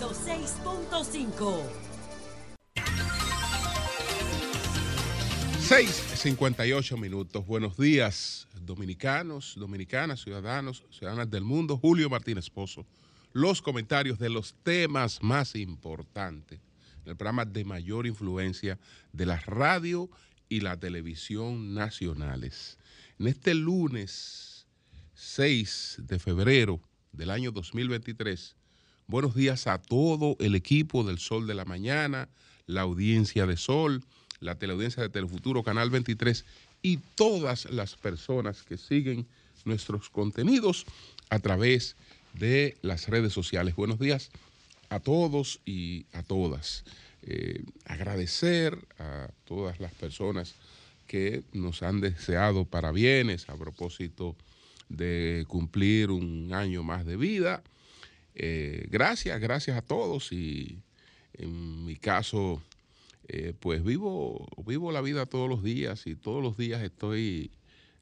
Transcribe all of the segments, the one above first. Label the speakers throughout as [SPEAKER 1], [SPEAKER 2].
[SPEAKER 1] 106.5.
[SPEAKER 2] 6.58 minutos. Buenos días, dominicanos, dominicanas, ciudadanos, ciudadanas del mundo. Julio Martínez Pozo. Los comentarios de los temas más importantes el programa de mayor influencia de la radio y la televisión nacionales. En este lunes 6 de febrero del año 2023, buenos días a todo el equipo del Sol de la Mañana, la audiencia de Sol, la teleaudiencia de Telefuturo, Canal 23 y todas las personas que siguen nuestros contenidos a través de las redes sociales. Buenos días a todos y a todas. Eh, agradecer a todas las personas que nos han deseado para bienes a propósito de cumplir un año más de vida. Eh, gracias, gracias a todos y en mi caso, eh, pues vivo, vivo la vida todos los días y todos los días estoy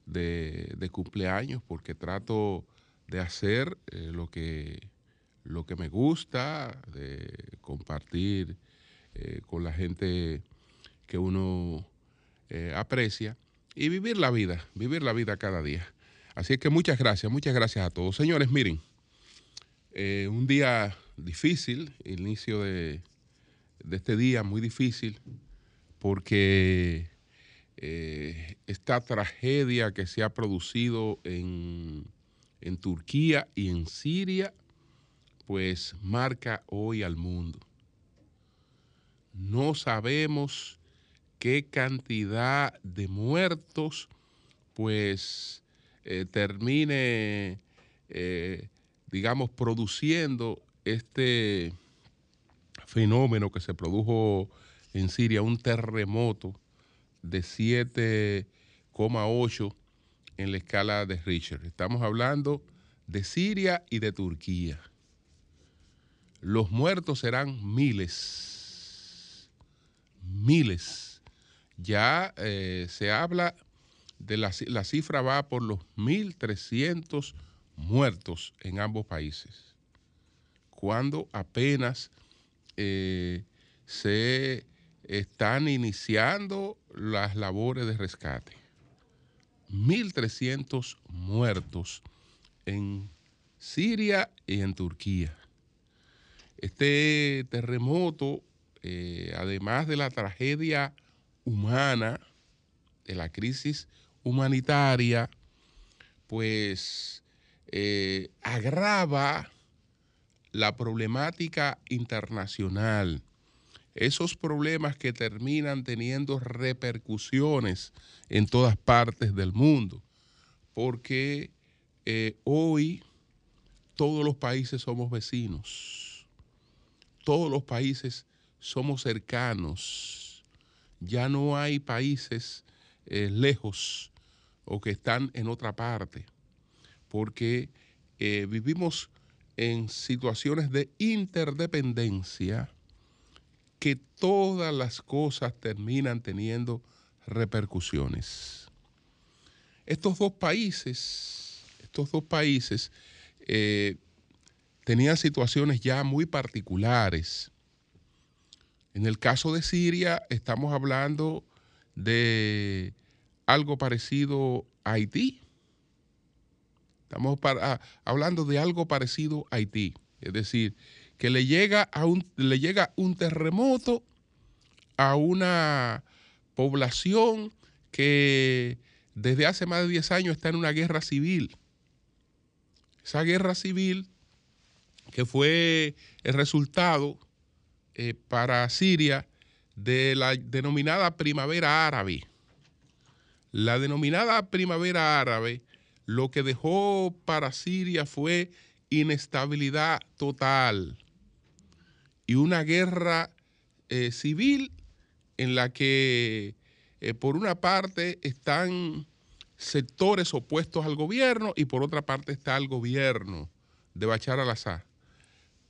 [SPEAKER 2] de, de cumpleaños porque trato de hacer lo que lo que me gusta, de compartir eh, con la gente que uno eh, aprecia y vivir la vida, vivir la vida cada día. Así que muchas gracias, muchas gracias a todos. Señores, miren, eh, un día difícil, inicio de, este día muy difícil, porque esta tragedia que se ha producido en, en Turquía y en Siria, pues marca hoy al mundo. No sabemos qué cantidad de muertos pues eh, termine, eh, digamos, produciendo este fenómeno que se produjo en Siria, un terremoto de 7,8 en la escala de Richter. Estamos hablando de Siria y de Turquía los muertos serán miles, miles. Ya eh, se habla de la, la, cifra va por los 1.300 muertos en ambos países, cuando apenas eh, se están iniciando las labores de rescate. 1.300 muertos en Siria y en Turquía. Este terremoto, eh, además de la tragedia humana, de la crisis humanitaria, pues eh, agrava la problemática internacional, esos problemas que terminan teniendo repercusiones en todas partes del mundo, porque eh, hoy todos los países somos vecinos todos los países somos cercanos. Ya no hay países eh, lejos o que están en otra parte, porque eh, vivimos en situaciones de interdependencia que todas las cosas terminan teniendo repercusiones. Estos dos países, estos dos países eh, tenían situaciones ya muy particulares. En el caso de Siria estamos hablando de algo parecido a Haití. Estamos ah, hablando de algo parecido a Haití. Es decir, que le llega, a un, le llega un terremoto a una población que desde hace más de 10 años está en una guerra civil. Esa guerra civil que fue el resultado eh, para Siria de la denominada primavera árabe. La denominada primavera árabe lo que dejó para Siria fue inestabilidad total y una guerra eh, civil en la que eh, por una parte están sectores opuestos al gobierno y por otra parte está el gobierno de Bachar al-Assad.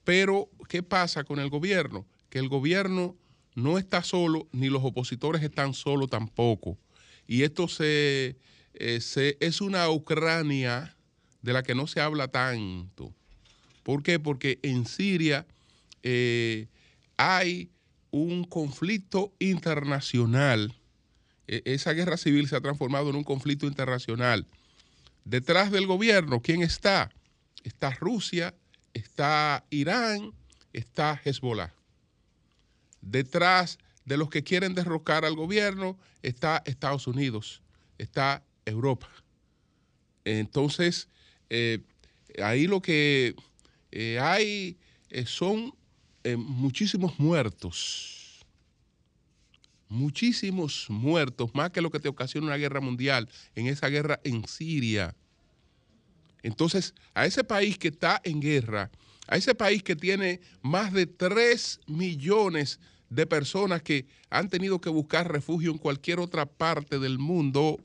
[SPEAKER 2] Pero, ¿qué pasa con el gobierno? Que el gobierno no está solo, ni los opositores están solos tampoco. Y esto se, es una Ucrania de la que no se habla tanto. ¿Por qué? Porque en Siria eh, hay un conflicto internacional. E, esa guerra civil se ha transformado en un conflicto internacional. Detrás del gobierno, ¿quién está? Está Rusia, está Irán, está Hezbollah. Detrás de los que quieren derrocar al gobierno está Estados Unidos, está Europa. Entonces, eh, ahí lo que eh, hay eh, son muchísimos muertos, muchísimos muertos, más que lo que te ocasiona una guerra mundial, en esa guerra en Siria. Entonces, a ese país que está en guerra, a ese país que tiene más de 3 millones de personas que han tenido que buscar refugio en cualquier otra parte del mundo,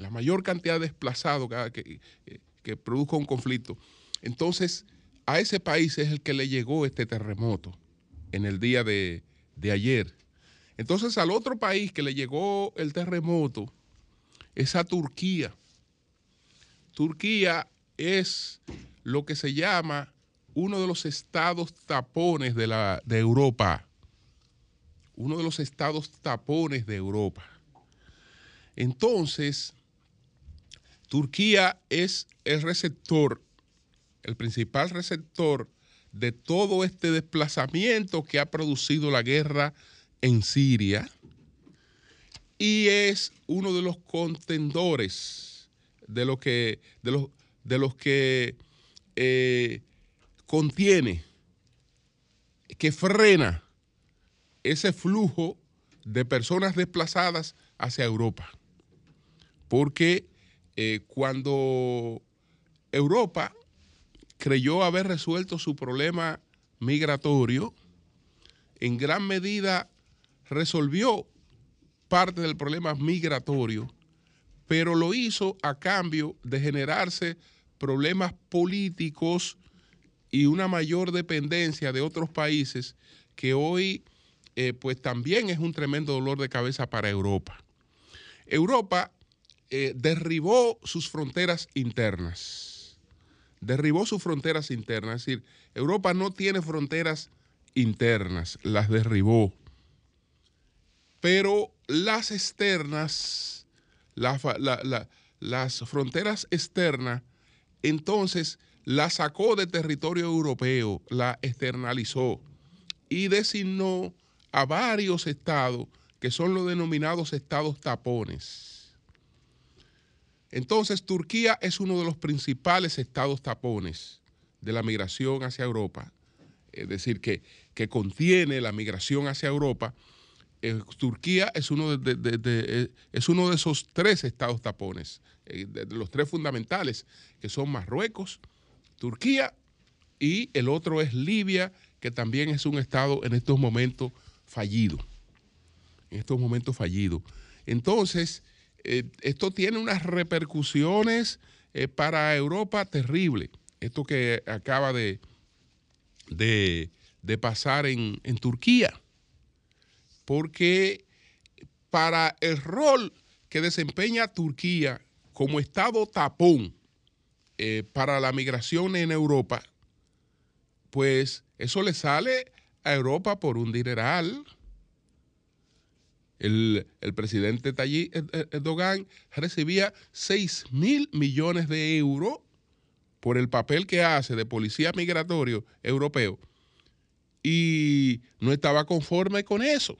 [SPEAKER 2] la mayor cantidad de desplazados que, que, produzca un conflicto. Entonces, a ese país es el que le llegó este terremoto en el día de, de ayer. Entonces, al otro país que le llegó el terremoto es a Turquía. Turquía es lo que se llama uno de los estados tapones de, la, de Europa. Uno de los estados tapones de Europa. Entonces, Turquía es el receptor, el principal receptor de todo este desplazamiento que ha producido la guerra en Siria y es uno de los contendores de, lo que, de, los, de los que eh, contiene, que frena ese flujo de personas desplazadas hacia Europa. Porque eh, cuando Europa creyó haber resuelto su problema migratorio, en gran medida resolvió parte del problema migratorio, pero lo hizo a cambio de generarse problemas políticos y una mayor dependencia de otros países que hoy eh, pues también es un tremendo dolor de cabeza para Europa. Europa eh, derribó sus fronteras internas. Derribó sus fronteras internas. Es decir, Europa no tiene fronteras internas, las derribó. Pero las externas, las fronteras externas, entonces las sacó de territorio europeo, la externalizó y designó a varios estados que son los denominados estados tapones entonces, Turquía es uno de los principales estados tapones de la migración hacia Europa, es decir, que, contiene la migración hacia Europa. Eh, Turquía es uno de, eh, es uno de esos tres estados tapones, eh, de, los tres fundamentales, que son Marruecos, Turquía y el otro es Libia, que también es un estado en estos momentos fallido. En estos momentos fallido. Entonces, eh, esto tiene unas repercusiones eh, para Europa terribles. Esto que acaba de, de, pasar en, Turquía. Porque para el rol que desempeña Turquía como Estado tapón eh, para la migración en Europa, pues eso le sale a Europa por un dineral el, presidente Tayyip Erdogan recibía 6 mil millones de euros por el papel que hace de policía migratorio europeo y no estaba conforme con eso.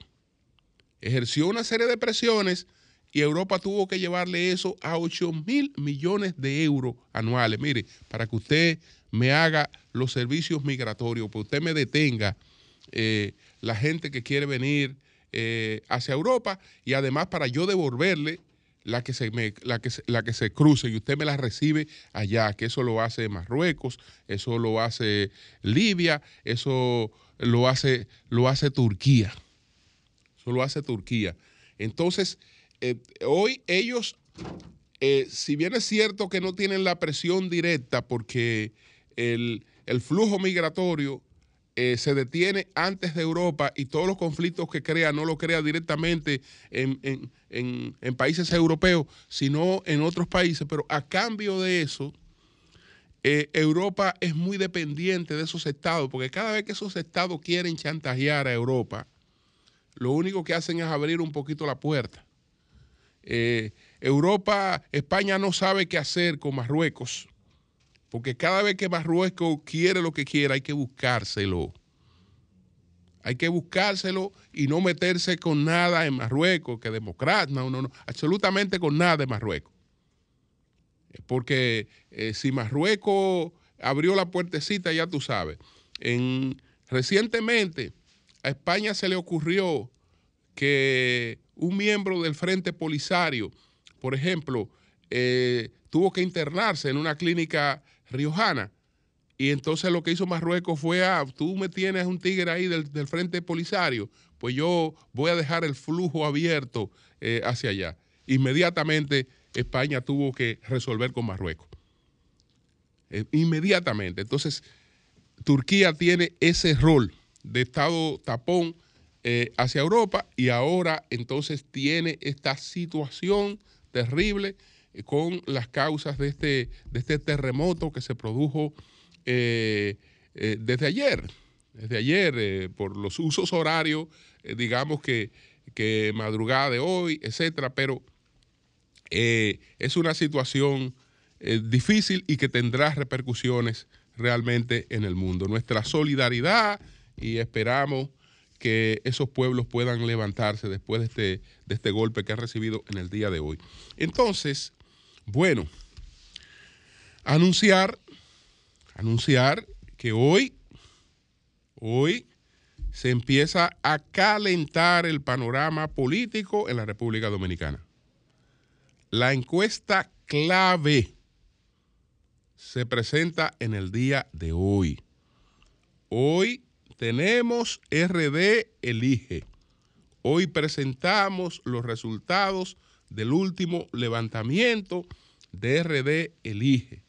[SPEAKER 2] Ejerció una serie de presiones y Europa tuvo que llevarle eso a 8 mil millones de euros anuales. Mire, para que usted me haga los servicios migratorios, para que usted me detenga eh, la gente que quiere venir eh, hacia Europa y además para yo devolverle la que, se me, la, que la que se cruce y usted me la recibe allá, que eso lo hace Marruecos, eso lo hace Libia, eso lo hace, lo hace Turquía. Eso lo hace Turquía. Entonces, eh, hoy ellos, eh, si bien es cierto que no tienen la presión directa porque el, el flujo migratorio eh, se detiene antes de Europa y todos los conflictos que crea no lo crea directamente en, países europeos, sino en otros países. Pero a cambio de eso, eh, Europa es muy dependiente de esos estados, porque cada vez que esos estados quieren chantajear a Europa, lo único que hacen es abrir un poquito la puerta. Eh, Europa, España no sabe qué hacer con Marruecos, porque cada vez que Marruecos quiere lo que quiera, hay que buscárselo. Hay que buscárselo y no meterse con nada en Marruecos, que democracia, no, no, no, absolutamente con nada de Marruecos. Porque eh, si Marruecos abrió la puertecita, ya tú sabes. En, recientemente a España se le ocurrió que un miembro del Frente Polisario, por ejemplo, eh, tuvo que internarse en una clínica riojana. Y entonces lo que hizo Marruecos fue, ah, tú me tienes un tigre ahí del, Frente Polisario, pues yo voy a dejar el flujo abierto eh, hacia allá. Inmediatamente España tuvo que resolver con Marruecos. Eh, inmediatamente. Entonces, Turquía tiene ese rol de Estado tapón eh, hacia Europa y ahora entonces tiene esta situación terrible con las causas de este, de este terremoto que se produjo desde ayer, desde ayer, por los usos horarios, digamos que, que madrugada de hoy, etcétera, pero eh, es una situación eh, difícil y que tendrá repercusiones realmente en el mundo. Nuestra solidaridad y esperamos que esos pueblos puedan levantarse después de este, de este golpe que han recibido en el día de hoy. Entonces, bueno, anunciar, anunciar que hoy, hoy se empieza a calentar el panorama político en la República Dominicana. La encuesta clave se presenta en el día de hoy. Hoy tenemos RD Elige. Hoy presentamos los resultados del último levantamiento de RD Elige.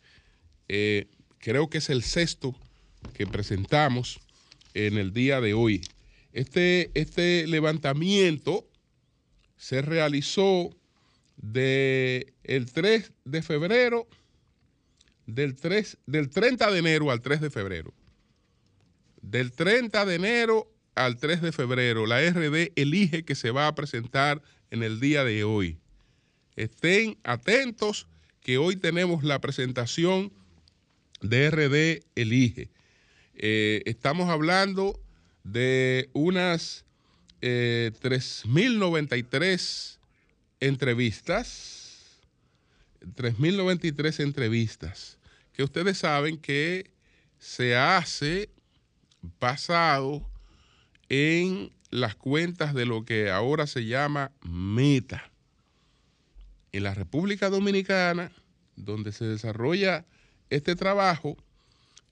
[SPEAKER 2] Eh, creo que es el sexto que presentamos en el día de hoy. Este, este levantamiento se realizó del el 3 de febrero, del, 3, del 30 de enero al 3 de febrero. Del 30 de enero al 3 de febrero, la RD elige que se va a presentar en el día de hoy. Estén atentos que hoy tenemos la presentación de RD Elige. Eh, estamos hablando de unas eh, 3.093 entrevistas, 3.093 entrevistas, que ustedes saben que se hace basado en las cuentas de lo que ahora se llama Meta. En la República Dominicana, donde se desarrolla este trabajo,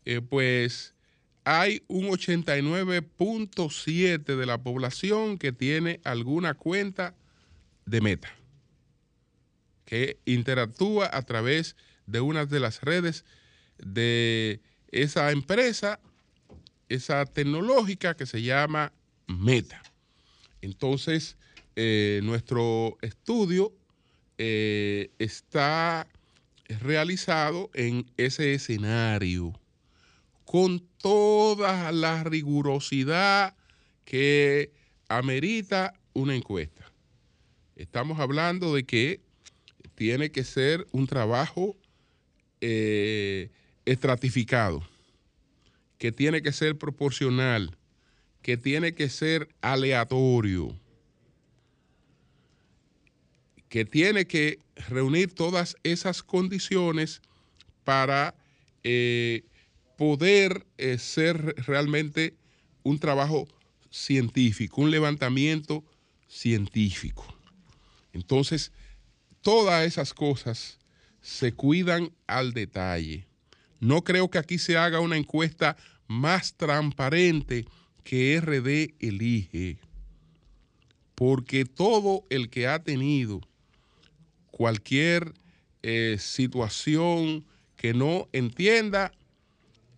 [SPEAKER 2] eh, pues hay un 89.7 de la población que tiene alguna cuenta de Meta que interactúa a través de una de las redes de esa empresa, esa tecnológica que se llama Meta. Entonces, eh, nuestro estudio eh, está realizado en ese escenario con toda la rigurosidad que amerita una encuesta. Estamos hablando de que tiene que ser un trabajo eh, estratificado, que tiene que ser proporcional, que tiene que ser aleatorio, que tiene que reunir todas esas condiciones para eh, poder eh, ser realmente un trabajo científico, un levantamiento científico. Entonces, todas esas cosas se cuidan al detalle. No creo que aquí se haga una encuesta más transparente que RD elige, porque todo el que ha tenido cualquier eh, situación que no entienda,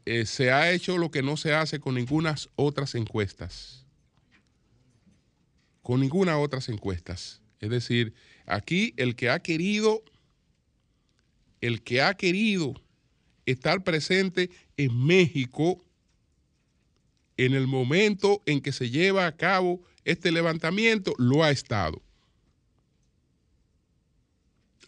[SPEAKER 2] eh, se ha hecho lo que no se hace con ninguna otras encuestas. Con ninguna otras encuestas. Es decir, Aquí el que ha querido, el que ha querido estar presente en México en el momento en que se lleva a cabo este levantamiento, lo ha estado.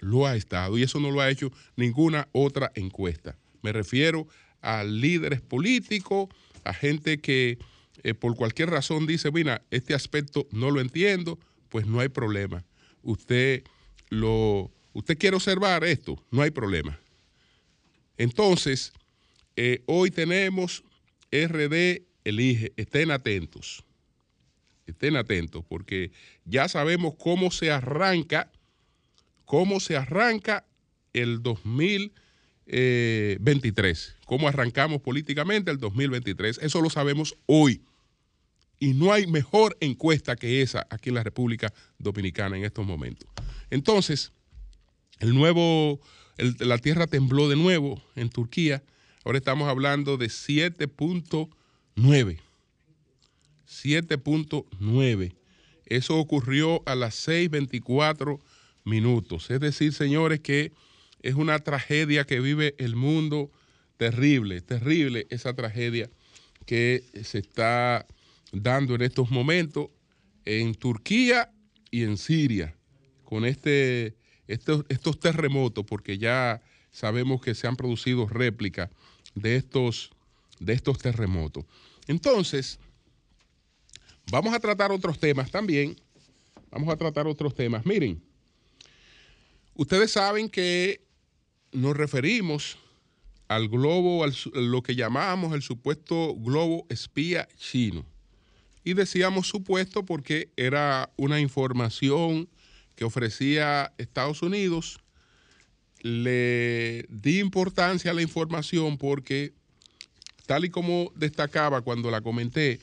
[SPEAKER 2] Lo ha estado y eso no lo ha hecho ninguna otra encuesta. Me refiero a líderes políticos, a gente que eh, por cualquier razón dice, mira, este aspecto no lo entiendo, pues no hay problema. Usted lo, usted quiere observar esto, no hay problema. Entonces, eh, hoy tenemos RD Elige, estén atentos, estén atentos, porque ya sabemos cómo se arranca, cómo se arranca el 2023, cómo arrancamos políticamente el 2023. Eso lo sabemos hoy. Y no hay mejor encuesta que esa aquí en la República Dominicana en estos momentos. Entonces, el nuevo, la tierra tembló de nuevo en Turquía. Ahora estamos hablando de 7.9. 7.9. Eso ocurrió a las 6.24 minutos. Es decir, señores, que es una tragedia que vive el mundo terrible, terrible esa tragedia que se está dando en estos momentos en Turquía y en Siria con este, estos, estos terremotos, porque ya sabemos que se han producido réplicas de estos, de estos terremotos. Entonces, vamos a tratar otros temas también. Vamos a tratar otros temas. Miren, ustedes saben que nos referimos al globo, a lo que llamamos el supuesto globo espía chino. Y decíamos supuesto porque era una información que ofrecía Estados Unidos. Le di importancia a la información porque tal y como destacaba cuando la comenté,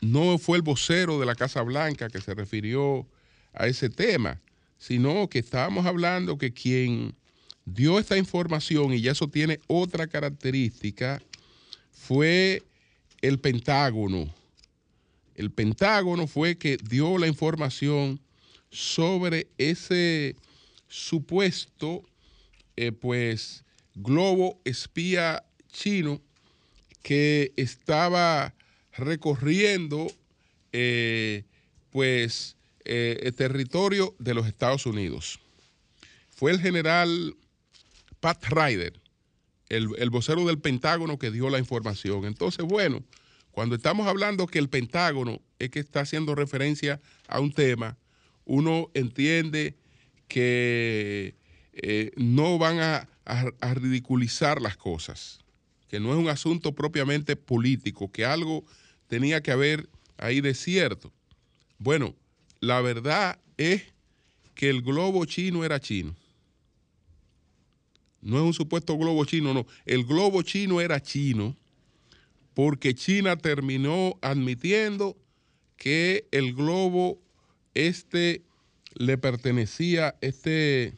[SPEAKER 2] no fue el vocero de la Casa Blanca que se refirió a ese tema, sino que estábamos hablando que quien dio esta información, y ya eso tiene otra característica, fue el Pentágono. El Pentágono fue que dio la información sobre ese supuesto, eh, pues, globo espía chino que estaba recorriendo eh, pues eh, territorio de los Estados Unidos. Fue el general Pat Ryder, el, el, vocero del Pentágono, que dio la información. Entonces, bueno, cuando estamos hablando que el Pentágono es que está haciendo referencia a un tema, uno entiende que eh, no van a ridiculizar las cosas que no es un asunto propiamente político, que algo tenía que haber ahí de cierto. Bueno, la verdad es que el globo chino era chino. No es un supuesto globo chino, no. El globo chino era chino porque China terminó admitiendo que el globo este le pertenecía, este,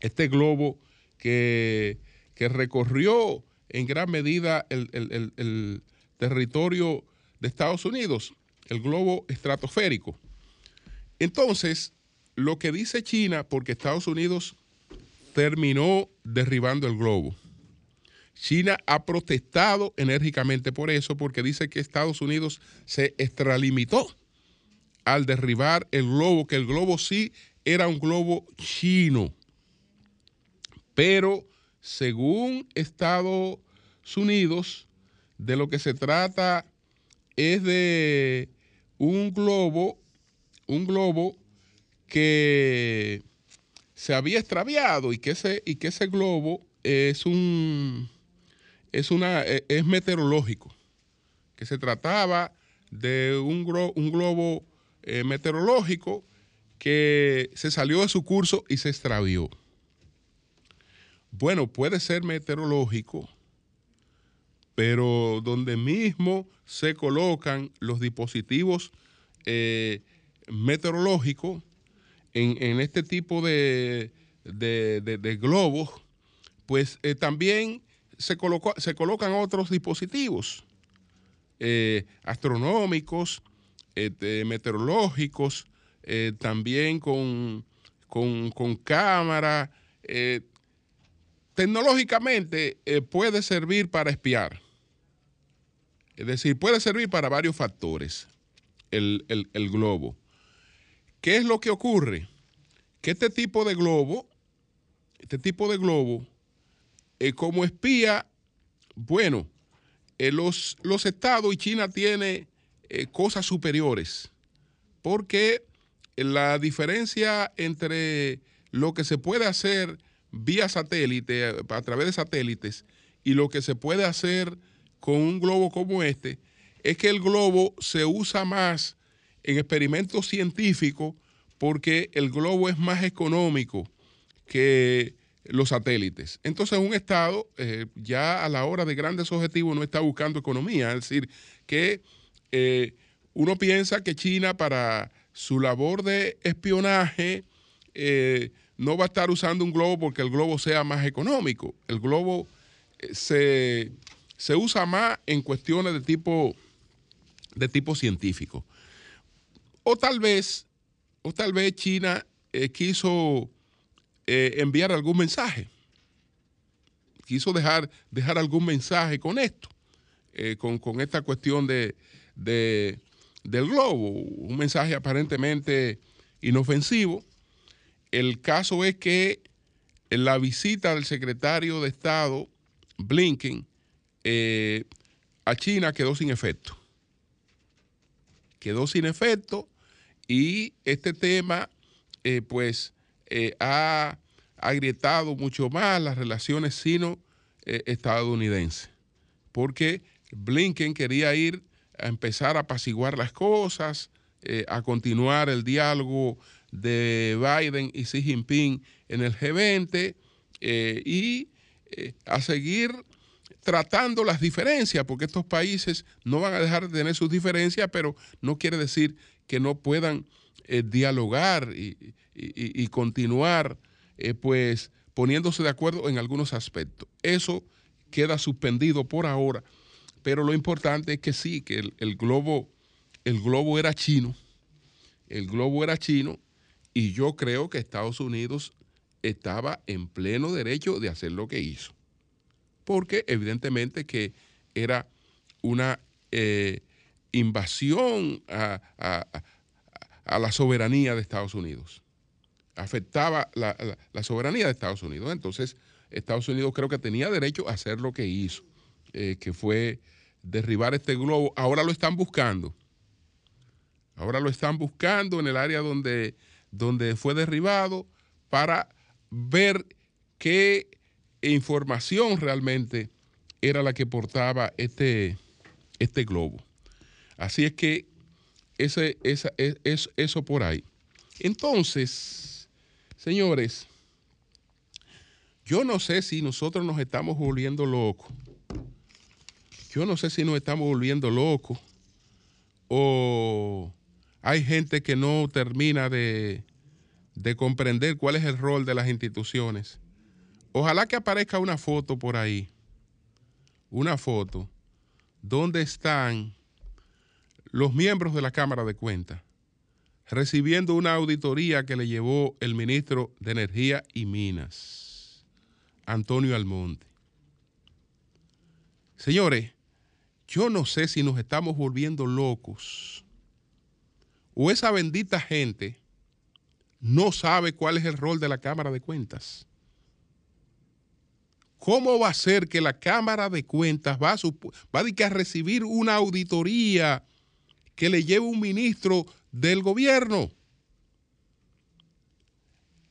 [SPEAKER 2] este globo que, que recorrió en gran medida el, territorio de Estados Unidos, el globo estratosférico. Entonces, lo que dice China, porque Estados Unidos terminó derribando el globo. China ha protestado enérgicamente por eso, porque dice que Estados Unidos se extralimitó al derribar el globo, que el globo sí era un globo chino. Pero según Estados Unidos, de lo que se trata es de un globo, un globo que se había extraviado y que ese, y que ese globo es un es una e, es meteorológico, que se trataba de un, un globo eh, meteorológico que se salió de su curso y se extravió. Bueno, puede ser meteorológico, pero donde mismo se colocan los dispositivos eh, meteorológicos en, este tipo de, globos, pues eh, también se, se, colocan otros dispositivos eh, astronómicos, meteorológicos, también con, con, con cámara, tecnológicamente eh, puede servir para espiar. Es decir, puede servir para varios factores el, globo. ¿Qué es lo que ocurre? Que este tipo de globo, este tipo de globo, eh, como espía, bueno, eh, los, los, estados y China tiene cosas superiores, porque la diferencia entre lo que se puede hacer vía satélite, a través de satélites, y lo que se puede hacer con un globo como este, es que el globo se usa más en experimentos científicos porque el globo es más económico que los satélites. Entonces un Estado eh, ya a la hora de grandes objetivos no está buscando economía, es decir, que eh, uno piensa que China para su labor de espionaje eh, no va a estar usando un globo porque el globo sea más económico. El globo se, se usa más en cuestiones de tipo, de tipo científico. O tal vez, o tal vez China eh, quiso eh, enviar algún mensaje. Quiso dejar, dejar algún mensaje con esto, eh, con, esta cuestión de, del globo. Un mensaje aparentemente inofensivo. El caso es que la visita del secretario de Estado, Blinken, a China quedó sin efecto. Quedó sin efecto y este tema eh, pues eh, ha agrietado mucho más las relaciones sino-estadounidenses, porque Blinken quería ir a empezar a apaciguar las cosas, a continuar el diálogo de Biden y Xi Jinping en el G20 y a seguir tratando las diferencias, porque estos países no van a dejar de tener sus diferencias, pero no quiere decir que no puedan eh, dialogar y, continuar, eh, pues poniéndose de acuerdo en algunos aspectos. Eso queda suspendido por ahora, pero lo importante es que sí, que el, globo, el globo era chino, el globo era chino, y yo creo que Estados Unidos estaba en pleno derecho de hacer lo que hizo porque evidentemente que era una eh, invasión a, la soberanía de Estados Unidos. Afectaba la, soberanía de Estados Unidos. Entonces, Estados Unidos creo que tenía derecho a hacer lo que hizo, eh, que fue derribar este globo. Ahora lo están buscando. Ahora lo están buscando en el área donde, fue derribado para ver qué información realmente era la que portaba este, este globo. Así es que ese, esa, es, eso por ahí. Entonces, señores, yo no sé si nosotros nos estamos volviendo locos. Yo no sé si nos estamos volviendo locos o hay gente que no termina de, de comprender cuál es el rol de las instituciones Ojalá que aparezca una foto por ahí, una foto donde están los miembros de la Cámara de Cuentas recibiendo una auditoría que le llevó el ministro de Energía y Minas, Antonio Almonte. Señores, yo no sé si nos estamos volviendo locos o esa bendita gente no sabe cuál es el rol de la Cámara de Cuentas. ¿Cómo va a ser que la Cámara de Cuentas va a, va a, recibir una auditoría que le lleve un ministro del gobierno?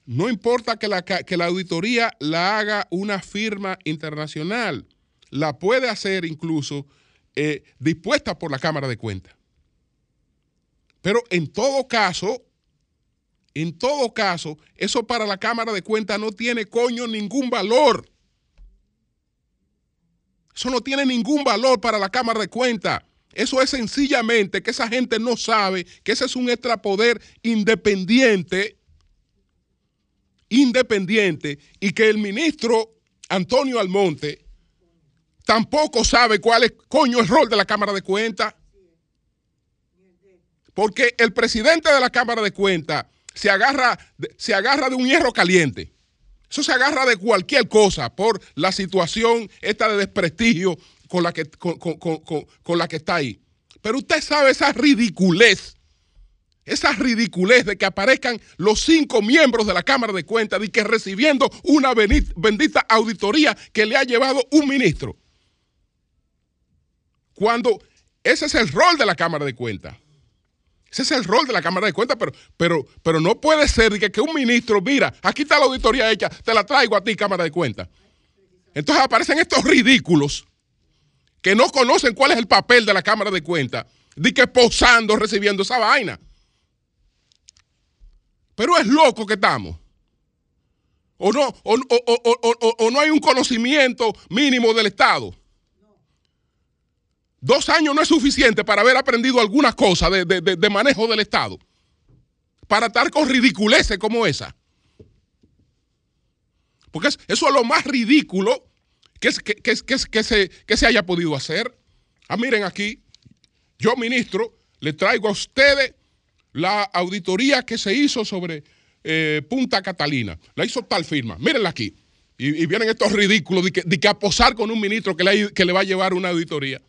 [SPEAKER 2] No importa que la, que la auditoría la haga una firma internacional, la puede hacer incluso eh, dispuesta por la Cámara de Cuentas. Pero en todo caso, en todo caso, eso para la Cámara de Cuentas no tiene coño ningún valor. Eso no tiene ningún valor para la Cámara de Cuentas. Eso es sencillamente que esa gente no sabe que ese es un extrapoder independiente, independiente, y que el ministro Antonio Almonte tampoco sabe cuál es, coño, el rol de la Cámara de Cuentas. Porque el presidente de la Cámara de Cuentas se agarra, se agarra de un hierro caliente. Eso se agarra de cualquier cosa por la situación esta de desprestigio con la que, con, la que está ahí. Pero usted sabe esa ridiculez, esa ridiculez de que aparezcan los cinco miembros de la Cámara de Cuentas y que recibiendo una bendita auditoría que le ha llevado un ministro. Cuando ese es el rol de la Cámara de Cuentas. Ese es el rol de la Cámara de Cuentas, pero, pero, pero no puede ser que, que un ministro, mira, aquí está la auditoría hecha, te la traigo a ti, Cámara de Cuentas. Entonces aparecen estos ridículos que no conocen cuál es el papel de la Cámara de Cuentas, de que posando, recibiendo esa vaina. Pero es loco que estamos. O no, o no hay un conocimiento mínimo del Estado. Dos años no es suficiente para haber aprendido algunas cosas de, manejo del Estado. Para estar con ridiculeces como esa. Porque eso es lo más ridículo que, que, se, que se haya podido hacer. Ah, miren aquí, yo ministro, le traigo a ustedes la auditoría que se hizo sobre eh, Punta Catalina. La hizo tal firma. Mírenla aquí. Y, vienen estos ridículos de que, de que a posar con un ministro que le, que le va a llevar una auditoría.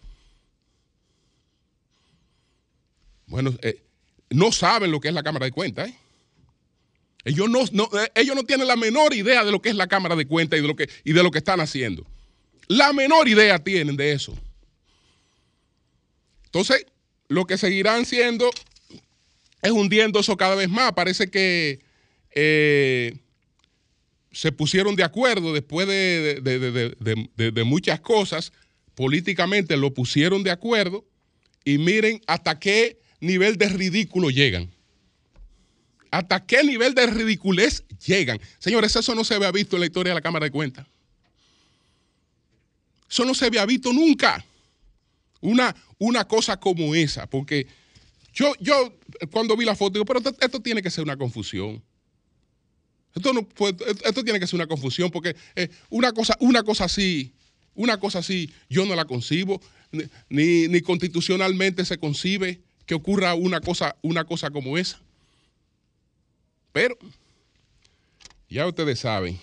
[SPEAKER 2] Bueno, eh, no saben lo que es la Cámara de Cuentas. ¿eh? Ellos, no, eh, ellos no tienen la menor idea de lo que es la Cámara de Cuentas y de lo que, y de lo que están haciendo. La menor idea tienen de eso. Entonces, lo que seguirán siendo es hundiendo eso cada vez más. Parece que se pusieron de acuerdo después de, de, muchas cosas, políticamente lo pusieron de acuerdo y miren hasta qué nivel de ridículo llegan? ¿Hasta qué nivel de ridiculez llegan? Señores, eso no se había visto en la historia de la Cámara de Cuentas. Eso no se había visto nunca. Una, una cosa como esa, porque yo, yo cuando vi la foto digo, pero esto, tiene que ser una confusión. Esto, no, esto tiene que ser una confusión, porque eh, una, cosa, una cosa así, una cosa así, yo no la concibo, ni, ni constitucionalmente se concibe que ocurra una cosa, una cosa como esa. Pero ya ustedes saben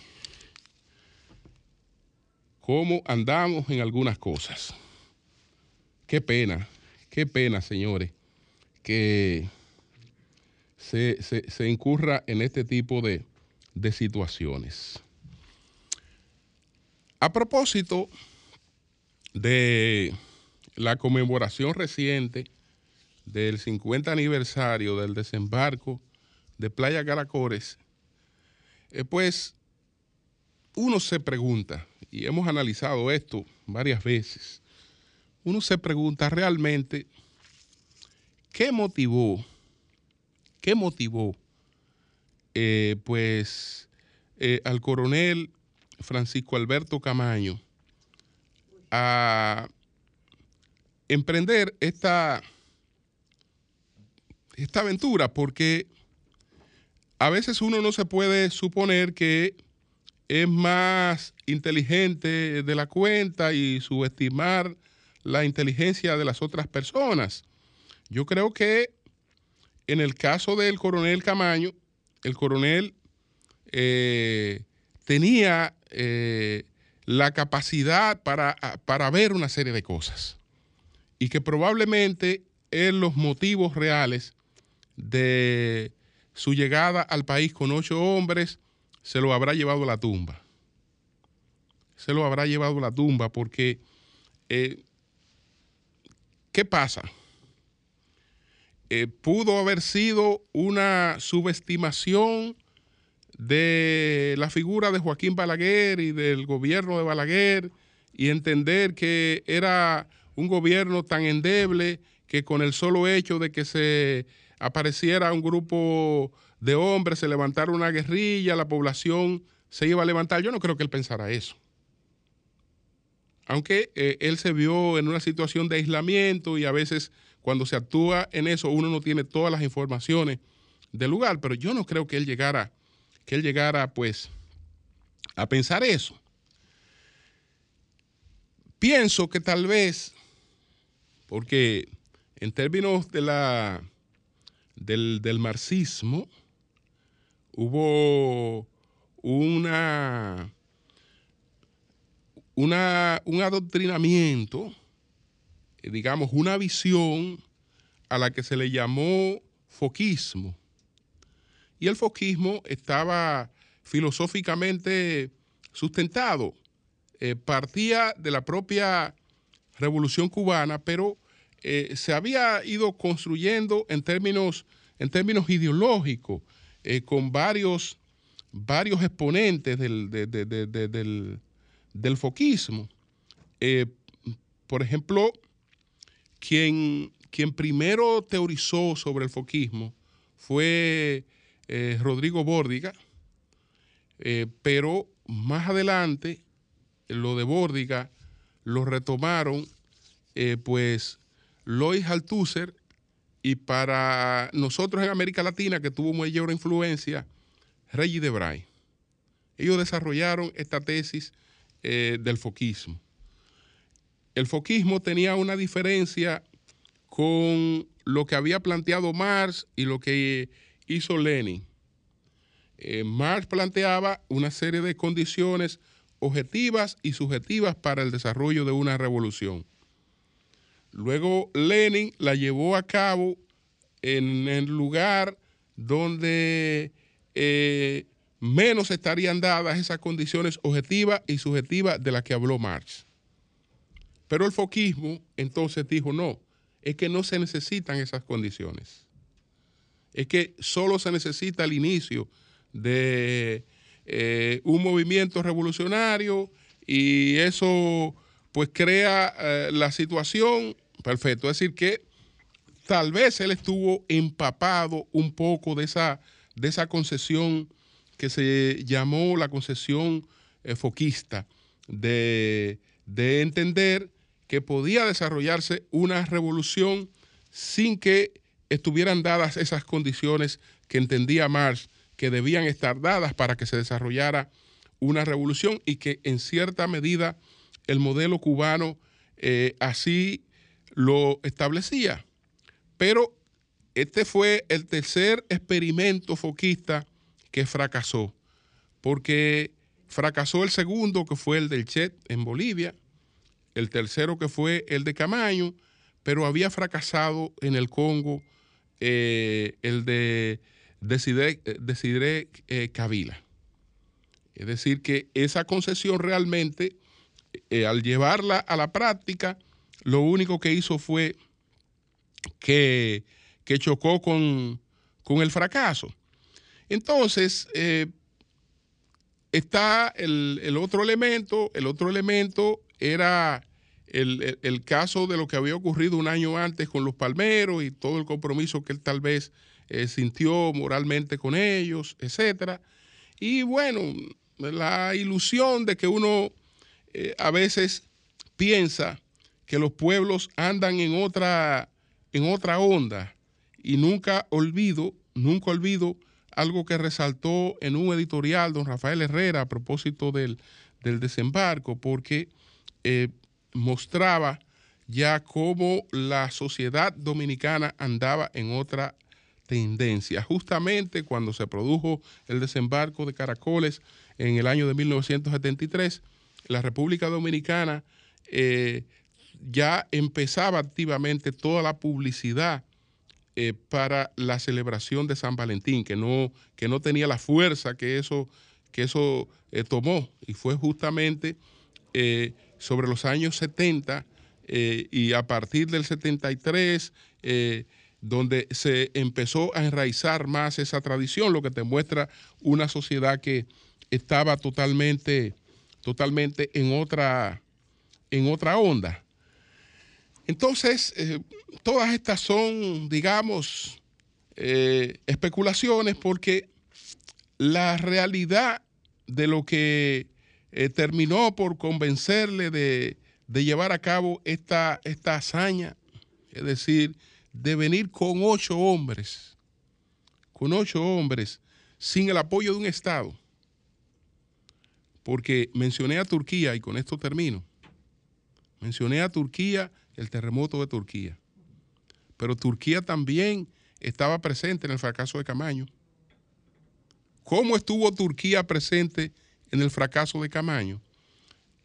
[SPEAKER 2] cómo andamos en algunas cosas. Qué pena, qué pena, señores, que se, incurra en este tipo de, de situaciones. A propósito de la conmemoración reciente del 50 aniversario del desembarco de Playa Caracores, eh, pues uno se pregunta, y hemos analizado esto varias veces, uno se pregunta realmente qué motivó, qué motivó, eh, pues, eh, al coronel Francisco Alberto Camaño a emprender esta esta aventura porque a veces uno no se puede suponer que es más inteligente de la cuenta y subestimar la inteligencia de las otras personas. Yo creo que en el caso del coronel Camaño, el coronel eh, tenía eh, la capacidad para, para ver una serie de cosas y que probablemente en los motivos reales de su llegada al país con ocho hombres, se lo habrá llevado a la tumba. Se lo habrá llevado a la tumba porque, eh, ¿qué pasa? Eh, pudo haber sido una subestimación de la figura de Joaquín Balaguer y del gobierno de Balaguer y entender que era un gobierno tan endeble que con el solo hecho de que se apareciera un grupo de hombres, se levantara una guerrilla, la población se iba a levantar. Yo no creo que él pensara eso. Aunque eh, él se vio en una situación de aislamiento y a veces cuando se actúa en eso uno no tiene todas las informaciones del lugar, pero yo no creo que él llegara, que él llegara pues a pensar eso. Pienso que tal vez, porque en términos de la del, marxismo, hubo una, una, un adoctrinamiento, eh, digamos, una visión a la que se le llamó foquismo. Y el foquismo estaba filosóficamente sustentado, eh, partía de la propia revolución cubana, pero eh, se había ido construyendo en términos, en términos ideológicos, con varios, varios exponentes del, del, del foquismo. Eh, por ejemplo, quien, quien, primero teorizó sobre el foquismo fue eh, Rodrigo Bórdiga, eh, pero más adelante lo de Bórdiga lo retomaron pues Lois Althusser y para nosotros en América Latina, que tuvo mayor influencia, Reggie Debray. Ellos desarrollaron esta tesis eh, del foquismo. El foquismo tenía una diferencia con lo que había planteado Marx y lo que hizo Lenin. Eh, Marx planteaba una serie de condiciones objetivas y subjetivas para el desarrollo de una revolución. Luego Lenin la llevó a cabo en el lugar donde eh, menos estarían dadas esas condiciones objetivas y subjetivas de las que habló Marx. Pero el foquismo entonces dijo, no, es que no se necesitan esas condiciones. Es que solo se necesita el inicio de eh, un movimiento revolucionario y eso pues crea eh, la situación perfecto. Es decir, que tal vez él estuvo empapado un poco de esa, de esa concesión que se llamó la concesión eh, foquista, de, entender que podía desarrollarse una revolución sin que estuvieran dadas esas condiciones que entendía Marx que debían estar dadas para que se desarrollara una revolución y que en cierta medida el modelo cubano eh, así lo establecía. Pero este fue el tercer experimento foquista que fracasó, porque fracasó el segundo, que fue el del Chet en Bolivia, el tercero que fue el de Camaño, pero había fracasado en el Congo eh, el de Decidre, Decidre eh, Es decir, que esa concesión realmente, eh, al llevarla a la práctica, lo único que hizo fue que, chocó con, con el fracaso. Entonces, eh, está el, otro elemento, el otro elemento era el, caso de lo que había ocurrido un año antes con los palmeros y todo el compromiso que él tal vez eh, sintió moralmente con ellos, etcétera. Y bueno, la ilusión de que uno eh, a veces piensa que los pueblos andan en otra, en otra onda y nunca olvido, nunca olvido algo que resaltó en un editorial don Rafael Herrera a propósito del, desembarco, porque eh, mostraba ya cómo la sociedad dominicana andaba en otra tendencia. Justamente cuando se produjo el desembarco de Caracoles en el año de 1973, la República Dominicana eh, ya empezaba activamente toda la publicidad eh, para la celebración de San Valentín, que no, que no tenía la fuerza que eso, que eso eh, tomó. Y fue justamente eh, sobre los años 70 y a partir del 73, donde se empezó a enraizar más esa tradición, lo que te muestra una sociedad que estaba totalmente, totalmente en otra, en otra onda. Entonces, eh, todas estas son, digamos, eh, especulaciones porque la realidad de lo que eh, terminó por convencerle de, llevar a cabo esta, esta hazaña, es decir, de venir con ocho hombres, con ocho hombres, sin el apoyo de un Estado, porque mencioné a Turquía y con esto termino, mencioné a Turquía el terremoto de Turquía. Pero Turquía también estaba presente en el fracaso de Camaño. ¿Cómo estuvo Turquía presente en el fracaso de Camaño?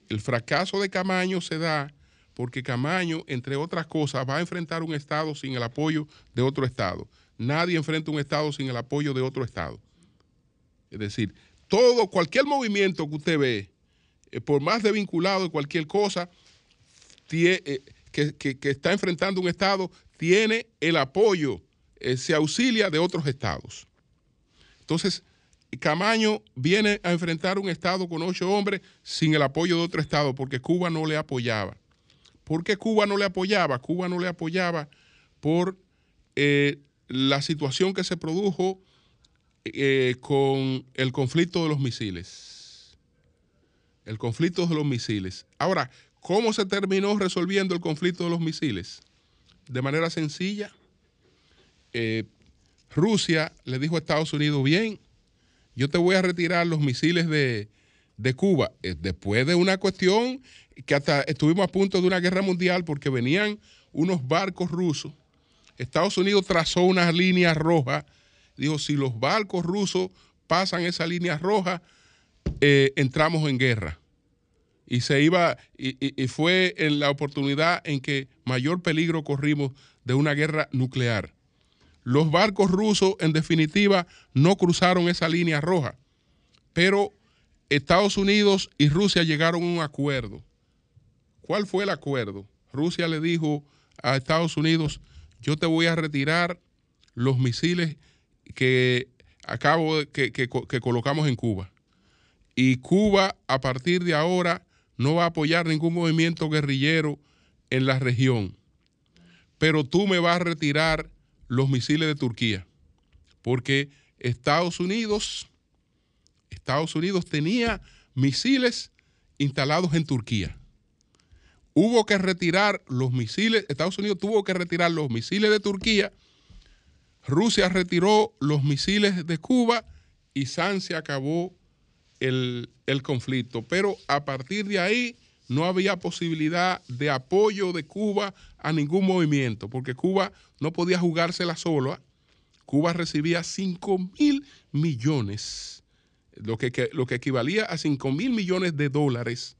[SPEAKER 2] El fracaso de Camaño se da porque Camaño, entre otras cosas, va a enfrentar un Estado sin el apoyo de otro Estado. Nadie enfrenta un Estado sin el apoyo de otro Estado. Es decir, todo, cualquier movimiento que usted ve, eh, por más de vinculado de cualquier cosa, eh, que, está enfrentando un Estado, tiene el apoyo, eh, se auxilia de otros Estados. Entonces, Camaño viene a enfrentar un Estado con ocho hombres sin el apoyo de otro Estado, porque Cuba no le apoyaba. ¿Por qué Cuba no le apoyaba? Cuba no le apoyaba por eh, la situación que se produjo eh, con el conflicto de los misiles. El conflicto de los misiles. Ahora, ¿cómo se terminó resolviendo el conflicto de los misiles? De manera sencilla. Eh, Rusia le dijo a Estados Unidos, bien, yo te voy a retirar los misiles de, de Cuba, después de una cuestión que hasta estuvimos a punto de una guerra mundial porque venían unos barcos rusos. Estados Unidos trazó una línea roja. Dijo, si los barcos rusos pasan esa línea roja, eh, entramos en guerra. Y se iba, y, fue en la oportunidad en que mayor peligro corrimos de una guerra nuclear. Los barcos rusos, en definitiva, no cruzaron esa línea roja, pero Estados Unidos y Rusia llegaron a un acuerdo ¿Cuál fue el acuerdo? Rusia le dijo a Estados Unidos, yo te voy a retirar los misiles que acabo que, que, colocamos en Cuba. Y Cuba a partir de ahora no va a apoyar ningún movimiento guerrillero en la región. Pero tú me vas a retirar los misiles de Turquía. Porque Estados Unidos, Estados Unidos tenía misiles instalados en Turquía hubo que retirar los misiles, Estados Unidos tuvo que retirar los misiles de Turquía, Rusia retiró los misiles de Cuba y San se acabó el, conflicto. Pero a partir de ahí no había posibilidad de apoyo de Cuba a ningún movimiento, porque Cuba no podía jugársela sola. Cuba recibía 5 mil millones, lo que, lo que equivalía a 5 mil millones de dólares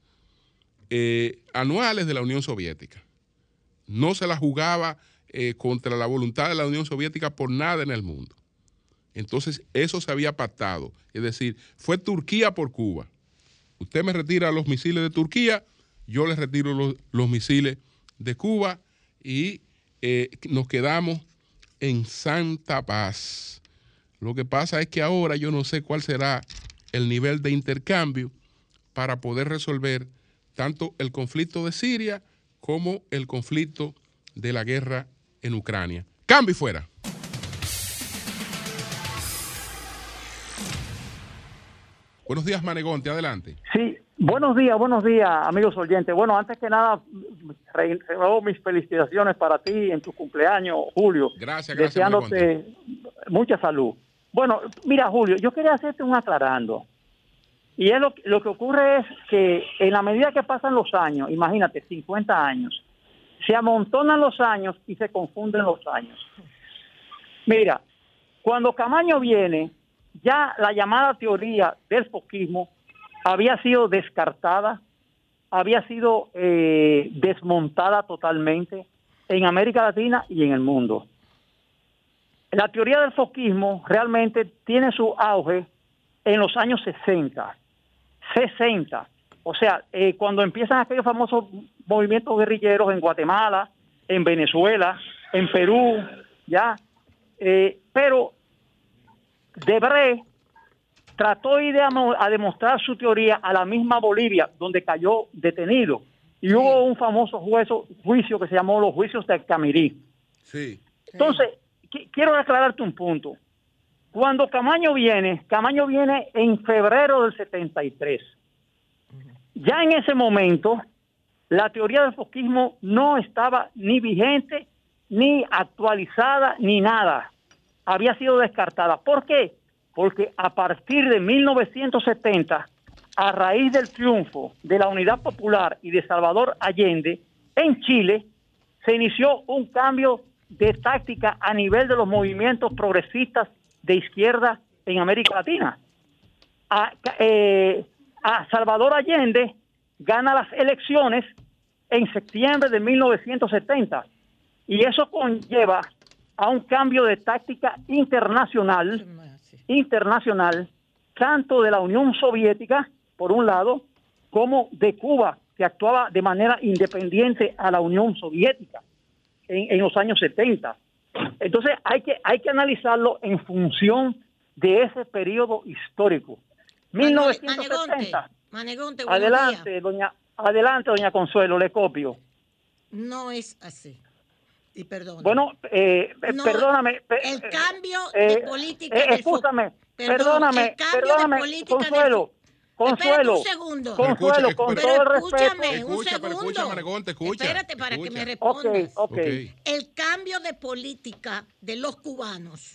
[SPEAKER 2] eh, anuales de la Unión Soviética. No se la jugaba eh, contra la voluntad de la Unión Soviética por nada en el mundo. Entonces, eso se había pactado. Es decir, fue Turquía por Cuba. Usted me retira los misiles de Turquía, yo le retiro los, misiles de Cuba y eh, nos quedamos en santa paz. Lo que pasa es que ahora yo no sé cuál será el nivel de intercambio para poder resolver tanto el conflicto de Siria como el conflicto de la guerra en Ucrania. Cambio fuera. Buenos días, Manegonte, adelante.
[SPEAKER 1] Sí, buenos días, buenos días, amigos oyentes. Bueno, antes que nada, reitero mis felicitaciones para ti en tu cumpleaños, Julio.
[SPEAKER 2] Gracias,
[SPEAKER 1] gracias. Deseándote mucha salud. Bueno, mira, Julio, yo quería hacerte un aclarando. Y es lo, lo que ocurre es que en la medida que pasan los años, imagínate, 50 años, se amontonan los años y se confunden los años. Mira, cuando Camaño viene, ya la llamada teoría del foquismo había sido descartada, había sido eh, desmontada totalmente en América Latina y en el mundo. La teoría del foquismo realmente tiene su auge en los años 60, 60. O sea, eh, cuando empiezan aquellos famosos movimientos guerrilleros en Guatemala, en Venezuela, en Perú, ya. Eh, pero Debré trató de ir a, demostrar su teoría a la misma Bolivia, donde cayó detenido. Y hubo un famoso juicio que se llamó los juicios de Camirí.
[SPEAKER 2] Sí.
[SPEAKER 1] Entonces, quiero aclararte un punto. Cuando Camaño viene, Camaño viene en febrero del 73. Ya en ese momento, la teoría del foquismo no estaba ni vigente, ni actualizada, ni nada. Había sido descartada. ¿Por qué? Porque a partir de 1970, a raíz del triunfo de la Unidad Popular y de Salvador Allende en Chile, se inició un cambio de táctica a nivel de los movimientos progresistas de izquierda en América Latina. a, eh, a Salvador Allende gana las elecciones en septiembre de 1970 y eso conlleva a un cambio de táctica internacional, internacional, tanto de la Unión Soviética, por un lado, como de Cuba, que actuaba de manera independiente a la Unión Soviética en, los años 70. Entonces hay que, hay que analizarlo en función de ese periodo histórico. 1970.
[SPEAKER 3] Manegonte,
[SPEAKER 1] adelante, doña, adelante, doña Consuelo, le copio.
[SPEAKER 3] No es así. Y perdón.
[SPEAKER 1] Bueno, eh, eh perdóname.
[SPEAKER 3] el cambio de eh, política. Eh,
[SPEAKER 1] escúchame, perdóname, perdóname, Consuelo. Consuelo, un segundo. Consuelo, con todo el respeto.
[SPEAKER 3] Escúchame, un segundo. escucha. Espérate para que me respondas.
[SPEAKER 1] Okay,
[SPEAKER 3] El cambio de política de los cubanos.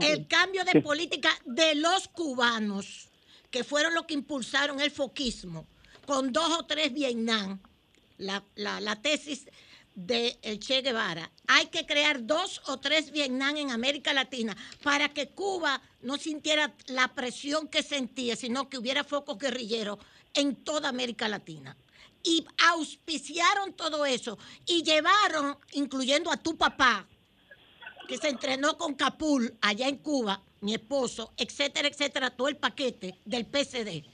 [SPEAKER 3] El cambio de política de los cubanos, que fueron los que impulsaron el foquismo, con dos o tres Vietnam, la, la, la tesis de el Che Guevara. Hay que crear dos o tres Vietnam en América Latina para que Cuba no sintiera la presión que sentía, sino que hubiera focos guerrilleros en toda América Latina. Y auspiciaron todo eso y llevaron, incluyendo a tu papá, que se entrenó con Capul allá en Cuba, mi esposo, etcétera, etcétera, todo el paquete del PCD.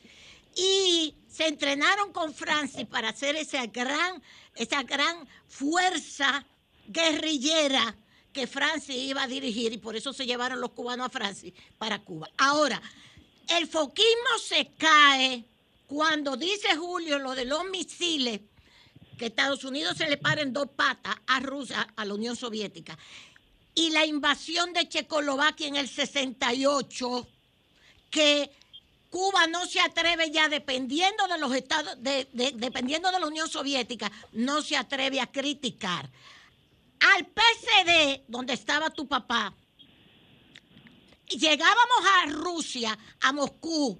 [SPEAKER 3] Y se entrenaron con Francis para hacer esa gran, esa gran fuerza guerrillera que Francis iba a dirigir y por eso se llevaron los cubanos a Francis para Cuba. Ahora, el foquismo se cae cuando dice Julio lo de los misiles, que Estados Unidos se le paren dos patas a Rusia, a la Unión Soviética, y la invasión de Checoslovaquia en el 68, que Cuba no se atreve ya, dependiendo de los estados, dependiendo de la Unión Soviética, no se atreve a criticar. Al PCD, donde estaba tu papá, llegábamos a Rusia, a Moscú,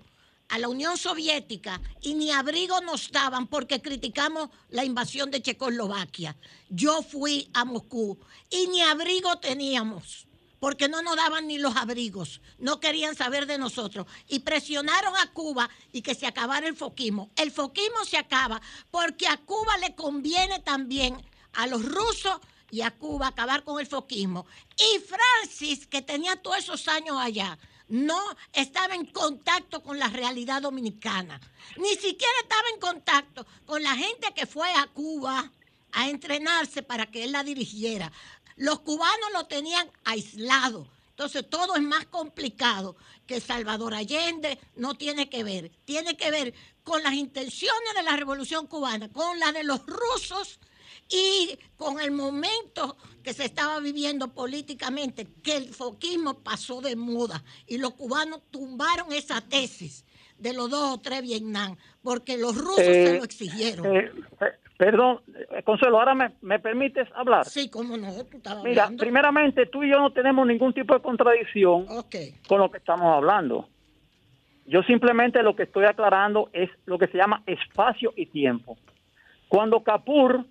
[SPEAKER 3] a la Unión Soviética, y ni abrigo nos daban porque criticamos la invasión de Checoslovaquia. Yo fui a Moscú y ni abrigo teníamos porque no nos daban ni los abrigos, no querían saber de nosotros y presionaron a Cuba y que se acabara el foquismo. El foquismo se acaba porque a Cuba le conviene también a los rusos y a Cuba acabar con el foquismo. Y Francis, que tenía todos esos años allá, no estaba en contacto con la realidad dominicana. Ni siquiera estaba en contacto con la gente que fue a Cuba a entrenarse para que él la dirigiera. Los cubanos lo tenían aislado. Entonces todo es más complicado que Salvador Allende no tiene que ver. Tiene que ver con las intenciones de la revolución cubana, con las de los rusos y con el momento que se estaba viviendo políticamente, que el foquismo pasó de moda y los cubanos tumbaron esa tesis de los dos o tres Vietnam, porque los rusos se lo eh, exigieron.
[SPEAKER 1] Eh, Perdón, eh, Consuelo, ahora me, me, permites hablar.
[SPEAKER 3] Sí, cómo no,
[SPEAKER 1] Mira, primeramente tú y yo no tenemos ningún tipo de contradicción con lo que estamos hablando. Yo simplemente lo que estoy aclarando es lo que se llama espacio y tiempo. Cuando Capur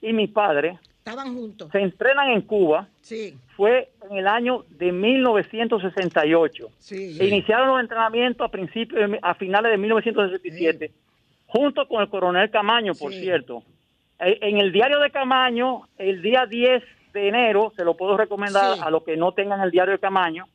[SPEAKER 1] y mi padre
[SPEAKER 3] estaban juntos,
[SPEAKER 1] se entrenan en Cuba,
[SPEAKER 3] sí.
[SPEAKER 1] fue en el año de 1968. Sí. iniciaron los entrenamientos a principios, a finales de 1967 junto con el coronel Camaño, por cierto. Eh, en el diario de Camaño, el día 10 de enero, se lo puedo recomendar a los que no tengan el diario de Camaño,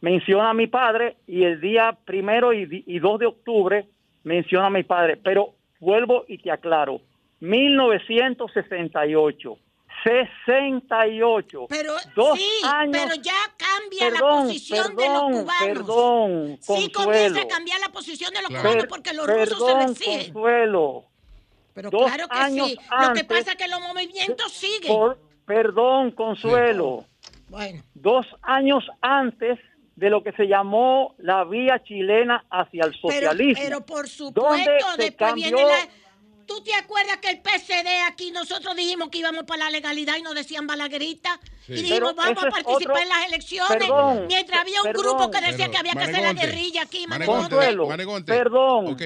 [SPEAKER 1] menciona a mi padre y el día primero y, y 2 de octubre menciona a mi padre. Pero vuelvo y te aclaro, 1968. 68.
[SPEAKER 3] Pero sí, pero ya cambia la posición de los cubanos.
[SPEAKER 1] Perdón,
[SPEAKER 3] Sí comienza a cambiar la posición de los cubanos porque los rusos se lo exigen.
[SPEAKER 1] Consuelo.
[SPEAKER 3] Pero claro que sí. lo que pasa es que los movimientos siguen.
[SPEAKER 1] perdón, Consuelo.
[SPEAKER 3] Bueno.
[SPEAKER 1] Dos años antes de lo que se llamó la vía chilena hacia el socialismo.
[SPEAKER 3] Pero, pero por supuesto, después viene la ¿Tú te acuerdas que el PCD aquí nosotros dijimos que íbamos para la legalidad y nos decían balaguerita? Y dijimos, vamos a participar en las elecciones. mientras había un grupo que decía que había que hacer la guerrilla aquí,
[SPEAKER 1] Manegonte. Perdón.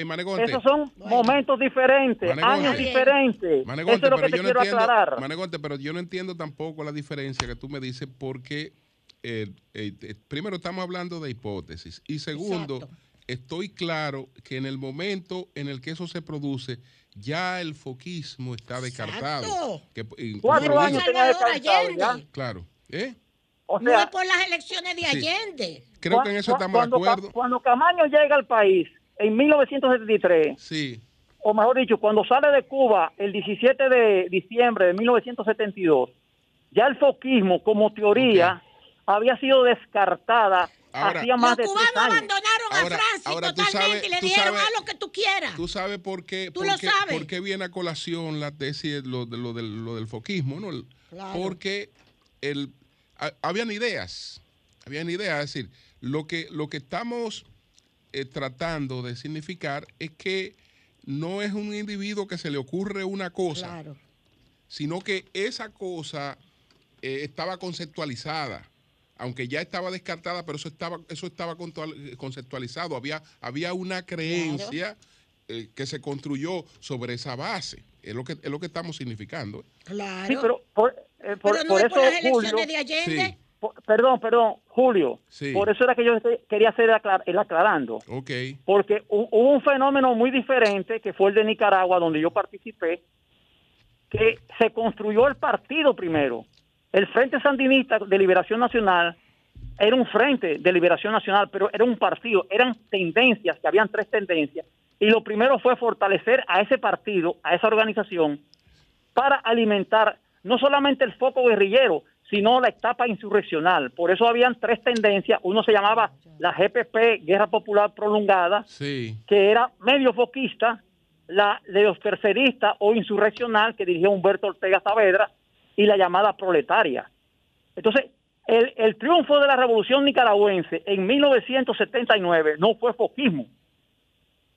[SPEAKER 1] Esos son momentos diferentes, años diferentes. Eso es lo que te quiero aclarar.
[SPEAKER 2] Manegonte, pero yo no entiendo tampoco la diferencia que tú me dices porque eh, eh, eh, primero estamos hablando de hipótesis y segundo,
[SPEAKER 3] Exacto.
[SPEAKER 2] estoy claro que en el momento en el que eso se produce, ya el foquismo está descartado. Que,
[SPEAKER 1] Cuatro años tenía
[SPEAKER 3] Allende.
[SPEAKER 1] ya.
[SPEAKER 2] Claro. ¿eh?
[SPEAKER 1] O
[SPEAKER 3] no
[SPEAKER 1] sea,
[SPEAKER 3] es por las elecciones de
[SPEAKER 2] Sí.
[SPEAKER 3] Allende.
[SPEAKER 2] Creo que en eso estamos de
[SPEAKER 1] cuando, Ca-
[SPEAKER 2] acuerdo.
[SPEAKER 1] Cuando Camaño llega al país en 1973,
[SPEAKER 2] Sí,
[SPEAKER 1] o mejor dicho, cuando sale de Cuba el 17 de diciembre de 1972, ya el foquismo como teoría había sido descartada
[SPEAKER 2] Ahora-
[SPEAKER 1] hacía más
[SPEAKER 3] Los
[SPEAKER 1] de tres
[SPEAKER 3] cubanos
[SPEAKER 1] años.
[SPEAKER 3] abandonaron
[SPEAKER 2] Ahora-
[SPEAKER 3] a Francia
[SPEAKER 2] ahora tú
[SPEAKER 3] totalmente
[SPEAKER 2] sabes-
[SPEAKER 3] y le dijeron,
[SPEAKER 2] sabes-
[SPEAKER 3] haz lo que tú quieras.
[SPEAKER 2] Tú sabes por qué,
[SPEAKER 3] Tú
[SPEAKER 2] por
[SPEAKER 3] lo
[SPEAKER 2] qué-
[SPEAKER 3] sabes.
[SPEAKER 2] por qué viene a colación la tesis, lo, de, lo, del, lo del foquismo, ¿no?
[SPEAKER 3] Claro.
[SPEAKER 2] Porque el, ha- habían ideas, habían ideas, es decir, lo que, lo que estamos eh, tratando de significar es que no es un individuo que se le ocurre una cosa,
[SPEAKER 3] Claro.
[SPEAKER 2] sino que esa cosa eh, estaba conceptualizada, aunque ya estaba descartada, pero eso estaba, eso estaba conceptualizado. Había, había una creencia eh, que se construyó sobre esa base. Es lo que, es lo que estamos significando.
[SPEAKER 3] Claro.
[SPEAKER 1] Sí, pero por, eh, por-
[SPEAKER 3] Pero no
[SPEAKER 1] por
[SPEAKER 3] es
[SPEAKER 1] eso,
[SPEAKER 3] por las elecciones
[SPEAKER 1] Julio,
[SPEAKER 3] de Allende.
[SPEAKER 2] Sí.
[SPEAKER 1] por- perdón, perdón, Julio,
[SPEAKER 2] Sí.
[SPEAKER 1] por eso era que yo quería hacer aclar- el aclarando.
[SPEAKER 2] Ok.
[SPEAKER 1] porque hu- hubo un fenómeno muy diferente que fue el de Nicaragua, donde yo participé, que se construyó el partido primero. El Frente Sandinista de Liberación Nacional era un frente de liberación nacional, pero era un partido, eran tendencias, que habían tres tendencias, y lo primero fue fortalecer a ese partido, a esa organización, para alimentar no solamente el foco guerrillero, sino la etapa insurreccional. Por eso habían tres tendencias. Uno se llamaba la GPP, Guerra Popular Prolongada,
[SPEAKER 2] Sí.
[SPEAKER 1] que era medio foquista, la de los terceristas o insurreccional, que dirigió Humberto Ortega Saavedra, y la llamada proletaria. Entonces, el, el triunfo de la revolución nicaragüense en 1979 no fue foquismo,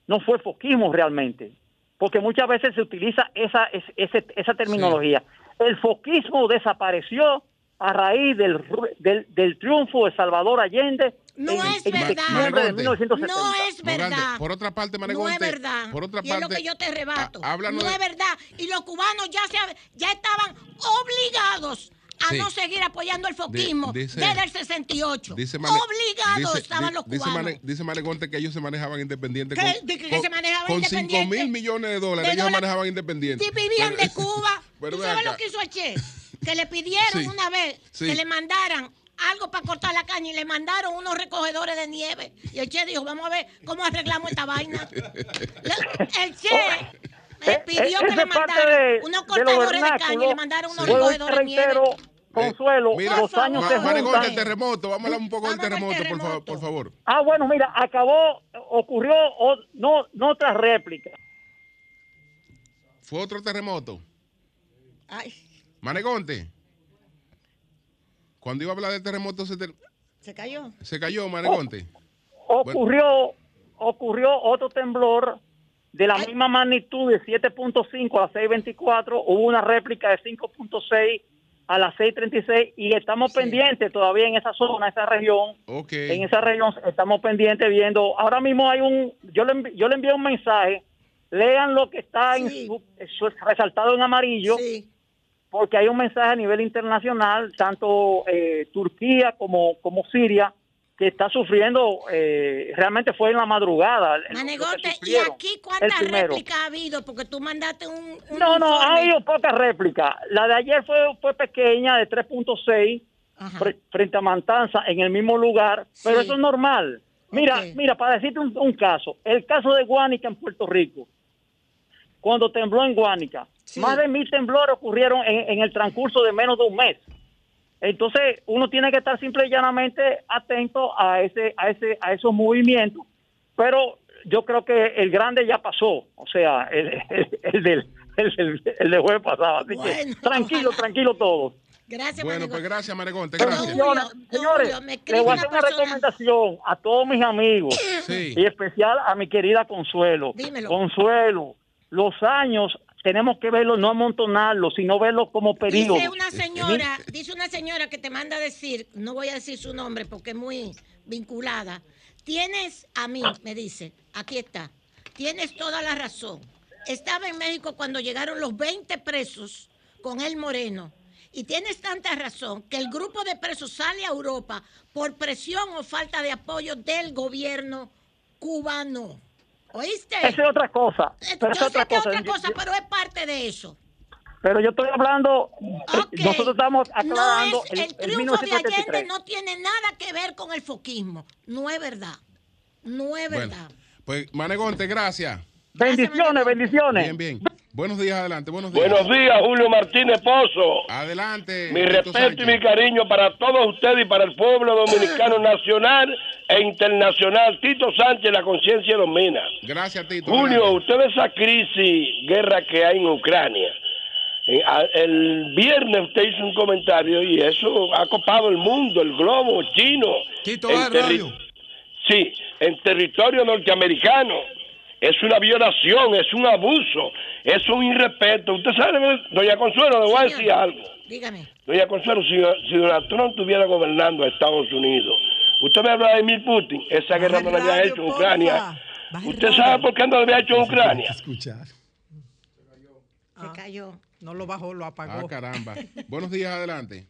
[SPEAKER 1] no fue foquismo realmente, porque muchas veces se utiliza esa, es- ese- esa terminología. El foquismo desapareció a raíz del, del, del triunfo de Salvador Allende
[SPEAKER 3] No
[SPEAKER 1] en,
[SPEAKER 3] es
[SPEAKER 1] en
[SPEAKER 3] verdad.
[SPEAKER 1] de
[SPEAKER 2] Manegonte.
[SPEAKER 1] 1970.
[SPEAKER 3] No es
[SPEAKER 2] Morante,
[SPEAKER 3] verdad.
[SPEAKER 2] por otra parte,
[SPEAKER 3] no
[SPEAKER 2] Manegonte,
[SPEAKER 3] es verdad.
[SPEAKER 2] por otra
[SPEAKER 3] y es lo
[SPEAKER 2] parte,
[SPEAKER 3] que yo te rebato.
[SPEAKER 2] háblanos
[SPEAKER 3] no
[SPEAKER 2] de-
[SPEAKER 3] es verdad. Y los cubanos ya, se, ya estaban obligados a
[SPEAKER 2] Sí.
[SPEAKER 3] no seguir apoyando el foquismo
[SPEAKER 2] dice-
[SPEAKER 3] desde el 68.
[SPEAKER 2] Dice Mane-
[SPEAKER 3] obligados
[SPEAKER 2] dice-
[SPEAKER 3] estaban los
[SPEAKER 2] dice
[SPEAKER 3] cubanos.
[SPEAKER 2] Mane- dice Manegonte que ellos se manejaban independientes.
[SPEAKER 3] ¿Qué?
[SPEAKER 2] Con,
[SPEAKER 3] ¿De que
[SPEAKER 2] con-
[SPEAKER 3] se manejaban
[SPEAKER 2] con
[SPEAKER 3] independientes?
[SPEAKER 2] 5 mil millones de dólares.
[SPEAKER 3] De
[SPEAKER 2] ellos
[SPEAKER 3] dólares.
[SPEAKER 2] manejaban independientes.
[SPEAKER 3] Si vivían
[SPEAKER 2] Pero-
[SPEAKER 3] de Cuba,
[SPEAKER 2] Pero
[SPEAKER 3] ¿tú sabes
[SPEAKER 2] acá.
[SPEAKER 3] lo que hizo el Che? Que le pidieron
[SPEAKER 2] Sí.
[SPEAKER 3] una vez
[SPEAKER 2] Sí.
[SPEAKER 3] que le mandaran algo para cortar la caña y le mandaron unos recogedores de nieve. Y el Che dijo, vamos a ver cómo arreglamos esta vaina. Le- el Che le
[SPEAKER 1] Eh,
[SPEAKER 3] pidió
[SPEAKER 1] eh,
[SPEAKER 3] que le mandaran
[SPEAKER 1] de-
[SPEAKER 3] unos cortadores de caña y le mandaron unos
[SPEAKER 2] Sí.
[SPEAKER 3] Recogedores de nieve.
[SPEAKER 1] Consuelo,
[SPEAKER 2] Mira,
[SPEAKER 1] los años se
[SPEAKER 2] Manegonte, el
[SPEAKER 1] juntan.
[SPEAKER 2] terremoto. Vamos a hablar un poco del
[SPEAKER 3] Vamos al
[SPEAKER 2] terremoto, por, favor,
[SPEAKER 3] terremoto.
[SPEAKER 2] por favor.
[SPEAKER 1] Ah, bueno, mira, acabó, ocurrió o- no, no otra réplica.
[SPEAKER 2] Fue otro terremoto.
[SPEAKER 3] Ay,
[SPEAKER 2] Manegonte. Cuando iba a hablar del terremoto se, ter-
[SPEAKER 3] se cayó.
[SPEAKER 2] se cayó Manegonte.
[SPEAKER 1] Ocurrió, ocurrió otro temblor de la
[SPEAKER 3] Ay.
[SPEAKER 1] misma magnitud de 7.5 a las 6.24, hubo una réplica de 5.6 a las 6.36 y estamos
[SPEAKER 3] Sí.
[SPEAKER 1] pendientes todavía en esa zona, esa región, en esa región estamos pendientes viendo, ahora mismo hay un, yo le, yo le envié un mensaje, lean lo que está en
[SPEAKER 3] Sí.
[SPEAKER 1] su- resaltado en amarillo,
[SPEAKER 3] Sí.
[SPEAKER 1] Porque hay un mensaje a nivel internacional, tanto eh, Turquía como, como Siria, que está sufriendo, eh, realmente fue en la madrugada.
[SPEAKER 3] Manegote, ¿y aquí cuántas réplicas ha habido? Porque tú mandaste un, un
[SPEAKER 1] No, no, ha habido pocas réplicas. La de ayer fue, fue pequeña, de 3.6,
[SPEAKER 3] Ajá.
[SPEAKER 1] fre- frente a Mantanza, en el mismo lugar, pero eso es normal. Mira, mira, para decirte un, un caso, el caso de Guánica en Puerto Rico, cuando tembló en Guánica,
[SPEAKER 3] Sí.
[SPEAKER 1] más de mil temblores ocurrieron en, en el transcurso de menos de un mes. Entonces, uno tiene que estar simple y llanamente atento a ese, a ese, a esos movimientos, pero yo creo que el grande ya pasó, o sea, el, el, el del el, del- el de jueves pasado, así
[SPEAKER 3] Bueno,
[SPEAKER 1] que tranquilo, tranquilo todos.
[SPEAKER 3] Gracias,
[SPEAKER 2] Bueno,
[SPEAKER 3] Manegote.
[SPEAKER 2] pues gracias, Manegonte.
[SPEAKER 3] Pero
[SPEAKER 2] Gracias.
[SPEAKER 3] Julio,
[SPEAKER 1] Señores, le voy a hacer una
[SPEAKER 3] persona-
[SPEAKER 1] recomendación a todos mis amigos
[SPEAKER 2] Sí.
[SPEAKER 1] y especial a mi querida Consuelo.
[SPEAKER 3] Dímelo.
[SPEAKER 1] Consuelo, los años tenemos que verlos, no amontonarlos, sino verlos como periodos.
[SPEAKER 3] Dice una señora, dice una señora que te manda a decir, no voy a decir su nombre porque es muy vinculada. Tienes a mí, me dice, aquí está. Tienes toda la razón. Estaba en México cuando llegaron los 20 presos con el Moreno Y tienes tanta razón que el grupo de presos sale a Europa por presión o falta de apoyo del gobierno cubano. ¿Oíste?
[SPEAKER 1] Esa es otra cosa.
[SPEAKER 3] Eh,
[SPEAKER 1] Pero
[SPEAKER 3] Yo
[SPEAKER 1] esa es
[SPEAKER 3] sé
[SPEAKER 1] otra
[SPEAKER 3] que
[SPEAKER 1] cosa.
[SPEAKER 3] otra cosa, pero es parte de eso.
[SPEAKER 1] Pero yo estoy hablando,
[SPEAKER 3] Ok.
[SPEAKER 1] nosotros estamos
[SPEAKER 3] No
[SPEAKER 1] aclarando
[SPEAKER 3] es, el,
[SPEAKER 1] el,
[SPEAKER 3] triunfo de Allende
[SPEAKER 1] 1973.
[SPEAKER 3] no tiene nada que ver con el foquismo. No es verdad. No es
[SPEAKER 2] Bueno,
[SPEAKER 3] verdad.
[SPEAKER 2] pues Manegonte, gracias.
[SPEAKER 1] Bendiciones, bendiciones.
[SPEAKER 2] Bien, bien. Buenos días, adelante. Buenos días.
[SPEAKER 4] Buenos días, Julio Martínez Pozo.
[SPEAKER 2] Adelante.
[SPEAKER 4] Mi respeto y mi cariño para todos ustedes y para el pueblo dominicano nacional e internacional. Tito Sánchez, la conciencia domina.
[SPEAKER 2] Gracias, Tito.
[SPEAKER 4] Julio,
[SPEAKER 2] adelante.
[SPEAKER 4] usted ve esa crisis, guerra que hay en Ucrania. Eh, El viernes usted hizo un comentario y eso ha copado el mundo, el globo chino.
[SPEAKER 5] Tito,
[SPEAKER 4] terri-
[SPEAKER 5] radio.
[SPEAKER 4] Sí, en territorio norteamericano. Es una violación, es un abuso, es un irrespeto. Usted sabe, doña Consuelo, le voy a decir algo.
[SPEAKER 3] Dígame.
[SPEAKER 4] Doña Consuelo, si, si Donald Trump estuviera gobernando a Estados Unidos, usted me habla de Vladimir Putin, esa guerra no la había hecho. Ucrania. ¿Usted
[SPEAKER 5] radio.
[SPEAKER 4] sabe por qué no la había hecho en Ucrania?
[SPEAKER 5] Escuchar.
[SPEAKER 3] Se cayó.
[SPEAKER 5] No lo bajó, lo apagó.
[SPEAKER 2] Ah, caramba. Buenos días, adelante.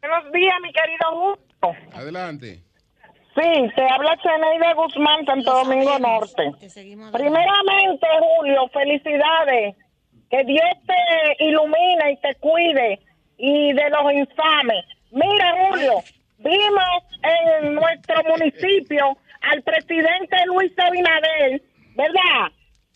[SPEAKER 6] Buenos días, mi querido Julio.
[SPEAKER 2] Adelante.
[SPEAKER 6] Sí, te habla Cheneide Guzmán, Santo Domingo. Norte. Primeramente, Julio, felicidades. Que Dios te ilumine y te cuide y de los infames. Mira, Julio, vimos en nuestro municipio al presidente Luis Abinader, ¿verdad?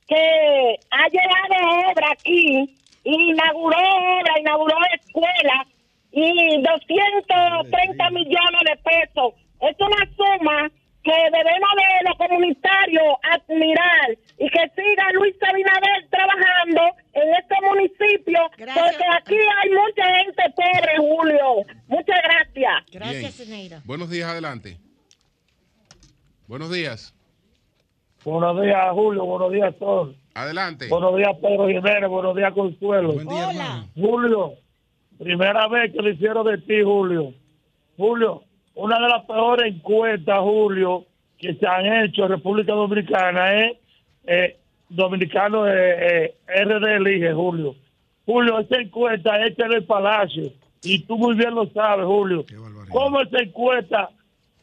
[SPEAKER 6] Que ha llevado obra aquí, inauguró obra, inauguró escuelas y 230 millones de pesos. Es una suma que debemos de los comunitarios admirar y que siga Luis Abinader trabajando en este municipio
[SPEAKER 3] Gracias.
[SPEAKER 6] porque aquí hay mucha gente pobre, Julio. Muchas gracias.
[SPEAKER 3] Gracias. Zeneida.
[SPEAKER 2] Buenos días, adelante. Buenos días.
[SPEAKER 7] Buenos días, Julio. Buenos días, Sol.
[SPEAKER 2] Adelante.
[SPEAKER 7] Buenos días, Pedro Jiménez. Buenos días, Consuelo.
[SPEAKER 5] Buen día,
[SPEAKER 3] Hola.
[SPEAKER 5] hermano.
[SPEAKER 7] Julio, primera vez que lo hicieron de ti, Julio. Julio, una de las peores encuestas, Julio, que se han hecho en República Dominicana es eh, Dominicano eh, eh, RD Elige, Julio. Julio, esa encuesta es hecha en el Palacio y tú muy bien lo sabes, Julio. ¿Cómo esa encuesta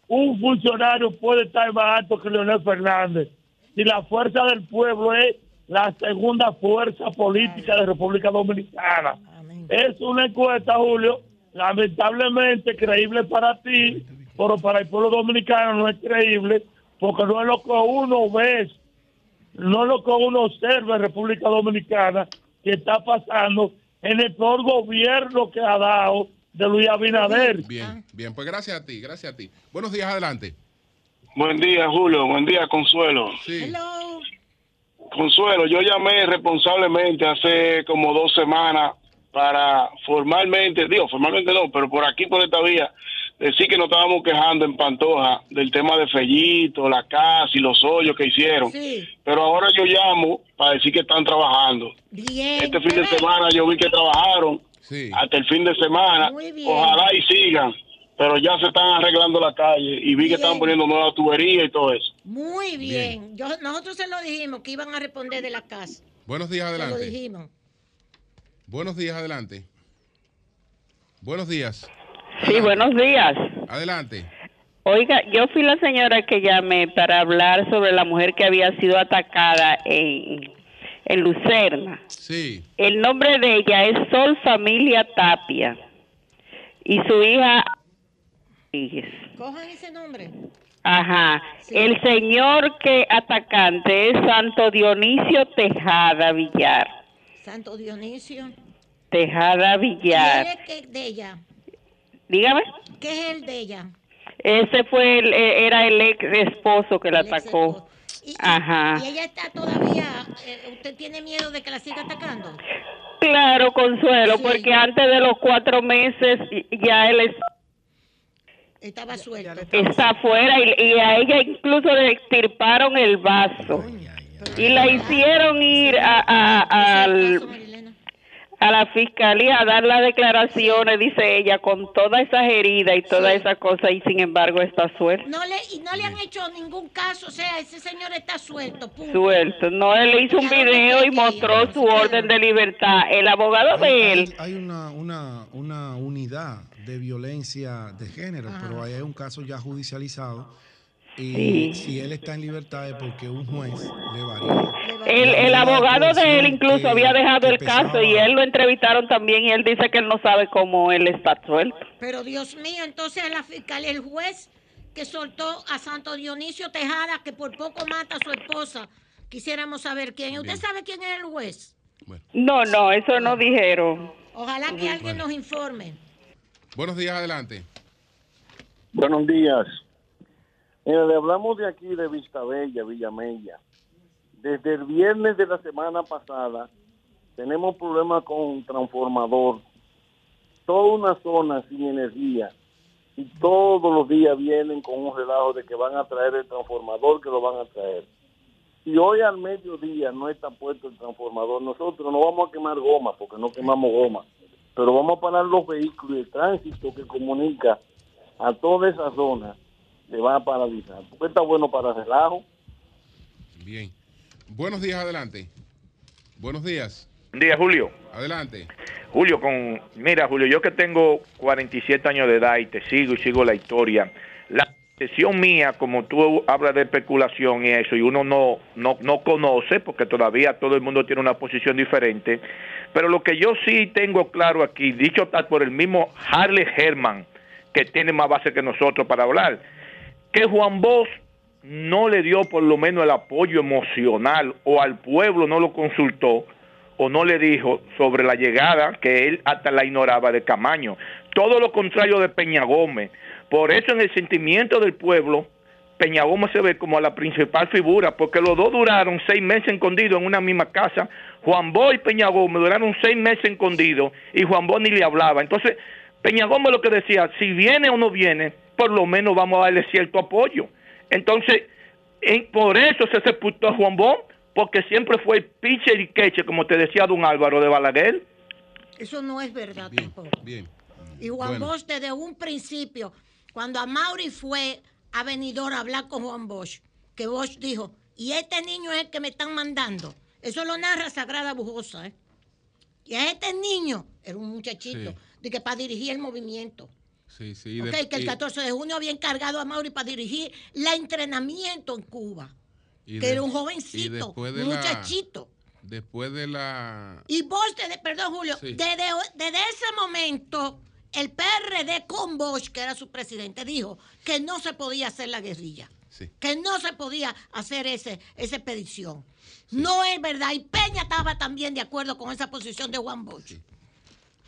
[SPEAKER 7] un funcionario puede estar más alto que Leonel Fernández? Si la fuerza del pueblo es la segunda fuerza política de República Dominicana.
[SPEAKER 3] Amén.
[SPEAKER 7] Es una encuesta, Julio, lamentablemente creíble para ti, pero para el pueblo dominicano no es creíble, porque no es lo que uno ve, no es lo que uno observa en República Dominicana que está pasando en el peor gobierno que ha dado de Luis Abinader.
[SPEAKER 2] Bien, bien. Pues gracias a ti, gracias a ti. Buenos días, adelante.
[SPEAKER 4] Buen día, Julio. Buen día, Consuelo.
[SPEAKER 2] Sí.
[SPEAKER 3] Hello.
[SPEAKER 4] Consuelo, yo llamé responsablemente hace como dos semanas para formalmente, digo, formalmente no, pero por aquí, por esta vía, decir que nos estábamos quejando en Pantoja del tema de Fellito, la casa y los hoyos que hicieron.
[SPEAKER 3] Sí.
[SPEAKER 4] Pero ahora yo llamo para decir que están trabajando.
[SPEAKER 3] Bien.
[SPEAKER 4] Este fin de semana yo vi que trabajaron
[SPEAKER 2] Sí.
[SPEAKER 4] hasta el fin de semana.
[SPEAKER 3] Muy bien.
[SPEAKER 4] Ojalá y sigan, pero ya se están arreglando la calle y vi
[SPEAKER 3] Bien.
[SPEAKER 4] que están poniendo nuevas tuberías y todo eso.
[SPEAKER 3] Muy bien. Yo, nosotros se lo dijimos que iban a responder de la casa.
[SPEAKER 2] Buenos días,
[SPEAKER 3] Se lo
[SPEAKER 2] adelante.
[SPEAKER 3] dijimos.
[SPEAKER 2] Buenos días, adelante. Buenos días.
[SPEAKER 8] Sí, buenos días.
[SPEAKER 2] Adelante.
[SPEAKER 8] Oiga, yo fui la señora que llamé para hablar sobre la mujer que había sido atacada en, en Lucerna.
[SPEAKER 2] Sí.
[SPEAKER 8] El nombre de ella es Sol Familia Tapia y su hija.
[SPEAKER 3] Cojan ese nombre.
[SPEAKER 8] Ajá. El señor que atacante es Santo Dionisio Tejada Villar.
[SPEAKER 3] Santo Dionisio.
[SPEAKER 8] Tejada
[SPEAKER 3] ¿Quién
[SPEAKER 8] Villar.
[SPEAKER 3] es que de ella?
[SPEAKER 8] Dígame.
[SPEAKER 3] ¿Qué es el de ella?
[SPEAKER 8] Ese fue el, eh, era el ex esposo que la
[SPEAKER 3] El
[SPEAKER 8] atacó.
[SPEAKER 3] Y,
[SPEAKER 8] Ajá.
[SPEAKER 3] y ella está todavía. eh, ¿Usted tiene miedo de que la siga atacando?
[SPEAKER 8] Claro, Consuelo,
[SPEAKER 3] Sí.
[SPEAKER 8] porque antes de los cuatro meses ya él es-
[SPEAKER 3] Estaba suelto.
[SPEAKER 8] está afuera y, y a ella incluso le extirparon el vaso y la hicieron ir a, a- al, a la fiscalía a dar las declaraciones, dice ella, con todas esas heridas y todas
[SPEAKER 3] Sí.
[SPEAKER 8] esas cosas, y sin embargo está suelto.
[SPEAKER 3] No le, y no le han hecho ningún caso, o sea, ese señor está suelto. punto.
[SPEAKER 8] Suelto. No, él le hizo un video y mostró su orden de libertad. El abogado de él,
[SPEAKER 5] hay una, una, una unidad de violencia de género, pero ahí hay un caso ya judicializado. Y
[SPEAKER 8] Sí.
[SPEAKER 5] si él está en libertad es porque un juez le varía.
[SPEAKER 8] el, el abogado de él incluso
[SPEAKER 5] que-
[SPEAKER 8] había dejado el caso y él lo entrevistaron también y él dice que él no sabe cómo él está suelto.
[SPEAKER 3] Pero Dios mío, entonces la fiscalía, el juez que soltó a Santo Dionisio Tejada, que por poco mata a su esposa, quisiéramos saber quién. es. ¿Usted
[SPEAKER 2] Bien.
[SPEAKER 3] sabe quién es el juez?
[SPEAKER 8] No, no, eso no dijeron.
[SPEAKER 3] Ojalá que alguien nos informe.
[SPEAKER 2] Buenos días, adelante.
[SPEAKER 9] Buenos días. Mira, le hablamos de aquí de Vistabella, Villamella. Desde el viernes de la semana pasada tenemos problemas con transformador. Toda una zona sin energía. Y todos los días vienen con un relajo de que van a traer el transformador, que lo van a traer. Si hoy al mediodía no está puesto el transformador, nosotros no vamos a quemar goma, porque no quemamos goma, pero vamos a parar los vehículos y el tránsito que comunica a toda esa zona se va a paralizar. Porque está bueno para relajo.
[SPEAKER 2] Bien. Buenos días, adelante. Buenos días.
[SPEAKER 10] Buen día, Julio.
[SPEAKER 2] Adelante.
[SPEAKER 10] Julio, con mira, Julio, yo que tengo 47 años de edad y te sigo y sigo la historia. La sesión mía, como tú hablas de especulación y eso, y uno no, no, no conoce, porque todavía todo el mundo tiene una posición diferente, pero lo que yo sí tengo claro aquí, dicho está por el mismo Harley Herman, que tiene más base que nosotros para hablar, que Juan Bosch no le dio por lo menos el apoyo emocional o al pueblo no lo consultó o no le dijo sobre la llegada que él hasta la ignoraba de Camaño. Todo lo contrario de Peña Gómez. Por eso en el sentimiento del pueblo, Peña Gómez se ve como la principal figura, porque los dos duraron seis meses escondidos en una misma casa. Juan Bosch y Peña Gómez duraron seis meses escondidos y Juan Bosch ni le hablaba. Entonces, Peña Gómez lo que decía, si viene o no viene, por lo menos vamos a darle cierto apoyo. Entonces, en- por eso se sepultó a Juan Bosch, porque siempre fue el pitcher y queche, como te decía don Álvaro de Balaguer.
[SPEAKER 3] Eso no es verdad
[SPEAKER 2] Bien,
[SPEAKER 3] tampoco.
[SPEAKER 2] bien.
[SPEAKER 3] Y Juan
[SPEAKER 2] Bueno.
[SPEAKER 3] Bosch desde un principio, cuando a Mauri fue a Benidorm a hablar con Juan Bosch, que Bosch dijo, y este niño es el que me están mandando. Eso lo narra Sagrada Bujosa, ¿eh? Y a este niño, era un muchachito,
[SPEAKER 2] Sí.
[SPEAKER 3] de que para dirigir el movimiento.
[SPEAKER 2] Sí, sí.
[SPEAKER 3] Ok,
[SPEAKER 2] de-
[SPEAKER 3] que el
[SPEAKER 2] y-
[SPEAKER 3] 14 de junio había encargado a Mauri para dirigir el entrenamiento en Cuba.
[SPEAKER 2] y
[SPEAKER 3] que
[SPEAKER 2] de-
[SPEAKER 3] era un
[SPEAKER 2] y
[SPEAKER 3] jovencito,
[SPEAKER 2] después de
[SPEAKER 3] un
[SPEAKER 2] la-
[SPEAKER 3] muchachito.
[SPEAKER 2] Después de la...
[SPEAKER 3] Y desde, perdón Julio,
[SPEAKER 2] Sí.
[SPEAKER 3] desde, desde ese momento, el PRD con Bosch, que era su presidente, dijo que no se podía hacer la guerrilla,
[SPEAKER 2] Sí.
[SPEAKER 3] que no se podía hacer ese, esa expedición. No es verdad. Y Peña estaba también de acuerdo con esa posición de Juan Bosch.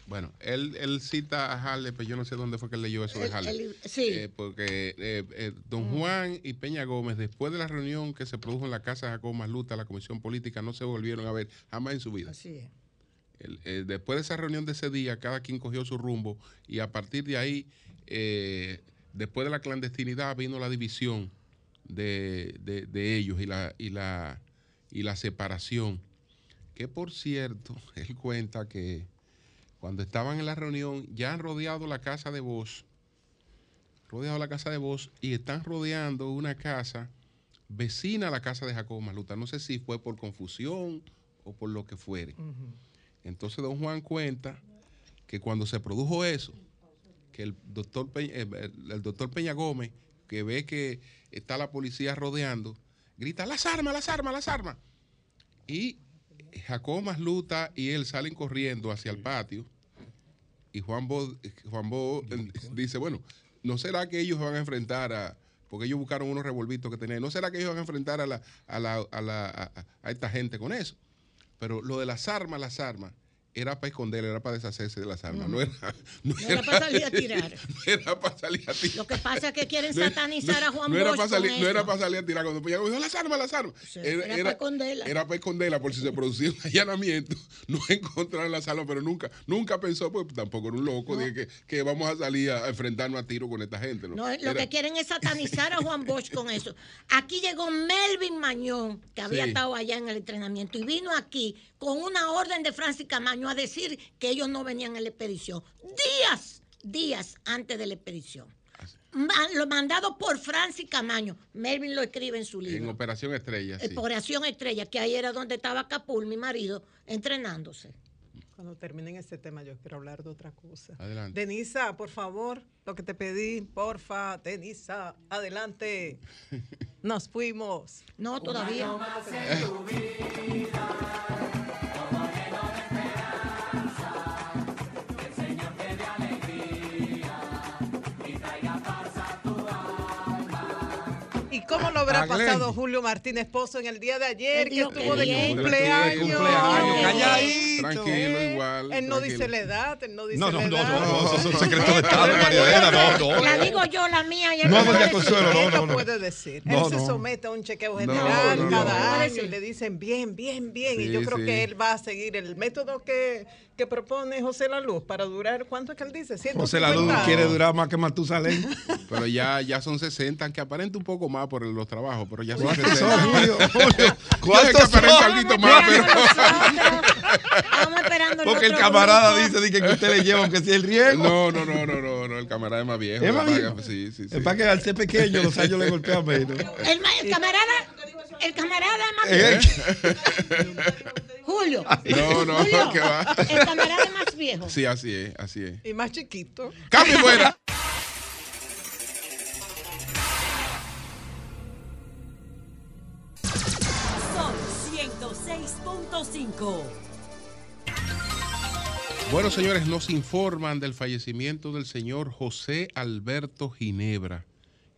[SPEAKER 2] Bueno, él, él cita a Harley, pero yo no sé dónde fue que él leyó eso de Harley.
[SPEAKER 3] sí.
[SPEAKER 2] Eh, porque eh, eh, don Juan y Peña Gómez, después de la reunión que se produjo en la casa de Jacobo Masluta, la comisión política, no se volvieron a ver jamás en su vida.
[SPEAKER 3] Así es.
[SPEAKER 2] El- después de esa reunión de ese día, cada quien cogió su rumbo y a partir de ahí, eh, después de la clandestinidad, vino la división de, de- de ellos y la, y, la, y la separación. Que por cierto, él cuenta que cuando estaban en la reunión ya han rodeado la casa de Vos, rodeado la casa de Vos y están rodeando una casa vecina a la casa de Jacobo Maluta. No sé si fue por confusión o por lo que fuere. Entonces don Juan cuenta que cuando se produjo eso, que el doctor Peña, eh, el doctor Peña Gómez, que ve que está la policía rodeando, grita, las armas, las armas, las armas. Y Jacobo Masluta y él salen corriendo hacia el patio y Juan Bo, Juan Bo eh, dice, bueno, ¿no será que ellos van a enfrentar a, porque ellos buscaron unos revolvitos que tenían, ¿no será que ellos van a enfrentar a, la, a, la, a, la, a, a esta gente con eso? Pero lo de las armas, las armas, era para esconder, era para deshacerse de las armas, no era, no
[SPEAKER 3] No era para salir a tirar.
[SPEAKER 2] no era para salir a tirar.
[SPEAKER 3] Lo que pasa es que quieren satanizar a Juan
[SPEAKER 2] no era
[SPEAKER 3] Bosch
[SPEAKER 2] para salir, no era para salir a tirar cuando dijo, las armas, las armas.
[SPEAKER 3] era para esconderla.
[SPEAKER 2] Era para esconderla por si se producía un allanamiento, no encontraron las armas, pero nunca, nunca pensó, pues tampoco era un loco, que, que vamos a salir a enfrentarnos a tiro con esta gente. ¿no?
[SPEAKER 3] Lo que quieren es satanizar a Juan Bosch con eso. Aquí llegó Melvin Mañón, que había
[SPEAKER 2] Sí.
[SPEAKER 3] estado allá en el entrenamiento, y vino aquí con una orden de Francis Camaño A decir que ellos no venían en la expedición. Días, días antes de la expedición. Lo mandado por Francis Camaño. Melvin lo escribe en su
[SPEAKER 2] En
[SPEAKER 3] libro.
[SPEAKER 2] Operación Estrella, sí.
[SPEAKER 3] Operación Estrella, que ahí era donde estaba Capul, mi marido, entrenándose.
[SPEAKER 11] Cuando terminen este tema, yo quiero hablar de otra cosa.
[SPEAKER 2] Adelante.
[SPEAKER 11] Denisa, por favor, lo que te pedí, porfa, Denisa, adelante. Nos fuimos.
[SPEAKER 3] No, todavía.
[SPEAKER 11] Cómo lo habrá pasado Julio Martínez Pozo en el día de ayer, que estuvo de cumpleaños?
[SPEAKER 5] calladito.
[SPEAKER 2] Tranquilo, igual.
[SPEAKER 11] Él no dice la edad, él no dice
[SPEAKER 5] No, no,
[SPEAKER 11] la
[SPEAKER 5] no,
[SPEAKER 11] edad.
[SPEAKER 5] no, no, eso es un secreto de Estado,
[SPEAKER 11] no
[SPEAKER 5] María no, no.
[SPEAKER 3] La digo yo, la mía. Y él
[SPEAKER 5] No,
[SPEAKER 3] no
[SPEAKER 5] doña
[SPEAKER 3] puede
[SPEAKER 5] Consuelo,
[SPEAKER 3] decir.
[SPEAKER 5] no,
[SPEAKER 11] Él
[SPEAKER 5] no,
[SPEAKER 11] no
[SPEAKER 5] no.
[SPEAKER 11] puede decir.
[SPEAKER 5] No,
[SPEAKER 11] él se
[SPEAKER 5] no.
[SPEAKER 11] somete a un chequeo
[SPEAKER 2] No,
[SPEAKER 11] general
[SPEAKER 2] no, no.
[SPEAKER 11] cada
[SPEAKER 3] No,
[SPEAKER 11] año y le dicen bien, bien, bien. y yo creo que él va a seguir el método que, que propone José La Luz para durar, ¿cuánto es que él dice?
[SPEAKER 5] José La Luz
[SPEAKER 11] 150
[SPEAKER 5] quiere durar más que Matusalén.
[SPEAKER 2] Pero ya, ya son 60, aunque aparenta un poco más por los trabajos, pero ya son
[SPEAKER 5] ¿Cuántos
[SPEAKER 2] 60.
[SPEAKER 5] son, Julio? Julio,
[SPEAKER 2] sé que
[SPEAKER 5] ¿Cuántos
[SPEAKER 2] aparenta algo más, pero...
[SPEAKER 3] Estamos esperando el
[SPEAKER 5] Porque el camarada
[SPEAKER 3] grupo.
[SPEAKER 5] dice di que, usted le lleva aunque sea el riesgo.
[SPEAKER 2] No, no, no, no, no, no, el camarada es más viejo.
[SPEAKER 5] ¿Es más viejo?
[SPEAKER 2] Sí, sí, sí.
[SPEAKER 5] Es para que al ser pequeño los años le golpean menos.
[SPEAKER 3] El, el camarada, el camarada más
[SPEAKER 5] ¿Eh?
[SPEAKER 3] Julio.
[SPEAKER 2] No, no,
[SPEAKER 3] Julio,
[SPEAKER 2] que va.
[SPEAKER 3] El camarada más viejo.
[SPEAKER 2] Sí, así es, así es.
[SPEAKER 11] Y más chiquito.
[SPEAKER 2] ¡Cambio fuera!
[SPEAKER 12] Sol 106.5.
[SPEAKER 2] Bueno, señores, nos informan del fallecimiento del señor José Alberto Ginebra.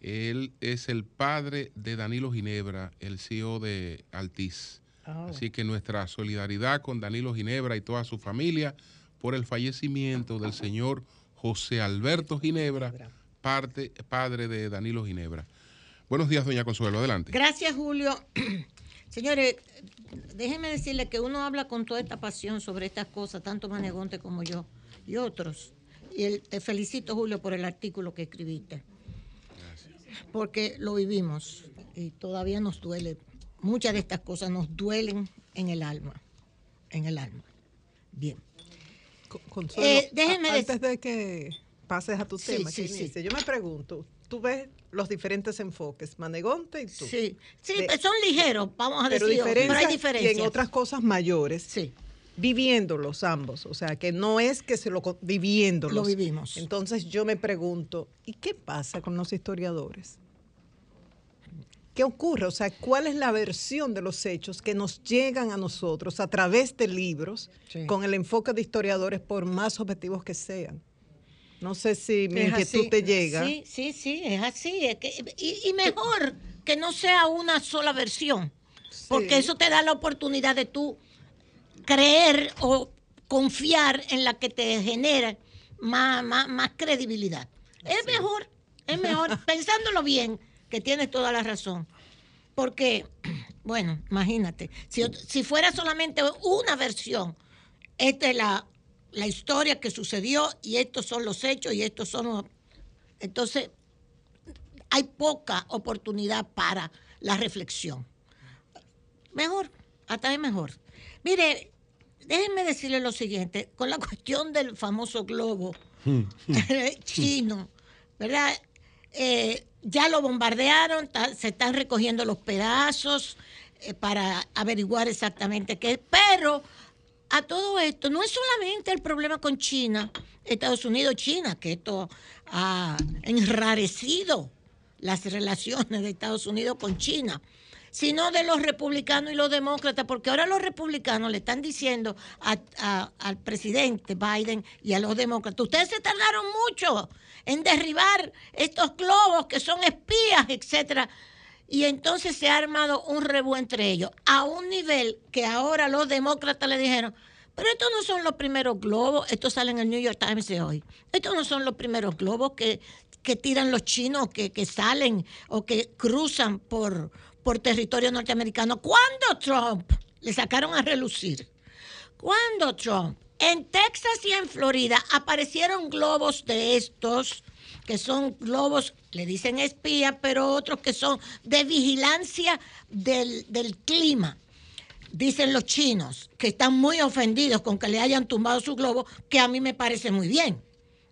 [SPEAKER 2] Él es el padre de Danilo Ginebra, el CEO de Altiz. Así que nuestra solidaridad con Danilo Ginebra y toda su familia por el fallecimiento del señor José Alberto Ginebra, parte, padre de Danilo Ginebra. Buenos días, doña Consuelo, adelante.
[SPEAKER 3] Gracias, Julio. Señores, déjenme decirle que uno habla con toda esta pasión sobre estas cosas, tanto Manegonte como yo y otros. Y el- te felicito, Julio, por el artículo que escribiste. Porque lo vivimos y todavía nos duele. Muchas de estas cosas nos duelen en el alma. En el alma. Bien.
[SPEAKER 11] Consuelo,
[SPEAKER 3] Eh, déjeme
[SPEAKER 11] antes de que pases a tu
[SPEAKER 3] Sí,
[SPEAKER 11] tema,
[SPEAKER 3] sí,
[SPEAKER 11] que
[SPEAKER 3] sí.
[SPEAKER 11] yo me pregunto, tú ves los diferentes enfoques, Manegonte y tú.
[SPEAKER 3] Sí, sí,
[SPEAKER 11] De-
[SPEAKER 3] pues son ligeros, vamos a decir, pero hay
[SPEAKER 11] diferencias. Y en otras cosas mayores,
[SPEAKER 3] Sí.
[SPEAKER 11] Viviéndolos ambos. O sea, que no es que se lo... viviéndolos.
[SPEAKER 3] Lo vivimos.
[SPEAKER 11] Entonces yo me pregunto, ¿y qué pasa con los historiadores? ¿Qué ocurre? O sea, ¿cuál es la versión de los hechos que nos llegan a nosotros a través de libros
[SPEAKER 3] Sí.
[SPEAKER 11] con el enfoque de historiadores, por más objetivos que sean? No sé si mi
[SPEAKER 3] Es
[SPEAKER 11] inquietud te llega.
[SPEAKER 3] Sí, sí, sí, es así. es que- y, y mejor que no sea una sola versión, porque eso te da la oportunidad de tú creer o confiar en la que te genera más, más, más credibilidad. Es mejor, es mejor, pensándolo bien, que tienes toda la razón. Porque, bueno, imagínate, si, si fuera solamente una versión, esta es la, la historia que sucedió y estos son los hechos y estos son los... Entonces, hay poca oportunidad para la reflexión. Mejor, hasta es mejor. Mire, déjenme decirle lo siguiente, con la cuestión del famoso globo chino, ¿verdad? Eh, ya lo bombardearon, se están recogiendo los pedazos eh, para averiguar exactamente qué es, pero a todo esto no es solamente el problema con China, Estados Unidos, China, que esto ha enrarecido las relaciones de Estados Unidos con China, sino de los republicanos y los demócratas, porque ahora los republicanos le están diciendo a- al presidente Biden y a los demócratas, ustedes se tardaron mucho en derribar estos globos que son espías, etcétera. Y entonces se ha armado un rebú entre ellos, a un nivel que ahora los demócratas le dijeron, pero estos no son los primeros globos, estos salen en el New York Times de hoy, estos no son los primeros globos que, que tiran los chinos, que, que salen o que cruzan por, por territorio norteamericano. ¿Cuándo Trump le sacaron a relucir? ¿Cuándo Trump? En Texas y en Florida aparecieron globos de estos, que son globos, le dicen espía, pero otros que son de vigilancia del, del clima. dicen los chinos, que están muy ofendidos con que le hayan tumbado su globo, que a mí me parece muy bien.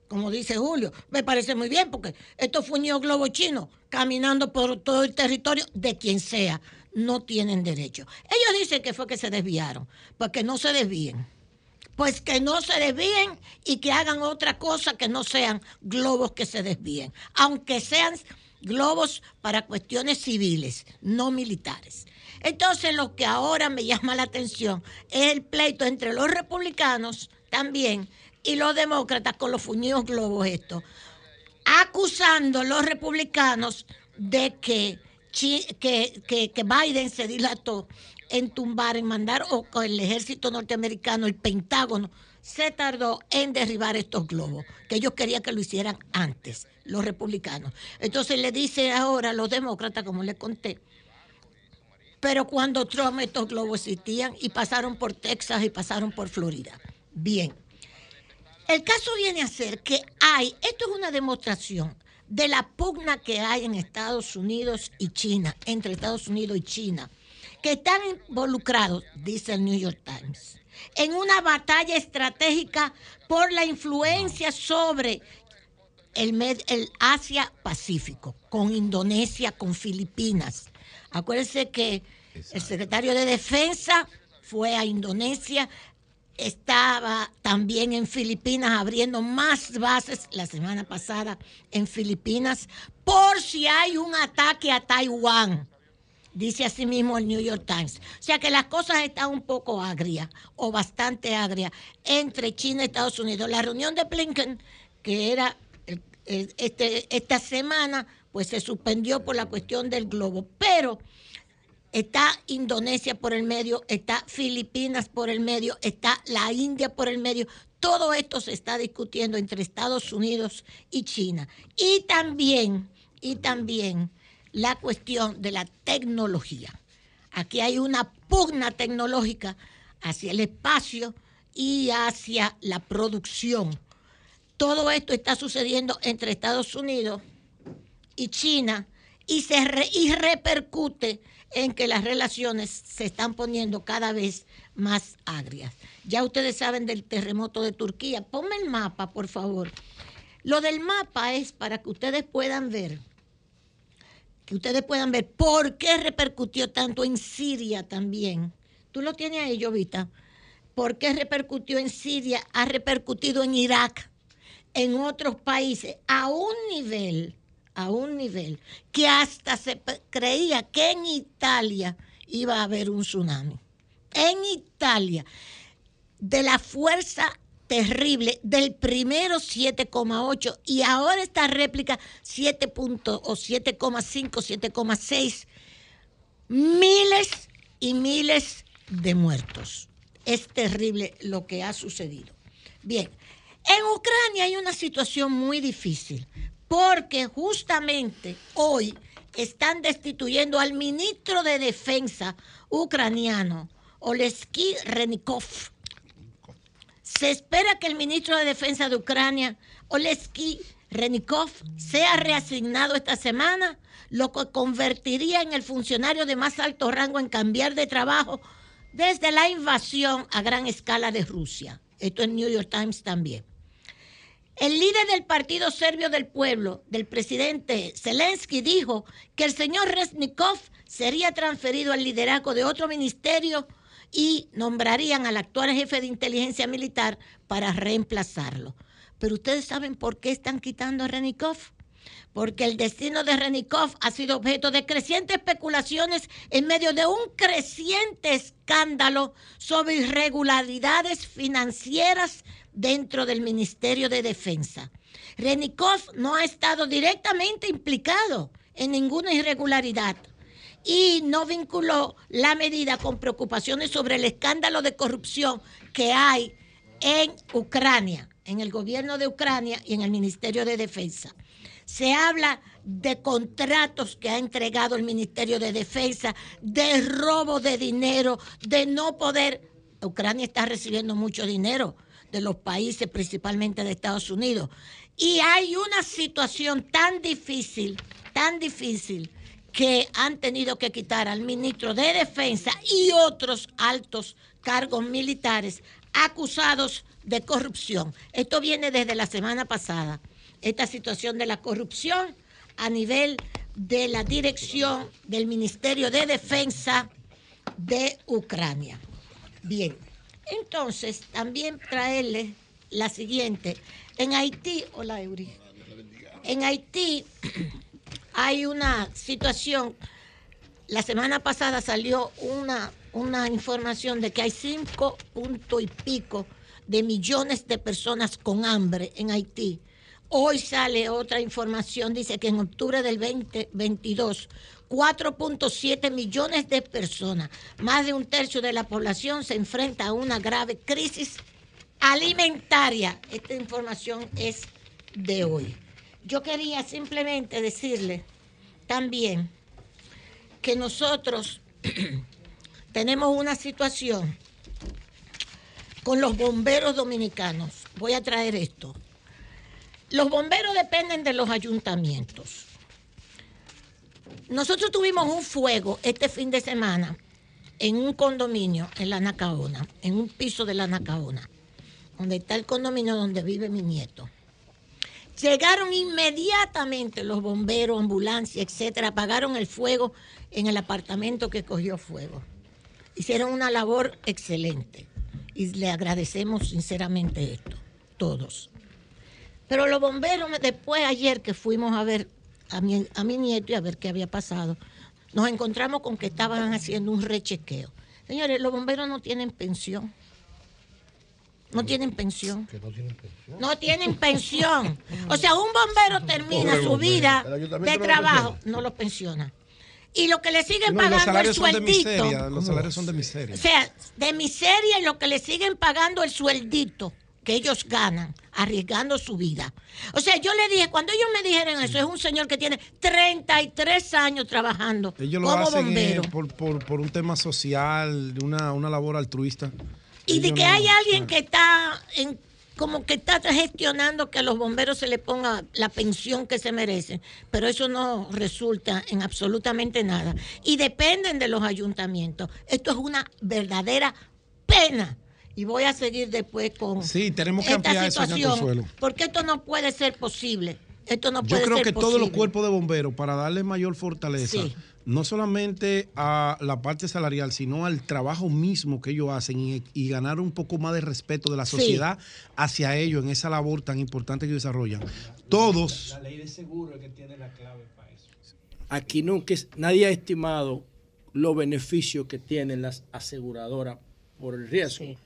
[SPEAKER 3] Como dice Julio, me parece muy bien porque estos fuñidos globos chinos caminando por todo el territorio de quien sea, no tienen derecho. Ellos dicen que fue que se desviaron, pues que no se desvíen. Pues que no se desvíen y que hagan otra cosa que no sean globos que se desvíen, aunque sean globos para cuestiones civiles, no militares. Entonces lo que ahora me llama la atención es el pleito entre los republicanos también y los demócratas con los fuñidos globos estos, acusando a los republicanos de que, que, que, que Biden se dilató en tumbar, en mandar, o con el ejército norteamericano, el Pentágono, se tardó en derribar estos globos, que ellos querían que lo hicieran antes, los republicanos. Entonces le dice ahora a los demócratas, como les conté, pero cuando Trump estos globos existían y pasaron por Texas y pasaron por Florida. Bien. El caso viene a ser que hay, esto es una demostración de la pugna que hay en Estados Unidos y China, entre Estados Unidos y China, que están involucrados, dice el New York Times, en una batalla estratégica por la influencia sobre el, el Asia-Pacífico, con Indonesia, con Filipinas. Acuérdense que el secretario de Defensa fue a Indonesia, estaba también en Filipinas abriendo más bases la semana pasada en Filipinas por si hay un ataque a Taiwán. Dice así mismo el New York Times. O sea que las cosas están un poco agrias o bastante agrias entre China y Estados Unidos. La reunión de Blinken, que era este, esta semana, pues se suspendió por la cuestión del globo. Pero está Indonesia por el medio, está Filipinas por el medio, está la India por el medio. Todo esto se está discutiendo entre Estados Unidos y China. Y también, y también la cuestión de la tecnología. Aquí hay una pugna tecnológica hacia el espacio y hacia la producción. Todo esto está sucediendo entre Estados Unidos y China y, se y repercute en que las relaciones se están poniendo cada vez más agrias. Ya ustedes saben del terremoto de Turquía. Ponme el mapa, por favor. Lo del mapa es para que ustedes puedan ver, que ustedes puedan ver por qué repercutió tanto en Siria también. Tú lo tienes ahí, Jovita. ¿Por qué repercutió en Siria? Ha repercutido en Irak, en otros países, a un nivel a un nivel que hasta se creía que en Italia iba a haber un tsunami. En Italia, de la fuerza terrible del primero 7,8 y ahora esta réplica 7. o 7,5, 7,6 miles y miles de muertos. Es terrible lo que ha sucedido. Bien, en Ucrania hay una situación muy difícil porque justamente hoy están destituyendo al ministro de Defensa ucraniano, Oleski Renikov. Se espera que el ministro de Defensa de Ucrania, Oleski Renikov, sea reasignado esta semana, lo que convertiría en el funcionario de más alto rango en cambiar de trabajo desde la invasión a gran escala de Rusia. Esto en New York Times también. El líder del Partido Serbio del Pueblo, del presidente Zelensky, dijo que el señor Resnikov sería transferido al liderazgo de otro ministerio y nombrarían al actual jefe de inteligencia militar para reemplazarlo. Pero ustedes saben por qué están quitando a Renikov. Porque el destino de Renikov ha sido objeto de crecientes especulaciones en medio de un creciente escándalo sobre irregularidades financieras dentro del Ministerio de Defensa. Renikov no ha estado directamente implicado en ninguna irregularidad y no vinculó la medida con preocupaciones sobre el escándalo de corrupción que hay en Ucrania, en el gobierno de Ucrania y en el Ministerio de Defensa. Se habla de contratos que ha entregado el Ministerio de Defensa, de robo de dinero, de no poder. Ucrania está recibiendo mucho dinero de los países, principalmente de Estados Unidos. Y hay una situación tan difícil, tan difícil, que han tenido que quitar al ministro de Defensa y otros altos cargos militares acusados de corrupción. Esto viene desde la semana pasada, esta situación de la corrupción a nivel de la dirección del Ministerio de Defensa de Ucrania. Bien, entonces también traerle la siguiente. En Haití, hola Eury, en Haití hay una situación, la semana pasada salió una, una información de que hay cinco punto y pico de millones de personas con hambre en Haití. Hoy sale otra información, dice que en octubre del 2022, 4.7 millones de personas, más de un tercio de la población, se enfrenta a una grave crisis alimentaria. Esta información es de hoy. Yo quería simplemente decirle también que nosotros tenemos una situación con los bomberos dominicanos. Voy a traer esto. Los bomberos dependen de los ayuntamientos. Nosotros tuvimos un fuego este fin de semana en un condominio en la Nacaona, en un piso de la Nacaona, donde está el condominio donde vive mi nieto. Llegaron inmediatamente los bomberos, ambulancia, etcétera, apagaron el fuego en el apartamento que cogió fuego. Hicieron una labor excelente y le agradecemos sinceramente esto, todos. Pero los bomberos, después ayer que fuimos a ver a mi, a mi nieto y a ver qué había pasado, nos encontramos con que estaban haciendo un rechequeo. Señores, los bomberos no tienen pensión. No tienen pensión. no tienen pensión. O sea, un bombero termina su vida de trabajo, no lo pensiona. Y lo que le siguen
[SPEAKER 5] No,
[SPEAKER 3] pagando el sueldito.
[SPEAKER 5] miseria. Los salarios son de miseria.
[SPEAKER 3] O sea, de miseria y lo que le siguen pagando el sueldito que ellos ganan, arriesgando su vida. O sea, yo le dije, cuando ellos me dijeron eso, es un señor que tiene 33 años trabajando
[SPEAKER 5] Ellos lo
[SPEAKER 3] como
[SPEAKER 5] hacen eh,
[SPEAKER 3] bombero.
[SPEAKER 5] por, por, por un tema social, una, una labor altruista.
[SPEAKER 3] Y de que
[SPEAKER 5] no-
[SPEAKER 3] hay alguien que está en como que está gestionando que a los bomberos se les ponga la pensión que se merecen, pero eso no resulta en absolutamente nada. Y dependen de los ayuntamientos. Esto es una verdadera pena. Y voy a seguir después con
[SPEAKER 5] Sí, tenemos que
[SPEAKER 3] esta
[SPEAKER 5] ampliar eso,
[SPEAKER 3] situación,
[SPEAKER 5] Consuelo.
[SPEAKER 3] porque esto no puede ser posible. Esto no
[SPEAKER 5] Yo
[SPEAKER 3] puede
[SPEAKER 5] creo
[SPEAKER 3] ser
[SPEAKER 5] que
[SPEAKER 3] posible.
[SPEAKER 5] todos los cuerpos de bomberos, para darle mayor fortaleza,
[SPEAKER 3] Sí.
[SPEAKER 5] no solamente a la parte salarial, sino al trabajo mismo que ellos hacen y, y ganar un poco más de respeto de la
[SPEAKER 12] Sí.
[SPEAKER 5] sociedad hacia ellos en esa labor tan importante que desarrollan. Todos,
[SPEAKER 12] La ley de seguro es que tiene la clave para eso. Aquí nunca es- nadie ha estimado los beneficios que tienen las aseguradoras por el riesgo.
[SPEAKER 3] Sí.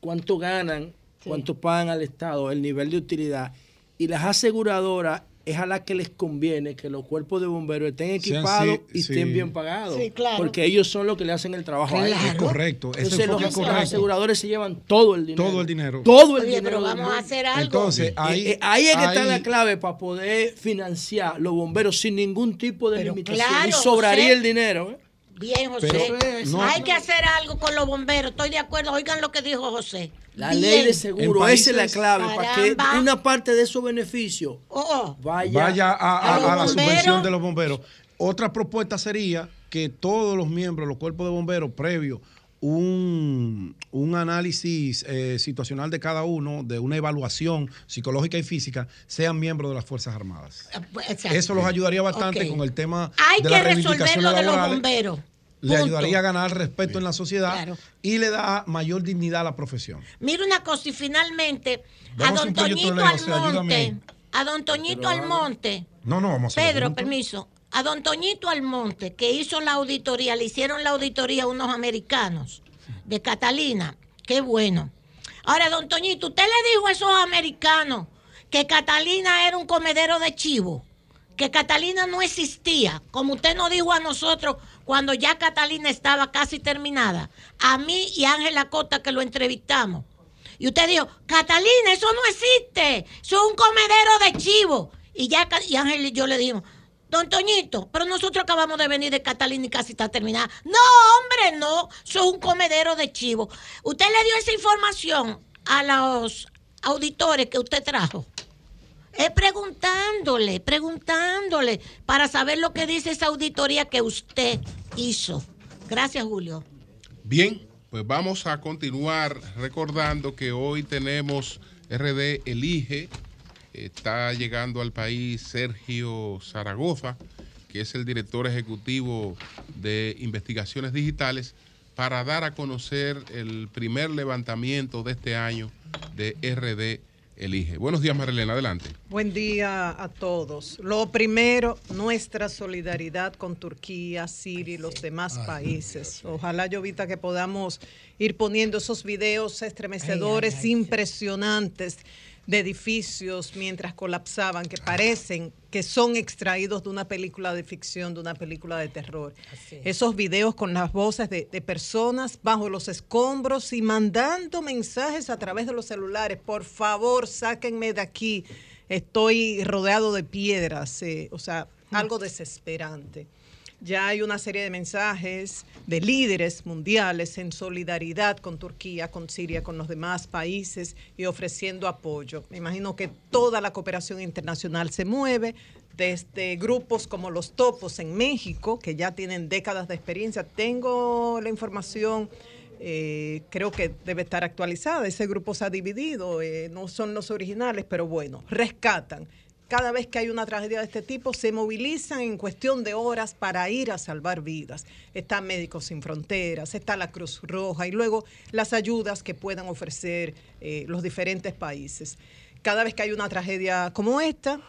[SPEAKER 12] Cuánto ganan,
[SPEAKER 3] Sí.
[SPEAKER 12] cuánto pagan al Estado, el nivel de utilidad. Y las aseguradoras es a las que les conviene que los cuerpos de bomberos estén equipados
[SPEAKER 5] sí,
[SPEAKER 12] y
[SPEAKER 5] sí.
[SPEAKER 12] estén bien pagados.
[SPEAKER 3] Sí, claro.
[SPEAKER 12] Porque ellos son los que le hacen el trabajo a ellos.
[SPEAKER 5] Es correcto,
[SPEAKER 12] Entonces, los,
[SPEAKER 5] es correcto.
[SPEAKER 12] los aseguradores se llevan todo el dinero.
[SPEAKER 5] todo el dinero.
[SPEAKER 12] Todo el
[SPEAKER 3] Oye,
[SPEAKER 12] dinero.
[SPEAKER 3] pero vamos a hacer algo.
[SPEAKER 5] Entonces, ahí,
[SPEAKER 12] Eh, eh, ahí es que está la clave para poder financiar los bomberos sin ningún tipo de limitación.
[SPEAKER 3] claro,
[SPEAKER 12] y sobraría el dinero. ¿eh?
[SPEAKER 3] Bien, José.
[SPEAKER 12] Pero no-
[SPEAKER 3] Hay que hacer algo con los bomberos. Estoy de acuerdo. Oigan lo que dijo José.
[SPEAKER 12] La
[SPEAKER 3] Bien.
[SPEAKER 12] ley de seguro, esa es la clave para que una parte de esos beneficios
[SPEAKER 3] Oh, oh.
[SPEAKER 12] vaya,
[SPEAKER 5] vaya a, a-
[SPEAKER 3] a los
[SPEAKER 5] a la
[SPEAKER 3] bomberos.
[SPEAKER 5] subvención de los bomberos. Otra propuesta sería que todos los miembros de los cuerpos de bomberos, previo un, un análisis eh, situacional de cada uno, de una evaluación psicológica y física, sean miembros de las Fuerzas Armadas.
[SPEAKER 3] Exacto.
[SPEAKER 5] Eso los ayudaría bastante con el tema
[SPEAKER 3] Hay
[SPEAKER 5] de
[SPEAKER 3] que
[SPEAKER 5] las
[SPEAKER 3] resolver
[SPEAKER 5] reivindicaciones
[SPEAKER 3] lo de los bomberos.
[SPEAKER 5] Le ayudaría a ganar respeto en la sociedad
[SPEAKER 3] Claro.
[SPEAKER 5] y le da mayor dignidad a la profesión.
[SPEAKER 3] Mira una cosa y finalmente a
[SPEAKER 5] Vamos a
[SPEAKER 3] don Toñito Almonte, a don Toñito Almonte,
[SPEAKER 5] No, no, vamos a
[SPEAKER 3] Pedro, permiso, a don Toñito Almonte que hizo la auditoría, le hicieron la auditoría a unos americanos de Catalina, qué bueno. Ahora, don Toñito, usted le dijo a esos americanos que Catalina era un comedero de chivo, que Catalina no existía, como usted nos dijo a nosotros cuando ya Catalina estaba casi terminada, a mí y Ángela Cota que lo entrevistamos. Y usted dijo, Catalina, eso no existe, eso es un comedero de chivo. Y ya y Ángel y yo le dijimos, Don Toñito, pero nosotros acabamos de venir de Catalina y casi está terminada. No, hombre, no, eso es un comedero de chivo. Usted le dio esa información a los auditores que usted trajo. Es preguntándole, preguntándole, para saber lo que dice esa auditoría que usted hizo. Gracias, Julio.
[SPEAKER 2] Bien, pues vamos a continuar recordando que hoy tenemos RD Elige. Está llegando al país Sergio Zaragoza, que es el director ejecutivo de investigaciones digitales, para dar a conocer el primer levantamiento de este año de RD Elige. Buenos días, Marilena, adelante.
[SPEAKER 11] Buen día a todos. Lo primero, nuestra solidaridad con Turquía, Siria y los demás países. Ojalá, Llovita, que podamos ir poniendo esos videos estremecedores, impresionantes de edificios mientras colapsaban, que parecen que son extraídos de una película de ficción, de una película de terror. Esos videos con las voces de, de personas bajo los escombros y mandando mensajes a través de los celulares. Por favor, sáquenme de aquí. Estoy rodeado de piedras. eh, o sea, algo desesperante. Ya hay una serie de mensajes de líderes mundiales en solidaridad con Turquía, con Siria, con los demás países y ofreciendo apoyo. Me imagino que toda la cooperación internacional se mueve desde grupos como los Topos en México, que ya tienen décadas de experiencia. Tengo la información, eh, creo que debe estar actualizada. Ese grupo se ha dividido, eh, no son los originales, pero bueno, rescatan cada vez que hay una tragedia de este tipo, se movilizan en cuestión de horas para ir a salvar vidas. Está Médicos Sin Fronteras, está la Cruz Roja y luego las ayudas que puedan ofrecer eh, los diferentes países. Cada vez que hay una tragedia como esta,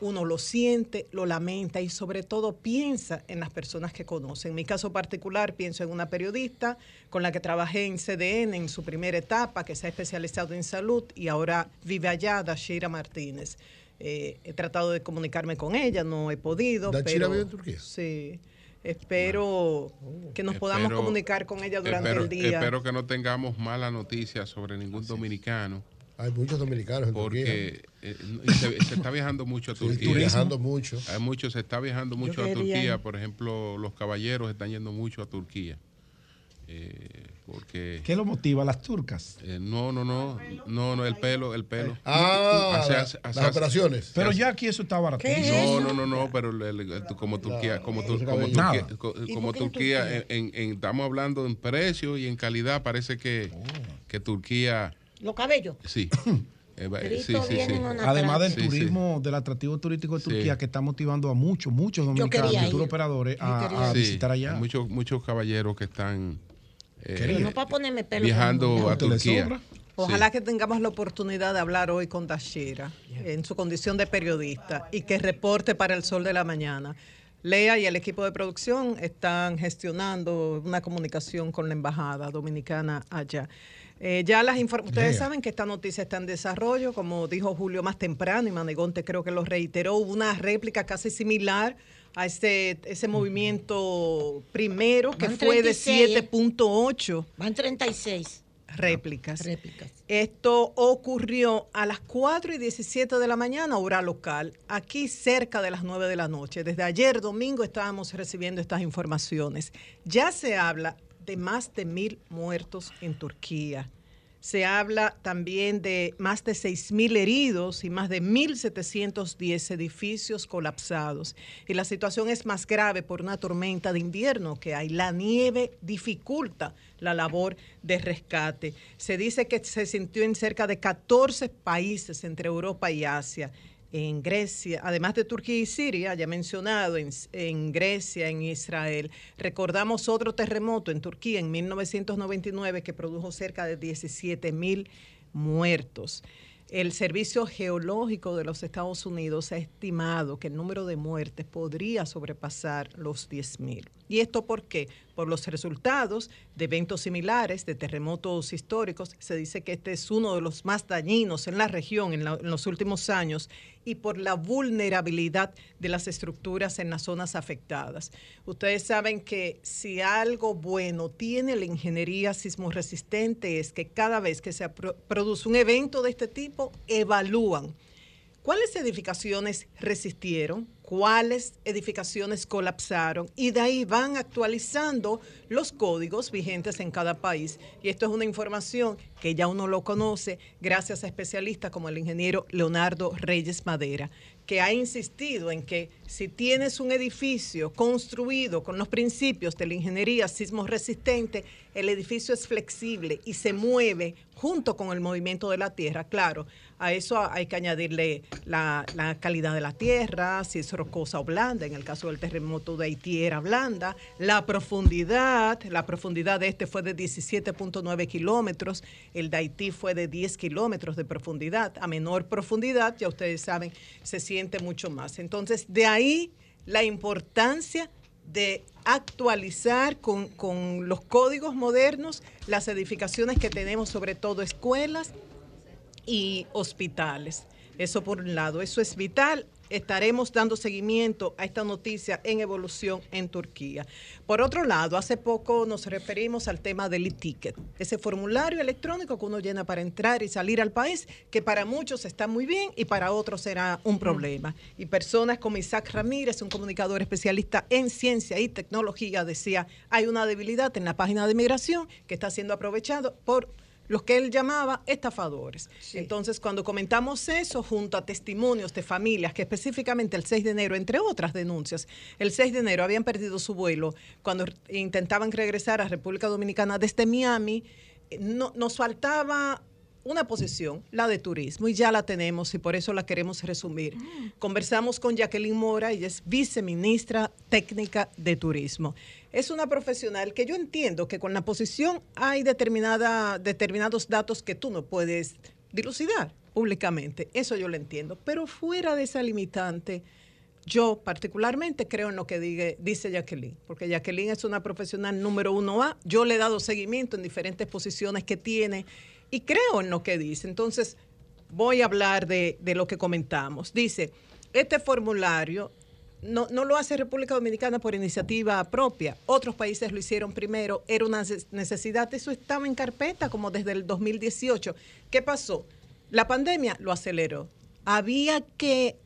[SPEAKER 11] uno lo siente, lo lamenta y sobre todo piensa en las personas que conoce. En mi caso particular, pienso en una periodista con la que trabajé en CDN en su primera etapa, que se ha especializado en salud y ahora vive allá, Dashira Martínez. Eh, he tratado de comunicarme con ella, no he podido.
[SPEAKER 13] ¿Dashira
[SPEAKER 11] pero,
[SPEAKER 13] vive en Turquía?
[SPEAKER 11] Sí. Espero que nos podamos
[SPEAKER 2] Espero-
[SPEAKER 11] comunicar con ella durante
[SPEAKER 2] espero,
[SPEAKER 11] el día.
[SPEAKER 2] Espero que no tengamos mala noticia sobre ningún dominicano.
[SPEAKER 13] Hay muchos dominicanos en
[SPEAKER 2] porque eh, se, se está viajando mucho a Turquía.
[SPEAKER 13] viajando mucho.
[SPEAKER 2] Hay mucho, se está viajando mucho a
[SPEAKER 13] quería-
[SPEAKER 2] Turquía. Por ejemplo, los caballeros están yendo mucho a Turquía. Eh, porque
[SPEAKER 5] ¿Qué lo motiva? Las turcas.
[SPEAKER 2] eh, no, no, no, no, no, el pelo, el pelo.
[SPEAKER 13] Ah,
[SPEAKER 2] Hace-
[SPEAKER 13] la-
[SPEAKER 2] hace-
[SPEAKER 13] las
[SPEAKER 2] hace-
[SPEAKER 13] operaciones.
[SPEAKER 5] Pero ya aquí eso está baratísimo.
[SPEAKER 2] no, no, no, no, pero el- el- el- como Turquía, como, como. Turquía, co-
[SPEAKER 5] ¿Y
[SPEAKER 2] como Turquía, en, en- en- estamos hablando en precio y en calidad, parece que, que Turquía,
[SPEAKER 3] Los cabellos.
[SPEAKER 2] sí. Eh, sí, sí,
[SPEAKER 5] Además del
[SPEAKER 2] Sí, sí.
[SPEAKER 5] turismo, del atractivo turístico de
[SPEAKER 2] Sí.
[SPEAKER 5] Turquía, que está motivando a muchos, muchos dominicanos,
[SPEAKER 3] ir.
[SPEAKER 5] operadores a, a
[SPEAKER 2] Sí,
[SPEAKER 5] visitar allá.
[SPEAKER 2] Muchos, muchos caballeros que están eh,
[SPEAKER 3] Pero no para ponerme pelo.
[SPEAKER 2] viajando a. Turquía.
[SPEAKER 11] Ojalá que tengamos la oportunidad de hablar hoy con Dashira en su condición de periodista y que reporte para el sol de la mañana. Lea y el equipo de producción están gestionando una comunicación con la embajada dominicana allá. Eh, ya las ustedes
[SPEAKER 13] Lea.
[SPEAKER 11] saben que esta noticia está en desarrollo, como dijo Julio más temprano y Manegonte creo que lo reiteró, hubo una réplica casi similar a ese, ese movimiento primero que
[SPEAKER 3] Van
[SPEAKER 11] fue de
[SPEAKER 3] 36, ¿eh?
[SPEAKER 11] 7.8
[SPEAKER 3] Van 36
[SPEAKER 11] réplicas.
[SPEAKER 3] réplicas.
[SPEAKER 11] Esto ocurrió a las 4 y 17 de la mañana, hora local, aquí cerca de las 9 de la noche. Desde ayer domingo estábamos recibiendo estas informaciones. Ya se habla de más de mil muertos en Turquía. Se habla también de más de 6.000 heridos y más de 1.710 edificios colapsados. Y la situación es más grave por una tormenta de invierno que hay. La nieve dificulta la labor de rescate. Se dice que se sintió en cerca de 14 países entre Europa y Asia. En Grecia, además de Turquía y Siria, ya mencionado, en, Grecia, en Israel. Recordamos otro terremoto en Turquía en 1999 que produjo cerca de 17 mil muertos. El Servicio Geológico de los Estados Unidos ha estimado que el número de muertes podría sobrepasar los 10.000. ¿Y esto por qué? Por los resultados de eventos similares, de terremotos históricos. Se dice que este es uno de los más dañinos en la región en, los últimos años y por la vulnerabilidad de las estructuras en las zonas afectadas. Ustedes saben que si algo bueno tiene la ingeniería sismoresistente es que cada vez que se produce un evento de este tipo, evalúan cuáles edificaciones resistieron, cuáles edificaciones colapsaron y de ahí van actualizando los códigos vigentes en cada país. Y esto es una información que ya uno lo conoce gracias a especialistas como el ingeniero Leonardo Reyes Madera, que ha insistido en que si tienes un edificio construido con los principios de la ingeniería sismo resistente, el edificio es flexible y se mueve junto con el movimiento de la tierra. Claro, a eso hay que añadirle la, calidad de la tierra, si es rocosa o blanda. En el caso del terremoto de Haití era blanda. La profundidad, la profundidad de este fue de 17.9 kilómetros, el de Haití fue de 10 kilómetros de profundidad. A menor profundidad, ya ustedes saben, se siente mucho más. Entonces, de ahí la importancia de actualizar con, con los códigos modernos las edificaciones que tenemos, sobre todo escuelas y hospitales. Eso por un lado, eso es vital. Estaremos dando seguimiento a esta noticia en evolución en Turquía. Por otro lado, hace poco nos referimos al tema del e-ticket, ese formulario electrónico que uno llena para entrar y salir al país, que para muchos está muy bien y para otros será un problema. Y personas como Isaac Ramírez, un comunicador especialista en ciencia y tecnología, decía, hay una debilidad en la página de migración que está siendo aprovechado por los que él llamaba estafadores. Entonces, cuando comentamos eso, junto a testimonios de familias que específicamente el 6 de enero, entre otras denuncias, el 6 de enero habían perdido su vuelo cuando intentaban regresar a República Dominicana desde Miami, eh, no, nos faltaba una posición, la de turismo, y ya la tenemos y por eso la queremos resumir. Conversamos con Jacqueline Mora, ella es viceministra técnica de turismo. Es una profesional que yo entiendo que con la posición hay determinada, determinados datos que tú no puedes dilucidar públicamente, eso yo lo entiendo, pero fuera de esa limitante, yo particularmente creo en lo que dice Jacqueline, porque Jacqueline es una profesional número uno A. Yo le he dado seguimiento en diferentes posiciones que tiene y creo en lo que dice. Entonces, voy a hablar de, lo que comentamos. Dice, este formulario no, no lo hace República Dominicana por iniciativa propia. Otros países lo hicieron primero, era una neces- necesidad. Eso estaba en carpeta como desde el 2018. ¿Qué pasó? La pandemia lo aceleró. Había que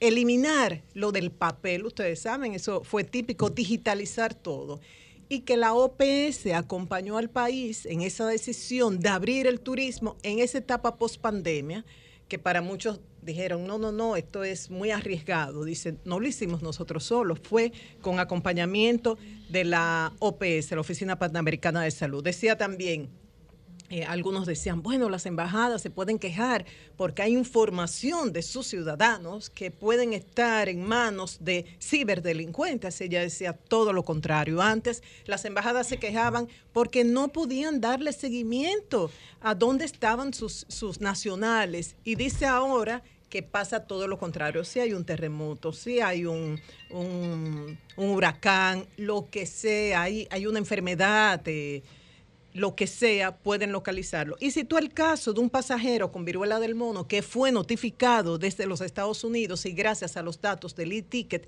[SPEAKER 11] eliminar lo del papel, ustedes saben, eso fue típico, digitalizar todo. Y que la OPS acompañó al país en esa decisión de abrir el turismo en esa etapa post pandemia, que para muchos dijeron, no, no, no, esto es muy arriesgado. Dicen, no lo hicimos nosotros solos, fue con acompañamiento de la OPS, la Oficina Panamericana de Salud. Decía también, eh, algunos decían, bueno, las embajadas se pueden quejar porque hay información de sus ciudadanos que pueden estar en manos de ciberdelincuentes. Ella decía todo lo contrario. Antes las embajadas se quejaban porque no podían darle seguimiento a dónde estaban sus, nacionales. Y dice ahora que pasa todo lo contrario. Si hay un terremoto, si hay un, un- huracán, lo que sea, hay, hay una enfermedad. eh, lo que sea, pueden localizarlo. Y citó el caso de un pasajero con viruela del mono que fue notificado desde los Estados Unidos y gracias a los datos del e-ticket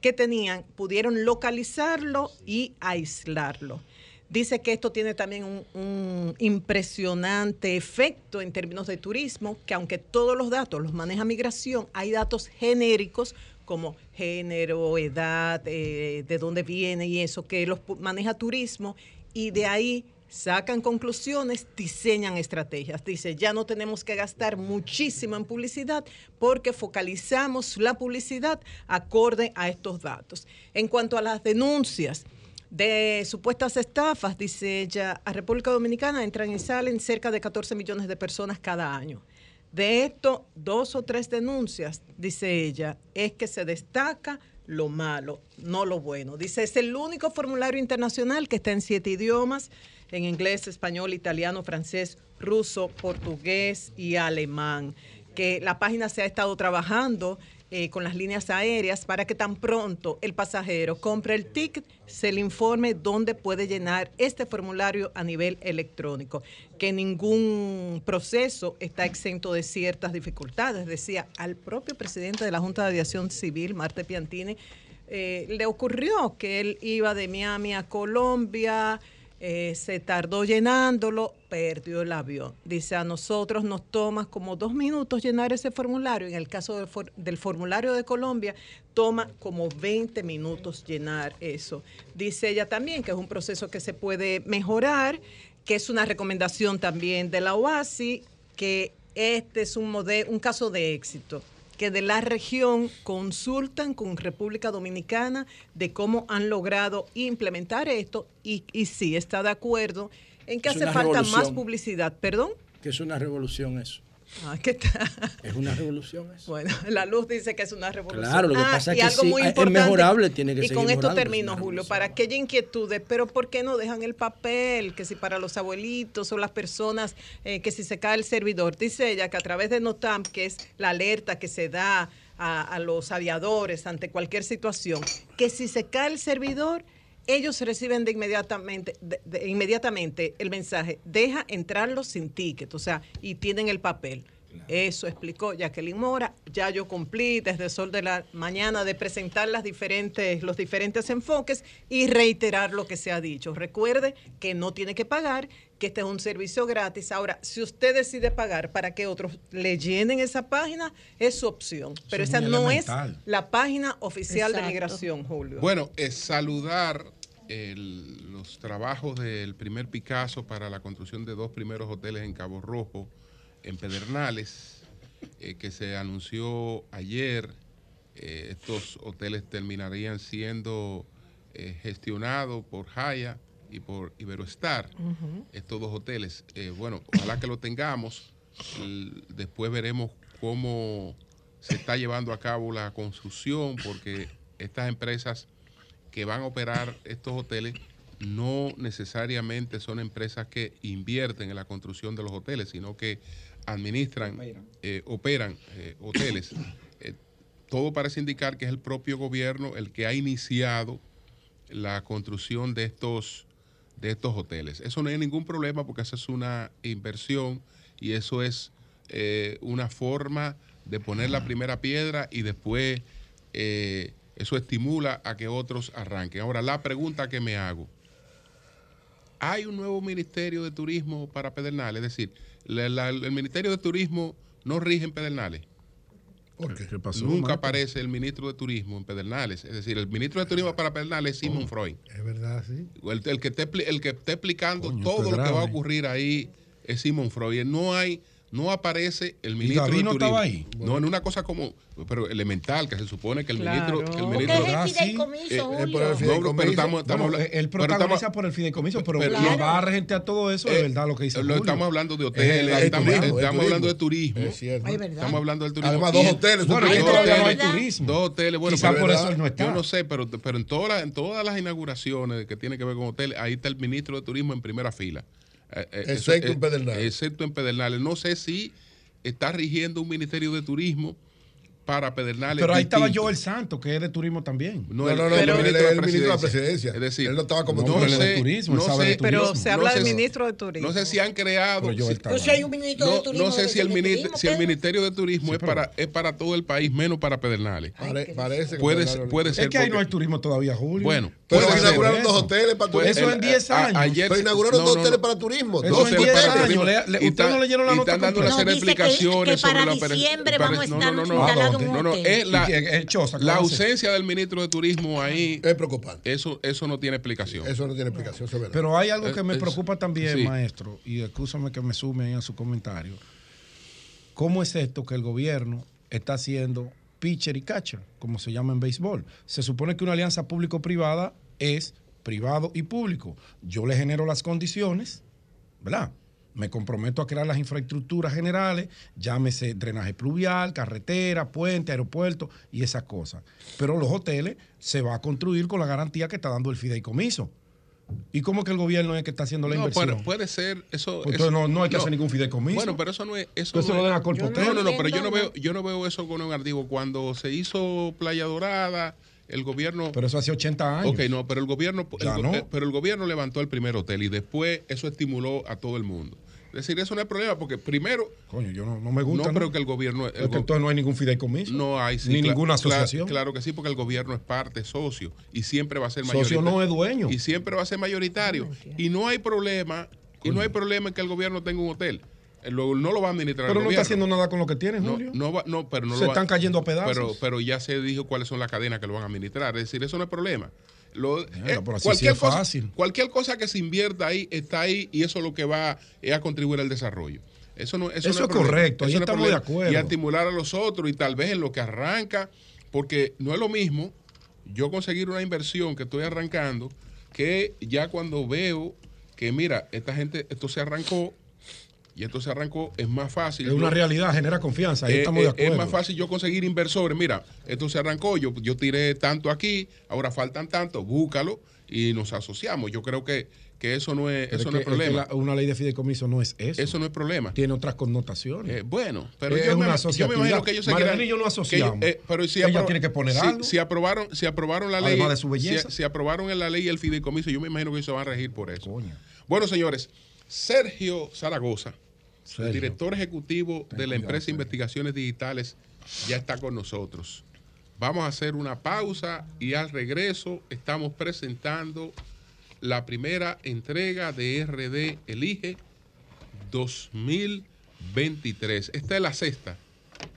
[SPEAKER 11] que tenían, pudieron localizarlo y aislarlo. Dice que esto tiene también un, impresionante efecto en términos de turismo, que aunque todos los datos los maneja migración, hay datos genéricos como género, edad, eh, de dónde viene y eso, que los maneja turismo y de ahí sacan conclusiones, diseñan estrategias. Dice, ya no tenemos que gastar muchísimo en publicidad porque focalizamos la publicidad acorde a estos datos. En cuanto a las denuncias, de supuestas estafas, dice ella, a República Dominicana entran y salen cerca de 14 millones de personas cada año. De esto, dos o tres denuncias, dice ella, es que se destaca lo malo, no lo bueno. Dice, es el único formulario internacional que está en siete idiomas, en inglés, español, italiano, francés, ruso, portugués y alemán. Que la página se ha estado trabajando eh, con las líneas aéreas para que tan pronto el pasajero compre el ticket, se le informe dónde puede llenar este formulario a nivel electrónico, que ningún proceso está exento de ciertas dificultades. Decía al propio presidente de la Junta de Aviación Civil, Marte Piantini, eh, le ocurrió que él iba de Miami a Colombia, eh, se tardó llenándolo, perdió el avión. Dice, a nosotros nos toma como dos minutos llenar ese formulario. En el caso del, for- del formulario de Colombia, toma como 20 minutos llenar eso. Dice ella también que es un proceso que se puede mejorar, que es una recomendación también de la OASI, que este es un, mode- un caso de éxito que de la región consultan con República Dominicana de cómo han logrado implementar esto y, y sí está de acuerdo en que
[SPEAKER 12] Es
[SPEAKER 11] hace falta más publicidad. ¿Perdón?
[SPEAKER 12] Que es una revolución eso.
[SPEAKER 11] Ah, ¿qué tal?
[SPEAKER 12] Es una revolución eso.
[SPEAKER 11] Bueno, la luz dice que es una revolución.
[SPEAKER 12] Claro, lo que
[SPEAKER 11] Ah,
[SPEAKER 12] pasa es que
[SPEAKER 11] algo
[SPEAKER 12] sí,
[SPEAKER 11] muy
[SPEAKER 12] es
[SPEAKER 11] importante,
[SPEAKER 12] mejorable, tiene que
[SPEAKER 11] Y con esto
[SPEAKER 12] es
[SPEAKER 11] termino, Julio, para aquella inquietudes, pero ¿por qué no dejan el papel? Que si para los abuelitos o las personas, eh, que si se cae el servidor. Dice ella que a través de NOTAM, que es la alerta que se da a, a los aviadores ante cualquier situación, que si se cae el servidor, ellos reciben de inmediatamente, de- de inmediatamente el mensaje, deja entrarlos sin ticket, o sea, y tienen el papel. Eso explicó Jacqueline Mora. Ya yo cumplí desde el sol de la mañana de presentar las diferentes, los diferentes enfoques y reiterar lo que se ha dicho. Recuerde que no tiene que pagar, que este es un servicio gratis. Ahora, si usted decide pagar para que otros le llenen esa página, es su opción. Pero
[SPEAKER 2] es
[SPEAKER 11] esa no
[SPEAKER 2] elemental.
[SPEAKER 11] es la página oficial
[SPEAKER 3] Exacto.
[SPEAKER 11] de migración, Julio.
[SPEAKER 2] Bueno, es saludar el- los trabajos del primer Picasso para la construcción de dos primeros hoteles en Cabo Rojo, en Pedernales, eh, que se anunció ayer. Eh, estos hoteles terminarían siendo eh, gestionados por Haya y por Iberoestar estos dos hoteles. Eh, bueno, ojalá que lo tengamos. Después veremos cómo se está llevando a cabo la construcción, porque estas empresas que van a operar estos hoteles no necesariamente son empresas que invierten en la construcción de los hoteles, sino que administran, eh, operan eh, hoteles. Eh, todo parece indicar que es el propio gobierno el que ha iniciado la construcción de estos, de estos hoteles. Eso no hay ningún problema porque esa es una inversión y eso es eh, una forma de poner la primera piedra y después eh, eso estimula a que otros arranquen. Ahora, la pregunta que me hago, ¿hay un nuevo Ministerio de Turismo para Pedernales? Es decir, la- la- el Ministerio de Turismo no rige en Pedernales.
[SPEAKER 5] ¿Qué pasó?
[SPEAKER 2] Nunca aparece el ministro de Turismo en Pedernales. Es decir, el ministro de Turismo para Pedernales es Simon Freud.
[SPEAKER 13] Es verdad, sí.
[SPEAKER 2] El, el que, esté, el que esté explicando
[SPEAKER 5] Coño,
[SPEAKER 2] todo lo que va a
[SPEAKER 5] grave.
[SPEAKER 2] ocurrir ahí es Simon Freud. No hay, no aparece el ministro
[SPEAKER 5] David
[SPEAKER 2] de
[SPEAKER 5] no
[SPEAKER 2] Turismo.
[SPEAKER 5] estaba ahí?
[SPEAKER 2] No, en una cosa como, pero elemental, que se supone que el
[SPEAKER 5] Claro.
[SPEAKER 2] ministro, que el ministro
[SPEAKER 5] es el
[SPEAKER 2] Ah, sí.
[SPEAKER 3] fideicomiso,
[SPEAKER 2] Eh,
[SPEAKER 3] Julio.
[SPEAKER 2] eh, por el fideicomiso. No, pero estamos, estamos
[SPEAKER 5] Bueno,
[SPEAKER 2] hablando-
[SPEAKER 5] él
[SPEAKER 2] pero
[SPEAKER 5] protagoniza
[SPEAKER 2] estamos-
[SPEAKER 5] por el fideicomiso, pero
[SPEAKER 2] pero- Claro.
[SPEAKER 5] va a regentear todo eso es verdad lo que dice
[SPEAKER 2] Lo
[SPEAKER 5] Julio.
[SPEAKER 2] estamos hablando de
[SPEAKER 5] Es
[SPEAKER 2] hoteles,
[SPEAKER 5] el- el
[SPEAKER 2] estamos,
[SPEAKER 5] turismo, el
[SPEAKER 2] estamos
[SPEAKER 5] turismo.
[SPEAKER 2] hablando de turismo.
[SPEAKER 13] Es cierto.
[SPEAKER 2] Estamos hablando del turismo.
[SPEAKER 13] Además, dos hoteles,
[SPEAKER 5] Bueno,
[SPEAKER 2] dos
[SPEAKER 5] no hay turismo.
[SPEAKER 2] Dos hoteles, bueno,
[SPEAKER 5] Quizá
[SPEAKER 2] pero-
[SPEAKER 5] por eso él no está.
[SPEAKER 2] Yo no sé, pero, pero en, todas las, en todas las inauguraciones que tienen que ver con hoteles, ahí está el ministro de Turismo en primera fila. Eh, eh, eso-
[SPEAKER 13] Excepto en Pedernales.
[SPEAKER 2] Excepto en Pedernales. No sé si está rigiendo un ministerio de turismo para Pedernales.
[SPEAKER 5] Pero ahí estaba
[SPEAKER 2] distinto.
[SPEAKER 5] Joel Santos, que es de turismo también.
[SPEAKER 2] No,
[SPEAKER 13] no, no, él es
[SPEAKER 2] de
[SPEAKER 13] el ministro de la
[SPEAKER 2] presidencia. Es decir,
[SPEAKER 13] Él no estaba como
[SPEAKER 2] no
[SPEAKER 5] es de
[SPEAKER 2] sé,
[SPEAKER 5] turismo,
[SPEAKER 2] no
[SPEAKER 5] de
[SPEAKER 2] sé,
[SPEAKER 11] Pero
[SPEAKER 5] turismo.
[SPEAKER 11] se habla
[SPEAKER 2] no
[SPEAKER 11] del
[SPEAKER 2] sé-
[SPEAKER 11] ministro de Turismo.
[SPEAKER 2] No sé si han creado.
[SPEAKER 5] Pero Joel
[SPEAKER 2] si-
[SPEAKER 5] estaba
[SPEAKER 3] hay un ministro de
[SPEAKER 2] no,
[SPEAKER 3] turismo.
[SPEAKER 2] no sé si el, ministro,
[SPEAKER 3] turismo,
[SPEAKER 2] si el. Ministerio de Turismo es, para, es para todo el país, menos para Pedernales.
[SPEAKER 13] Pare- parece que
[SPEAKER 2] Puede, puede ser.
[SPEAKER 5] Es que ahí no hay turismo todavía, Julio.
[SPEAKER 2] Bueno,
[SPEAKER 13] Pero inauguraron
[SPEAKER 5] eso.
[SPEAKER 13] dos hoteles para
[SPEAKER 2] Pues
[SPEAKER 5] Eso
[SPEAKER 13] turismo.
[SPEAKER 5] en 10
[SPEAKER 2] a-
[SPEAKER 5] años.
[SPEAKER 2] ayer-
[SPEAKER 13] Pero inauguraron dos hoteles para turismo.
[SPEAKER 5] Eso
[SPEAKER 13] Dos
[SPEAKER 2] hoteles
[SPEAKER 5] 10
[SPEAKER 2] para
[SPEAKER 5] años.
[SPEAKER 2] turismo. Y
[SPEAKER 5] usted
[SPEAKER 2] están-
[SPEAKER 5] no leyeron la
[SPEAKER 2] y
[SPEAKER 5] nota
[SPEAKER 2] están dando una serie de
[SPEAKER 3] No, dice que-
[SPEAKER 2] explicaciones
[SPEAKER 3] para
[SPEAKER 2] sobre la operación.
[SPEAKER 3] diciembre vamos a
[SPEAKER 2] No,
[SPEAKER 3] estar
[SPEAKER 2] no, no, no, es la,
[SPEAKER 5] Y que el Choza, ¿qué
[SPEAKER 2] la ausencia del ministro de Turismo ahí,
[SPEAKER 13] Es preocupante.
[SPEAKER 2] eso, eso no tiene explicación.
[SPEAKER 13] Eso no tiene explicación, eso es verdad.
[SPEAKER 5] Pero hay algo que me
[SPEAKER 2] Es-
[SPEAKER 5] preocupa también,
[SPEAKER 2] sí.
[SPEAKER 5] maestro, y escúchame que me sume ahí a su comentario. ¿Cómo es esto que el gobierno está haciendo pitcher y catcher, como se llama en béisbol? Se supone que una alianza público-privada es privado y público. Yo le genero las condiciones, ¿verdad? Me comprometo a crear las infraestructuras generales, llámese drenaje pluvial, carretera, puente, aeropuerto y esas cosas. Pero los hoteles se va a construir con la garantía que está dando el fideicomiso. ¿Y cómo que el gobierno es el que está haciendo la
[SPEAKER 2] No,
[SPEAKER 5] inversión?
[SPEAKER 2] puede, puede ser eso.
[SPEAKER 5] Pues
[SPEAKER 2] eso-
[SPEAKER 5] entonces no, no hay que hacer ningún fideicomiso.
[SPEAKER 2] Bueno, pero eso no es. Eso
[SPEAKER 5] Entonces
[SPEAKER 2] no
[SPEAKER 5] lo
[SPEAKER 2] es-
[SPEAKER 5] a Corpo
[SPEAKER 2] no, no, no, pero yo no veo, yo no veo eso con un artigo. Cuando se hizo Playa Dorada, el gobierno.
[SPEAKER 5] Pero eso hace 80 años.
[SPEAKER 2] Ok, no, pero el gobierno, el
[SPEAKER 5] no.
[SPEAKER 2] eh, pero el gobierno levantó el primer hotel y después eso estimuló a todo el mundo. Es decir, eso no es problema porque primero...
[SPEAKER 5] Coño, yo no, no me gusta.
[SPEAKER 2] No, pero que el gobierno... el
[SPEAKER 5] Es que
[SPEAKER 2] go-
[SPEAKER 5] entonces no hay ningún fideicomiso.
[SPEAKER 2] no hay, sí,
[SPEAKER 5] Ni ninguna asociación.
[SPEAKER 2] Claro que sí, porque el gobierno es parte, socio, y siempre va a ser
[SPEAKER 5] Socio
[SPEAKER 2] mayoritario.
[SPEAKER 5] no es dueño.
[SPEAKER 2] Y siempre va a ser mayoritario. Y no hay problema, y no hay problema en que el gobierno tenga un hotel. Eh, lo- no lo va a administrar
[SPEAKER 5] Pero
[SPEAKER 2] el
[SPEAKER 5] no está haciendo nada con lo que tiene,
[SPEAKER 2] No,
[SPEAKER 5] Julio.
[SPEAKER 2] no, va- no, pero no
[SPEAKER 5] Se
[SPEAKER 2] lo va-
[SPEAKER 5] están cayendo a pedazos.
[SPEAKER 2] Pero, pero ya se dijo cuáles son las cadenas que lo van a administrar. Es decir, eso no es problema. Lo- eh,
[SPEAKER 5] pero así
[SPEAKER 2] cualquier,
[SPEAKER 5] sí es
[SPEAKER 2] cosa, cualquier cosa que se invierta ahí está ahí y eso es lo que va es a contribuir al desarrollo. Eso no, eso
[SPEAKER 5] Eso
[SPEAKER 2] no
[SPEAKER 5] es
[SPEAKER 2] problema.
[SPEAKER 5] correcto, ahí
[SPEAKER 2] no
[SPEAKER 5] estamos de acuerdo.
[SPEAKER 2] Y a estimular a los otros y tal vez en lo que arranca, porque no es lo mismo yo conseguir una inversión que estoy arrancando que ya cuando veo que mira, esta gente, esto se arrancó y esto se arrancó, es más fácil.
[SPEAKER 5] Es una
[SPEAKER 2] Yo-
[SPEAKER 5] realidad, genera confianza. Ahí
[SPEAKER 2] eh,
[SPEAKER 5] estamos
[SPEAKER 2] eh,
[SPEAKER 5] de acuerdo.
[SPEAKER 2] Es más fácil yo conseguir inversores. Mira, esto se arrancó, yo, yo tiré tanto aquí, ahora faltan tanto, búscalo y nos asociamos. Yo creo que, que eso no es,
[SPEAKER 5] Pero
[SPEAKER 2] eso
[SPEAKER 5] es
[SPEAKER 2] no es problema.
[SPEAKER 5] es la- una ley de fideicomiso no es eso.
[SPEAKER 2] Eso no es problema.
[SPEAKER 5] Tiene otras connotaciones.
[SPEAKER 2] Eh, bueno, pero
[SPEAKER 5] Es
[SPEAKER 2] yo, me,
[SPEAKER 5] una
[SPEAKER 2] yo me imagino que ellos se quieran-
[SPEAKER 5] y yo no asociamos.
[SPEAKER 2] eh, pero si
[SPEAKER 5] Ella tiene que poner
[SPEAKER 2] si-
[SPEAKER 5] algo.
[SPEAKER 2] Si aprobaron, si aprobaron la ley,
[SPEAKER 5] Además de su belleza.
[SPEAKER 2] Si, si aprobaron en la ley el fideicomiso, yo me imagino que ellos se van a regir por eso. Bueno, señores, Sergio Zaragoza, el director ejecutivo de la empresa Investigaciones Digitales, ya está con nosotros. Vamos a hacer una pausa y al regreso estamos presentando la primera entrega de RD Elige 2023. Esta es la sexta,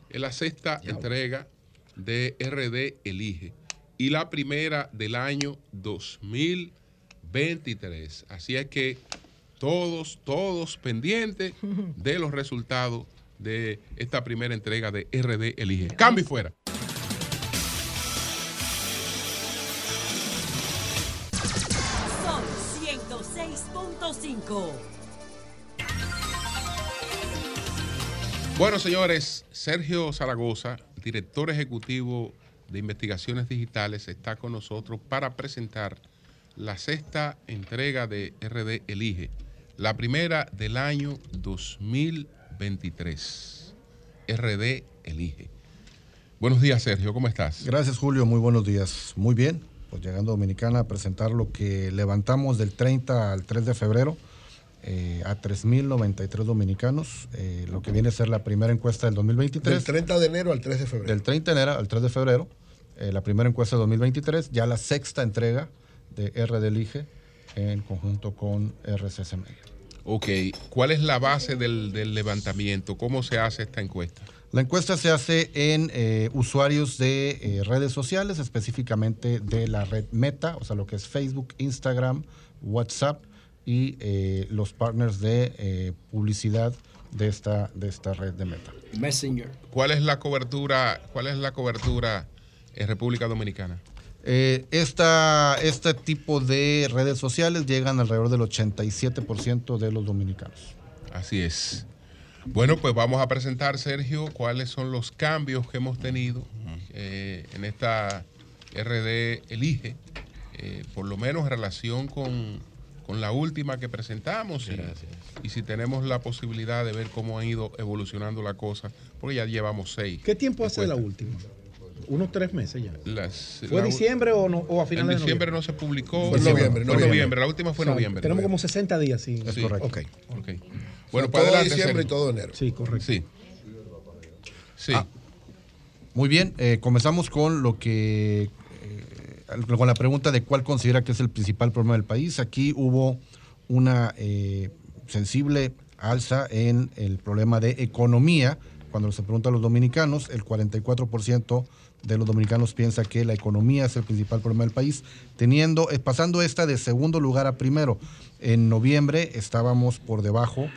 [SPEAKER 2] es la sexta entrega de RD Elige y la primera del año 2023. Así es que todos, todos pendientes de los resultados de esta primera entrega de RD Elige. Cambio y fuera.
[SPEAKER 14] Sol 106.5.
[SPEAKER 2] Bueno, señores, Sergio Zaragoza, director ejecutivo de investigaciones digitales, está con nosotros para presentar la sexta entrega de RD Elige, la primera del año 2023. RD Elige. Buenos días, Sergio, ¿cómo estás?
[SPEAKER 15] Gracias, Julio. Muy buenos días. Muy bien. Pues llegando a Dominicana a presentar lo que levantamos del 30 al 3 de febrero eh, a 3.093 dominicanos, eh, lo que viene a ser la primera encuesta del 2023.
[SPEAKER 13] Del 30 de enero al 3 de febrero.
[SPEAKER 15] Del 30 de enero al 3 de febrero, eh, la primera encuesta del 2023, ya la sexta entrega de RD Elige en conjunto con RCC Media.
[SPEAKER 2] Ok, ¿cuál es la base del, del levantamiento? ¿Cómo se hace esta encuesta?
[SPEAKER 15] La encuesta se hace en eh, usuarios de eh, redes sociales, específicamente de la red Meta, o sea, lo que es Facebook, Instagram, WhatsApp y eh, los partners de eh, publicidad de esta, de esta red de Meta.
[SPEAKER 12] Messenger.
[SPEAKER 2] ¿Cuál es la cobertura, cuál es la cobertura en República Dominicana?
[SPEAKER 15] Eh, esta, este tipo de redes sociales llegan alrededor del 87% de los dominicanos.
[SPEAKER 2] Así es. Bueno, pues vamos a presentar, Sergio, cuáles son los cambios que hemos tenido eh, en esta RD Elige, eh, por lo menos en relación con, con la última que presentamos y, y si tenemos la posibilidad de ver cómo ha ido evolucionando la cosa, porque ya llevamos seis.
[SPEAKER 5] ¿Qué tiempo hace de la última? Unos tres meses ya.
[SPEAKER 2] Las-
[SPEAKER 5] ¿Fue
[SPEAKER 2] la-
[SPEAKER 5] diciembre o, no, o a finales
[SPEAKER 2] En
[SPEAKER 5] de
[SPEAKER 2] diciembre
[SPEAKER 5] noviembre?
[SPEAKER 2] no se publicó.
[SPEAKER 5] Fue en noviembre,
[SPEAKER 2] Fue
[SPEAKER 5] noviembre.
[SPEAKER 2] La última fue en
[SPEAKER 5] O sea,
[SPEAKER 2] noviembre.
[SPEAKER 5] Tenemos como 60 días, sí.
[SPEAKER 2] Sí.
[SPEAKER 5] Ok.
[SPEAKER 2] Ok.
[SPEAKER 13] O
[SPEAKER 2] Bueno,
[SPEAKER 13] sea,
[SPEAKER 2] para
[SPEAKER 13] todo diciembre y todo enero.
[SPEAKER 5] Sí, correcto.
[SPEAKER 2] Sí. Sí.
[SPEAKER 15] Ah, muy bien, eh, comenzamos con lo que eh, con la pregunta de cuál considera que es el principal problema del país. Aquí hubo una eh, sensible alza en el problema de economía. Cuando se pregunta a los dominicanos, el 44% de los dominicanos piensa que la economía es el principal problema del país, teniendo, eh, pasando esta de segundo lugar a primero. En noviembre estábamos por debajo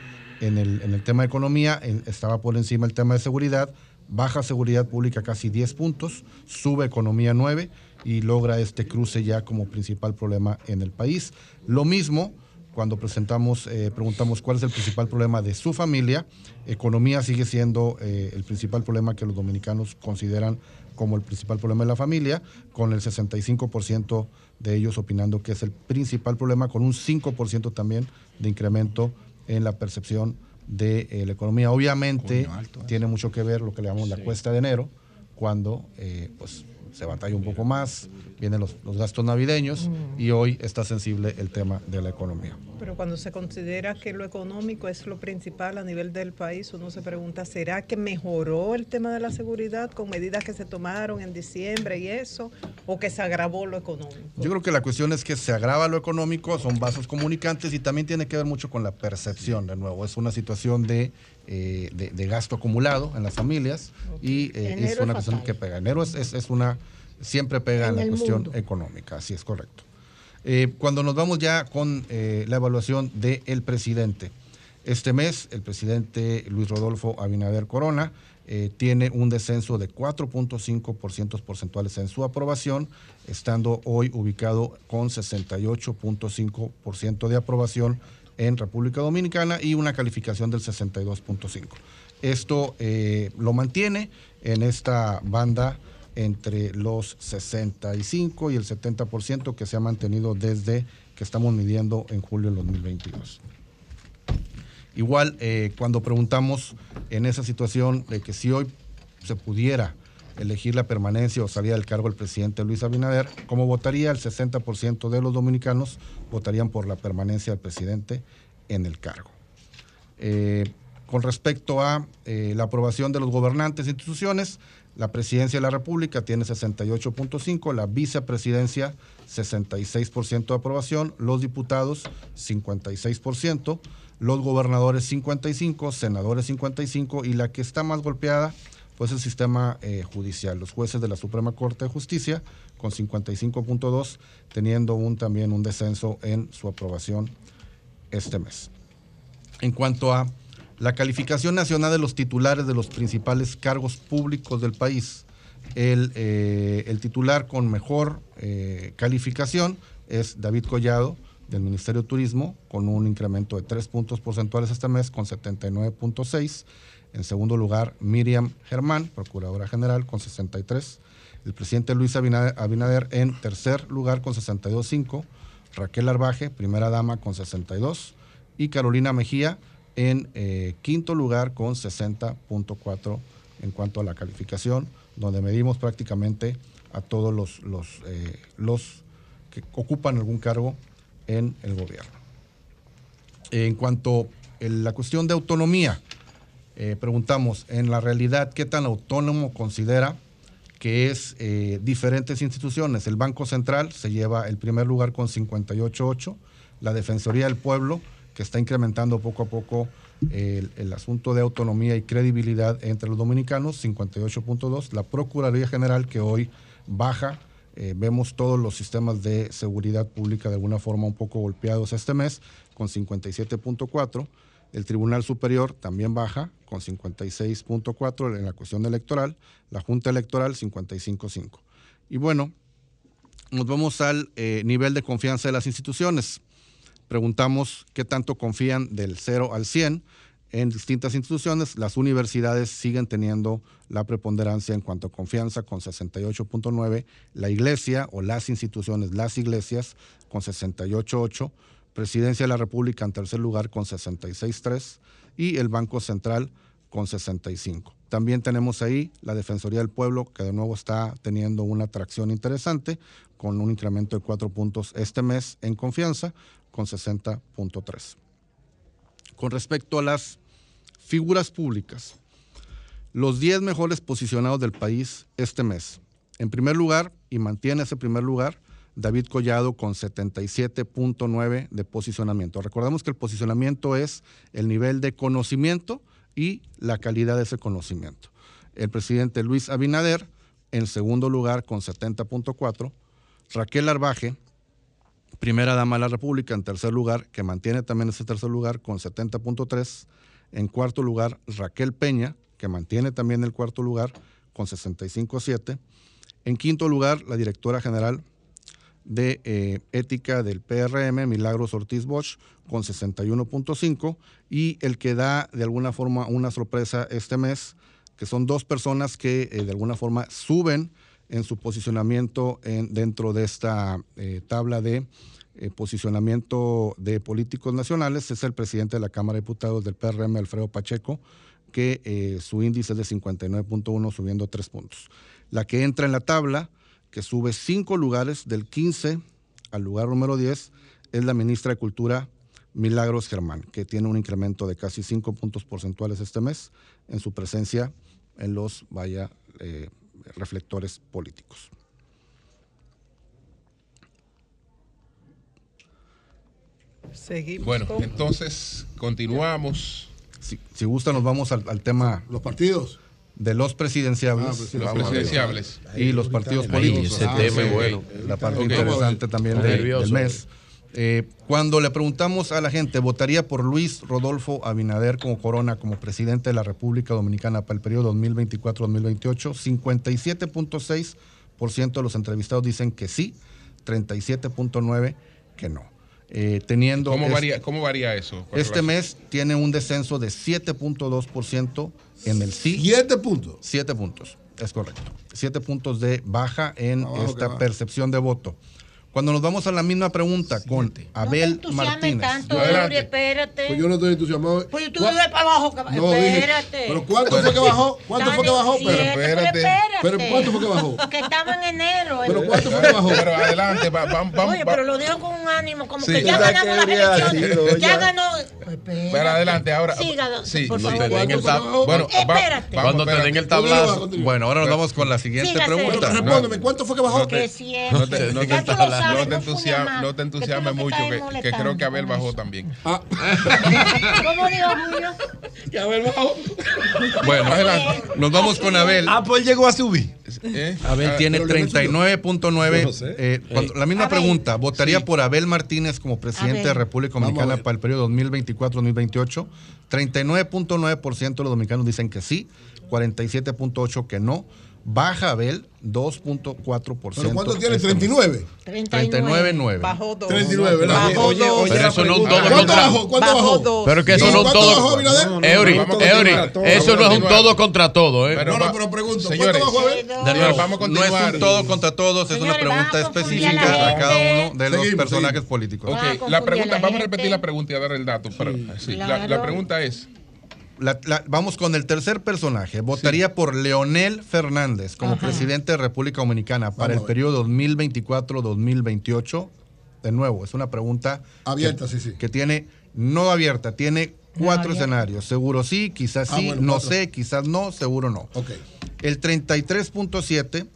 [SPEAKER 15] en el, en el tema de economía, estaba por encima el tema de seguridad, baja seguridad pública casi 10 puntos, sube economía 9 y logra este cruce ya como principal problema en el país. Lo mismo cuando presentamos, eh, preguntamos cuál es el principal problema de su familia, economía sigue siendo eh, el principal problema que los dominicanos consideran como el principal problema de la familia, con el 65% de ellos opinando que es el principal problema, con un 5% también de incremento en la percepción de eh, la economía. Obviamente tiene mucho que ver lo que le llamamos la cuesta de enero, cuando eh, pues, se batalla un poco más, vienen los, los gastos navideños y hoy está sensible el tema de la economía.
[SPEAKER 11] Pero cuando se considera que lo económico es lo principal a nivel del país, uno se pregunta, ¿será que mejoró el tema de la seguridad con medidas que se tomaron en diciembre y eso? ¿O que se agravó lo económico?
[SPEAKER 15] Yo creo que la cuestión es que se agrava lo económico, son vasos comunicantes y también tiene que ver mucho con la percepción, de nuevo. Es una situación de, eh, de, de gasto acumulado en las familias y eh, es
[SPEAKER 3] es
[SPEAKER 15] una cuestión
[SPEAKER 3] fatal.
[SPEAKER 15] que pega. Enero es, es, es una, siempre pega en,
[SPEAKER 3] En
[SPEAKER 15] la cuestión
[SPEAKER 3] mundo.
[SPEAKER 15] económica, así es correcto. Eh, cuando nos vamos ya con la evaluación del presidente. Este mes, el presidente Luis Rodolfo Abinader Corona tiene un descenso de 4.5% porcentuales en su aprobación, estando hoy ubicado con 68.5% de aprobación en República Dominicana y una calificación del 62.5%. Esto eh, lo mantiene en esta banda entre los 65 y el 70% que se ha mantenido desde que estamos midiendo en julio del 2022. Igual, eh, cuando preguntamos en esa situación de que si hoy se pudiera elegir la permanencia o salida del cargo del presidente Luis Abinader, ¿cómo votaría? El 60% de los dominicanos votarían por la permanencia del presidente en el cargo. Eh, con respecto a eh, la aprobación de los gobernantes e instituciones, la presidencia de la República tiene 68.5, la vicepresidencia 66% de aprobación, los diputados 56%, los gobernadores 55, senadores 55 y la que está más golpeada pues el sistema eh, judicial, los jueces de la Suprema Corte de Justicia con 55.2 teniendo un, también un descenso en su aprobación este mes. En cuanto a la calificación nacional de los titulares de los principales cargos públicos del país, el, eh, el titular con mejor eh, calificación es David Collado del Ministerio de Turismo con un incremento de 3 puntos porcentuales este mes con 79.6. En segundo lugar, Miriam Germán, Procuradora General, con 63. El presidente Luis Abinader, en tercer lugar con 62.5. Raquel Arbaje, primera dama, con 62. Y Carolina Mejía en eh, quinto lugar con 60.4 en cuanto a la calificación, donde medimos prácticamente a todos los, los, eh, los que ocupan algún cargo en el gobierno. En cuanto a la cuestión de autonomía, eh, preguntamos, en la realidad, ¿qué tan autónomo considera que es eh, diferentes instituciones? El Banco Central se lleva el primer lugar con 58.8, la Defensoría del Pueblo, que está incrementando poco a poco el, el asunto de autonomía y credibilidad entre los dominicanos, 58.2, la Procuraduría General, que hoy baja eh, vemos todos los sistemas de seguridad pública de alguna forma un poco golpeados este mes, con 57.4. El Tribunal Superior también baja, con 56.4 en la cuestión electoral. La Junta Electoral, 55.5. Y bueno, nos vamos al eh, nivel de confianza de las instituciones. Preguntamos qué tanto confían del 0 al 100 en distintas instituciones. Las universidades siguen teniendo la preponderancia en cuanto a confianza con 68.9, la iglesia o las instituciones, las iglesias con 68.8, Presidencia de la República en tercer lugar con 66.3 y el Banco Central con 65. También tenemos ahí la Defensoría del Pueblo, que de nuevo está teniendo una atracción interesante, con un incremento de cuatro puntos este mes en confianza, con 60.3. Con respecto a las figuras públicas, los 10 mejores posicionados del país este mes. En primer lugar, y mantiene ese primer lugar, David Collado con 77.9 de posicionamiento. Recordemos que el posicionamiento es el nivel de conocimiento y la calidad de ese conocimiento. El presidente Luis Abinader en segundo lugar con 70.4. Raquel Arbaje, primera dama de la República en tercer lugar, que mantiene también ese tercer lugar con 70.3. En cuarto lugar, Raquel Peña, que mantiene también el cuarto lugar con 65.7. En quinto lugar, la directora general de eh, ética del PRM, Milagros Ortiz Bosch, con 61.5. Y el que da de alguna forma una sorpresa este mes, que son dos personas que eh, de alguna forma suben en su posicionamiento en, dentro de esta eh, tabla de posicionamiento de políticos nacionales, es el presidente de la Cámara de Diputados del PRM, Alfredo Pacheco, que su índice es de 59.1, subiendo tres puntos. La que entra en la tabla, que sube cinco lugares del 15 al lugar número 10, es la ministra de Cultura, Milagros Germán, que tiene un incremento de casi 5 puntos porcentuales este mes en su presencia en los, vaya, eh, reflectores políticos.
[SPEAKER 11] Seguimos.
[SPEAKER 2] Bueno,
[SPEAKER 11] con-
[SPEAKER 2] entonces continuamos.
[SPEAKER 15] Si, si gusta, nos vamos al, al tema.
[SPEAKER 13] ¿Los partidos?
[SPEAKER 15] De los presidenciables.
[SPEAKER 13] Ah.
[SPEAKER 2] Los presidenciables.
[SPEAKER 15] Y los partidos
[SPEAKER 2] Ahí,
[SPEAKER 15] políticos.
[SPEAKER 2] ese tema es bueno.
[SPEAKER 15] La parte interesante también
[SPEAKER 2] Estoy
[SPEAKER 15] de-
[SPEAKER 2] nervioso.
[SPEAKER 15] del mes. Eh, cuando le preguntamos a la gente, ¿votaría por Luis Rodolfo Abinader como corona, como presidente de la República Dominicana para el periodo 2024-2028? 57.6% de los entrevistados dicen que sí, 37.9% que no. Eh, teniendo
[SPEAKER 2] ¿Cómo, varía, ¿Cómo varía eso?
[SPEAKER 15] este
[SPEAKER 2] relación-
[SPEAKER 15] mes tiene un descenso de 7.2% en el sí.
[SPEAKER 13] ¿Siete puntos?
[SPEAKER 15] Siete puntos, es correcto. Siete puntos de baja en
[SPEAKER 13] Abajo
[SPEAKER 15] esta percepción de voto. Cuando nos vamos a la misma pregunta con Abel
[SPEAKER 3] entusiasmes
[SPEAKER 15] Martínez.
[SPEAKER 3] tanto,
[SPEAKER 13] Adelante.
[SPEAKER 3] Uri, espérate.
[SPEAKER 13] Pues yo no estoy entusiasmado.
[SPEAKER 3] Pues tú
[SPEAKER 13] ¿Cuá-
[SPEAKER 3] vives para abajo. que-
[SPEAKER 13] No, dije,
[SPEAKER 3] espérate.
[SPEAKER 13] pero ¿cuánto fue que bajó? ¿Cuánto fue que bajó? Pero
[SPEAKER 3] pero
[SPEAKER 13] espérate.
[SPEAKER 3] espérate.
[SPEAKER 13] Pero ¿cuánto fue que bajó?
[SPEAKER 3] Que estamos en enero.
[SPEAKER 13] Pero
[SPEAKER 3] eh.
[SPEAKER 13] ¿cuánto fue que bajó?
[SPEAKER 2] Pero adelante, va- va- va-
[SPEAKER 3] Oye, pero lo digo con un ánimo, como
[SPEAKER 2] Sí.
[SPEAKER 3] que ya
[SPEAKER 2] ¿Verdad
[SPEAKER 3] ganamos las elecciones. Ya ganó.
[SPEAKER 2] Pero adelante, ahora.
[SPEAKER 3] Siga,
[SPEAKER 2] sí,
[SPEAKER 3] por
[SPEAKER 2] sí.
[SPEAKER 3] favor.
[SPEAKER 2] El Bueno,
[SPEAKER 3] Espérate.
[SPEAKER 2] vamos,
[SPEAKER 15] Cuando te den el tablazo. Bueno, ahora nos vamos con la siguiente pregunta.
[SPEAKER 3] Pero
[SPEAKER 13] Respóndeme, ¿cuánto fue que bajó?
[SPEAKER 2] No te,
[SPEAKER 3] Que siempre.
[SPEAKER 2] no te, no te-
[SPEAKER 3] Ya
[SPEAKER 2] no te entusiasmes, no
[SPEAKER 3] que
[SPEAKER 2] mucho, que, creo que Abel bajó
[SPEAKER 3] eso.
[SPEAKER 2] también.
[SPEAKER 3] ¿Cómo dijo Julio?
[SPEAKER 13] Que Abel bajó.
[SPEAKER 15] Bueno. Nos vamos con Abel.
[SPEAKER 5] Ah, pues llegó a subir.
[SPEAKER 2] ¿Eh?
[SPEAKER 15] Abel
[SPEAKER 2] Ah,
[SPEAKER 15] tiene
[SPEAKER 2] pero Leonel subió.
[SPEAKER 15] 39.9.
[SPEAKER 5] Yo no sé.
[SPEAKER 15] eh, la misma
[SPEAKER 3] Abel.
[SPEAKER 15] pregunta, ¿votaría por Abel Martínez como presidente
[SPEAKER 3] Abel.
[SPEAKER 15] de República Dominicana para el periodo 2024-2028? 39.9% de los dominicanos dicen que sí, 47.8% que no. Baja Abel, 2.4%.
[SPEAKER 13] ¿Pero cuánto tiene?
[SPEAKER 15] este mes.
[SPEAKER 13] ¿39?
[SPEAKER 15] 39.9.
[SPEAKER 11] Bajó dos.
[SPEAKER 13] 39, ¿verdad?
[SPEAKER 11] Bajó
[SPEAKER 5] Oye, oye,
[SPEAKER 16] Pero eso no es un todo
[SPEAKER 13] ¿Cuánto
[SPEAKER 16] contra.
[SPEAKER 13] bajó? ¿Cuánto
[SPEAKER 11] Bajó
[SPEAKER 13] bajó?
[SPEAKER 11] dos.
[SPEAKER 16] Pero que eso
[SPEAKER 13] ¿Y
[SPEAKER 16] no es un
[SPEAKER 13] cuánto bajó
[SPEAKER 16] todo.
[SPEAKER 5] No, no,
[SPEAKER 16] Eury, Eury, eso no es un todo contra todo, ¿eh?
[SPEAKER 2] Pero
[SPEAKER 13] No, no, pero pregunto,
[SPEAKER 2] señores,
[SPEAKER 13] ¿cuánto bajó Abel?
[SPEAKER 15] De
[SPEAKER 2] Señores,
[SPEAKER 15] nuevo,
[SPEAKER 2] vamos a
[SPEAKER 15] no
[SPEAKER 2] continuar.
[SPEAKER 15] es un todo contra todos, es una pregunta específica a cada uno de los personajes políticos.
[SPEAKER 2] Ok, la pregunta, vamos a repetir la pregunta y a dar el dato. la- pregunta es:
[SPEAKER 15] La- la- vamos con el tercer personaje. Votaría por Leonel Fernández como presidente de República Dominicana para el periodo 2024-2028. De nuevo, es una pregunta
[SPEAKER 13] Abierta,
[SPEAKER 15] que,
[SPEAKER 13] sí, sí.
[SPEAKER 15] que tiene no abierta, tiene cuatro escenarios. Seguro sí, quizás
[SPEAKER 13] Ah,
[SPEAKER 15] sí,
[SPEAKER 13] bueno,
[SPEAKER 15] no
[SPEAKER 13] cuatro.
[SPEAKER 15] sé, quizás no, seguro no.
[SPEAKER 13] Ok.
[SPEAKER 15] El 33.7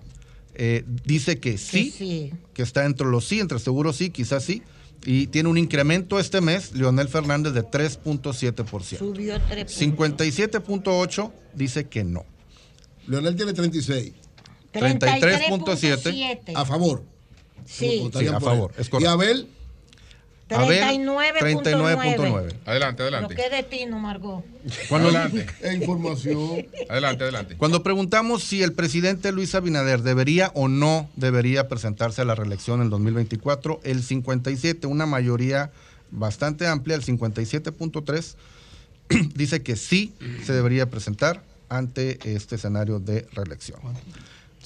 [SPEAKER 15] eh, dice que sí,
[SPEAKER 3] sí.
[SPEAKER 15] que está entre los sí, entre seguro sí, quizás sí. Y tiene un incremento este mes, Leonel Fernández, de 3.7%.
[SPEAKER 3] Subió tres puntos.
[SPEAKER 15] 57.8 dice que no.
[SPEAKER 13] Leonel tiene 36.
[SPEAKER 15] 33.7
[SPEAKER 13] A favor.
[SPEAKER 3] Sí.
[SPEAKER 15] Sí, a favor, es correcto.
[SPEAKER 13] Y Abel,
[SPEAKER 3] 39.9.
[SPEAKER 15] 39.9.
[SPEAKER 2] adelante,
[SPEAKER 3] Lo
[SPEAKER 2] adelante.
[SPEAKER 3] que es de ti, no, Margot.
[SPEAKER 15] Cuando,
[SPEAKER 2] Adelante,
[SPEAKER 13] e información.
[SPEAKER 2] adelante, adelante.
[SPEAKER 15] cuando preguntamos si el presidente Luis Abinader debería o no debería presentarse a la reelección en 2024, el 57, una mayoría bastante amplia, el 57.3, dice que sí se debería presentar ante este escenario de reelección.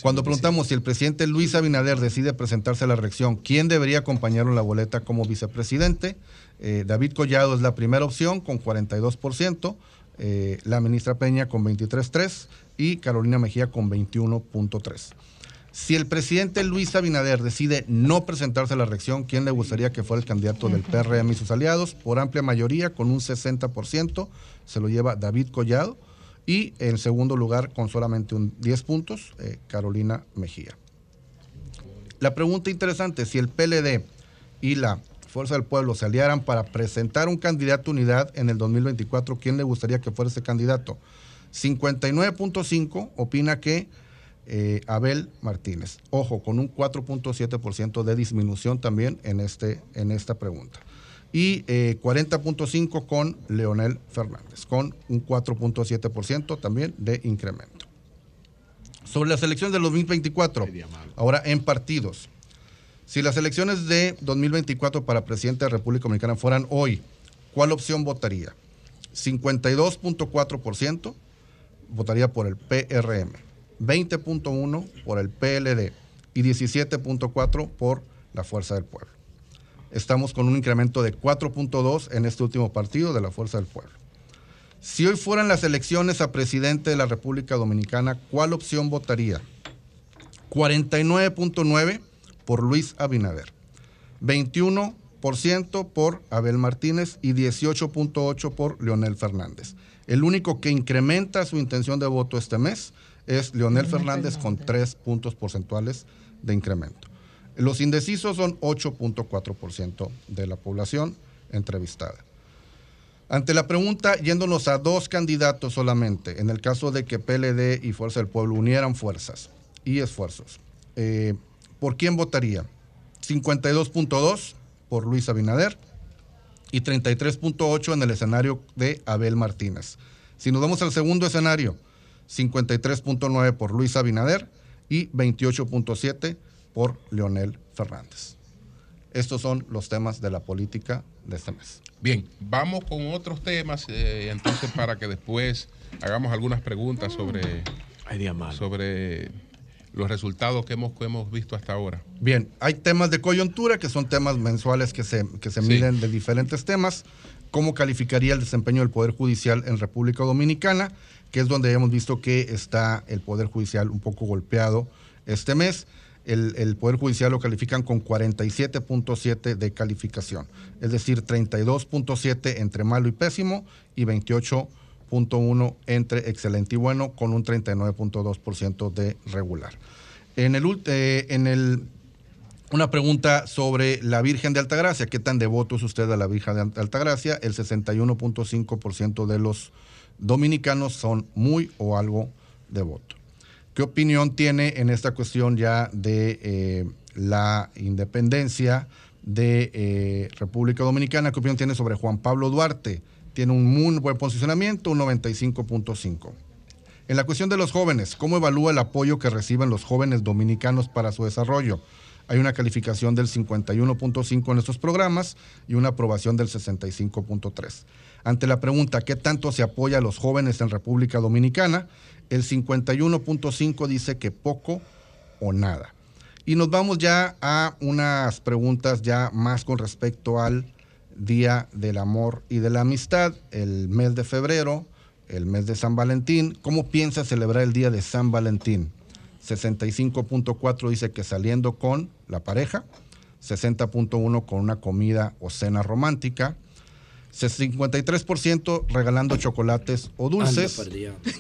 [SPEAKER 15] Cuando preguntamos si el presidente Luis Abinader decide presentarse a la reelección, ¿quién debería acompañarlo en la boleta como vicepresidente? Eh, David Collado es la primera opción con 42%, eh, la ministra Peña con 23.3% y Carolina Mejía con 21.3%. Si el presidente Luis Abinader decide no presentarse a la reelección, ¿quién le gustaría que fuera el candidato del PRM y sus aliados? Por amplia mayoría, con un 60%, se lo lleva David Collado. Y en segundo lugar, con solamente un 10 puntos, eh, Carolina Mejía. La pregunta interesante, si el PLD y la Fuerza del Pueblo se aliaran para presentar un candidato unidad en el 2024, ¿quién le gustaría que fuera ese candidato? 59.5 opina que eh, Abel Martínez. Ojo, con un 4.7% de disminución también en, este, en esta pregunta. Y eh, 40.5 con Leonel Fernández, con un 4.7% también de incremento. Sobre las elecciones del 2024, ahora en partidos. Si las elecciones de 2024 para presidente de la República Dominicana fueran hoy, ¿cuál opción votaría? 52.4% votaría por el PRM, 20.1% por el PLD y 17.4% por la Fuerza del Pueblo. Estamos con un incremento de 4.2 en este último partido de la Fuerza del Pueblo. Si hoy fueran las elecciones a presidente de la República Dominicana, ¿cuál opción votaría? 49.9 por Luis Abinader, 21 20% por Abel Martínez y 18.8% por Leonel Fernández. El único que incrementa su intención de voto este mes es Leonel Fernández con 3 puntos porcentuales de incremento. Los indecisos son 8.4% de la población entrevistada. Ante la pregunta, yéndonos a dos candidatos solamente, en el caso de que PLD y Fuerza del Pueblo unieran fuerzas y esfuerzos, eh, ¿por quién votaría? 52.2 por Luis Abinader y 33.8 en el escenario de Abel Martínez. Si nos vamos al segundo escenario, 53.9 por Luis Abinader y 28.7 por Leonel Fernández. Estos son los temas de la política de este mes.
[SPEAKER 2] Bien, vamos con otros temas, eh, entonces para que después hagamos algunas preguntas sobre, sobre los resultados que hemos, que hemos visto hasta ahora.
[SPEAKER 15] Bien, hay temas de coyuntura que son temas mensuales que se, que se
[SPEAKER 2] Sí.
[SPEAKER 15] miden de diferentes temas. ¿Cómo calificaría el desempeño del Poder Judicial en República Dominicana? Que es donde hemos visto que está el Poder Judicial un poco golpeado este mes. El, el Poder Judicial lo califican con 47.7 de calificación, es decir, 32.7 entre malo y pésimo y 28.1 entre excelente y bueno, con un 39.2% de regular. En el, eh, en el una pregunta sobre la Virgen de Altagracia. ¿Qué tan devoto es usted a la Virgen de Altagracia? El 61.5% de los dominicanos son muy o algo devoto. ¿Qué opinión tiene en esta cuestión ya de eh, la independencia de eh, República Dominicana? ¿Qué opinión tiene sobre Juan Pablo Duarte? Tiene un muy buen posicionamiento, un 95.5. En la cuestión de los jóvenes, ¿cómo evalúa el apoyo que reciben los jóvenes dominicanos para su desarrollo? Hay una calificación del 51.5 en estos programas y una aprobación del 65.3. Ante la pregunta, ¿qué tanto se apoya a los jóvenes en República Dominicana? El 51.5 dice que poco o nada. Y nos vamos ya a unas preguntas ya más con respecto al Día del Amor y de la Amistad, el mes de febrero, el mes de San Valentín. ¿Cómo piensa celebrar el Día de San Valentín? 65.4 dice que saliendo con la pareja, 60.1 con una comida o cena romántica, 53% regalando chocolates o dulces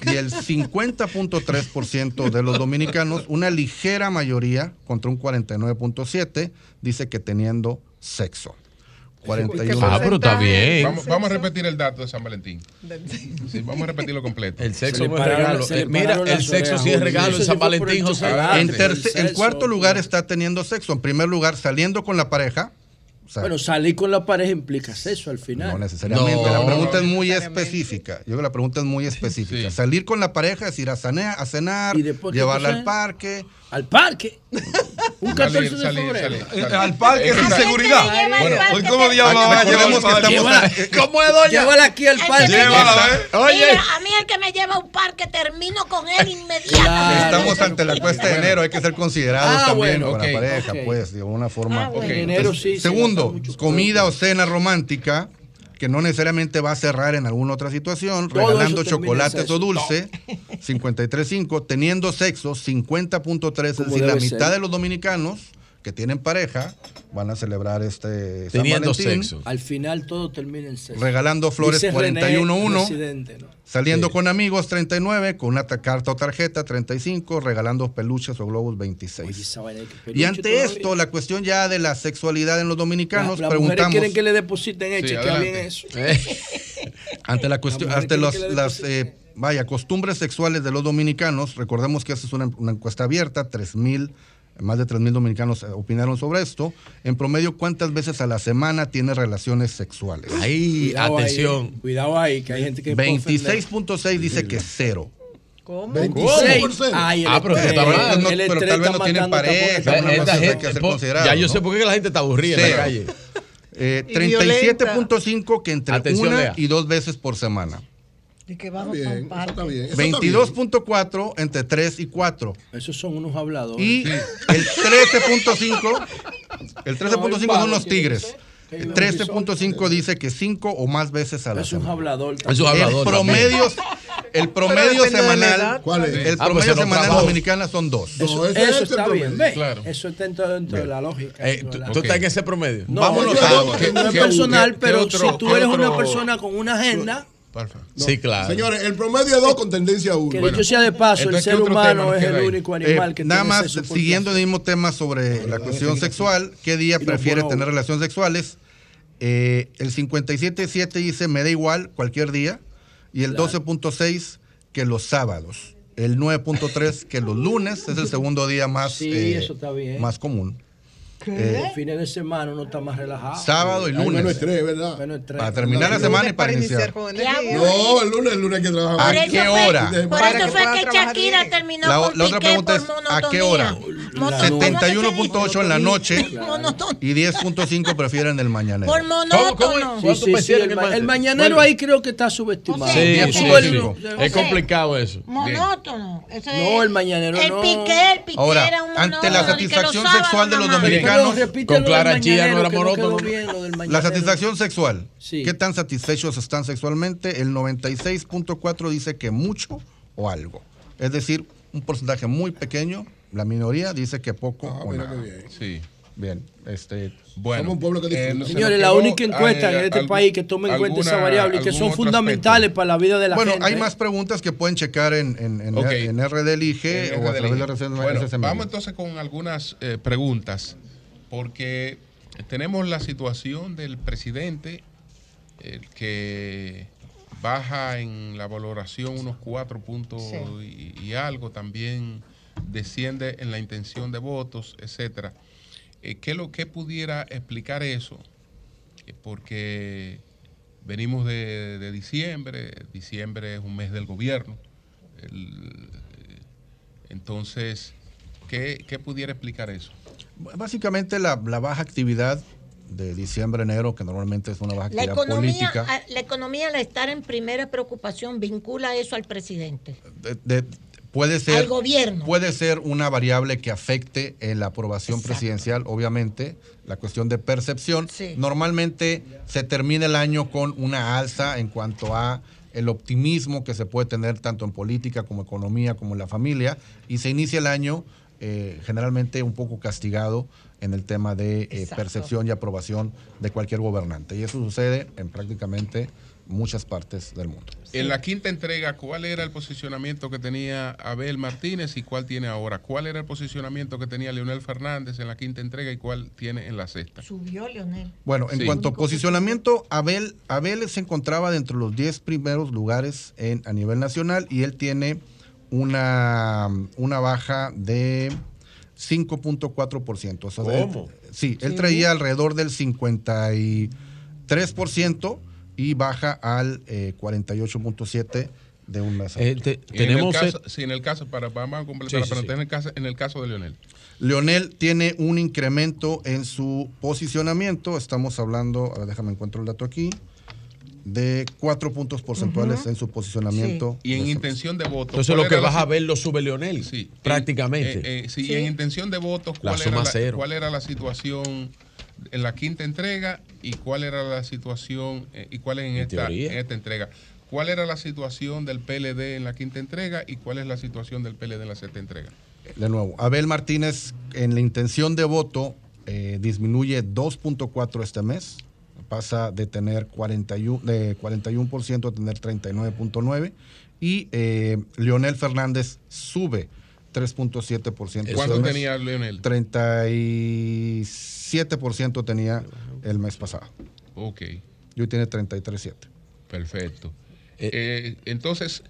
[SPEAKER 15] y el 50.3% de los dominicanos, una ligera mayoría contra un 49.7 dice que teniendo sexo. 41.
[SPEAKER 2] Ah,
[SPEAKER 16] pero está bien.
[SPEAKER 2] Vamos, vamos a repetir el dato de San Valentín. Sí, vamos a repetirlo completo.
[SPEAKER 16] El sexo no es regalo. Eh, mira, el sexo sí es regalo en San Valentín, José.
[SPEAKER 15] En, terce- en cuarto lugar está teniendo sexo. En primer lugar, saliendo con la pareja. Sea,
[SPEAKER 12] Bueno, salir con la pareja implica sexo al final.
[SPEAKER 15] no necesariamente. la pregunta es muy específica. Yo creo que la pregunta es muy específica. Salir con la pareja es ir a, a cenar,
[SPEAKER 12] qué
[SPEAKER 15] llevarla al parque.
[SPEAKER 12] ¿Al parque? Un 14
[SPEAKER 2] Salir,
[SPEAKER 12] de febrero.
[SPEAKER 2] salir, salir.
[SPEAKER 5] Al parque
[SPEAKER 2] Eh,
[SPEAKER 5] sin seguridad.
[SPEAKER 2] Bueno,
[SPEAKER 5] Hoy, ¿cómo diablos va
[SPEAKER 15] eh,
[SPEAKER 12] ¿Cómo es, doña? Llévala aquí al parque.
[SPEAKER 3] me
[SPEAKER 5] Llévala,
[SPEAKER 3] lleva-
[SPEAKER 5] ¿eh?
[SPEAKER 3] Mira,
[SPEAKER 5] Oye.
[SPEAKER 3] a mí el que me lleva a un parque termino con él inmediatamente.
[SPEAKER 15] Estamos ante la cuesta de enero, hay que ser considerados
[SPEAKER 12] Ah,
[SPEAKER 15] también
[SPEAKER 12] bueno,
[SPEAKER 15] con
[SPEAKER 2] ok,
[SPEAKER 15] la pareja,
[SPEAKER 12] ok.
[SPEAKER 15] pues, de alguna forma.
[SPEAKER 3] Ah, bueno.
[SPEAKER 12] En enero sí. se
[SPEAKER 15] Segundo, comida o cena romántica, que no necesariamente va a cerrar en alguna otra situación,
[SPEAKER 12] Todo
[SPEAKER 15] regalando chocolates o dulce, 53.5, teniendo sexo, 50.3, es decir, la mitad
[SPEAKER 12] ser.
[SPEAKER 15] de los dominicanos que tienen pareja van a celebrar este San
[SPEAKER 16] Teniendo
[SPEAKER 15] Valentín,
[SPEAKER 16] sexo.
[SPEAKER 12] Al final todo termina en sexo.
[SPEAKER 15] regalando flores
[SPEAKER 12] Dice René,
[SPEAKER 15] 41.1.
[SPEAKER 12] presidente, ¿no?
[SPEAKER 15] Saliendo
[SPEAKER 16] Sí.
[SPEAKER 15] con amigos 39, con una ta- carta o tarjeta 35, regalando peluches o globos 26.
[SPEAKER 12] Oye, esa vaina de que
[SPEAKER 15] y ante
[SPEAKER 12] todavía.
[SPEAKER 15] esto, la cuestión ya de la sexualidad en los dominicanos,
[SPEAKER 12] La- mujeres
[SPEAKER 15] preguntamos
[SPEAKER 12] quieren que le depositen
[SPEAKER 2] Sí,
[SPEAKER 12] que
[SPEAKER 2] adelante.
[SPEAKER 12] bien eso.
[SPEAKER 15] ante la cuestión,
[SPEAKER 12] La
[SPEAKER 15] ante los- las eh, vaya costumbres sexuales de los dominicanos, recordemos que esta es una, una encuesta abierta, 3000 más de 3.000 dominicanos eh, opinaron sobre esto. En promedio, ¿cuántas veces a la semana tiene relaciones sexuales?
[SPEAKER 16] Ahí,
[SPEAKER 12] Cuidado ahí,
[SPEAKER 16] atención.
[SPEAKER 12] cuidado ahí, que hay gente que.
[SPEAKER 15] 26.6 dice que cero.
[SPEAKER 11] ¿Cómo?
[SPEAKER 13] 25%.
[SPEAKER 12] Ay, el
[SPEAKER 16] Ah, pero está mal.
[SPEAKER 15] Pero, tal vez no tienen pareja,
[SPEAKER 16] Esta
[SPEAKER 15] más que hay
[SPEAKER 16] gente,
[SPEAKER 15] que
[SPEAKER 16] po- ya yo
[SPEAKER 15] ¿no?
[SPEAKER 16] sé por qué la gente está aburrida en
[SPEAKER 15] Cero.
[SPEAKER 16] la calle.
[SPEAKER 15] Eh,
[SPEAKER 11] Y
[SPEAKER 15] 37.5 que entre
[SPEAKER 16] Atención,
[SPEAKER 15] una
[SPEAKER 16] Lea.
[SPEAKER 15] y dos veces por semana.
[SPEAKER 11] Que vamos
[SPEAKER 13] está bien. bien.
[SPEAKER 15] 22.4 entre 3 y 4.
[SPEAKER 12] Esos son unos habladores.
[SPEAKER 15] Y el 13.5, el 13.5 son los tigres. El 13.5 dice que 5 o más veces a la
[SPEAKER 12] es un
[SPEAKER 15] semana.
[SPEAKER 12] hablador.
[SPEAKER 16] Es un
[SPEAKER 15] El promedio, El
[SPEAKER 12] de
[SPEAKER 15] semanal,
[SPEAKER 12] edad.
[SPEAKER 13] ¿Cuál es?
[SPEAKER 15] el
[SPEAKER 16] Ah, pues
[SPEAKER 15] promedio semanal
[SPEAKER 16] trabajo.
[SPEAKER 15] dominicana son dos.
[SPEAKER 13] No,
[SPEAKER 12] Eso,
[SPEAKER 13] ese
[SPEAKER 12] eso está
[SPEAKER 13] promedio.
[SPEAKER 12] bien.
[SPEAKER 2] Claro.
[SPEAKER 12] Eso está dentro, dentro de la lógica.
[SPEAKER 16] Eh, tú,
[SPEAKER 12] de la-
[SPEAKER 16] tú estás en ese promedio.
[SPEAKER 12] No,
[SPEAKER 2] Vámonos
[SPEAKER 12] yo-
[SPEAKER 2] a-
[SPEAKER 12] no es
[SPEAKER 2] ¿qué-
[SPEAKER 12] personal,
[SPEAKER 2] qué-
[SPEAKER 12] pero
[SPEAKER 2] qué otro-
[SPEAKER 12] si tú eres una persona con una agenda,
[SPEAKER 2] Porfa.
[SPEAKER 16] Sí, claro.
[SPEAKER 13] Señores, el promedio es dos con tendencia a uno.
[SPEAKER 12] que
[SPEAKER 2] Bueno,
[SPEAKER 12] dicho sea de paso, el
[SPEAKER 2] entonces, ¿qué
[SPEAKER 12] ser humano es el
[SPEAKER 2] ahí?
[SPEAKER 12] único
[SPEAKER 15] Eh,
[SPEAKER 12] animal que
[SPEAKER 15] nada
[SPEAKER 12] tiene
[SPEAKER 15] más, siguiendo el mismo tema sobre la cuestión sexual, ¿qué día
[SPEAKER 12] los
[SPEAKER 15] prefiere
[SPEAKER 12] bonobos.
[SPEAKER 15] tener relaciones sexuales? Eh, el 57.7 dice me da igual cualquier día y el 12.6 que los sábados. El 9.3 que los lunes es el segundo día más,
[SPEAKER 12] Sí,
[SPEAKER 15] eh,
[SPEAKER 12] eso está bien.
[SPEAKER 15] más común.
[SPEAKER 12] Los fines de semana uno está más relajado.
[SPEAKER 15] Sábado y
[SPEAKER 13] Hay menos
[SPEAKER 15] lunes.
[SPEAKER 13] estrés, ¿verdad?
[SPEAKER 12] Menos estrés.
[SPEAKER 15] Para terminar la semana y para iniciar.
[SPEAKER 11] con
[SPEAKER 3] Qué
[SPEAKER 11] energía.
[SPEAKER 3] aburrido.
[SPEAKER 13] No, el lunes, el lunes que trabajar.
[SPEAKER 15] ¿A qué hora?
[SPEAKER 3] Por eso fue que Shakira terminó
[SPEAKER 15] La,
[SPEAKER 3] con
[SPEAKER 15] la otra pregunta
[SPEAKER 3] por
[SPEAKER 15] es, ¿a qué hora?
[SPEAKER 3] Mono- ¿cómo que se dice?
[SPEAKER 15] 71.8 en la noche y 10.5 prefieren el mañanero.
[SPEAKER 3] Por monótono.
[SPEAKER 16] ¿Cómo-
[SPEAKER 12] Sí,
[SPEAKER 16] ¿Cuánto
[SPEAKER 12] sí,
[SPEAKER 16] me
[SPEAKER 12] sí,
[SPEAKER 16] hicieron
[SPEAKER 12] el,
[SPEAKER 16] el-
[SPEAKER 12] el mañanero
[SPEAKER 16] Bueno.
[SPEAKER 12] ahí creo que está subestimado.
[SPEAKER 3] Sí,
[SPEAKER 12] el-
[SPEAKER 16] Es complicado eso.
[SPEAKER 3] Monótono.
[SPEAKER 12] No, el mañanero
[SPEAKER 3] el
[SPEAKER 12] no.
[SPEAKER 3] Piqué, el Piqué
[SPEAKER 15] Ahora,
[SPEAKER 3] era un
[SPEAKER 15] ante la
[SPEAKER 3] monótono, que los
[SPEAKER 15] satisfacción sexual de los dominicanos,
[SPEAKER 12] Repite
[SPEAKER 16] con Clara Chía no era
[SPEAKER 12] que no
[SPEAKER 15] La satisfacción sexual.
[SPEAKER 12] Sí.
[SPEAKER 15] ¿Qué tan satisfechos están sexualmente? El 96.4 dice que mucho o algo. Es decir, un porcentaje muy pequeño, la minoría dice que poco
[SPEAKER 13] Ah,
[SPEAKER 15] o
[SPEAKER 13] mira
[SPEAKER 15] nada.
[SPEAKER 13] qué bien.
[SPEAKER 2] Sí.
[SPEAKER 15] Bien, este
[SPEAKER 2] Bueno,
[SPEAKER 13] Somos un pueblo que
[SPEAKER 2] nos
[SPEAKER 12] Señores, la única encuesta
[SPEAKER 2] eh,
[SPEAKER 12] en este
[SPEAKER 2] algún-
[SPEAKER 12] país que tome en cuenta esa
[SPEAKER 2] alguna-
[SPEAKER 12] variable y que son fundamentales para la vida de la
[SPEAKER 15] bueno,
[SPEAKER 12] gente.
[SPEAKER 15] hay más preguntas que pueden checar en, en, en,
[SPEAKER 2] Ok.
[SPEAKER 15] en RDLIG
[SPEAKER 2] En
[SPEAKER 15] o a través de redes
[SPEAKER 2] Bueno, vamos entonces con algunas eh, preguntas, porque tenemos la situación del presidente, el que baja en la valoración unos cuatro puntos y, y algo, también desciende en la intención de votos, etcétera. Eh, ¿qué, lo, ¿Qué pudiera explicar eso? Eh, porque venimos de, de diciembre, diciembre es un mes del gobierno. El- entonces, ¿qué, qué pudiera explicar eso?
[SPEAKER 15] Básicamente la, la baja actividad de diciembre, enero, que normalmente es una baja
[SPEAKER 3] La
[SPEAKER 15] actividad
[SPEAKER 3] economía,
[SPEAKER 15] política.
[SPEAKER 3] a- la economía, al estar en primera preocupación, vincula eso al presidente.
[SPEAKER 15] de- de- puede ser
[SPEAKER 3] Al gobierno.
[SPEAKER 15] puede ser una variable que afecte en la aprobación presidencial obviamente la cuestión de percepción
[SPEAKER 3] Sí.
[SPEAKER 15] normalmente se termina el año con una alza en cuanto a el optimismo que se puede tener tanto en política como economía como en la familia y se inicia el año eh, generalmente un poco castigado en el tema de eh, percepción y aprobación de cualquier gobernante y eso sucede en prácticamente muchas partes del mundo.
[SPEAKER 2] En la quinta entrega, ¿cuál era el posicionamiento que tenía Abel Martínez y cuál tiene ahora? ¿Cuál era el posicionamiento que tenía Leonel Fernández en la quinta entrega y cuál tiene en la sexta?
[SPEAKER 3] Subió Leonel.
[SPEAKER 15] Bueno, en
[SPEAKER 2] Sí.
[SPEAKER 15] cuanto a posicionamiento, Abel, Abel se encontraba dentro de los 10 primeros lugares en, a nivel nacional y él tiene una, una baja de 5.4%. O sea,
[SPEAKER 16] ¿Cómo?
[SPEAKER 15] él- sí, él traía alrededor del 53% y baja al eh, 48.7% de un mes.
[SPEAKER 16] Eh, te-
[SPEAKER 2] Y en el
[SPEAKER 16] tenemos
[SPEAKER 2] caso, sí, en el caso, para, vamos a completar,
[SPEAKER 16] Sí, sí,
[SPEAKER 2] pero
[SPEAKER 16] sí.
[SPEAKER 2] en el caso, en el caso de Leonel.
[SPEAKER 15] Leonel tiene un incremento en su posicionamiento. Estamos hablando, a ver, déjame encuentro el dato aquí, de cuatro puntos porcentuales en su posicionamiento.
[SPEAKER 2] Y en intención de votos.
[SPEAKER 16] Entonces
[SPEAKER 2] ¿cuál
[SPEAKER 16] lo que
[SPEAKER 2] la
[SPEAKER 16] vas a ver lo sube Leonel.
[SPEAKER 2] Sí.
[SPEAKER 16] Prácticamente.
[SPEAKER 2] Eh, eh, sí,
[SPEAKER 3] Sí.
[SPEAKER 2] y en intención de votos,
[SPEAKER 16] La
[SPEAKER 2] ¿cuál,
[SPEAKER 16] suma
[SPEAKER 2] era la,
[SPEAKER 16] cero.
[SPEAKER 2] cuál era la situación en la quinta entrega y cuál era la situación eh, y cuál es en,
[SPEAKER 16] En
[SPEAKER 2] esta, en esta entrega? ¿Cuál era la situación del PLD en la quinta entrega y cuál es la situación del PLD en la sexta entrega?
[SPEAKER 15] De nuevo, Abel Martínez en la intención de voto eh, disminuye 2.4 este mes. Pasa de tener 41, de 41% a tener 39.9. Y eh, Leonel Fernández sube 3.7%. este
[SPEAKER 2] ¿Cuánto
[SPEAKER 15] mes.
[SPEAKER 2] tenía Leonel?
[SPEAKER 15] 37% tenía el mes pasado.
[SPEAKER 2] Ok,
[SPEAKER 15] Y hoy tiene 33.7.
[SPEAKER 2] perfecto. Eh, entonces,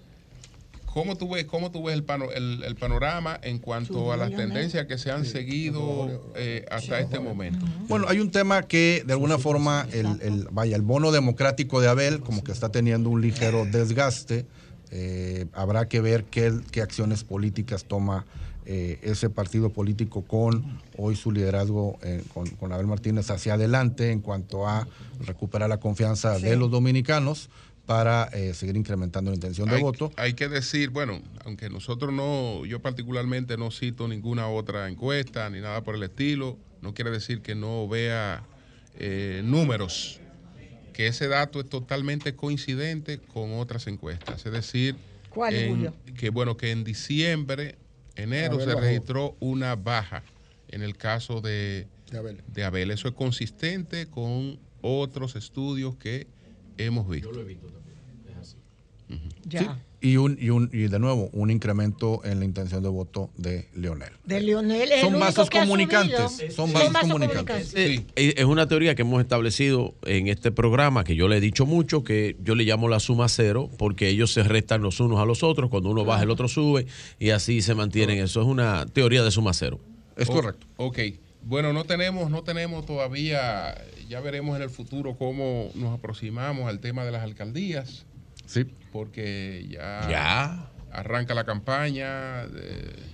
[SPEAKER 2] ¿cómo tú ves, cómo tú ves el, pano- el- el panorama en cuanto a las tendencias que se han seguido eh, hasta este momento?
[SPEAKER 15] Bueno, hay un tema que de alguna forma, el, el- vaya, el bono democrático de Abel como que está teniendo un ligero desgaste. Eh, habrá que ver qué, qué acciones políticas toma eh, ese partido político con hoy su liderazgo eh, con, con Abel Martínez hacia adelante en cuanto a recuperar la confianza de los dominicanos para eh, seguir incrementando la intención de
[SPEAKER 2] hay,
[SPEAKER 15] voto.
[SPEAKER 2] hay que decir, bueno, aunque nosotros no, yo particularmente no cito ninguna otra encuesta ni nada por el estilo, no quiere decir que no vea eh, números, que ese dato es totalmente coincidente con otras encuestas. Es decir,
[SPEAKER 3] ¿Cuál,
[SPEAKER 2] en-
[SPEAKER 3] Julio?
[SPEAKER 2] Que bueno, que en diciembre, enero,
[SPEAKER 13] Abel
[SPEAKER 2] se
[SPEAKER 13] bajó.
[SPEAKER 2] registró una baja en el caso de,
[SPEAKER 13] De Abel.
[SPEAKER 2] de Abel. Eso es consistente con otros estudios que hemos visto.
[SPEAKER 15] Sí, y, un, y, un, y de nuevo, un incremento en la intención de voto de Leonel.
[SPEAKER 3] De Lionel es
[SPEAKER 15] Son vasos comunicantes, son vasos comunicantes.
[SPEAKER 16] Eh, eh, Es una teoría que hemos establecido en este programa, que yo le he dicho mucho, que yo le llamo la suma cero, porque ellos se restan los unos a los otros, cuando uno baja el otro sube, y así se mantienen. Eso es una teoría de suma cero.
[SPEAKER 15] Es correcto.
[SPEAKER 2] Ok. Bueno, no tenemos, no tenemos todavía, ya veremos en el futuro cómo nos aproximamos al tema de las alcaldías.
[SPEAKER 15] Sí.
[SPEAKER 2] Porque ya,
[SPEAKER 16] Ya.
[SPEAKER 2] arranca la campaña de-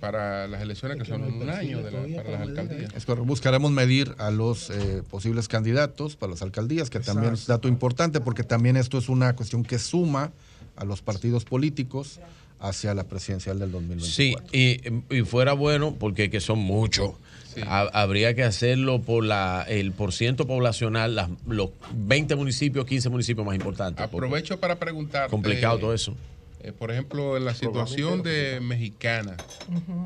[SPEAKER 2] para las elecciones que son en un año de la- para las alcaldías.
[SPEAKER 15] Es correcto. Buscaremos medir a los eh, posibles candidatos para las alcaldías, que también es dato importante, porque también esto es una cuestión que suma a los partidos políticos hacia la presidencial del 2024.
[SPEAKER 16] Sí, y, y fuera bueno, porque que son muchos. Ha- Habría que hacerlo por la el porciento poblacional, las- los 20 municipios, 15 municipios más importantes.
[SPEAKER 2] Aprovecho para preguntar.
[SPEAKER 16] Complicado todo eso.
[SPEAKER 2] Eh, por ejemplo, en la situación de Mexicana,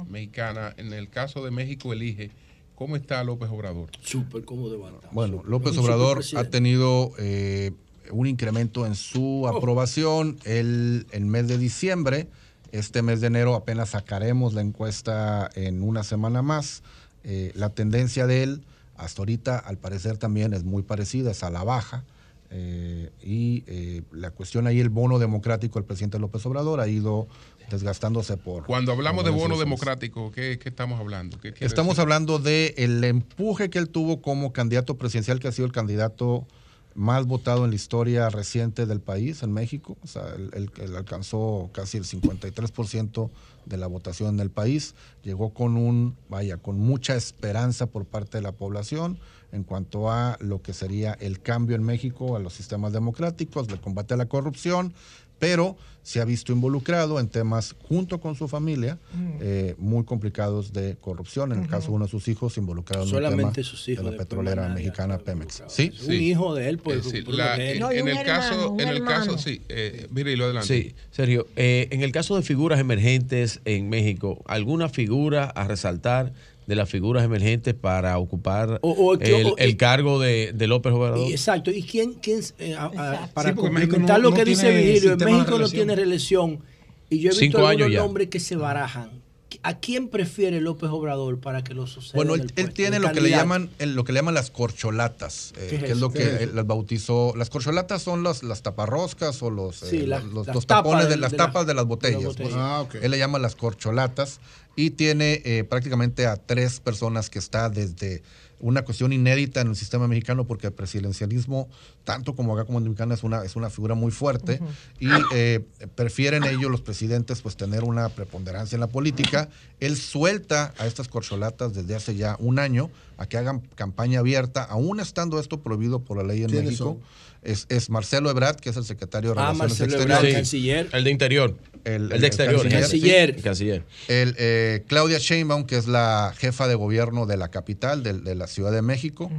[SPEAKER 2] Mexicana, en el caso de México elige, ¿cómo está López Obrador?
[SPEAKER 12] Súper cómodo de.
[SPEAKER 15] Bueno, López Obrador ha tenido eh, un incremento en su aprobación el, el mes de diciembre. Este mes de enero apenas sacaremos la encuesta en una semana más. Eh, la tendencia de él hasta ahorita, al parecer, también es muy parecida, es a la baja. Eh, y eh, la cuestión ahí, el bono democrático del presidente López Obrador ha ido desgastándose por...
[SPEAKER 2] Cuando hablamos de bono democrático, ¿qué, qué estamos hablando? ¿Qué
[SPEAKER 15] Estamos
[SPEAKER 2] decir?
[SPEAKER 15] hablando de el empuje que él tuvo como candidato presidencial, que ha sido el candidato más votado en la historia reciente del país, en México. O sea, él, él- alcanzó casi el 53% de la votación en el país. Llegó con un, vaya, con mucha esperanza por parte de la población en cuanto a lo que sería el cambio en México, a los sistemas democráticos, el combate a la corrupción, pero se ha visto involucrado en temas junto con su familia
[SPEAKER 12] Mm.
[SPEAKER 15] eh, muy complicados de corrupción. En el caso de uno de sus hijos involucrado en el
[SPEAKER 12] Solamente
[SPEAKER 15] tema
[SPEAKER 12] sus hijos,
[SPEAKER 15] de la petrolera mexicana Pemex. ¿Sí?
[SPEAKER 12] Un hijo de él, pues,
[SPEAKER 2] Es decir,
[SPEAKER 12] por
[SPEAKER 2] la- en,
[SPEAKER 12] No,
[SPEAKER 2] el
[SPEAKER 12] hermano,
[SPEAKER 2] caso, en el caso, sí, eh, mire, y lo adelante.
[SPEAKER 16] Sí, Sergio, eh, en el caso de figuras emergentes en México, ¿alguna figura a resaltar de las figuras emergentes para ocupar
[SPEAKER 12] O- o que-
[SPEAKER 16] el,
[SPEAKER 12] o-
[SPEAKER 16] el cargo de, de López Obrador?
[SPEAKER 12] Y- Exacto. ¿Y quién, quién eh, a- a- para
[SPEAKER 16] Sí,
[SPEAKER 12] complementar
[SPEAKER 16] no-
[SPEAKER 12] lo
[SPEAKER 16] no
[SPEAKER 12] que dice Virgilio, en México no tiene reelección. Y yo he visto
[SPEAKER 16] Cinco
[SPEAKER 12] algunos nombres que se barajan. ¿A quién prefiere López Obrador para que lo suceda?
[SPEAKER 15] Bueno,
[SPEAKER 12] en
[SPEAKER 15] él, tiene lo que le llaman el- lo que le llaman las corcholatas, eh,
[SPEAKER 12] ¿Qué es
[SPEAKER 15] que es lo
[SPEAKER 12] ¿Qué
[SPEAKER 15] que
[SPEAKER 12] es
[SPEAKER 15] las bautizó. Las corcholatas son las, las taparroscas o los, eh,
[SPEAKER 12] la-
[SPEAKER 15] los, los tapones de,
[SPEAKER 12] de-
[SPEAKER 15] las
[SPEAKER 12] de la-
[SPEAKER 15] tapas de las
[SPEAKER 12] de
[SPEAKER 15] botellas.
[SPEAKER 12] las
[SPEAKER 15] pues.
[SPEAKER 12] botellas. Ah, ok.
[SPEAKER 15] Él le llama las corcholatas y tiene eh, prácticamente a tres personas que está desde una cuestión inédita en el sistema mexicano porque el presidencialismo, tanto como acá como en Dominicana, es una, es una figura muy fuerte y eh, prefieren ellos, los presidentes, pues tener una preponderancia en la política. Él suelta a estas corcholatas desde hace ya un año a que hagan campaña abierta, aún estando esto prohibido por la ley en
[SPEAKER 12] ¿Quiénes
[SPEAKER 15] México.
[SPEAKER 12] son?
[SPEAKER 15] Es, es Marcelo Ebrard, que es el secretario de
[SPEAKER 12] Ah,
[SPEAKER 15] Relaciones
[SPEAKER 12] Marcelo
[SPEAKER 15] Exteriores.
[SPEAKER 12] Ebrard, canciller.
[SPEAKER 16] El de interior.
[SPEAKER 15] El,
[SPEAKER 16] El de exterior.
[SPEAKER 12] canciller.
[SPEAKER 16] El canciller.
[SPEAKER 15] El, eh, Claudia Sheinbaum, que es la jefa de gobierno de la capital, de, de la Ciudad de México.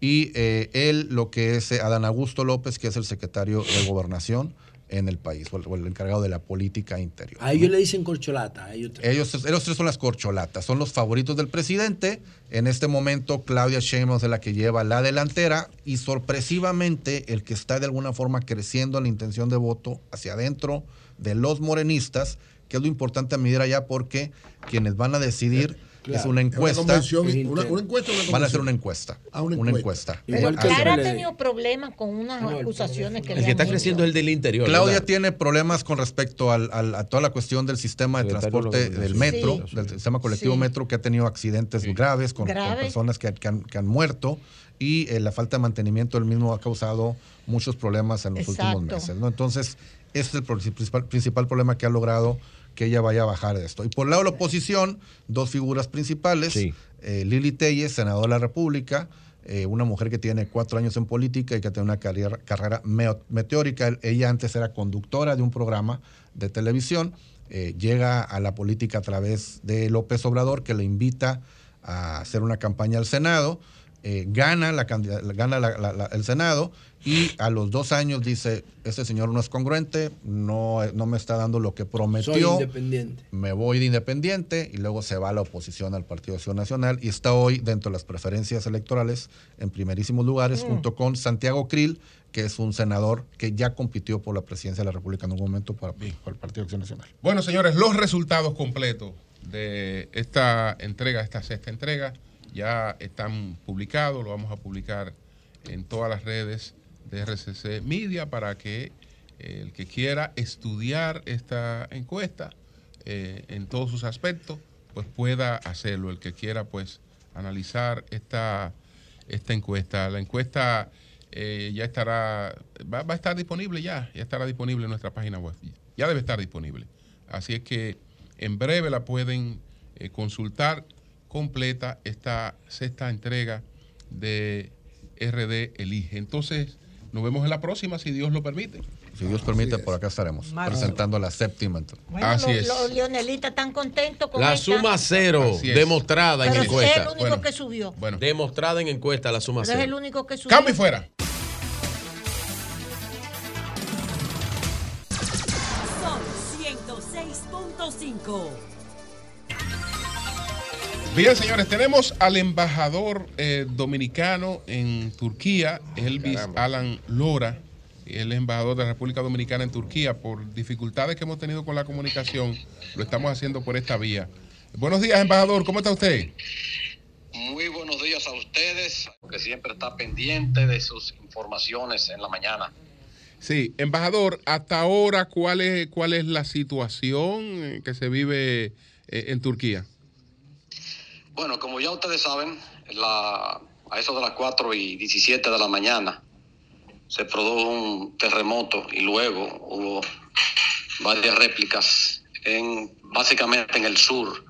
[SPEAKER 15] Y eh, él, lo que es eh, Adán Augusto López, que es el secretario de Gobernación en el país, o el, o el encargado de la política interior.
[SPEAKER 12] A ellos le dicen corcholata. A ellos tres.
[SPEAKER 15] Ellos, ellos tres son las corcholatas, son los favoritos del presidente. En este momento, Claudia Sheinbaum es la que lleva la delantera y sorpresivamente el que está de alguna forma creciendo en la intención de voto hacia adentro de los morenistas, que es lo importante a medir allá porque quienes van a decidir
[SPEAKER 13] Claro.
[SPEAKER 15] es una
[SPEAKER 13] Es una
[SPEAKER 15] encuesta.
[SPEAKER 13] convención, una- una encuesta una
[SPEAKER 15] Van a hacer una encuesta.
[SPEAKER 13] Ah, una
[SPEAKER 15] una
[SPEAKER 13] encuesta.
[SPEAKER 15] encuesta.
[SPEAKER 3] Pero Clara ha tenido problemas con unas acusaciones que
[SPEAKER 16] El
[SPEAKER 3] le
[SPEAKER 16] que está creciendo es el del interior.
[SPEAKER 15] Claudia
[SPEAKER 16] ¿verdad?
[SPEAKER 15] tiene problemas con respecto al- al- a toda la cuestión del sistema de transporte del metro,
[SPEAKER 16] Sí.
[SPEAKER 15] del sistema colectivo
[SPEAKER 16] Sí.
[SPEAKER 15] metro, que ha tenido accidentes graves con, personas que, que han, que han muerto y eh, la falta de mantenimiento del mismo ha causado muchos problemas en los
[SPEAKER 3] Exacto.
[SPEAKER 15] últimos meses. ¿no? Entonces, ese es el principal, principal problema que ha logrado que ella vaya a bajar de esto. Y por el lado de la oposición, dos figuras principales, eh, Lili Telles, senadora de la República, eh, una mujer que tiene cuatro años en política y que tiene una carrera, carrera meteórica. Ella antes era conductora de un programa de televisión, eh, llega a la política a través de López Obrador, que le invita a hacer una campaña al Senado. gana, la, gana la- la- la- el Senado y a los dos años dice, este señor no es congruente, no, no me está dando lo que prometió.
[SPEAKER 12] Soy independiente.
[SPEAKER 15] me voy de independiente y luego se va a la oposición al Partido Acción Nacional y está hoy dentro de las preferencias electorales en primerísimos lugares
[SPEAKER 2] Mm.
[SPEAKER 15] junto con Santiago Krill, que es un senador que ya compitió por la presidencia de la República en un momento para, para el Partido Acción Nacional.
[SPEAKER 2] Bueno, señores, los resultados completos de esta entrega, esta sexta entrega, ya están publicados. Lo vamos a publicar en todas las redes de RCC Media para que eh, el que quiera estudiar esta encuesta eh, en todos sus aspectos, pues pueda hacerlo. El que quiera, pues, analizar esta, esta encuesta. La encuesta eh, ya estará, va, va a estar disponible ya, ya estará disponible en nuestra página web. Ya debe estar disponible. Así es que en breve la pueden consultar completa esta sexta entrega de RD Elige. Entonces, nos vemos en la próxima, si Dios lo permite.
[SPEAKER 15] Si Dios permite, por acá estaremos presentando la séptima.
[SPEAKER 3] Bueno,
[SPEAKER 2] Así
[SPEAKER 3] los,
[SPEAKER 2] es.
[SPEAKER 3] los están contentos con
[SPEAKER 16] La
[SPEAKER 3] esta-
[SPEAKER 16] suma cero,
[SPEAKER 2] Así es.
[SPEAKER 16] demostrada en
[SPEAKER 3] Pero es
[SPEAKER 16] encuesta.
[SPEAKER 3] el único que subió.
[SPEAKER 2] Bueno,
[SPEAKER 16] Demostrada en encuesta la suma
[SPEAKER 3] Pero es el
[SPEAKER 16] cero.
[SPEAKER 3] único que subió.
[SPEAKER 2] cambio y fuera.
[SPEAKER 14] Sol 106.5.
[SPEAKER 2] Bien, señores, tenemos al embajador eh, dominicano en Turquía, Elvis Alan Lora, el embajador de la República Dominicana en Turquía. Por dificultades que hemos tenido con la comunicación, lo estamos haciendo por esta vía. Buenos días, embajador, ¿cómo está usted?
[SPEAKER 17] Muy buenos días a ustedes, que siempre está pendiente de sus informaciones en la mañana.
[SPEAKER 2] Sí, embajador, hasta ahora, ¿cuál es, cuál es la situación eh, que se vive eh, en Turquía?
[SPEAKER 17] Bueno, como ya ustedes saben, la- a eso de las 4 y 17 de la mañana se produjo un terremoto y luego hubo varias réplicas en básicamente en el sur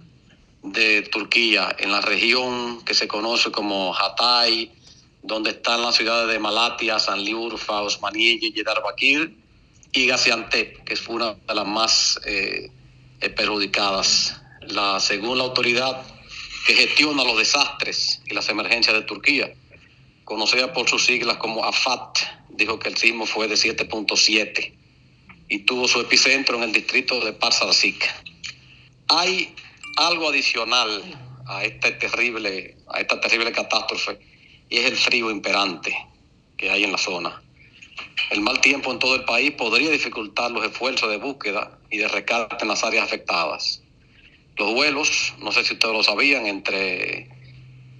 [SPEAKER 17] de Turquía, en la región que se conoce como Hatay, donde están las ciudades de Malatia, Sanliurfa, Osmaniye, Diyarbakir y Gaziantep, que fue una de las más eh, eh, perjudicadas. La, según la autoridad que gestiona los desastres y las emergencias de Turquía, conocida por sus siglas como AFAT, dijo que el sismo fue de 7.7 y tuvo su epicentro en el distrito de Parsarsik. Hay algo adicional a este terrible, a esta terrible catástrofe y es el frío imperante que hay en la zona. El mal tiempo en todo el país podría dificultar los esfuerzos de búsqueda y de rescate en las áreas afectadas. Los vuelos, no sé si ustedes lo sabían, entre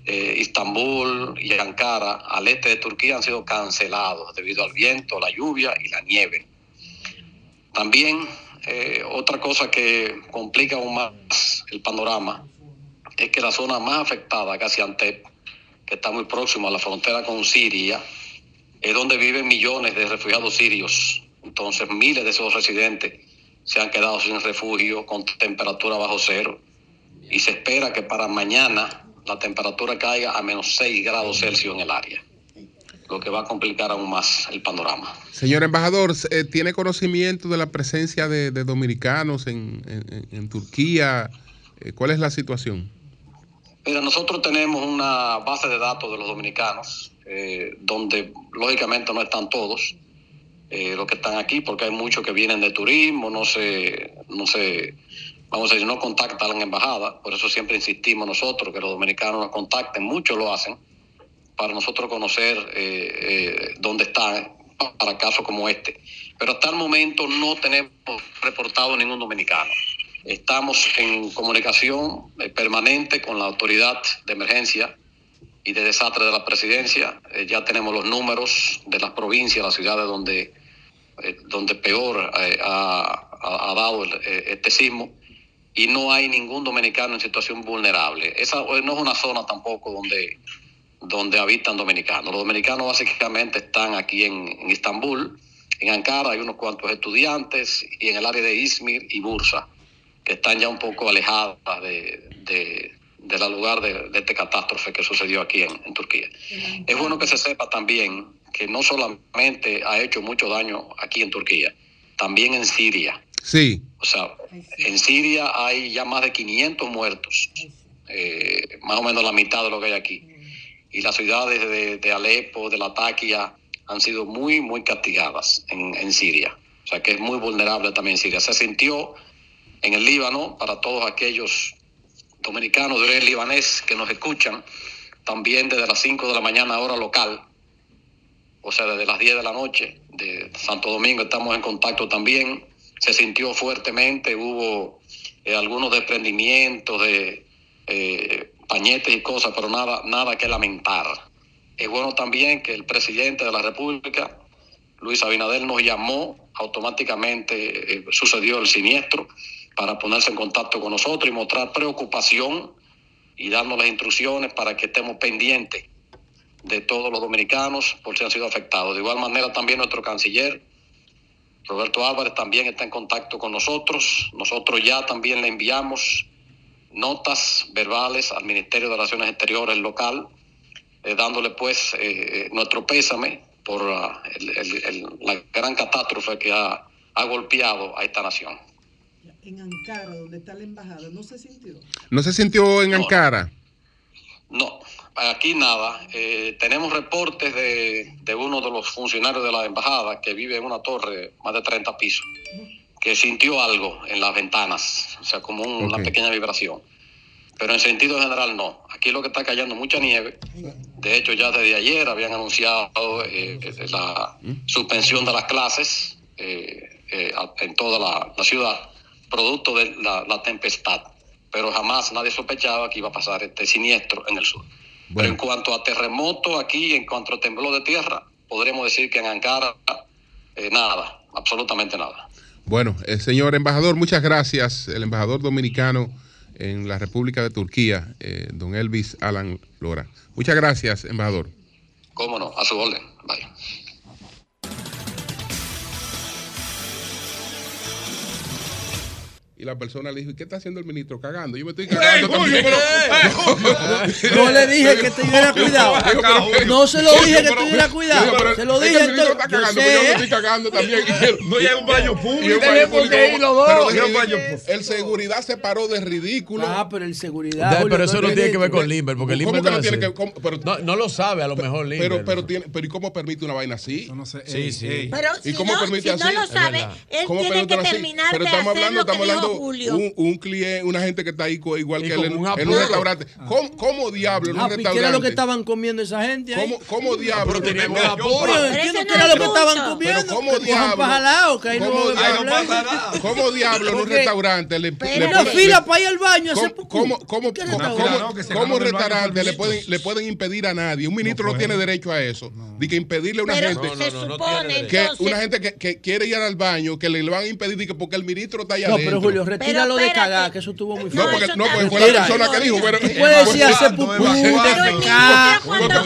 [SPEAKER 17] eh, Istambul y Ankara al este de Turquía han sido cancelados debido al viento, la lluvia y la nieve. También eh, otra cosa que complica aún más el panorama es que la zona más afectada, Gaziantep, que está muy próximo a la frontera con Siria, es donde viven millones de refugiados sirios. Entonces miles de esos residentes se han quedado sin refugio con temperatura bajo cero y se espera que para mañana la temperatura caiga a menos 6 grados Celsius en el área, lo que va a complicar aún más el panorama.
[SPEAKER 2] Señor embajador, eh, ¿tiene conocimiento de la presencia de, de dominicanos en, en- en Turquía? Eh, ¿Cuál es la situación?
[SPEAKER 17] Mira, nosotros tenemos una base de datos de los dominicanos, eh, donde lógicamente no están todos eh, los que están aquí, porque hay muchos que vienen de turismo, no se, no se, vamos a decir, no contactan a la embajada, por eso siempre insistimos nosotros que los dominicanos nos contacten, muchos lo hacen, para nosotros conocer eh, eh, dónde están para casos como este. Pero hasta el momento no tenemos reportado ningún dominicano. Estamos en comunicación eh, permanente con la autoridad de emergencia y de desastre de la presidencia. Ya tenemos los números de las provincias, las ciudades donde, eh, donde peor eh, ha, ha- dado el- eh, este sismo y no hay ningún dominicano en situación vulnerable. Esa no es una zona tampoco donde, donde habitan dominicanos. Los dominicanos básicamente están aquí en, en Estambul, en Ankara hay unos cuantos estudiantes y en el área de Izmir y Bursa, que están ya un poco alejadas de, de, del lugar de, de este catástrofe que sucedió aquí en, en Turquía. Es bueno que se sepa también que no solamente ha hecho mucho daño aquí en Turquía, también en Siria.
[SPEAKER 2] Sí.
[SPEAKER 17] O sea, en Siria hay ya más de 500 muertos, eh, más o menos la mitad de lo que hay aquí. y las ciudades de, de Alepo, de Latakia, han sido muy, muy castigadas en, en Siria. O sea que es muy vulnerable también Siria. Se sintió en el Líbano, para todos aquellos dominicanos de origen libanés que nos escuchan, también desde las 5 de la mañana hora local, o sea, desde las 10 de la noche de Santo Domingo estamos en contacto también. Se sintió fuertemente, hubo eh, algunos desprendimientos de eh, pañetes y cosas, pero nada, nada que lamentar. Es bueno también que el presidente de la República, Luis Abinader, nos llamó, automáticamente eh, sucedió el siniestro, para ponerse en contacto con nosotros y mostrar preocupación y darnos las instrucciones para que estemos pendientes de todos los dominicanos por si han sido afectados. De igual manera también nuestro canciller, Roberto Álvarez, también está en contacto con nosotros. Nosotros ya también le enviamos notas verbales al Ministerio de Relaciones Exteriores local, eh, dándole pues eh, nuestro pésame por uh, el- el- el- la gran catástrofe que ha, ha golpeado a esta nación.
[SPEAKER 18] En Ankara, donde está la embajada, ¿no se sintió?
[SPEAKER 2] ¿No se sintió en Ankara?
[SPEAKER 17] No, aquí nada. Eh, tenemos reportes de, de uno de los funcionarios de la embajada que vive en una torre más de 30 pisos, que sintió algo en las ventanas, o sea, como un- una pequeña vibración. Pero en sentido general no. Aquí lo que está cayendo mucha nieve. De hecho, ya desde ayer habían anunciado eh, la suspensión de las clases eh, en toda la, la ciudad, producto de la, la tempestad. Pero jamás nadie sospechaba que iba a pasar este siniestro en el sur. Pero en cuanto a terremoto aquí, en cuanto a temblor de tierra, podremos decir que en Ankara eh, nada, absolutamente nada.
[SPEAKER 2] Bueno, el señor embajador, muchas gracias. El embajador dominicano en la República de Turquía, eh, don Elvis Alan Lora. Muchas gracias, embajador.
[SPEAKER 17] ¿Cómo no? A su orden. Bye.
[SPEAKER 2] Y la persona le dijo, ¿y qué está haciendo el ministro? Cagando. Yo me estoy cagando
[SPEAKER 12] Julio,
[SPEAKER 2] también.
[SPEAKER 12] pero- No le dije que tuviera cuidado. No se lo dije que tuviera cuidado. Se lo dije
[SPEAKER 2] el ministro está cagando, pero yo me estoy cagando también.
[SPEAKER 13] No, hay un baño público.
[SPEAKER 2] el, seguridad se paró de ridículo.
[SPEAKER 12] Ah, pero el seguridad.
[SPEAKER 16] Pero eso no tiene que ver con
[SPEAKER 2] ¿Cómo
[SPEAKER 16] Limber, porque
[SPEAKER 2] que
[SPEAKER 16] Limber
[SPEAKER 2] no
[SPEAKER 16] no,
[SPEAKER 2] tiene
[SPEAKER 16] hace.
[SPEAKER 2] que- cómo- pero-
[SPEAKER 16] no, no lo sabe a lo mejor Limber.
[SPEAKER 2] Pero, pero, tiene, pero ¿y cómo permite una vaina así?
[SPEAKER 16] Sí, sí.
[SPEAKER 3] Pero
[SPEAKER 2] ¿Y
[SPEAKER 3] si
[SPEAKER 2] cómo
[SPEAKER 3] no,
[SPEAKER 2] permite
[SPEAKER 3] si
[SPEAKER 2] así?
[SPEAKER 3] no lo sabe, él
[SPEAKER 2] ¿Cómo
[SPEAKER 3] tiene que
[SPEAKER 2] permite así?
[SPEAKER 3] terminar
[SPEAKER 2] Pero
[SPEAKER 3] de
[SPEAKER 2] estamos
[SPEAKER 3] hacer
[SPEAKER 2] hablando,
[SPEAKER 3] lo que dijo Julio.
[SPEAKER 2] un, un cliente, una gente que está ahí igual
[SPEAKER 12] Y
[SPEAKER 2] que él en,
[SPEAKER 12] un
[SPEAKER 2] en un
[SPEAKER 12] apuro.
[SPEAKER 2] restaurante. ¿Cómo, cómo diablo en un
[SPEAKER 12] Ah, ¿y ¿Qué
[SPEAKER 2] restaurante?
[SPEAKER 12] era lo que estaban comiendo esa gente? ahí?
[SPEAKER 2] ¿Cómo, cómo diablo?
[SPEAKER 12] Pero apuro. era lo que estaban comiendo.
[SPEAKER 2] Pero ¿cómo diablo?
[SPEAKER 12] paja al lado, que ahí no
[SPEAKER 2] ¿Cómo
[SPEAKER 12] va a haber
[SPEAKER 2] diablo?
[SPEAKER 12] problema.
[SPEAKER 2] ¿Cómo diablo en un restaurante le,
[SPEAKER 12] una fila para ir al baño
[SPEAKER 2] ¿Cómo, cómo,
[SPEAKER 12] ¿Qué restaurante?
[SPEAKER 2] restaurante le pueden, le pueden impedir a nadie? Un ministro no, tiene derecho a eso. De que impedirle a una gente
[SPEAKER 3] se supone
[SPEAKER 2] que una gente que, quiere ir al baño, que le, van a impedir porque el ministro está allá
[SPEAKER 12] No,
[SPEAKER 2] adentro.
[SPEAKER 12] Julio, retíralo de cagar, que eso estuvo muy
[SPEAKER 2] No,
[SPEAKER 12] fuerte.
[SPEAKER 2] porque, no, porque fue la persona que dijo. Pero,
[SPEAKER 12] Tú puedes decir hacer pupú, de
[SPEAKER 2] porque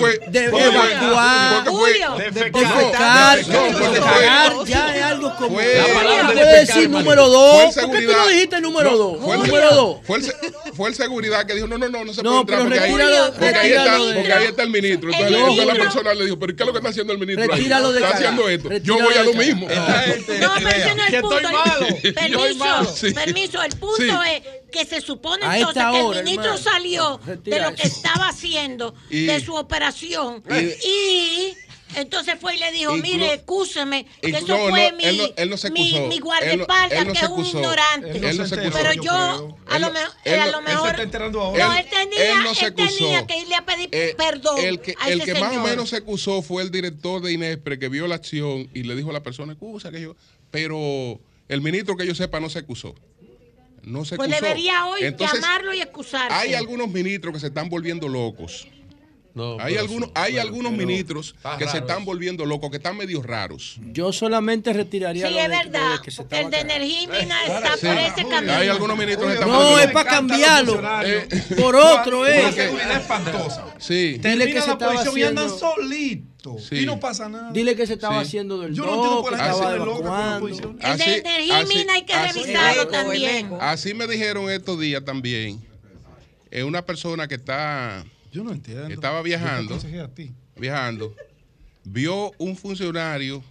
[SPEAKER 2] fue-
[SPEAKER 12] evacuar,
[SPEAKER 3] Julio.
[SPEAKER 12] defecar,
[SPEAKER 2] No, porque fue-
[SPEAKER 12] cagar, ya es algo como.
[SPEAKER 2] Defecar,
[SPEAKER 12] decir número dos. ¿Por qué tú no dijiste número
[SPEAKER 2] No,
[SPEAKER 12] dos?
[SPEAKER 2] Fue el,
[SPEAKER 12] Número dos.
[SPEAKER 2] fue, el, seguridad que dijo, no, no, no, no se
[SPEAKER 12] No,
[SPEAKER 2] puede entrar porque, ahí,
[SPEAKER 12] retíralo-
[SPEAKER 2] porque, ahí está,
[SPEAKER 12] de-
[SPEAKER 2] está el ministro. Entonces, la persona le dijo, pero ¿qué es lo que está haciendo el ministro?
[SPEAKER 12] Retíralo de
[SPEAKER 2] Está
[SPEAKER 12] cagar.
[SPEAKER 2] haciendo esto. Yo voy a
[SPEAKER 12] de
[SPEAKER 2] lo
[SPEAKER 12] cagar.
[SPEAKER 2] mismo.
[SPEAKER 3] No, pero ese no es el punto. Permiso,
[SPEAKER 2] Sí.
[SPEAKER 3] Permiso. El punto
[SPEAKER 2] Sí.
[SPEAKER 3] es que se supone
[SPEAKER 12] A
[SPEAKER 3] entonces que
[SPEAKER 12] hora,
[SPEAKER 3] el ministro
[SPEAKER 12] hermano.
[SPEAKER 3] salió
[SPEAKER 12] Retira
[SPEAKER 3] de lo que
[SPEAKER 12] eso.
[SPEAKER 3] estaba haciendo,
[SPEAKER 2] Y-
[SPEAKER 3] de su operación.
[SPEAKER 2] y-
[SPEAKER 3] Y, entonces fue y le dijo, mire, excúseme, que eso
[SPEAKER 2] no,
[SPEAKER 3] fue
[SPEAKER 2] no,
[SPEAKER 3] mi,
[SPEAKER 2] él no- él no se
[SPEAKER 3] mi, mi
[SPEAKER 2] Él
[SPEAKER 3] guardaespaldas,
[SPEAKER 2] él
[SPEAKER 3] que es un ignorante.
[SPEAKER 2] Él no se excusó,
[SPEAKER 3] Pero
[SPEAKER 2] yo
[SPEAKER 3] a lo,
[SPEAKER 2] Él
[SPEAKER 3] mejor,
[SPEAKER 2] él
[SPEAKER 3] a
[SPEAKER 2] no-
[SPEAKER 3] lo
[SPEAKER 2] él se
[SPEAKER 3] mejor...
[SPEAKER 2] está enterando ahora.
[SPEAKER 3] No,
[SPEAKER 2] Él-
[SPEAKER 3] él tenía,
[SPEAKER 2] él no se
[SPEAKER 3] él tenía
[SPEAKER 2] excusó.
[SPEAKER 3] que irle a pedir
[SPEAKER 2] Eh,
[SPEAKER 3] perdón
[SPEAKER 2] El que,
[SPEAKER 3] a
[SPEAKER 2] el
[SPEAKER 3] ese
[SPEAKER 2] que más o
[SPEAKER 3] señor.
[SPEAKER 2] menos se acusó fue el director de Inespre que vio la acción y le dijo a la persona, excusa que yo. Pero el ministro que yo sepa no se acusó. No se
[SPEAKER 3] Pues debería hoy
[SPEAKER 2] Entonces,
[SPEAKER 3] llamarlo y excusarse.
[SPEAKER 2] hay algunos ministros que se están volviendo locos.
[SPEAKER 16] No,
[SPEAKER 2] hay algunos,
[SPEAKER 16] sí,
[SPEAKER 2] hay
[SPEAKER 16] bueno,
[SPEAKER 2] algunos
[SPEAKER 16] pero
[SPEAKER 2] ministros que se están
[SPEAKER 16] eso.
[SPEAKER 2] volviendo locos, que están medio raros.
[SPEAKER 12] Yo solamente retiraría
[SPEAKER 3] Sí,
[SPEAKER 12] lo
[SPEAKER 3] es
[SPEAKER 12] de- lo de
[SPEAKER 3] verdad.
[SPEAKER 12] que se
[SPEAKER 3] porque el de energía y mina está
[SPEAKER 2] Sí.
[SPEAKER 3] por ese camino.
[SPEAKER 2] Hay algunos ministros que están
[SPEAKER 12] No, es para cambiarlo.
[SPEAKER 2] Eh,
[SPEAKER 12] Por otro,
[SPEAKER 13] Una
[SPEAKER 12] es.
[SPEAKER 13] seguridad espantosa.
[SPEAKER 2] Sí.
[SPEAKER 12] Dile que se
[SPEAKER 13] la posición y andan
[SPEAKER 12] haciendo.
[SPEAKER 13] solitos.
[SPEAKER 2] Sí.
[SPEAKER 13] Y no pasa nada.
[SPEAKER 12] Dile que se estaba
[SPEAKER 2] Sí.
[SPEAKER 12] haciendo del
[SPEAKER 13] Yo no por
[SPEAKER 12] que estaba
[SPEAKER 13] la
[SPEAKER 12] evacuando.
[SPEAKER 13] posición.
[SPEAKER 3] El de energía y mina hay que
[SPEAKER 2] así-
[SPEAKER 3] revisarlo también.
[SPEAKER 2] Así me dijeron estos días también. Es una persona que está
[SPEAKER 13] Yo no entiendo.
[SPEAKER 2] estaba viajando,
[SPEAKER 13] a ti.
[SPEAKER 2] viajando, vio un funcionario,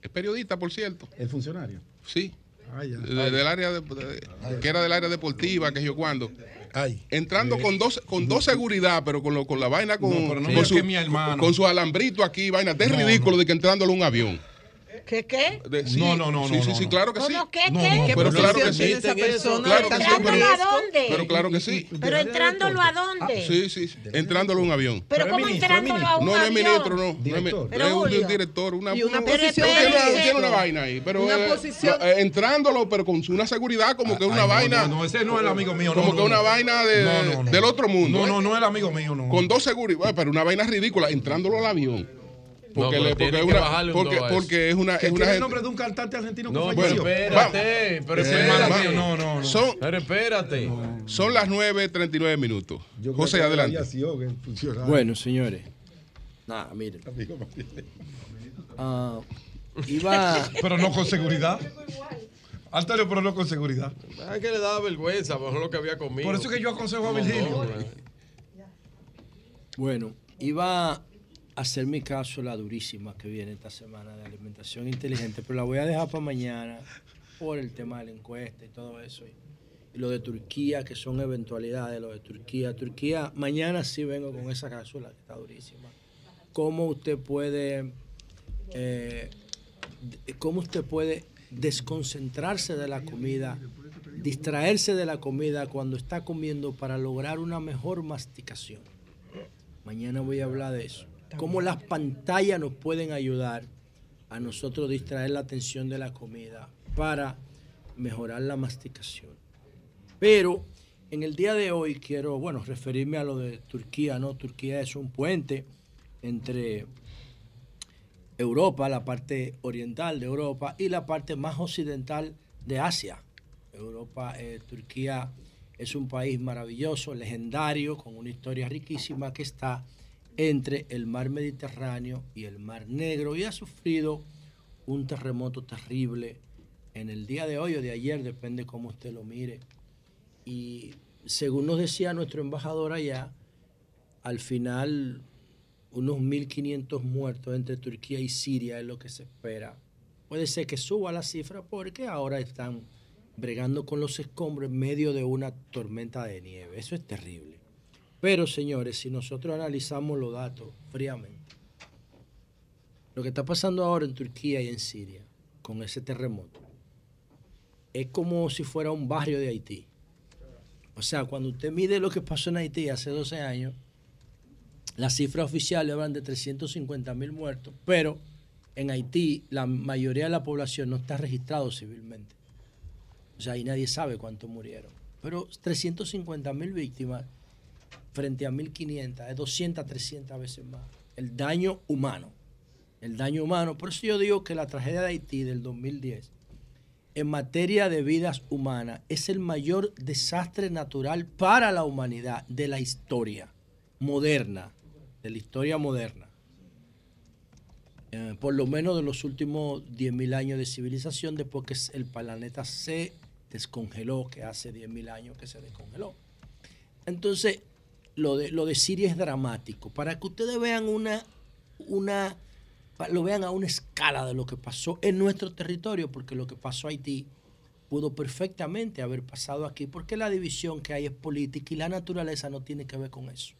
[SPEAKER 2] es periodista por cierto,
[SPEAKER 5] El funcionario.
[SPEAKER 2] sí,
[SPEAKER 5] Ah, ya.
[SPEAKER 2] de- del área de- de- que era del área deportiva, que yo cuando, entrando con dos con dos seguridad, pero con, lo, con la vaina con,
[SPEAKER 5] No, pero no
[SPEAKER 2] con, su,
[SPEAKER 5] que mi hermano.
[SPEAKER 2] con su alambrito aquí, vaina. Es
[SPEAKER 5] No,
[SPEAKER 2] ridículo de que entrándole un avión.
[SPEAKER 3] ¿Qué qué?
[SPEAKER 2] De- sí,
[SPEAKER 5] No, no, no,
[SPEAKER 2] Sí,
[SPEAKER 5] no,
[SPEAKER 2] sí,
[SPEAKER 5] no,
[SPEAKER 2] sí,
[SPEAKER 5] no.
[SPEAKER 2] claro que sí.
[SPEAKER 3] ¿Cómo qué,
[SPEAKER 2] No,
[SPEAKER 3] qué?
[SPEAKER 2] no,
[SPEAKER 3] ¿Qué
[SPEAKER 2] pero claro que sí.
[SPEAKER 3] tiene esa persona?
[SPEAKER 2] Claro que sí,
[SPEAKER 3] ¿Entrándolo
[SPEAKER 2] pero-
[SPEAKER 3] a dónde?
[SPEAKER 2] Pero claro que sí.
[SPEAKER 3] ¿Pero entrándolo a dónde?
[SPEAKER 2] Sí, sí, sí, entrándole a un avión.
[SPEAKER 3] ¿Pero cómo entrándolo a un
[SPEAKER 2] No, no es
[SPEAKER 3] avión?
[SPEAKER 2] ministro, no. no es
[SPEAKER 3] Pero,
[SPEAKER 2] es un
[SPEAKER 3] Julio.
[SPEAKER 2] director, una,
[SPEAKER 3] Y una posición
[SPEAKER 2] tiene, una,
[SPEAKER 3] de-
[SPEAKER 2] tiene una vaina ahí, pero
[SPEAKER 18] Una
[SPEAKER 2] eh, eh, entrándolo, pero con una seguridad como que
[SPEAKER 5] Ay,
[SPEAKER 2] una vaina.
[SPEAKER 5] no, no, ese no es el amigo mío,
[SPEAKER 2] Como que una vaina del otro mundo.
[SPEAKER 5] No,
[SPEAKER 2] ¿eh?
[SPEAKER 5] no, no es el amigo mío, no.
[SPEAKER 2] Con dos seguridad, pero una vaina ridícula, entrándolo al avión.
[SPEAKER 16] No,
[SPEAKER 2] Porque,
[SPEAKER 16] pero
[SPEAKER 2] le- porque es una, porque, porque es una, es una
[SPEAKER 5] tiene el
[SPEAKER 2] gente-
[SPEAKER 5] nombre de un cantante argentino que
[SPEAKER 16] No, pero
[SPEAKER 5] falleció.
[SPEAKER 16] espérate, pero espérate.
[SPEAKER 5] hermano mío, no, no, no.
[SPEAKER 2] Son,
[SPEAKER 16] Pero espérate.
[SPEAKER 2] son las 9.39 minutos. José, adelante.
[SPEAKER 12] Bueno, señores. Nada, miren. Ah, iba.
[SPEAKER 5] Pero no con seguridad. Alterio, pero no con seguridad.
[SPEAKER 16] Es que le daba vergüenza, mejor lo que había conmigo.
[SPEAKER 5] Por eso es que yo aconsejo a
[SPEAKER 16] No,
[SPEAKER 5] Virgilio.
[SPEAKER 16] no,
[SPEAKER 12] Bueno, iba a hacer mi caso la durísima que viene esta semana de alimentación inteligente, pero la voy a dejar para mañana por el tema de la encuesta y todo eso. Y, lo de Turquía, que son eventualidades, lo de Turquía. Turquía, mañana sí vengo con esa cápsula que está durísima. ¿Cómo usted puede, eh, cómo usted puede desconcentrarse de la comida, distraerse de la comida cuando está comiendo para lograr una mejor masticación? Mañana voy a hablar de eso. Cómo las pantallas nos pueden ayudar a nosotros distraer la atención de la comida para mejorar la masticación. Pero en el día de hoy quiero, bueno, referirme a lo de Turquía, ¿no? Turquía es un puente entre Europa, la parte oriental de Europa, y la parte más occidental de Asia. Europa, eh, Turquía es un país maravilloso, legendario, con una historia riquísima que está entre el mar Mediterráneo y el mar Negro y ha sufrido un terremoto terrible en el día de hoy o de ayer, depende cómo usted lo mire. Y según nos decía nuestro embajador allá, al final unos 1.500 muertos entre Turquía y Siria es lo que se espera. Puede ser que suba la cifra porque ahora están bregando con los escombros en medio de una tormenta de nieve. Eso es terrible. Pero señores, si nosotros analizamos los datos fríamente, lo que está pasando ahora en Turquía y en Siria con ese terremoto es como si fuera un barrio de Haití. O sea, cuando usted mide lo que pasó en Haití hace 12 años, las cifras oficiales hablan de 350 mil muertos, pero en Haití la mayoría de la población no está registrado civilmente. O sea, ahí nadie sabe cuántos murieron. Pero 350 mil víctimas frente a 1.500 es 200, 300 veces más. El daño humano. El daño humano. Por eso yo digo que la tragedia de Haití del 2010, en materia de vidas humanas, es el mayor desastre natural para la humanidad de la historia moderna, de la historia moderna. Eh, por lo menos de los últimos 10.000 años de civilización, después que el planeta se descongeló, que hace 10.000 años que se descongeló. Entonces, lo de, lo de Siria es dramático. Para que ustedes vean una, una, lo vean a una escala de lo que pasó en nuestro territorio, porque lo que pasó a Haití pudo perfectamente haber pasado aquí, porque la división que hay es política y la naturaleza no tiene que ver con eso.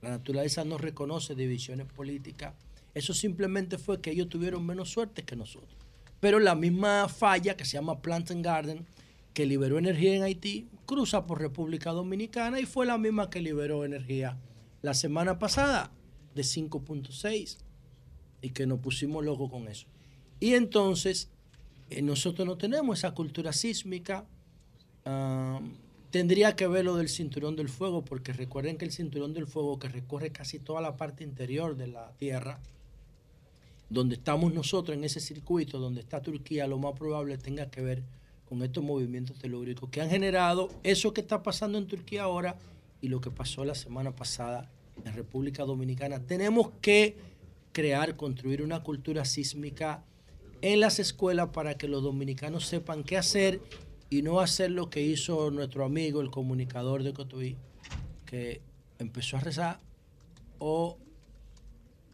[SPEAKER 12] La naturaleza no reconoce divisiones políticas. Eso simplemente fue que ellos tuvieron menos suerte que nosotros. Pero la misma falla que se llama Plant and Garden, que liberó energía en Haití, cruza por República Dominicana y fue la misma que liberó energía la semana pasada de 5.6 y que nos pusimos locos con eso. Y entonces, eh, nosotros no tenemos esa cultura sísmica. ah, tendría que ver lo del cinturón del fuego, porque recuerden que el cinturón del fuego que recorre casi toda la parte interior de la Tierra, donde estamos nosotros en ese circuito, donde está Turquía, lo más probable tenga que ver con estos movimientos telúricos que han generado eso que está pasando en Turquía ahora y lo que pasó la semana pasada en República Dominicana. Tenemos que crear, construir una cultura sísmica en las escuelas para que los dominicanos sepan qué hacer y no hacer lo que hizo nuestro amigo, el comunicador de Cotuí, que empezó a rezar, o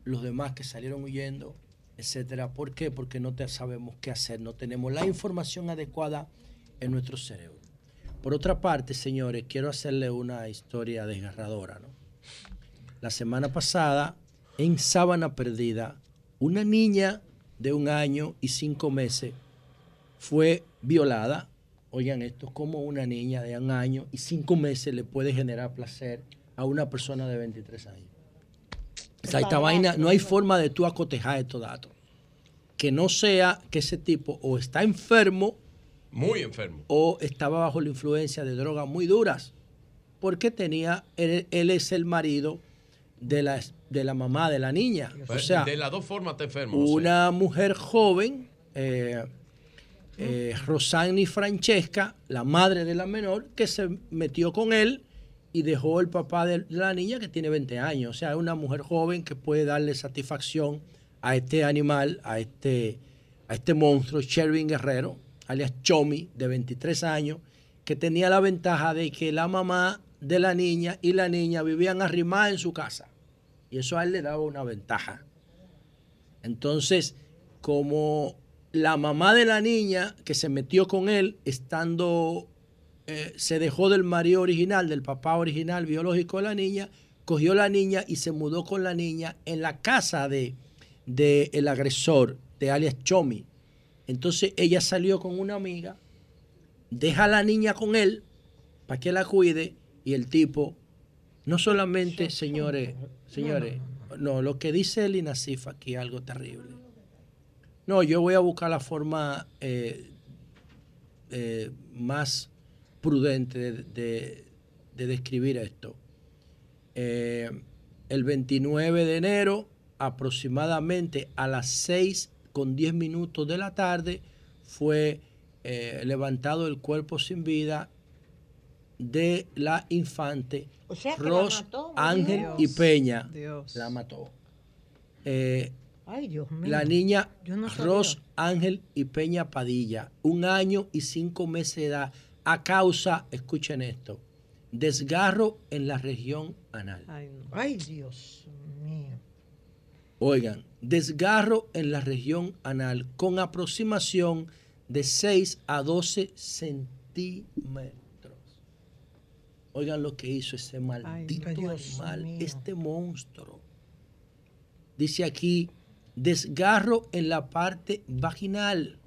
[SPEAKER 12] los demás que salieron huyendo, etcétera. ¿Por qué? Porque no te sabemos qué hacer, no tenemos la información adecuada en nuestro cerebro. Por otra parte, señores, quiero hacerle una historia desgarradora. La semana pasada, en Sábana Perdida, una niña de un año y cinco meses fue violada. Oigan esto, como una niña de un año y cinco meses le puede generar placer a una persona de 23 años. O sea, esta vaina, no hay forma de tú acotejar estos datos. Que no sea que ese tipo o está enfermo
[SPEAKER 16] Muy enfermo.
[SPEAKER 12] o estaba bajo la influencia de drogas muy duras. Porque tenía, él, él es el marido de la, de la mamá de la niña. O
[SPEAKER 16] Pues,
[SPEAKER 12] sea,
[SPEAKER 16] de las dos formas está enfermo.
[SPEAKER 12] Una mujer joven, eh, eh, Rosani Francesca, la madre de la menor, que se metió con él y dejó el papá de la niña que tiene 20 años. O sea, es una mujer joven que puede darle satisfacción a este animal, a este, a este monstruo, Sherwin Guerrero, alias Chomi, de 23 años, que tenía la ventaja de que la mamá de la niña y la niña vivían arrimadas en su casa. Y eso a él le daba una ventaja. Entonces, como la mamá de la niña que se metió con él, estando, eh, se dejó del marido original, del papá original biológico de la niña, cogió la niña y se mudó con la niña en la casa de, de el agresor, de alias Chomi. Entonces ella salió con una amiga, deja a la niña con él para que la cuide y el tipo, no solamente, señores, señores, no, lo que dice el INASIF aquí es algo terrible. No, yo voy a buscar la forma eh, eh, más prudente de, de- de describir esto. Eh, el 29 de enero, aproximadamente a las 6 con 10 minutos de la tarde, fue eh, levantado el cuerpo sin vida de la infante
[SPEAKER 3] O sea que la
[SPEAKER 12] Ros
[SPEAKER 3] mató,
[SPEAKER 12] Ángel
[SPEAKER 3] Dios.
[SPEAKER 12] y Peña.
[SPEAKER 11] Dios.
[SPEAKER 12] La mató. Eh,
[SPEAKER 3] Ay, Dios mío.
[SPEAKER 12] la niña
[SPEAKER 3] no.
[SPEAKER 12] Ros Ángel y Peña Padilla, un año y cinco meses de edad, a causa, escuchen esto, desgarro en la región anal.
[SPEAKER 3] Ay, Dios mío.
[SPEAKER 12] Oigan, desgarro en la región anal con aproximación de 6 a 12 centímetros. Oigan lo que hizo ese maldito
[SPEAKER 3] Dios
[SPEAKER 12] animal,
[SPEAKER 3] mío.
[SPEAKER 12] este monstruo. Dice aquí, desgarro en la parte vaginal.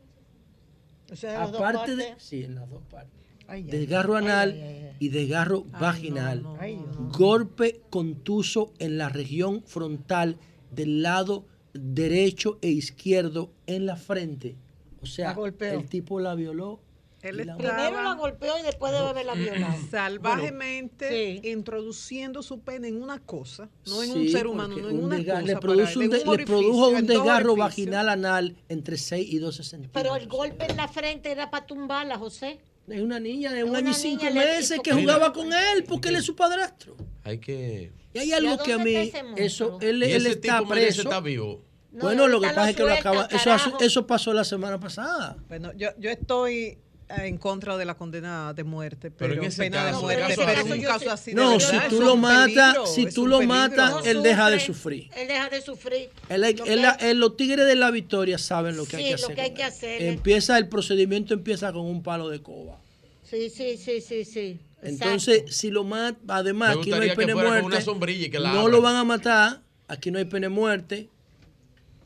[SPEAKER 3] O sea, las dos
[SPEAKER 12] Aparte de...
[SPEAKER 3] partes.
[SPEAKER 12] Sí, en las dos partes.
[SPEAKER 3] Ay,
[SPEAKER 12] Desgarro
[SPEAKER 3] ay,
[SPEAKER 12] anal
[SPEAKER 3] ay, ay, ay.
[SPEAKER 12] y desgarro
[SPEAKER 3] Ay,
[SPEAKER 12] vaginal.
[SPEAKER 3] no, no, Ay, no.
[SPEAKER 12] Golpe contuso en la región frontal del lado derecho e izquierdo en la frente. O sea, el tipo la violó.
[SPEAKER 11] Él estaba
[SPEAKER 3] Primero la golpeó y después debe haberla violado.
[SPEAKER 11] salvajemente introduciendo su pene en una cosa, no en un ser humano, no en
[SPEAKER 12] un
[SPEAKER 11] una cosa.
[SPEAKER 12] le, produce un de-
[SPEAKER 11] un
[SPEAKER 12] le produjo un desgarro vaginal anal entre 6 y 12 centímetros.
[SPEAKER 3] Pero el golpe en la frente era para tumbarla, José.
[SPEAKER 12] Es una niña de un
[SPEAKER 3] Una
[SPEAKER 12] año y cinco meses que jugaba con él porque él es su padrastro.
[SPEAKER 16] Hay que.
[SPEAKER 12] Y hay algo que a mí, eso, él,
[SPEAKER 16] Y
[SPEAKER 12] él está preso.
[SPEAKER 16] estar vivo.
[SPEAKER 12] bueno, lo que pasa es que lo acaba, eso, eso pasó la semana pasada.
[SPEAKER 11] Bueno, yo, yo estoy en contra de la condena de muerte,
[SPEAKER 12] Pero
[SPEAKER 11] pero,
[SPEAKER 12] en ese
[SPEAKER 11] pena de muerte, pero en un caso
[SPEAKER 12] sí-
[SPEAKER 11] así de
[SPEAKER 12] No,
[SPEAKER 11] verdad,
[SPEAKER 12] si tú lo matas, si tú lo matas,
[SPEAKER 3] No
[SPEAKER 12] él deja de sufrir.
[SPEAKER 3] Él deja de sufrir.
[SPEAKER 12] Él-
[SPEAKER 3] Lo
[SPEAKER 12] él-
[SPEAKER 3] que-
[SPEAKER 12] él- los tigres de la victoria saben lo que hay
[SPEAKER 3] Sí,
[SPEAKER 12] que
[SPEAKER 3] lo
[SPEAKER 12] hacer.
[SPEAKER 3] que hay que hacer.
[SPEAKER 12] Empieza el procedimiento, empieza con un palo de coba.
[SPEAKER 3] Sí, sí, sí, sí, sí.
[SPEAKER 12] Entonces, si lo mata, además aquí no hay pena de muerte.
[SPEAKER 16] una sombrilla y que la
[SPEAKER 12] no lo van a matar, aquí no hay pena de muerte.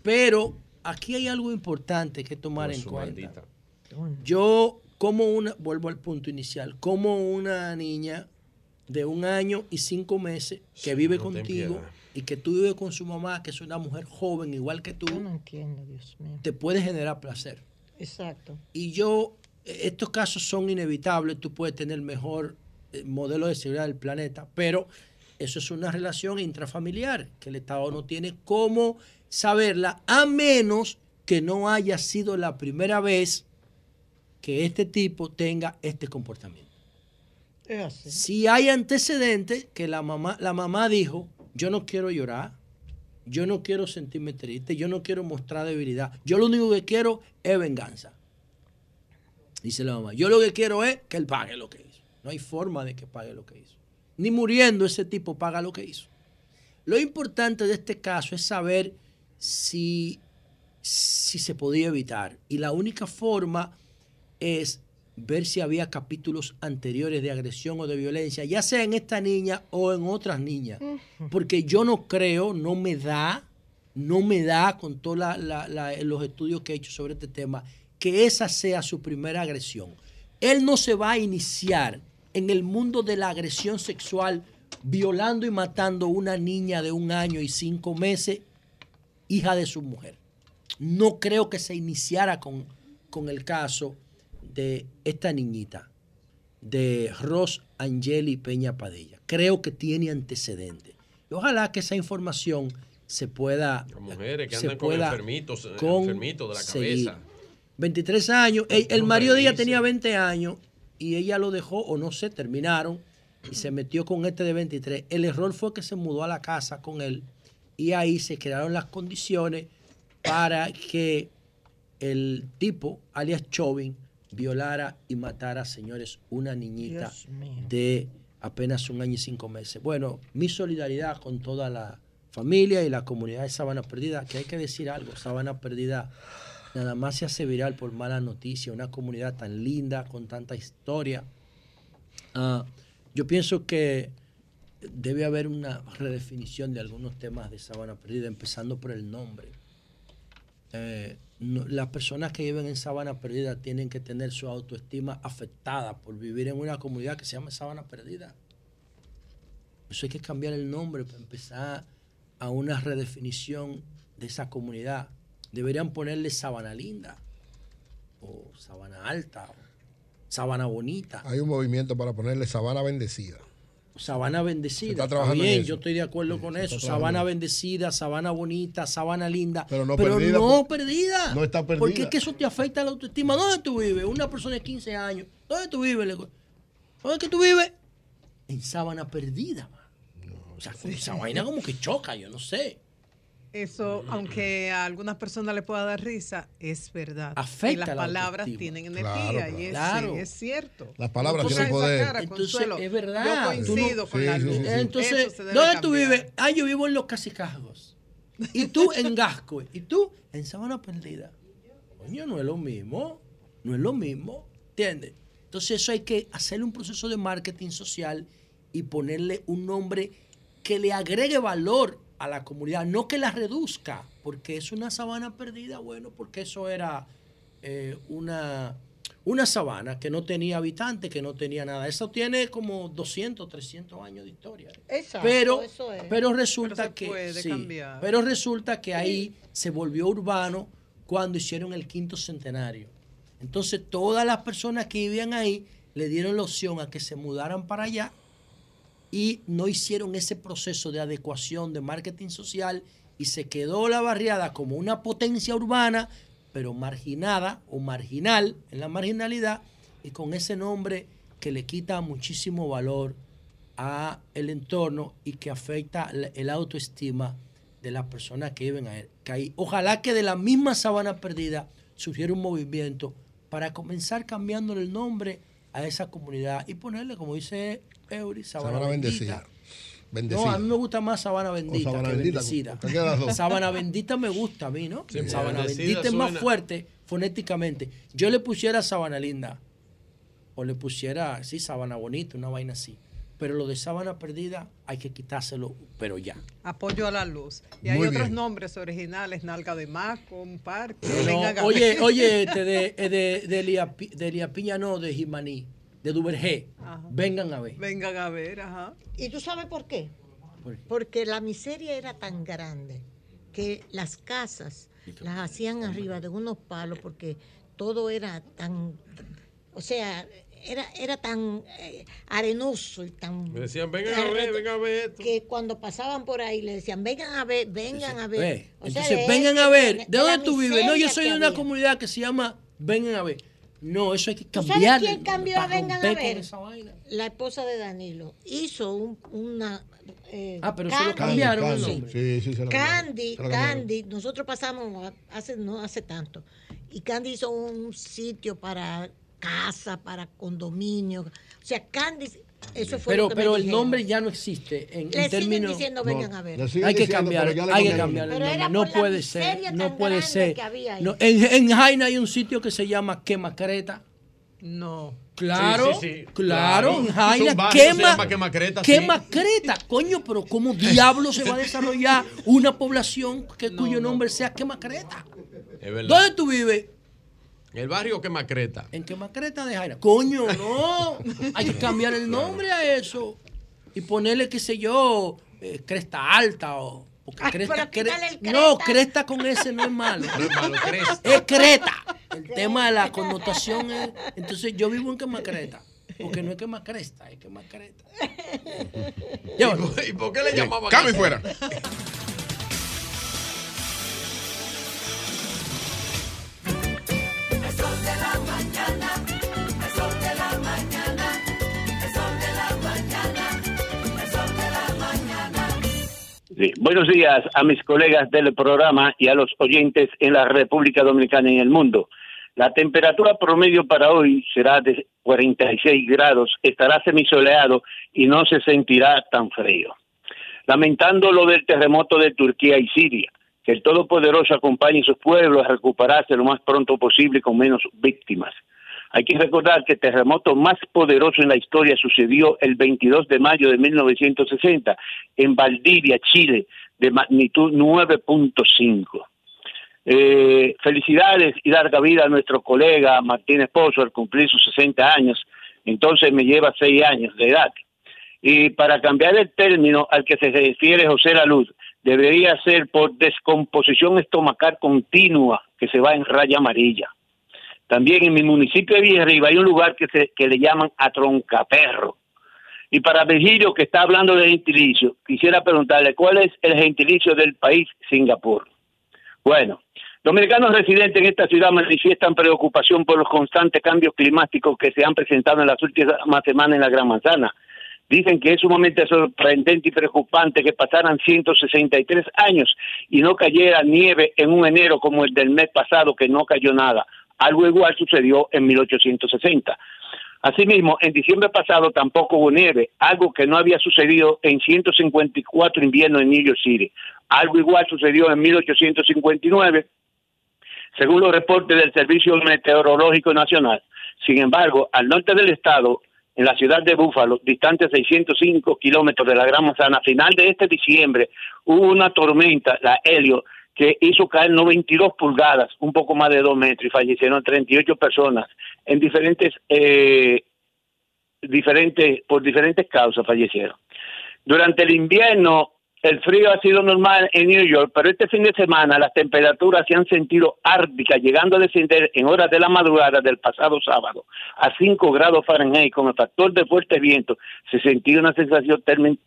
[SPEAKER 12] Pero aquí hay algo importante que tomar
[SPEAKER 16] Por
[SPEAKER 12] en cuenta.
[SPEAKER 16] maldita.
[SPEAKER 12] Yo, como una, vuelvo al punto inicial, como una niña de un año y cinco meses que vive
[SPEAKER 16] no
[SPEAKER 12] contigo y que tú vives con su mamá, que es una mujer joven igual que tú,
[SPEAKER 3] No entiendo, Dios mío.
[SPEAKER 12] te puede generar placer.
[SPEAKER 3] Exacto.
[SPEAKER 12] Y yo, eh, estos casos son inevitables, tú puedes tener el mejor eh, modelo de seguridad del planeta, pero eso es una relación intrafamiliar que el Estado no tiene cómo saberla, a menos que no haya sido la primera vez que este tipo tenga este comportamiento.
[SPEAKER 3] Es así.
[SPEAKER 12] Si hay antecedentes que la mamá, la mamá dijo, yo no quiero llorar, yo no quiero sentirme triste, yo no quiero mostrar debilidad, yo lo único que quiero es venganza. Dice la mamá, yo lo que quiero es que él pague lo que hizo. No hay forma de que pague lo que hizo. Ni muriendo ese tipo paga lo que hizo. Lo importante de este caso es saber si, si se podía evitar. Y la única forma es ver si había capítulos anteriores de agresión o de violencia, ya sea en esta niña o en otras niñas. Porque yo no creo, no me da, no me da con todos los estudios que he hecho sobre este tema, que esa sea su primera agresión. Él no se va a iniciar en el mundo de la agresión sexual violando y matando a una niña de un año y cinco meses, hija de su mujer. No creo que se iniciara con, con el caso de esta niñita, de Ros Angeli Peña Padilla. Creo que tiene antecedentes. Y ojalá que esa información se pueda.
[SPEAKER 16] Las mujeres que
[SPEAKER 12] se
[SPEAKER 16] andan con
[SPEAKER 12] pueda
[SPEAKER 16] enfermitos, eh,
[SPEAKER 12] conseguir.
[SPEAKER 16] enfermitos de la
[SPEAKER 12] seguir.
[SPEAKER 16] cabeza.
[SPEAKER 12] 23 años. El, el marido de ella tenía 20 años y ella lo dejó, o no sé, terminaron y se metió con este de 23. El error fue que se mudó a la casa con él y ahí se crearon las condiciones para que el tipo, alias Chauvin, violara y matara, señores, una niñita de apenas un año y cinco meses. Bueno, mi solidaridad con toda la familia y la comunidad de Sabana Perdida, que hay que decir algo, Sabana Perdida nada más se hace viral por mala noticia, una comunidad tan linda, con tanta historia. Ah, yo pienso que debe haber una redefinición de algunos temas de Sabana Perdida, empezando por el nombre. Eh, no- las personas que viven en Sabana Perdida tienen que tener su autoestima afectada por vivir en una comunidad que se llama Sabana Perdida. Eso hay que cambiar el nombre para empezar a una redefinición de esa comunidad. Deberían ponerle Sabana Linda, o Sabana Alta, o Sabana Bonita.
[SPEAKER 13] Hay un movimiento para ponerle sabana bendecida.
[SPEAKER 12] Sabana bendecida.
[SPEAKER 13] Está
[SPEAKER 12] bien, yo estoy de acuerdo con eso. Sabana bendecida, sabana bonita, sabana linda.
[SPEAKER 13] Pero no
[SPEAKER 12] pero
[SPEAKER 13] perdida,
[SPEAKER 12] no
[SPEAKER 13] por-
[SPEAKER 12] perdida.
[SPEAKER 13] no está perdida.
[SPEAKER 12] Porque es que eso te afecta a la autoestima. ¿Dónde tú vives? Una persona de 15 años. ¿Dónde tú vives? ¿Dónde que tú vives? En sabana perdida. man. O sea, esa vaina como que choca, yo no sé.
[SPEAKER 11] Eso, aunque a algunas personas le pueda dar risa, es verdad.
[SPEAKER 12] Afecta
[SPEAKER 11] y las
[SPEAKER 12] la
[SPEAKER 11] palabras
[SPEAKER 12] autoestima.
[SPEAKER 11] tienen energía
[SPEAKER 13] Claro,
[SPEAKER 11] y es,
[SPEAKER 12] claro.
[SPEAKER 11] sí, es cierto.
[SPEAKER 13] Las palabras
[SPEAKER 11] No
[SPEAKER 13] tienen poder.
[SPEAKER 11] cara,
[SPEAKER 12] Entonces,
[SPEAKER 11] Consuelo.
[SPEAKER 12] es verdad.
[SPEAKER 11] Yo
[SPEAKER 12] no-
[SPEAKER 11] coincido con
[SPEAKER 13] Sí,
[SPEAKER 11] la
[SPEAKER 13] sí,
[SPEAKER 11] luz.
[SPEAKER 13] sí, sí.
[SPEAKER 12] Entonces, ¿dónde tú vives? Ah, yo vivo en los Casicajos. Y tú en Gasco. Y tú en Sabana Perdida. Coño, no es lo mismo. No es lo mismo. ¿Entiendes? Entonces, eso hay que hacerle un proceso de marketing social y ponerle un nombre que le agregue valor a la comunidad, no que la reduzca, porque es una sabana perdida, bueno, porque eso era eh, una, una sabana que no tenía habitantes, que no tenía nada. Eso tiene como 200, 300 años de historia.
[SPEAKER 3] Exacto,
[SPEAKER 12] Pero,
[SPEAKER 3] eso es.
[SPEAKER 12] pero resulta
[SPEAKER 11] Pero se
[SPEAKER 12] que
[SPEAKER 11] puede
[SPEAKER 12] sí, pero resulta que ahí se volvió urbano cuando hicieron el quinto centenario. Entonces todas las personas que vivían ahí le dieron la opción a que se mudaran para allá y no hicieron ese proceso de adecuación de marketing social y se quedó la barriada como una potencia urbana, pero marginada o marginal en la marginalidad y con ese nombre que le quita muchísimo valor a el entorno y que afecta el autoestima de las personas que viven ahí. Ojalá que de la misma sabana perdida surgiera un movimiento para comenzar cambiándole el nombre a esa comunidad y ponerle, como dice Eury, sabana,
[SPEAKER 13] Sabana
[SPEAKER 12] bendita.
[SPEAKER 13] bendecida. Bendecida.
[SPEAKER 12] No, a mí me gusta más sabana bendita
[SPEAKER 13] sabana
[SPEAKER 12] que
[SPEAKER 13] bendita,
[SPEAKER 12] bendecida. Sabana bendita me gusta a mí, ¿no?
[SPEAKER 16] Sí,
[SPEAKER 12] sabana bendita es más fuerte fonéticamente. Yo le pusiera sabana linda o le pusiera, sí, sabana bonita, una vaina así. Pero lo de sábana perdida hay que quitárselo, pero ya.
[SPEAKER 11] Apoyo a la luz. Y hay
[SPEAKER 12] Muy
[SPEAKER 11] otros
[SPEAKER 12] bien.
[SPEAKER 11] nombres originales, Nalga de Maco, un parque.
[SPEAKER 12] No, oye, oye, este de, eh, de, de, Elia de Elia Piña, no, de Jimaní, de Duvergé.
[SPEAKER 11] Ajá.
[SPEAKER 12] Vengan a ver.
[SPEAKER 11] Vengan a ver, ajá.
[SPEAKER 3] ¿Y tú sabes por qué?
[SPEAKER 12] ¿Por qué?
[SPEAKER 3] Porque la miseria era tan grande que las casas las hacían arriba de unos palos porque todo era tan, o sea, era, era tan eh, arenoso y tan...
[SPEAKER 16] Me decían, vengan a ver, vengan a ver esto.
[SPEAKER 3] Que cuando pasaban por ahí le decían, vengan a ver, vengan a ver.
[SPEAKER 12] Ve,
[SPEAKER 3] O sea,
[SPEAKER 12] Entonces,
[SPEAKER 3] de
[SPEAKER 12] vengan
[SPEAKER 3] ese-
[SPEAKER 12] a ver, ¿de dónde tú vives? No, yo soy de una
[SPEAKER 3] había.
[SPEAKER 12] comunidad que se llama Vengan a ver. No, eso hay que
[SPEAKER 3] ¿Tú
[SPEAKER 12] cambiar.
[SPEAKER 3] sabes quién cambió a Vengan a ver?
[SPEAKER 12] esa vaina.
[SPEAKER 3] La esposa de Danilo hizo un- una... eh,
[SPEAKER 12] Ah, pero se lo
[SPEAKER 3] Candy.
[SPEAKER 12] cambiaron el
[SPEAKER 13] Candy,
[SPEAKER 12] nombre.
[SPEAKER 13] Sí, sí, se lo cambiaron.
[SPEAKER 3] Candy,
[SPEAKER 13] Se lo cambiaron.
[SPEAKER 3] Candy, nosotros pasamos hace no hace tanto y Candy hizo un sitio para casa, para condominio, o sea, Candy, eso fue
[SPEAKER 12] Pero,
[SPEAKER 3] lo que me
[SPEAKER 12] pero el
[SPEAKER 3] dijeron.
[SPEAKER 12] nombre ya no existe en, en
[SPEAKER 3] Le siguen
[SPEAKER 12] términos.
[SPEAKER 3] diciendo, vengan a ver.
[SPEAKER 12] Hay que cambiar, hay que cambiar el nombre. No puede ser, no puede ser.
[SPEAKER 3] que había ahí.
[SPEAKER 12] No, en, en Jaina hay un sitio que se llama Quema Creta.
[SPEAKER 11] No.
[SPEAKER 12] Claro,
[SPEAKER 16] Sí, sí, sí.
[SPEAKER 12] claro, en Jaina quema,
[SPEAKER 16] llama Quemacreta, sí.
[SPEAKER 12] Quemacreta, coño, pero ¿cómo diablo se va a desarrollar una población que, cuyo nombre sea Quemacreta?
[SPEAKER 16] Es verdad.
[SPEAKER 12] ¿Dónde tú vives?
[SPEAKER 16] El barrio que macreta.
[SPEAKER 12] En Quemacreta de Jaina. Coño, no. Hay que cambiar el nombre a eso y ponerle, qué sé yo, eh, Cresta Alta o. porque
[SPEAKER 3] Ay,
[SPEAKER 12] cresta, cre- No,
[SPEAKER 3] Cresta.
[SPEAKER 12] con ese no es malo.
[SPEAKER 16] No es malo, cresta.
[SPEAKER 12] Es creta. El tema de la connotación es. Entonces yo vivo en Quemacreta. Porque no es Quemacresta, es Quemacreta. Llévalo.
[SPEAKER 16] ¿Y por qué le llamaban
[SPEAKER 2] y
[SPEAKER 16] así?
[SPEAKER 2] fuera.
[SPEAKER 19] Buenos días a mis colegas del programa y a los oyentes en la República Dominicana y en el mundo. La temperatura promedio para hoy será de 46 grados, estará semisoleado y no se sentirá tan frío. Lamentando lo del terremoto de Turquía y Siria, el Todopoderoso acompañe a sus pueblos a recuperarse lo más pronto posible con menos víctimas. Hay que recordar que el terremoto más poderoso en la historia sucedió el 22 de mayo de 1960 en Valdivia, Chile, de magnitud 9.5. Eh, felicidades y larga vida a nuestro colega Martín Esposo al cumplir sus 60 años. Entonces me lleva 6 años de edad. Y para cambiar el término al que se refiere José Laluz, debería ser por descomposición estomacal continua que se va en raya amarilla. También en mi municipio de Villarriba hay un lugar que, se, le llaman Atroncaperro. Y para Virgilio, que está hablando de gentilicio, quisiera preguntarle cuál es el gentilicio del país Singapur. Bueno, dominicanos residentes en esta ciudad manifiestan preocupación por los constantes cambios climáticos que se han presentado en las últimas semanas en la Gran Manzana. Dicen que es sumamente sorprendente y preocupante que pasaran 163 años y no cayera nieve en un enero como el del mes pasado, que no cayó nada. Algo igual sucedió en 1860. Asimismo, en diciembre pasado tampoco hubo nieve, algo que no había sucedido en 154 inviernos en New York City. Algo igual sucedió en 1859, según los reportes del Servicio Meteorológico Nacional. Sin embargo, al norte del estado, en la ciudad de Búfalo, distante 605 kilómetros de la Gran Manzana, a final de este diciembre, hubo una tormenta, la Helio, que hizo caer 92 pulgadas, un poco más de dos metros, y fallecieron 38 personas en diferentes, eh, diferentes, por diferentes causas fallecieron. Durante el invierno, el frío ha sido normal en New York, pero este fin de semana las temperaturas se han sentido árdicas, llegando a descender en horas de la madrugada del pasado sábado a 5 grados Fahrenheit. Con el factor de fuerte viento, se sentía una sensación térmica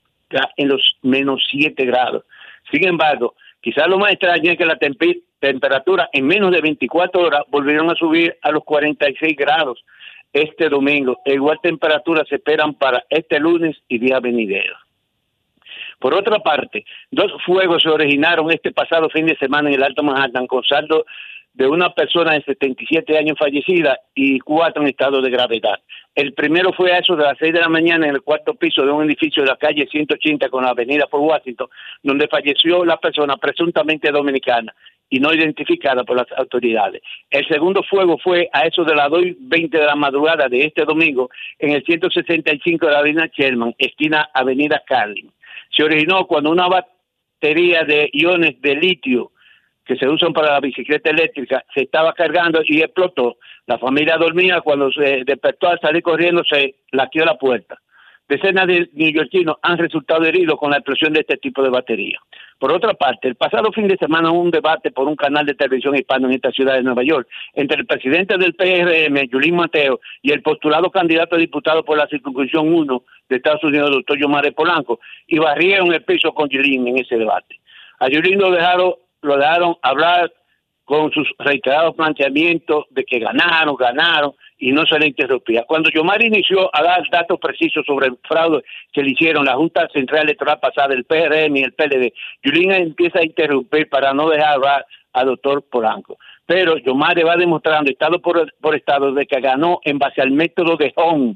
[SPEAKER 19] en los menos 7 grados. Sin embargo, quizás lo más extraño es que la tempi- temperatura en menos de 24 horas volvieron a subir a los 46 grados este domingo. E igual temperatura se esperan para este lunes y día venidero. Por otra parte, dos fuegos se originaron este pasado fin de semana en el Alto Manhattan con saldo de una persona de 77 años fallecida y cuatro en estado de gravedad. El primero fue a eso de las 6 de la mañana en el cuarto piso de un edificio de la calle 180 con la avenida por Washington, donde falleció la persona presuntamente dominicana y no identificada por las autoridades. El segundo fuego fue a eso de las 2.20 de la madrugada de este domingo en el 165 de la avenida Sherman, esquina avenida Carlin. Se originó cuando una batería de iones de litio que se usan para la bicicleta eléctrica se estaba cargando y explotó. La familia dormía, cuando se despertó al salir corriendo se laqueó la puerta. Decenas de neoyorquinos han resultado heridos con la explosión de este tipo de batería. Por otra parte, el pasado fin de semana hubo un debate por un canal de televisión hispano en esta ciudad de Nueva York entre el presidente del PRM, Yulín Mateo, y el postulado candidato a diputado por la circunscripción 1 de Estados Unidos, doctor Yomare Polanco, y barrieron el piso con Yulín en ese debate. A Yulín lo dejaron, lo dejaron hablar con sus reiterados planteamientos de que ganaron, ganaron, y no se le interrumpía. Cuando Yomar inició a dar datos precisos sobre el fraude que le hicieron la Junta Central Electoral pasada, el PRM y el PLD, Yulín empieza a interrumpir para no dejar hablar al doctor Polanco. Pero Yomar va demostrando, estado por, por estado, de que ganó en base al método de Hong,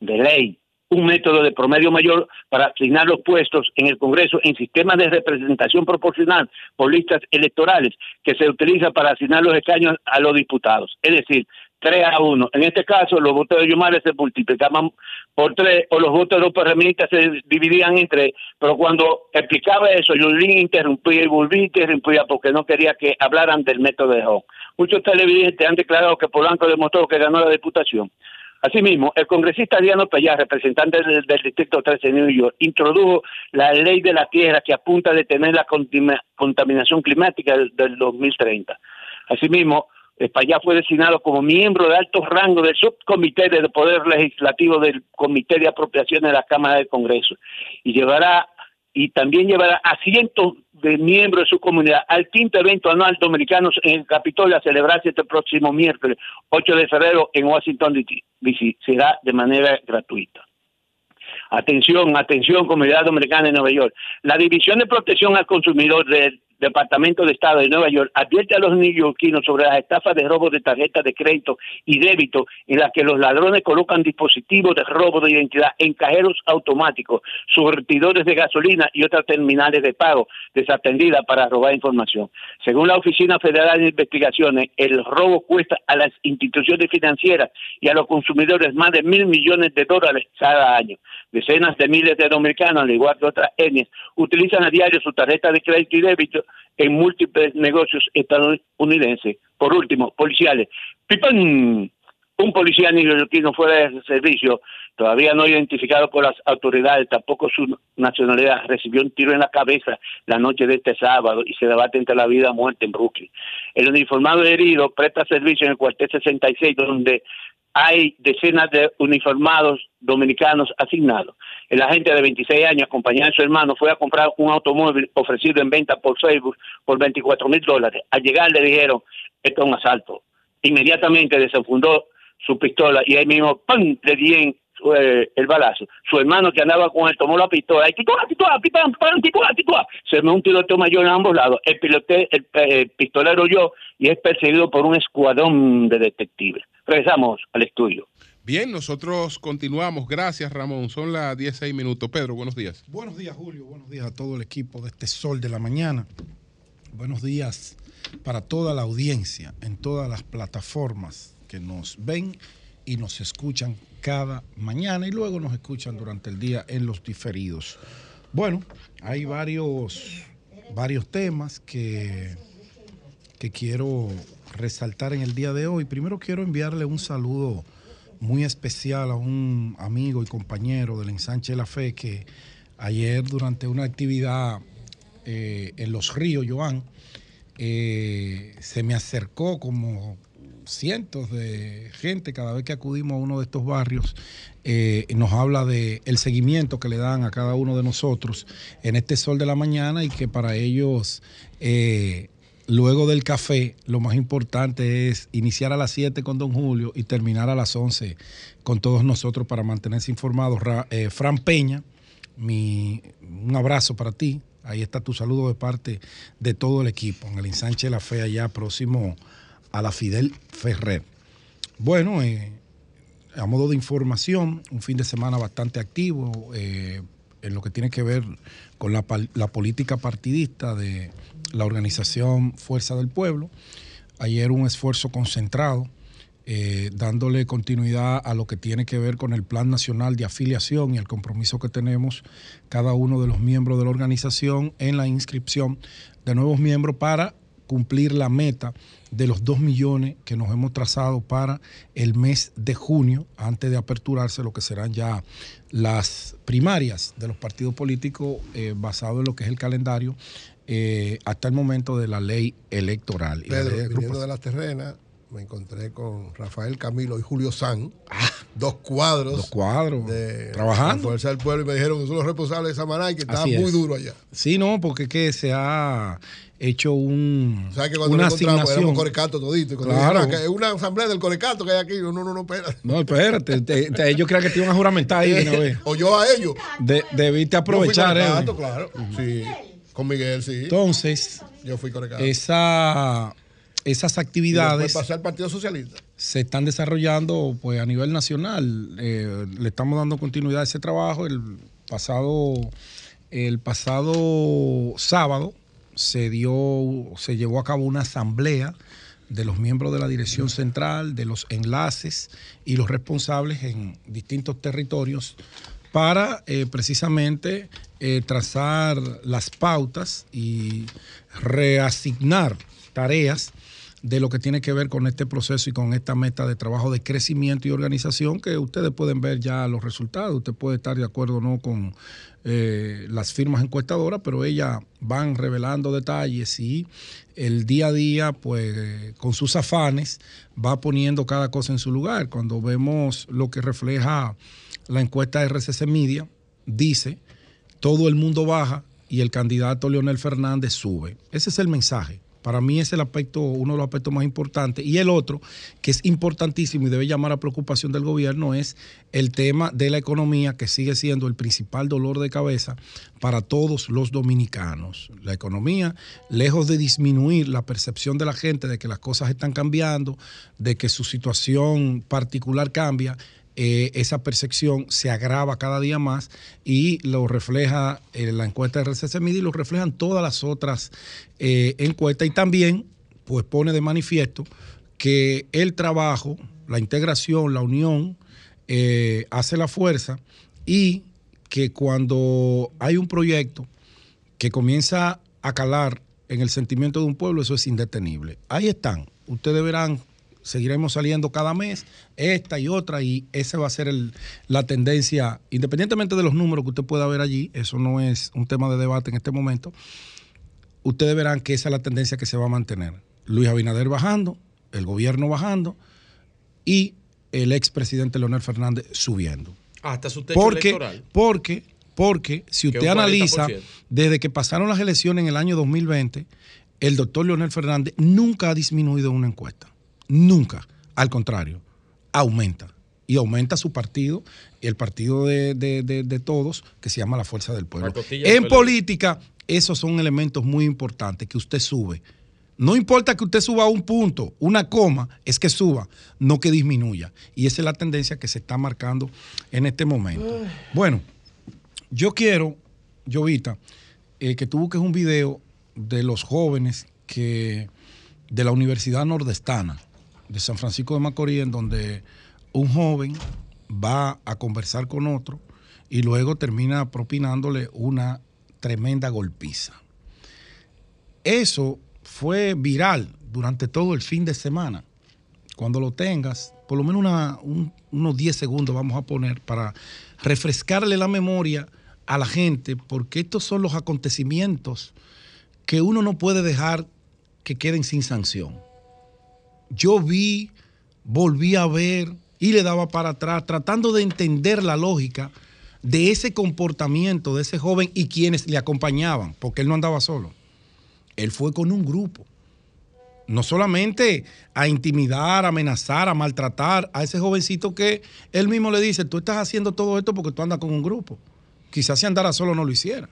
[SPEAKER 19] de ley, un método de promedio mayor para asignar los puestos en el Congreso en sistemas de representación proporcional por listas electorales que se utiliza para asignar los escaños a los diputados. Es decir, 3 a 1. En este caso, los votos de Yomar se multiplicaban por 3 o los votos de los PRMistas se dividían en 3. Pero cuando explicaba eso, Yulín interrumpía y volvía a interrumpía porque no quería que hablaran del método de Hong. Muchos televidentes han declarado que Polanco demostró que ganó la diputación. Asimismo, el congresista Diano Payá, representante del, Distrito 13 de New York, introdujo la ley de la tierra que apunta a detener la contaminación climática del, del 2030. Asimismo, eh, Payá fue designado como miembro de alto rango del subcomité del Poder Legislativo del Comité de Apropiaciones de la Cámara del Congreso y llevará y también llevará a cientos de miembros de su comunidad al quinto evento anual dominicanos en el Capitolio a celebrarse este próximo miércoles 8 de febrero en Washington DC. Será de manera gratuita. Atención, atención, comunidad dominicana de Nueva York. La División de Protección al Consumidor del Departamento de Estado de Nueva York advierte a los neoyorquinos sobre las estafas de robo de tarjetas de crédito y débito en las que los ladrones colocan dispositivos de robo de identidad en cajeros automáticos, surtidores de gasolina y otras terminales de pago desatendidas para robar información. Según la Oficina Federal de Investigaciones, el robo cuesta a las instituciones financieras y a los consumidores más de mil millones de dólares cada año. Decenas de miles de dominicanos, al igual que otras etnias, utilizan a diario su tarjeta de crédito y débito en múltiples negocios estadounidenses. Por último, policiales. ¡Pipán! Un policía neoyorquino fuera de servicio, todavía no identificado por las autoridades, tampoco su nacionalidad, recibió un tiro en la cabeza la noche de este sábado y se debate entre la vida y muerte en Brooklyn. El uniformado herido presta servicio en el cuartel 66, donde hay decenas de uniformados dominicanos asignados. El agente de 26 años, acompañado de su hermano, fue a comprar un automóvil ofrecido en venta por Facebook por 24 mil dólares. Al llegar le dijeron, esto es un asalto. Inmediatamente desenfundó su pistola y ahí mismo ¡pam! le dieron eh, el balazo. Su hermano que andaba con él tomó la pistola y titúa, titúa, pipam, pam, titúa, titúa. Se me un tiroteo mayor en ambos lados. El pilote, el, eh, pistolero yo y es perseguido por un escuadrón de detectives. Regresamos al estudio.
[SPEAKER 2] Bien, nosotros continuamos. Gracias, Ramón. Son las 16 minutos. Pedro, buenos días.
[SPEAKER 5] Buenos días, Julio. Buenos días a todo el equipo de este Sol de la Mañana. Buenos días para toda la audiencia en todas las plataformas que nos ven y nos escuchan cada mañana y luego nos escuchan durante el día en los diferidos. Bueno, hay varios, varios temas que, que quiero resaltar en el día de hoy. Primero quiero enviarle un saludo muy especial a un amigo y compañero del ensanche de la fe que ayer durante una actividad eh, en los ríos, Joan, eh, se me acercó como cientos de gente cada vez que acudimos a uno de estos barrios eh, nos habla de el seguimiento que le dan a cada uno de nosotros en este sol de la mañana y que para ellos eh, luego del café lo más importante es iniciar a las 7 con don Julio y terminar a las 11 con todos nosotros para mantenerse informados. Eh, Fran Peña, mi, un abrazo para ti. Ahí está tu saludo de parte de todo el equipo en el ensanche de la fe allá próximo a la Fidel Ferrer. Bueno, eh, a modo de información, un fin de semana bastante activo eh, en lo que tiene que ver con la, política partidista de la organización Fuerza del Pueblo. Ayer un esfuerzo concentrado eh, dándole continuidad a lo que tiene que ver con el Plan Nacional de Afiliación y el compromiso que tenemos cada uno de los miembros de la organización en la inscripción de nuevos miembros para cumplir la meta de los 2 millones que nos hemos trazado para el mes de junio, antes de aperturarse lo que serán ya las primarias de los partidos políticos eh, basado en lo que es el calendario eh, hasta el momento de la ley electoral. Y la
[SPEAKER 13] Pedro,
[SPEAKER 5] ley de
[SPEAKER 13] de las terrenas, me encontré con Rafael Camilo y Julio San, dos cuadros.
[SPEAKER 5] Ah. Dos cuadros.
[SPEAKER 13] De
[SPEAKER 5] Trabajando.
[SPEAKER 13] la Fuerza del Pueblo y me dijeron que son los responsables de Samaná y que está
[SPEAKER 5] Así
[SPEAKER 13] muy
[SPEAKER 5] es.
[SPEAKER 13] duro allá.
[SPEAKER 5] Sí, no, porque que se ha hecho un,
[SPEAKER 13] ¿Sabes que cuando
[SPEAKER 5] una
[SPEAKER 13] nos encontramos
[SPEAKER 5] asignación.
[SPEAKER 13] éramos Corecato todito? y Cuando
[SPEAKER 5] Claro.
[SPEAKER 13] dijeron que es una asamblea del Corecato que hay aquí. No, no, no, no, espera.
[SPEAKER 5] No, espérate, te- te- ellos crean que te iban a juramentar ahí de una vez.
[SPEAKER 13] O yo a ellos.
[SPEAKER 5] De- debiste aprovechar,
[SPEAKER 13] Yo fui
[SPEAKER 5] eh.
[SPEAKER 13] Sí. Con Miguel, sí.
[SPEAKER 5] Entonces,
[SPEAKER 13] Yo fui Corecato.
[SPEAKER 5] esa, esas actividades
[SPEAKER 13] pasé al Partido Socialista.
[SPEAKER 5] se están desarrollando pues a nivel nacional. Eh, le estamos dando continuidad a ese trabajo. El pasado, el pasado sábado se dio, se llevó a cabo una asamblea de los miembros de la dirección central, de los enlaces y los responsables en distintos territorios para eh, precisamente eh, trazar las pautas y reasignar tareas de lo que tiene que ver con este proceso y con esta meta de trabajo de crecimiento y organización que ustedes pueden ver ya los resultados. Usted puede estar de acuerdo o no con eh, las firmas encuestadoras, pero ellas van revelando detalles y el día a día, pues con sus afanes, va poniendo cada cosa en su lugar. Cuando vemos lo que refleja la encuesta de RCC Media, dice, todo el mundo baja y el candidato Leonel Fernández sube. Ese es el mensaje. Para mí es el aspecto, uno de los aspectos más importantes. Y el otro, que es importantísimo y debe llamar a preocupación del gobierno, es el tema de la economía, que sigue siendo el principal dolor de cabeza para todos los dominicanos. La economía, lejos de disminuir la percepción de la gente de que las cosas están cambiando, de que su situación particular cambia, eh, esa percepción se agrava cada día más y lo refleja eh, la encuesta de RCC Media y lo reflejan todas las otras eh, encuestas y también pues pone de manifiesto que el trabajo, la integración, la unión hace la fuerza y que cuando hay un proyecto que comienza a calar en el sentimiento de un pueblo, eso es indetenible. Ahí están. Ustedes verán seguiremos saliendo cada mes, esta y otra, y esa va a ser el- la tendencia, independientemente de los números que usted pueda ver allí, eso no es un tema de debate en este momento, ustedes verán que esa es la tendencia que se va a mantener. Luis Abinader bajando, el gobierno bajando y el expresidente Leonel Fernández subiendo.
[SPEAKER 16] Hasta su techo
[SPEAKER 5] Porque,
[SPEAKER 16] electoral.
[SPEAKER 5] porque, porque si usted analiza,
[SPEAKER 16] 40%.
[SPEAKER 5] desde que pasaron las elecciones en el año 2020, el doctor Leonel Fernández nunca ha disminuido una encuesta. Nunca. Al contrario, aumenta. Y aumenta su partido, el partido de, de- de- de todos, que se llama la Fuerza del Pueblo. En política, esos son elementos muy importantes que usted sube. No importa que usted suba un punto, una coma, es que suba, no que disminuya. Y esa es la tendencia que se está marcando en este momento. Bueno, yo quiero, Jovita, eh, que tú busques un video de los jóvenes que de la Universidad Nordestana de San Francisco de Macorís, en donde un joven va a conversar con otro y luego termina propinándole una tremenda golpiza. Eso fue viral durante todo el fin de semana. Cuando lo tengas, por lo menos una- un- unos 10 segundos vamos a poner para refrescarle la memoria a la gente, porque estos son los acontecimientos que uno no puede dejar que queden sin sanción. Yo vi, volví a ver y le daba para atrás, tratando de entender la lógica de ese comportamiento de ese joven y quienes le acompañaban, porque él no andaba solo. Él fue con un grupo. No solamente a intimidar, a amenazar, a maltratar a ese jovencito que él mismo le dice, tú estás haciendo todo esto porque tú andas con un grupo. Quizás si andara solo no lo hiciera.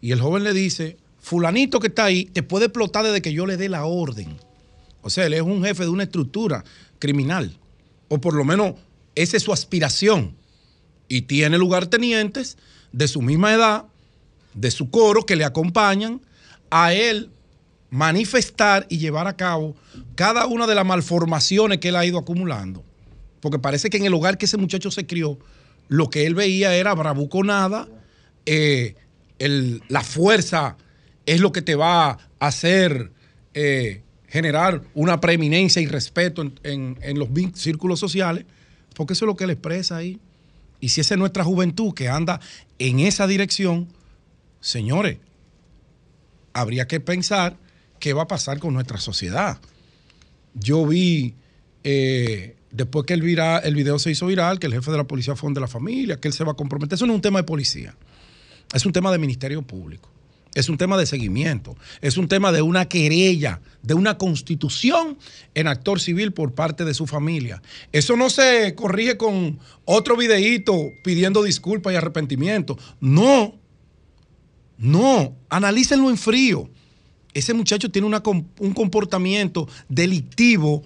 [SPEAKER 5] Y el joven le dice, fulanito que está ahí, te puede explotar desde que yo le dé la orden. O sea, él es un jefe de una estructura criminal. O por lo menos esa es su aspiración. Y tiene lugartenientes de su misma edad, de su coro, que le acompañan a él manifestar y llevar a cabo cada una de las malformaciones que él ha ido acumulando. Porque parece que en el hogar que ese muchacho se crió, lo que él veía era bravuconada, eh, la fuerza es lo que te va a hacer eh, generar una preeminencia y respeto en, en- los círculos sociales, porque eso es lo que él expresa ahí. Y si esa es nuestra juventud que anda en esa dirección, señores, habría que pensar qué va a pasar con nuestra sociedad. Yo vi, eh, después que el, vira- el video se hizo viral, que el jefe de la policía fue de la familia, que él se va a comprometer. Eso no es un tema de policía, es un tema de Ministerio Público, es un tema de seguimiento, es un tema de una querella, de una constitución en actor civil por parte de su familia. Eso no se corrige con otro videíto pidiendo disculpas y arrepentimiento. No, no, analícenlo en frío. Ese muchacho tiene un comportamiento delictivo,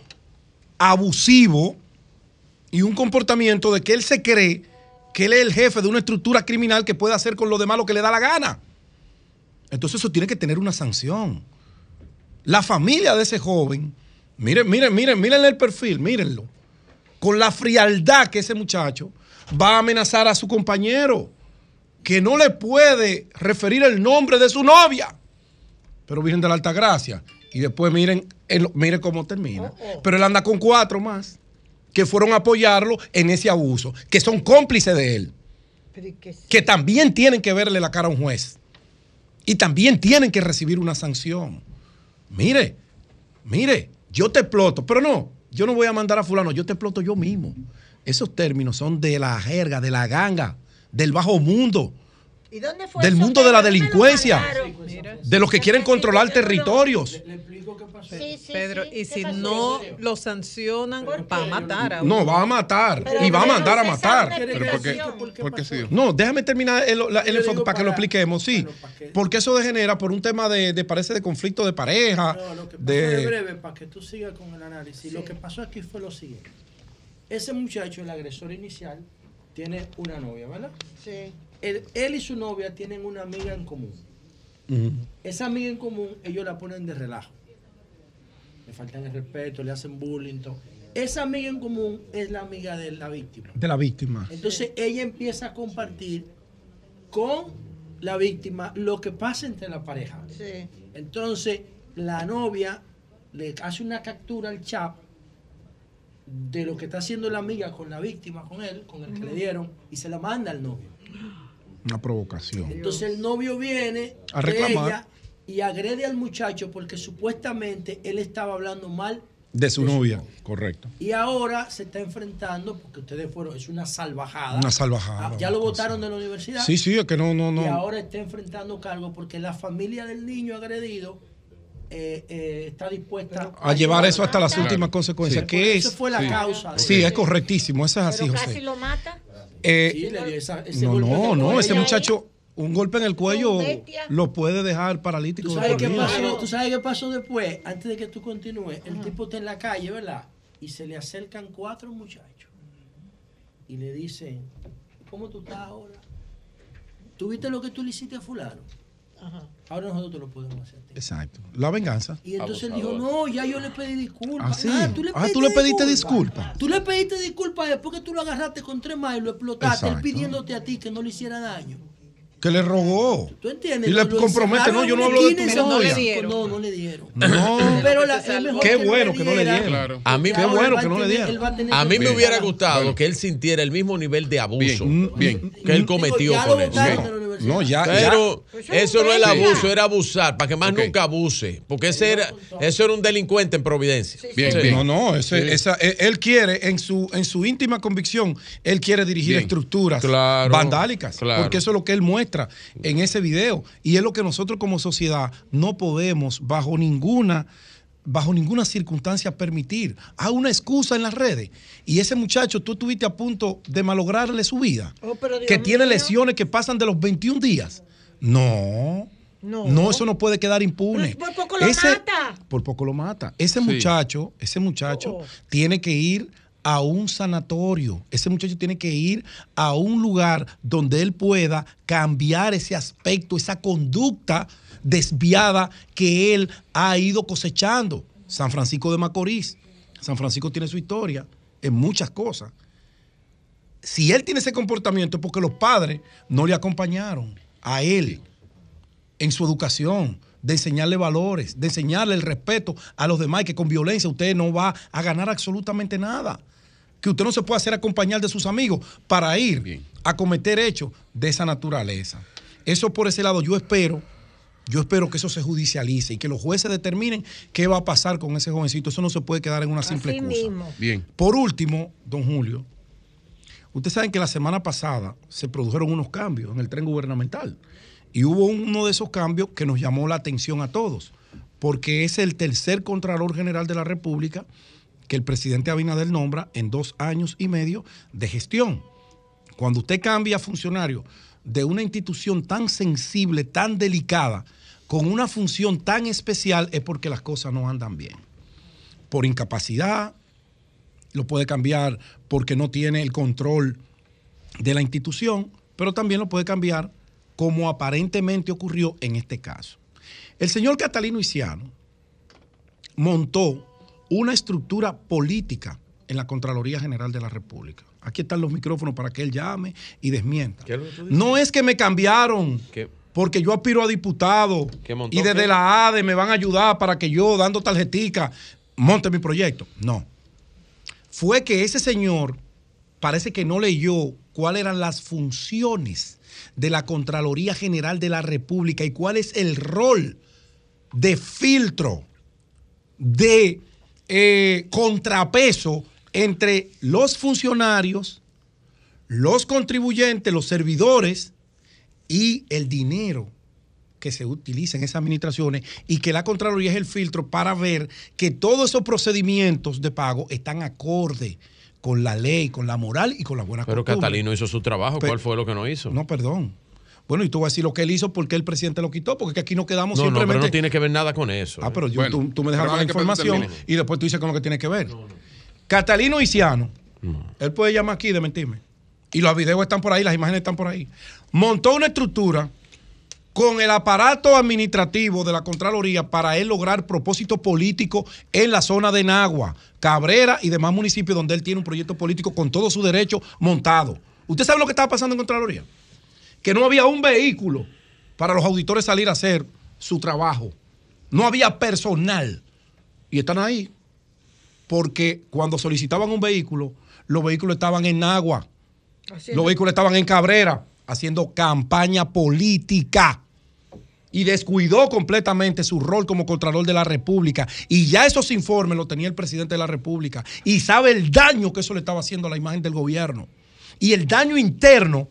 [SPEAKER 5] abusivo y un comportamiento de que él se cree que él es el jefe de una estructura criminal que puede hacer con los demás lo que le da la gana. Entonces eso tiene que tener una sanción. La familia de ese joven Miren, miren, miren, miren el perfil, mírenlo. Con la frialdad que ese muchacho va a amenazar a su compañero, que no le puede referir el nombre de su novia. Pero Virgen de la Alta Gracia. Y después miren, él- miren cómo termina. Pero él anda con cuatro más que fueron a apoyarlo en ese abuso, que son cómplices de él, que también tienen que verle la cara a un juez y también tienen que recibir una sanción. Mire, mire, yo te exploto, pero no, yo no voy a mandar a fulano, yo te exploto yo mismo. Esos términos son de la jerga, de la ganga, del bajo mundo,
[SPEAKER 3] ¿Y dónde fue
[SPEAKER 5] del mundo de la
[SPEAKER 3] ¿Dónde lo
[SPEAKER 5] delincuencia,
[SPEAKER 3] mandaron?
[SPEAKER 5] de los que quieren controlar territorios.
[SPEAKER 11] Pedro, y si no lo sancionan, va a matar a uno.
[SPEAKER 5] No, va a matar y va a mandar a matar.
[SPEAKER 2] Pero ¿por qué, por qué sí?
[SPEAKER 5] No, déjame terminar el, la- el enfoque para que lo expliquemos, sí. Porque eso degenera por un tema de, de parece de conflicto de pareja,
[SPEAKER 12] De
[SPEAKER 5] de
[SPEAKER 12] breve, para que tú sigas con el análisis. Lo que pasó aquí fue lo siguiente. Ese muchacho, el agresor inicial, tiene una novia, ¿verdad?
[SPEAKER 3] Sí.
[SPEAKER 12] Él, él y su novia tienen una amiga en común. Esa amiga en común, ellos la ponen de relajo. Le faltan el respeto, le hacen bullying, todo. Esa amiga en común es la amiga de la víctima.
[SPEAKER 5] de la víctima.
[SPEAKER 12] Entonces ella empieza a compartir con la víctima lo que pasa entre la pareja.
[SPEAKER 3] Sí.
[SPEAKER 12] Entonces la novia le hace una captura al chat de lo que está haciendo la amiga con la víctima, con él, con el que le dieron, y se la manda al novio.
[SPEAKER 5] Una provocación.
[SPEAKER 12] Entonces el novio viene
[SPEAKER 5] A
[SPEAKER 12] de
[SPEAKER 5] reclamar.
[SPEAKER 12] ella y agrede al muchacho porque supuestamente él estaba hablando mal
[SPEAKER 5] De su novia, correcto.
[SPEAKER 12] y ahora se está enfrentando, porque ustedes fueron, es una salvajada.
[SPEAKER 5] Una salvajada.
[SPEAKER 12] Ah, ya lo votaron de la universidad.
[SPEAKER 5] Sí, sí, es que no, no,
[SPEAKER 12] Y
[SPEAKER 5] no.
[SPEAKER 12] ahora está enfrentando cargo porque la familia del niño agredido eh, eh, está dispuesta
[SPEAKER 5] A llevar eso hasta las
[SPEAKER 12] Claro.
[SPEAKER 5] últimas consecuencias,
[SPEAKER 12] Sí.
[SPEAKER 5] que es...
[SPEAKER 12] Esa fue la
[SPEAKER 5] sí.
[SPEAKER 12] causa de-
[SPEAKER 5] Sí, es correctísimo, eso es así,
[SPEAKER 3] Pero casi
[SPEAKER 5] José.
[SPEAKER 3] lo mata.
[SPEAKER 5] Eh,
[SPEAKER 12] Sí, le dio esa- ese
[SPEAKER 5] no,
[SPEAKER 12] golpe
[SPEAKER 5] no, no, ese muchacho, un golpe en el cuello lo puede dejar paralítico.
[SPEAKER 12] ¿Tú sabes, qué pasó, ¿Tú sabes qué pasó después? Antes de que tú continúes, el tipo está en la calle, ¿verdad? Y se le acercan cuatro muchachos y le dicen, ¿cómo tú estás ahora? ¿Tú viste lo que tú le hiciste a fulano? Ahora nosotros te lo podemos hacer.
[SPEAKER 5] Exacto. La venganza.
[SPEAKER 12] Y entonces él dijo, no, ya yo le pedí disculpas.
[SPEAKER 5] Ah, sí.
[SPEAKER 12] tú le
[SPEAKER 5] Ah, tú le pediste disculpas.
[SPEAKER 12] Tú le pediste disculpas después que tú lo agarraste con tres más y lo explotaste, él pidiéndote a ti que no le hiciera daño.
[SPEAKER 5] Que le rogó.
[SPEAKER 12] ¿Tú entiendes?
[SPEAKER 5] Y le compromete, no, yo no hablo de tu novia.
[SPEAKER 12] No, le dieron. No, no le dieron.
[SPEAKER 5] No.
[SPEAKER 12] Pero la, es mejor
[SPEAKER 5] Qué
[SPEAKER 12] que
[SPEAKER 5] bueno que no le dieron.
[SPEAKER 2] Claro.
[SPEAKER 16] A mí,
[SPEAKER 12] ahora él va a tener-
[SPEAKER 5] dieron.
[SPEAKER 12] él a que
[SPEAKER 16] mí me hubiera gustado que él sintiera el mismo nivel de abuso
[SPEAKER 2] bien.
[SPEAKER 16] que él cometió con
[SPEAKER 12] lo universidad.
[SPEAKER 5] No, ya,
[SPEAKER 16] Pero
[SPEAKER 5] ya.
[SPEAKER 16] eso no es el
[SPEAKER 2] Sí.
[SPEAKER 16] abuso, era abusar, para que más nunca abuse. Porque ese era, eso era un delincuente en Providencia.
[SPEAKER 2] Bien,
[SPEAKER 16] Sí.
[SPEAKER 2] bien.
[SPEAKER 5] No, no, ese-
[SPEAKER 2] Sí.
[SPEAKER 5] esa- él, él quiere, en su, en su íntima convicción, él quiere dirigir
[SPEAKER 2] Bien.
[SPEAKER 5] estructuras
[SPEAKER 2] Claro,
[SPEAKER 5] vandálicas.
[SPEAKER 2] claro.
[SPEAKER 5] Porque eso es lo que él muestra en ese video. Y es lo que nosotros como sociedad no podemos, bajo ninguna, bajo ninguna circunstancia, permitir. Hay una excusa en las redes. Y ese muchacho, tú estuviste a punto de malograrle su vida.
[SPEAKER 3] Oh,
[SPEAKER 5] que tiene
[SPEAKER 3] mío.
[SPEAKER 5] lesiones que pasan de los 21 días. No.
[SPEAKER 3] No.
[SPEAKER 5] No, eso no puede quedar impune.
[SPEAKER 3] Pero por poco lo mata.
[SPEAKER 5] Por poco lo mata. Ese
[SPEAKER 2] Sí.
[SPEAKER 5] muchacho, ese muchacho
[SPEAKER 3] Oh.
[SPEAKER 5] tiene que ir a un sanatorio. Ese muchacho tiene que ir a un lugar donde él pueda cambiar ese aspecto, esa conducta desviada que él ha ido cosechando. San Francisco de Macorís. San Francisco tiene su historia en muchas cosas. Si él tiene ese comportamiento es porque los padres no le acompañaron a él en su educación, de enseñarle valores, de enseñarle el respeto a los demás y que con violencia usted no va a ganar absolutamente nada. Que usted no se puede hacer acompañar de sus amigos para ir
[SPEAKER 2] Bien.
[SPEAKER 5] a cometer hechos de esa naturaleza. Eso por ese lado yo espero, yo espero que eso se judicialice y que los jueces determinen qué va a pasar con ese jovencito. Eso no se puede quedar en una simple
[SPEAKER 3] Así
[SPEAKER 5] excusa.
[SPEAKER 3] mismo.
[SPEAKER 2] Bien.
[SPEAKER 5] Por último, don Julio, ustedes saben que la semana pasada se produjeron unos cambios en el tren gubernamental y hubo uno de esos cambios que nos llamó la atención a todos, porque es el tercer Contralor General de la República que el presidente Abinader nombra en dos años y medio de gestión. Cuando usted cambia funcionario de una institución tan sensible, tan delicada, con una función tan especial, es porque las cosas no andan bien. Por incapacidad, lo puede cambiar porque no tiene el control de la institución, pero también lo puede cambiar como aparentemente ocurrió en este caso. El señor Catalino Isiano montó una estructura política en la Contraloría General de la República. Aquí están los micrófonos para que él llame y desmienta.
[SPEAKER 16] ¿Qué es lo que tú dices?
[SPEAKER 5] No es que me cambiaron
[SPEAKER 16] ¿Qué?
[SPEAKER 5] porque yo aspiro a diputado
[SPEAKER 16] ¿Qué montó
[SPEAKER 5] y desde
[SPEAKER 16] qué?
[SPEAKER 5] la ADE me van a ayudar para que yo, dando tarjetica, monte mi proyecto. No. Fue que ese señor parece que no leyó cuáles eran las funciones de la Contraloría General de la República y cuál es el rol de filtro, de eh, contrapeso entre los funcionarios, los contribuyentes, los servidores y el dinero que se utiliza en esas administraciones y que la Contraloría es el filtro para ver que todos esos procedimientos de pago están acorde con la ley, con la moral y con la buena
[SPEAKER 16] Pero
[SPEAKER 5] costumbre.
[SPEAKER 16] Catalino hizo su trabajo. ¿Cuál fue lo que no hizo?
[SPEAKER 5] No, perdón. Bueno, y tú vas a decir lo que él hizo porque el presidente lo quitó, porque aquí no quedamos
[SPEAKER 16] No, no,
[SPEAKER 5] simplemente...
[SPEAKER 16] pero no tiene que ver nada con eso.
[SPEAKER 5] Ah, pero yo-
[SPEAKER 16] Bueno,
[SPEAKER 5] tú, tú me dejas
[SPEAKER 16] pero
[SPEAKER 5] la información y después tú dices con lo que tiene que ver. Catalino Isiano, él puede llamar aquí y desmentirme. Y los videos están por ahí, las imágenes están por ahí. Montó una estructura con el aparato administrativo de la Contraloría para él lograr propósito político en la zona de Nagua, Cabrera y demás municipios donde él tiene un proyecto político con todo su derecho montado. ¿Usted sabe lo que estaba pasando en Contraloría? Que no había un vehículo para los auditores salir a hacer su trabajo. No había personal. Y están ahí. Porque cuando solicitaban un vehículo, los vehículos estaban en Nagua. Los vehículos estaban en Cabrera haciendo campaña política y descuidó completamente su rol como Contralor de la República. Y ya esos informes los tenía el presidente de la República. Y sabe el daño que eso le estaba haciendo a la imagen del gobierno. Y el daño interno,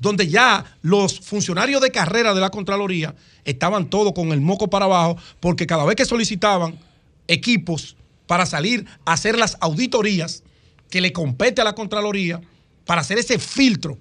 [SPEAKER 5] donde ya los funcionarios de carrera de la Contraloría estaban todos con el moco para abajo, porque cada vez que solicitaban equipos para salir a hacer las auditorías que le compete a la Contraloría, para hacer ese filtro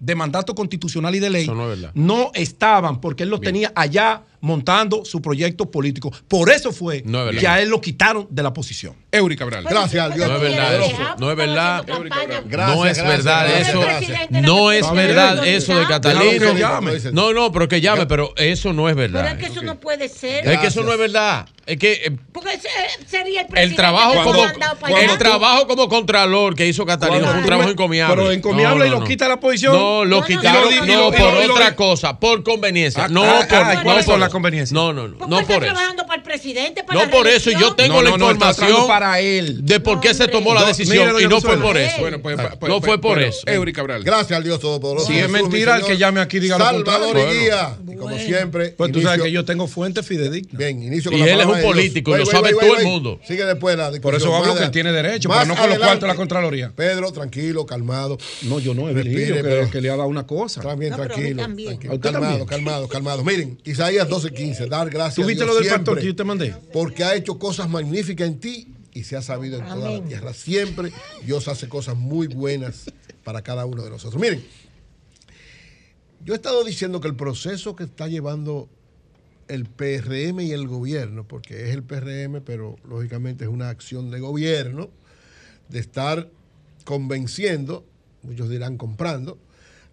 [SPEAKER 5] de mandato constitucional y de ley,
[SPEAKER 16] no es verdad.
[SPEAKER 5] no estaban porque él los tenía allá montando su proyecto político. Por eso fue
[SPEAKER 16] No es verdad.
[SPEAKER 5] que a él lo quitaron de la posición.
[SPEAKER 2] Eury Cabral.
[SPEAKER 13] Gracias, Dios.
[SPEAKER 16] No es verdad eso. No es verdad. no es
[SPEAKER 13] gracias,
[SPEAKER 16] verdad
[SPEAKER 13] gracias,
[SPEAKER 16] eso.
[SPEAKER 13] gracias.
[SPEAKER 16] No es verdad eso de
[SPEAKER 5] llame.
[SPEAKER 16] No, no, pero que llame, pero eso no es
[SPEAKER 3] Pero
[SPEAKER 16] verdad.
[SPEAKER 3] es que eso no puede ser.
[SPEAKER 16] Es que eso no es verdad. Es que eh,
[SPEAKER 3] Porque ese sería el presidente
[SPEAKER 16] el trabajo
[SPEAKER 3] que
[SPEAKER 16] como
[SPEAKER 3] para
[SPEAKER 16] el
[SPEAKER 3] allá.
[SPEAKER 16] trabajo como contralor que hizo Catalino
[SPEAKER 5] Cuando
[SPEAKER 16] fue un trabajo encomiable.
[SPEAKER 5] pero encomiable y lo quita la posición.
[SPEAKER 16] No, lo quitaron
[SPEAKER 5] y lo- y
[SPEAKER 16] por
[SPEAKER 5] lo- y lo-
[SPEAKER 16] otra cosa, por conveniencia.
[SPEAKER 5] Ah,
[SPEAKER 16] no
[SPEAKER 5] ah,
[SPEAKER 16] por
[SPEAKER 5] ah,
[SPEAKER 16] no
[SPEAKER 5] ¿cuáles
[SPEAKER 16] por eso.
[SPEAKER 5] conveniencias?
[SPEAKER 16] No, no, no, no
[SPEAKER 3] está
[SPEAKER 16] por eso.
[SPEAKER 3] trabajando para el presidente, para
[SPEAKER 16] No
[SPEAKER 3] la
[SPEAKER 16] por eso, y yo tengo la información
[SPEAKER 5] para él.
[SPEAKER 16] de por qué se tomó la decisión y no fue por eso.
[SPEAKER 2] Pues, pues,
[SPEAKER 16] no fue por
[SPEAKER 2] bueno,
[SPEAKER 16] eso.
[SPEAKER 2] Eury Cabral.
[SPEAKER 13] Gracias al Dios Todopoderoso.
[SPEAKER 5] Si es mentira, el que llame aquí diga lo
[SPEAKER 13] Salvador
[SPEAKER 5] contrario.
[SPEAKER 13] y guía. Como siempre.
[SPEAKER 5] Pues tú sabes que yo tengo fuentes fidedignas.
[SPEAKER 13] Bien, inicio con la
[SPEAKER 16] un político, y lo sabe todo el mundo.
[SPEAKER 13] Sigue después la
[SPEAKER 5] Por eso hablo que tiene derecho, pero no con los cuartos de la. Contraloría.
[SPEAKER 13] Pedro, tranquilo, calmado.
[SPEAKER 5] No, yo no, Virgilio, que, que le ha dado una cosa.
[SPEAKER 13] También, tranquilo.
[SPEAKER 3] también.
[SPEAKER 13] tranquilo.
[SPEAKER 5] ¿A usted
[SPEAKER 13] Calmado, calmado, calmado. Miren, Isaías 12:15, dar gracias
[SPEAKER 5] ¿Tú
[SPEAKER 13] a
[SPEAKER 5] viste
[SPEAKER 13] Dios
[SPEAKER 5] lo del pastor que yo te mandé?
[SPEAKER 13] Porque ha hecho cosas magníficas en ti y se ha sabido en toda la tierra. Siempre Dios hace cosas muy buenas para cada uno de nosotros. Miren, yo he estado diciendo que el proceso que está llevando el PRM y el gobierno, porque es el PRM, pero lógicamente es una acción de gobierno, de estar convenciendo, muchos dirán comprando,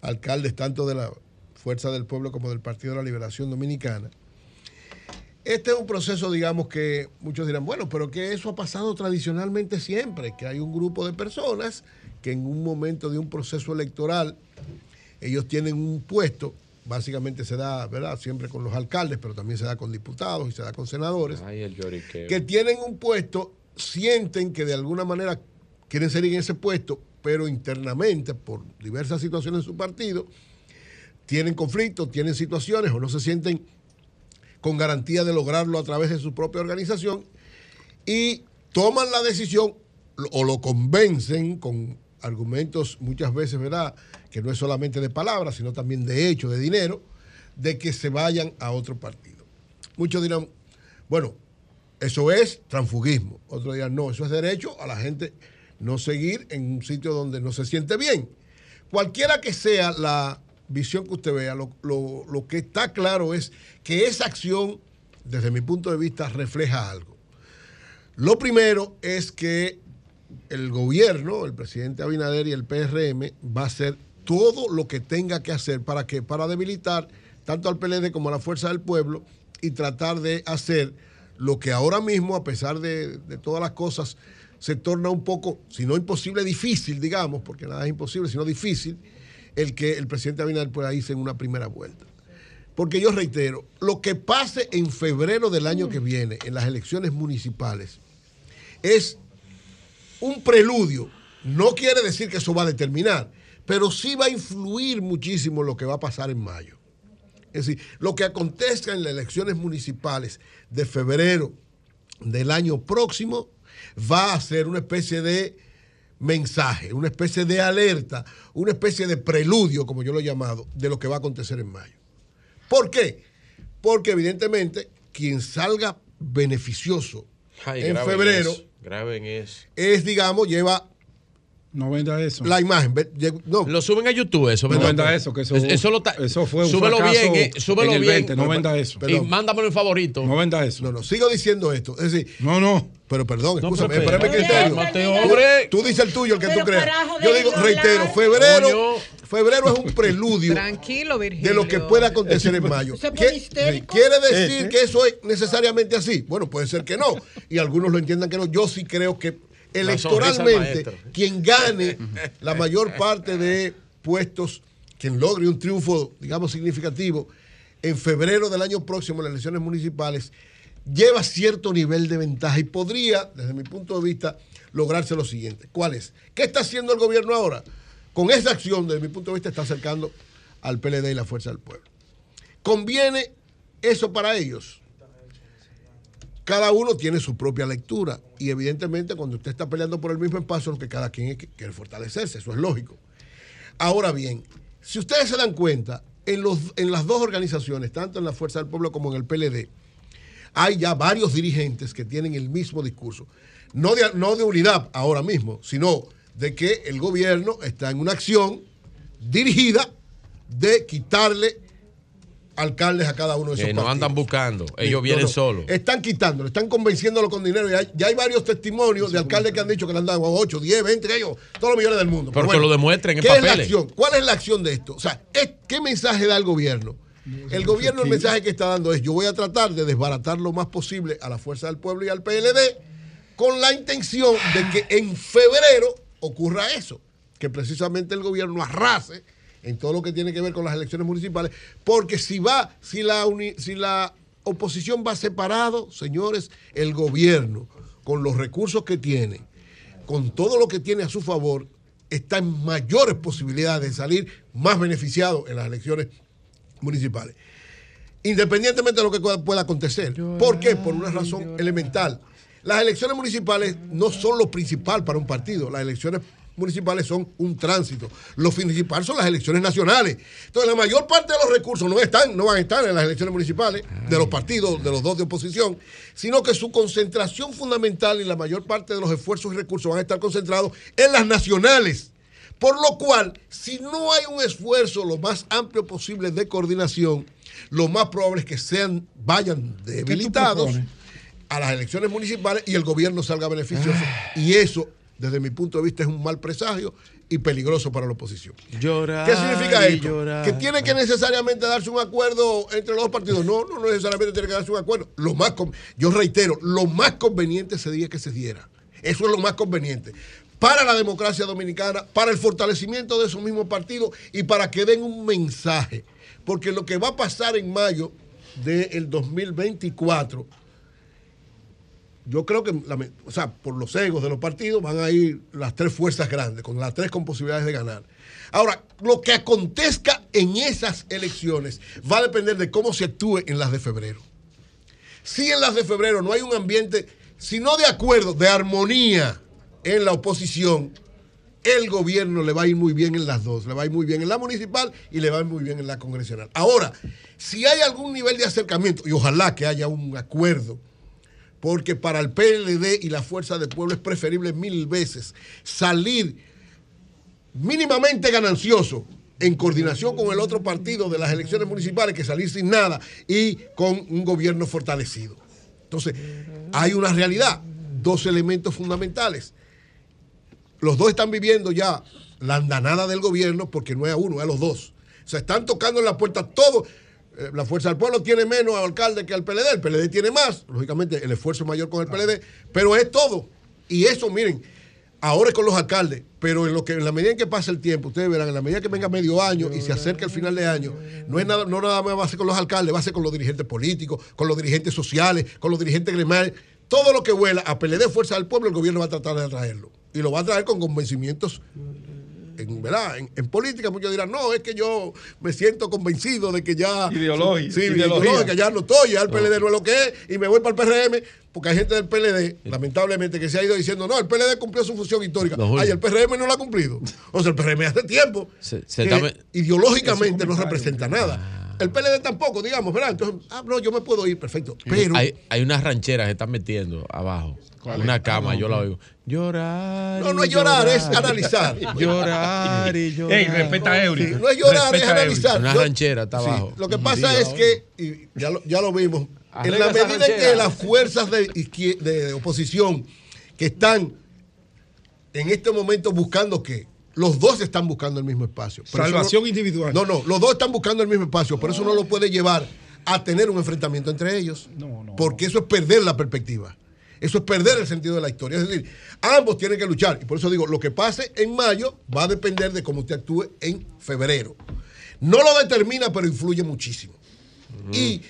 [SPEAKER 13] alcaldes tanto de la Fuerza del Pueblo como del Partido de la Liberación Dominicana. Este es un proceso, digamos, que muchos dirán, bueno, pero que eso ha pasado tradicionalmente siempre, que hay un grupo de personas que en un momento de un proceso electoral, ellos tienen un puesto, básicamente se da, ¿verdad? Siempre con los alcaldes, pero también se da con diputados y se da con senadores
[SPEAKER 16] Ay, el
[SPEAKER 13] que tienen un puesto, sienten que de alguna manera quieren seguir en ese puesto, pero internamente, por diversas situaciones en su partido, tienen conflictos, tienen situaciones o no se sienten con garantía de lograrlo a través de su propia organización y toman la decisión o lo convencen con argumentos muchas veces, ¿verdad? Que no es solamente de palabras, sino también de hecho, de dinero, de que se vayan a otro partido. Muchos dirán, bueno, eso es transfugismo. Otros dirán, no, eso es derecho a la gente no seguir en un sitio donde no se siente bien. Cualquiera que sea la visión que usted vea, lo, lo- lo que está claro es que esa acción, desde mi punto de vista, refleja algo. Lo primero es que el gobierno, el presidente Abinader y el PRM va a hacer todo lo que tenga que hacer para que para debilitar tanto al PLD como a la Fuerza del Pueblo y tratar de hacer lo que ahora mismo, a pesar de, de todas las cosas, se torna un poco, si no imposible, difícil, digamos, porque nada es imposible, sino difícil, el que el presidente Abinader pueda irse en una primera vuelta. Porque yo reitero, lo que pase en febrero del año que viene, en las elecciones municipales, es un preludio. No quiere decir que eso va a determinar, pero sí va a influir muchísimo lo que va a pasar en mayo. Es decir, lo que acontezca en las elecciones municipales de febrero del año próximo va a ser una especie de mensaje, una especie de alerta, una especie de preludio, como yo lo he llamado, de lo que va a acontecer en mayo. ¿Por qué? Porque evidentemente quien salga beneficioso
[SPEAKER 16] Ay,
[SPEAKER 13] en febrero
[SPEAKER 16] graben
[SPEAKER 13] es, digamos, lleva
[SPEAKER 5] No venda eso.
[SPEAKER 13] la imagen. No.
[SPEAKER 16] Lo suben a YouTube eso,
[SPEAKER 5] No venda eso, que eso,
[SPEAKER 16] Es- eso, lo ta-
[SPEAKER 5] eso fue un
[SPEAKER 16] súbelo
[SPEAKER 5] fracaso
[SPEAKER 16] bien, eh, súbelo
[SPEAKER 5] en el
[SPEAKER 16] bien.
[SPEAKER 5] 20, no venda eso.
[SPEAKER 16] Y mándamelo en favorito.
[SPEAKER 5] No venda eso.
[SPEAKER 13] No, no, sigo diciendo esto. Es decir,
[SPEAKER 5] no, no.
[SPEAKER 13] Pero perdón,
[SPEAKER 16] No,
[SPEAKER 13] escúchame, espérame criterio.
[SPEAKER 16] Cálmate,
[SPEAKER 13] Tú- dices el tuyo, el que
[SPEAKER 11] Pero
[SPEAKER 13] tú creas. Yo digo, reitero, febrero,
[SPEAKER 11] Coño.
[SPEAKER 13] febrero es un preludio
[SPEAKER 11] Tranquilo,
[SPEAKER 13] de lo que pueda acontecer en mayo.
[SPEAKER 11] Se pone
[SPEAKER 13] ¿Qué-
[SPEAKER 11] histérico.
[SPEAKER 13] ¿Quiere
[SPEAKER 5] Eh,
[SPEAKER 13] decir que eso es necesariamente así? Bueno, puede ser que no. Y algunos lo entiendan que no. Yo sí creo que electoralmente, quien gane la mayor parte de puestos, quien logre un triunfo, digamos, significativo, en febrero del año próximo, en las elecciones municipales, lleva cierto nivel de ventaja y podría, desde mi punto de vista, lograrse lo siguiente. ¿Cuál es? ¿Qué está haciendo el gobierno ahora? Con esa acción, desde mi punto de vista, está acercando al PLD y la Fuerza del Pueblo. ¿Conviene eso para ellos? Cada uno tiene su propia lectura y evidentemente cuando usted está peleando por el mismo espacio, lo que cada quien quiere fortalecerse, eso es lógico. Ahora bien, si ustedes se dan cuenta, en, los, en las dos organizaciones, tanto en la Fuerza del Pueblo como en el PLD, hay ya varios dirigentes que tienen el mismo discurso. No de, no de unidad ahora mismo, sino de que el gobierno está en una acción dirigida de quitarle alcaldes a cada uno de esos
[SPEAKER 16] Que no
[SPEAKER 13] partidos.
[SPEAKER 16] andan buscando. Ellos
[SPEAKER 13] No,
[SPEAKER 16] vienen
[SPEAKER 13] no.
[SPEAKER 16] solos.
[SPEAKER 13] Están quitándolo, están convenciéndolo con dinero. Ya hay, ya hay varios testimonios de alcaldes que han dicho que le han dado 8, 10, 20, ellos, todos los millones del mundo.
[SPEAKER 16] Pero que lo demuestren en
[SPEAKER 13] ¿qué es la
[SPEAKER 16] papeles.
[SPEAKER 13] acción? ¿Cuál es la acción de esto? O sea, ¿qué mensaje da el gobierno? El gobierno el mensaje que está dando es yo voy a tratar de desbaratar lo más posible a la Fuerza del Pueblo y al PLD con la intención de que en febrero ocurra eso, que precisamente el gobierno arrase en todo lo que tiene que ver con las elecciones municipales, porque si va, si la, uni- si la oposición va separado, señores, el gobierno, con los recursos que tiene, con todo lo que tiene a su favor, está en mayores posibilidades de salir más beneficiado en las elecciones municipales. Independientemente de lo que pueda- pueda acontecer. ¿Por qué? Por una razón elemental. Las elecciones municipales no son lo principal para un partido. Las elecciones municipales son un tránsito. Lo principal son las elecciones nacionales. Entonces, la mayor parte de los recursos no están, no van a estar en las elecciones municipales de los partidos, de los dos de oposición, sino que su concentración fundamental y la mayor parte de los esfuerzos y recursos van a estar concentrados en las nacionales. Por lo cual, si no hay un esfuerzo lo más amplio posible de coordinación, lo más probable es que sean, vayan debilitados a las elecciones municipales y el gobierno salga beneficioso. Y eso, desde mi punto de vista, es un mal presagio y peligroso para la oposición.
[SPEAKER 16] Llorar
[SPEAKER 13] ¿Qué significa esto?
[SPEAKER 16] llorar.
[SPEAKER 13] Que tiene que necesariamente darse un acuerdo entre los dos partidos. No, no necesariamente tiene que darse un acuerdo. Lo más yo reitero, lo más conveniente sería que se diera. Eso es lo más conveniente. Para la democracia dominicana, para el fortalecimiento de esos mismos partidos y para que den un mensaje. Porque lo que va a pasar en mayo del 2024 yo creo que, o sea, por los egos de los partidos van a ir las tres fuerzas grandes, con las tres con posibilidades de ganar. Ahora, lo que acontezca en esas elecciones va a depender de cómo se actúe en las de febrero. Si en las de febrero no hay un ambiente, si no de acuerdo, de armonía en la oposición, el gobierno le va a ir muy bien en las dos, le va a ir muy bien en la municipal y le va a ir muy bien en la congresional. Ahora, si hay algún nivel de acercamiento, y ojalá que haya un acuerdo, porque para el PLD y la Fuerza del Pueblo es preferible mil veces salir mínimamente ganancioso en coordinación con el otro partido de las elecciones municipales que salir sin nada y con un gobierno fortalecido. Entonces, hay una realidad, dos elementos fundamentales. Los dos están viviendo ya la andanada del gobierno porque no es a uno, es a los dos. O sea, están tocando en la puerta todos. Eh, la Fuerza del Pueblo tiene menos alcalde que el PLD, el PLD tiene más, lógicamente el esfuerzo es mayor con el PLD, pero es todo. Y eso, miren, ahora es con los alcaldes, pero en lo que en la medida en que pasa el tiempo, ustedes verán, en la medida que venga medio año y se acerca el final de año, no es nada, no nada más va a ser con los alcaldes, va a ser con los dirigentes políticos, con los dirigentes sociales, con los dirigentes gremiales, todo lo que vuela a PLD Fuerza del Pueblo, el gobierno va a tratar de atraerlo. Y lo va a traer con convencimientos en, ¿verdad? En, en política muchos dirán, no, es que yo me siento convencido de que ya...
[SPEAKER 5] Ideología,
[SPEAKER 13] Sí, ideológica, ya no estoy, ya el PLD no es lo que es, y me voy para el PRM, porque hay gente del PLD, lamentablemente, que se ha ido diciendo, no, el PLD cumplió su función histórica.
[SPEAKER 16] No.
[SPEAKER 13] Ay, el PRM no la ha cumplido. O sea, el PRM hace tiempo
[SPEAKER 16] Se- se
[SPEAKER 13] que
[SPEAKER 16] está me-
[SPEAKER 13] ideológicamente no representa nada. El PLD tampoco, digamos, ¿verdad? Entonces, ah, no, yo me puedo ir, perfecto. Pero...
[SPEAKER 16] hay, hay unas rancheras que están metiendo abajo.
[SPEAKER 13] ¿Cuál
[SPEAKER 16] Una cama,
[SPEAKER 13] Ah, no,
[SPEAKER 16] yo la oigo. Llorar.
[SPEAKER 13] No, no es llorar, es analizar.
[SPEAKER 16] Llorar y llorar.
[SPEAKER 5] Ey, respeta a Eury.
[SPEAKER 13] Sí, no es llorar, es
[SPEAKER 5] Respeta
[SPEAKER 13] analizar.
[SPEAKER 16] Una ranchera está
[SPEAKER 13] Sí,
[SPEAKER 16] abajo.
[SPEAKER 13] Lo que pasa es que, y ya lo, ya lo vimos, en la medida en que las fuerzas de, oposición que están en este momento buscando qué, los dos están buscando el mismo espacio. Pero
[SPEAKER 5] Salvación
[SPEAKER 13] no-
[SPEAKER 5] individual.
[SPEAKER 13] No, no, los dos están buscando el mismo espacio, por eso no lo puede llevar a tener un enfrentamiento entre ellos. porque eso es perder la perspectiva. Eso es perder el sentido de la historia. Es decir, ambos tienen que luchar. Y por eso digo, lo que pase en mayo va a depender de cómo usted actúe en febrero. No lo determina, pero influye muchísimo. Y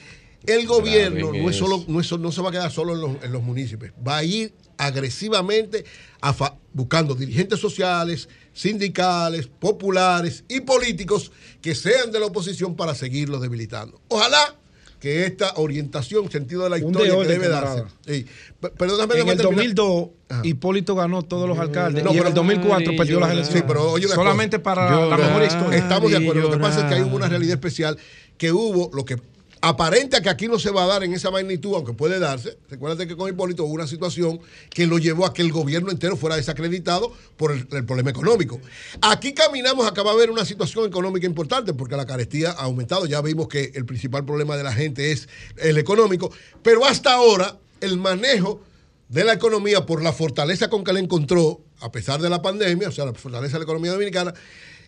[SPEAKER 13] el gobierno no, es solo, no, es no se va a quedar solo en los, en los municipios. Va a ir agresivamente a fa- buscando dirigentes sociales, sindicales, populares y políticos que sean de la oposición para seguirlos debilitando. Ojalá que esta orientación, sentido de la historia
[SPEAKER 5] de
[SPEAKER 13] que debe darse. Sí. P- Pero déjame-
[SPEAKER 5] En el
[SPEAKER 13] terminar.
[SPEAKER 5] 2002, Hipólito ganó todos los alcaldes.
[SPEAKER 13] No,
[SPEAKER 5] y en el 2004 perdió las elecciones.
[SPEAKER 13] Sí, pero oye
[SPEAKER 5] Solamente
[SPEAKER 13] cosa.
[SPEAKER 5] para la mejor historia.
[SPEAKER 13] Estamos de acuerdo. Lo que pasa es que hay una realidad especial que hubo, lo que aparenta que aquí no se va a dar en esa magnitud, aunque puede darse. Recuérdate que con Hipólito hubo una situación que lo llevó a que el gobierno entero fuera desacreditado por el, el problema económico. Aquí caminamos, acaba de haber una situación económica importante porque la carestía ha aumentado. Ya vimos que el principal problema de la gente es el económico, pero hasta ahora el manejo de la economía por la fortaleza con que la encontró, a pesar de la pandemia, o sea, la fortaleza de la economía dominicana,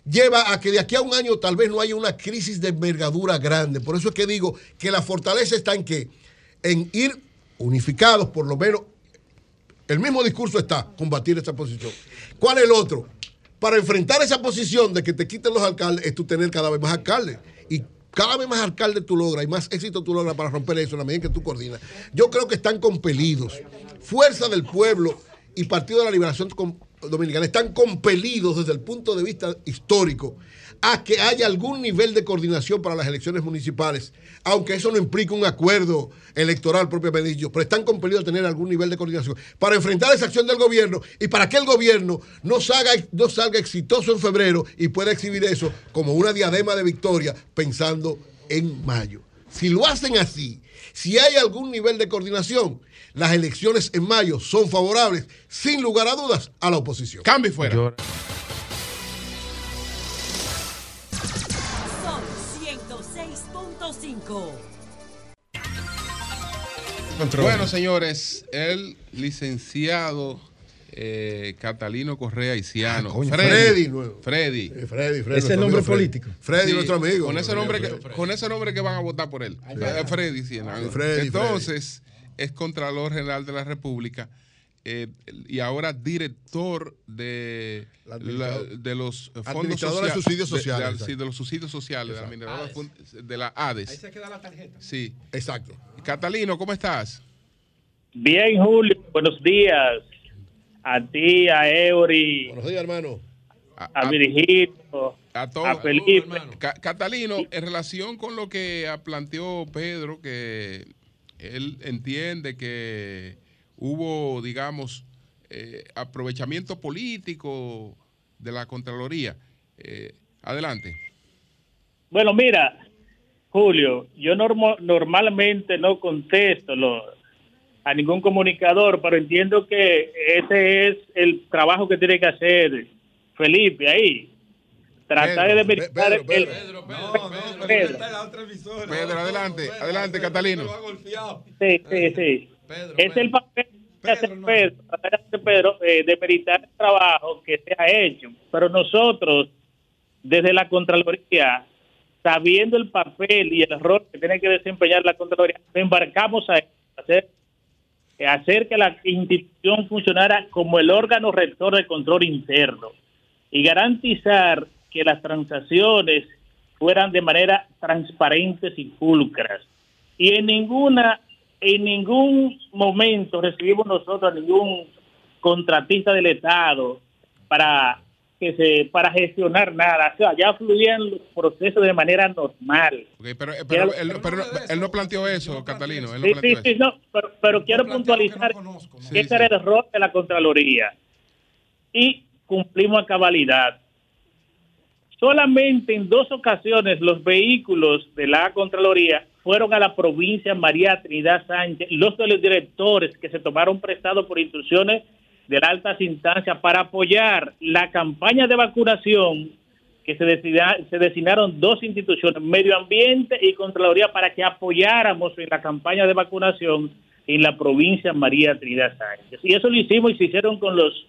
[SPEAKER 13] lleva a que de aquí a un año tal vez no haya una crisis de envergadura grande. Por eso es que digo que la fortaleza está en que en ir unificados, por lo menos, el mismo discurso está, combatir esa posición. ¿Cuál es el otro? Para enfrentar esa posición de que te quiten los alcaldes, es tú tener cada vez más alcaldes. Y cada vez más alcaldes tú logras y más éxito tú logras para romper eso en la medida en que tú coordinas. Yo creo que están compelidos. Fuerza del Pueblo y Partido de la Liberación Dominicana están compelidos desde el punto de vista histórico a que haya algún nivel de coordinación para las elecciones municipales, aunque eso no implique un acuerdo electoral propiamente dicho, pero están compelidos a tener algún nivel de coordinación para enfrentar esa acción del gobierno y para que el gobierno no salga, no salga exitoso en febrero y pueda exhibir eso como una diadema de victoria pensando en mayo. Si lo hacen así, si hay algún nivel de coordinación, las elecciones en mayo son favorables, sin lugar a dudas, a la oposición.
[SPEAKER 2] Cambio fuera.
[SPEAKER 20] Son 106.5.
[SPEAKER 2] Bueno, señores, el licenciado eh, Catalino Correa Isiano.
[SPEAKER 13] Ah, coño, Freddy, nuevo.
[SPEAKER 2] Freddy.
[SPEAKER 13] Eh, Freddy, Freddy,
[SPEAKER 5] Ese
[SPEAKER 13] nuestro
[SPEAKER 5] nombre
[SPEAKER 13] amigo Freddy.
[SPEAKER 5] político.
[SPEAKER 13] Freddy,
[SPEAKER 2] Sí,
[SPEAKER 13] nuestro amigo.
[SPEAKER 2] Con ese, nombre que, con ese nombre que van a votar por él. Eh, Freddy, sí.
[SPEAKER 13] Sí, Freddy,
[SPEAKER 2] Entonces, es Contralor General de la República eh, y ahora director de,
[SPEAKER 13] La
[SPEAKER 2] de los fondos
[SPEAKER 13] de
[SPEAKER 2] sociales.
[SPEAKER 13] subsidios
[SPEAKER 2] de- de-
[SPEAKER 13] sociales,
[SPEAKER 2] sí,
[SPEAKER 13] exacto.
[SPEAKER 2] de los subsidios sociales, de la, fun- de la ADES.
[SPEAKER 5] Ahí se queda la tarjeta.
[SPEAKER 2] Sí.
[SPEAKER 13] Exacto.
[SPEAKER 2] Catalino, ¿cómo estás?
[SPEAKER 21] Bien, Julio, buenos días. A ti, a Eury,
[SPEAKER 13] Buenos días, hermano.
[SPEAKER 21] a Virgilio,
[SPEAKER 2] a, todos.
[SPEAKER 21] a Felipe.
[SPEAKER 2] Ca- Catalino, en relación con lo que planteó Pedro, que él entiende que hubo, digamos, eh, aprovechamiento político de la Contraloría. Eh, adelante.
[SPEAKER 21] Bueno, mira, Julio, yo normo- normalmente no contesto lo- a ningún comunicador, pero entiendo que ese es el trabajo que tiene que hacer Felipe ahí. Tratar de verificar el- Pedro.
[SPEAKER 2] Pedro, adelante, adelante, Catalino.
[SPEAKER 21] Sí, sí, sí. es el papel que hace Pedro, tratar de hacer Pedro, eh, de meritar el trabajo que se ha hecho. Pero nosotros, desde la Contraloría, sabiendo el papel y el rol que tiene que desempeñar la Contraloría, nos embarcamos a hacer, a hacer que la institución funcionara como el órgano rector de control interno y garantizar que las transacciones fueran de manera transparentes y pulcras. Y en ninguna, en ningún momento recibimos nosotros a ningún contratista del Estado para que se para gestionar nada. O sea, ya fluían los procesos de manera normal.
[SPEAKER 2] Pero, eh, pero él, pero no- él no planteó eso, Catalino. Él no
[SPEAKER 21] Sí,
[SPEAKER 2] planteó
[SPEAKER 21] sí, sí,
[SPEAKER 2] eso.
[SPEAKER 21] no, pero, pero quiero puntualizar que ese era el error de la Contraloría. Y cumplimos a cabalidad. Solamente en dos ocasiones los vehículos de la Contraloría fueron a la provincia María Trinidad Sánchez, los de los directores que se tomaron prestados por instrucciones de la altas instancias para apoyar la campaña de vacunación que se, decida- se designaron dos instituciones, Medio Ambiente y Contraloría, para que apoyáramos en la campaña de vacunación en la provincia María Trinidad Sánchez. Y eso lo hicimos y se hicieron con los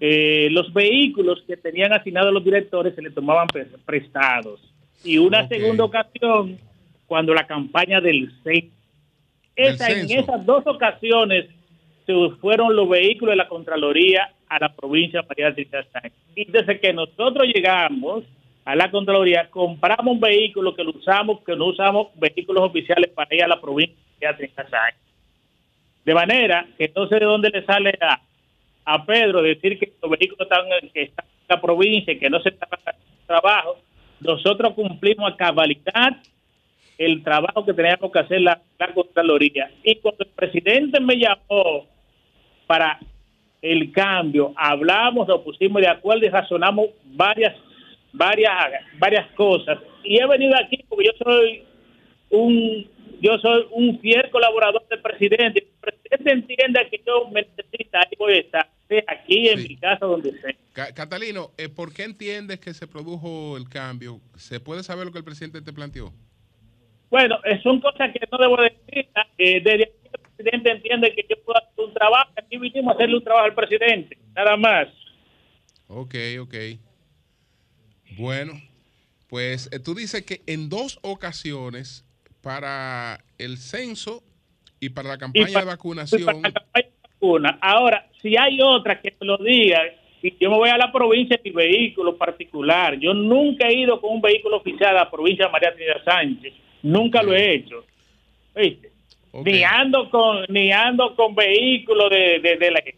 [SPEAKER 21] eh, los vehículos que tenían asignados los directores, se le tomaban pre- prestados. Y una
[SPEAKER 2] Ok.
[SPEAKER 21] segunda ocasión, cuando la campaña del CEN. Esa, en esas dos ocasiones se fueron los vehículos de la Contraloría a la provincia María Trinidad Sánchez. Y desde que nosotros llegamos a la Contraloría, compramos un vehículo que lo usamos, que no usamos vehículos oficiales para ir a la provincia María Trinidad. De manera que no sé de dónde le sale a, a Pedro decir que los vehículos están, que están en la provincia y que no se está haciendo trabajo. Nosotros cumplimos a cabalidad el trabajo que teníamos que hacer la Contraloría. Y cuando el presidente me llamó para el cambio, hablamos, nos pusimos de acuerdo y razonamos varias, varias, varias cosas. Y he venido aquí porque yo soy un, yo soy un fiel colaborador del presidente. El presidente entiende que yo me necesita, ahí voy a estar, aquí en mi casa, donde sea.
[SPEAKER 2] Ca- Catalino, eh, ¿por qué entiendes que se produjo el cambio? ¿Se puede saber lo que el presidente te planteó?
[SPEAKER 21] Bueno, eh, son cosas que no debo decir. Eh, desde aquí presidente entiende que yo puedo hacer un trabajo. Aquí vinimos a hacerle un trabajo al presidente, nada más.
[SPEAKER 2] Ok, ok. Bueno, pues eh, tú dices que en dos ocasiones para el censo y para la campaña
[SPEAKER 21] para-
[SPEAKER 2] de vacunación.
[SPEAKER 21] Una. Ahora, si hay otra que me lo diga, si yo me voy a la provincia en mi vehículo particular, yo nunca he ido con un vehículo oficial a la provincia de María Trinidad Sánchez, nunca lo he hecho. ¿Viste? Ni ando con ni ando con vehículos de, de, de la que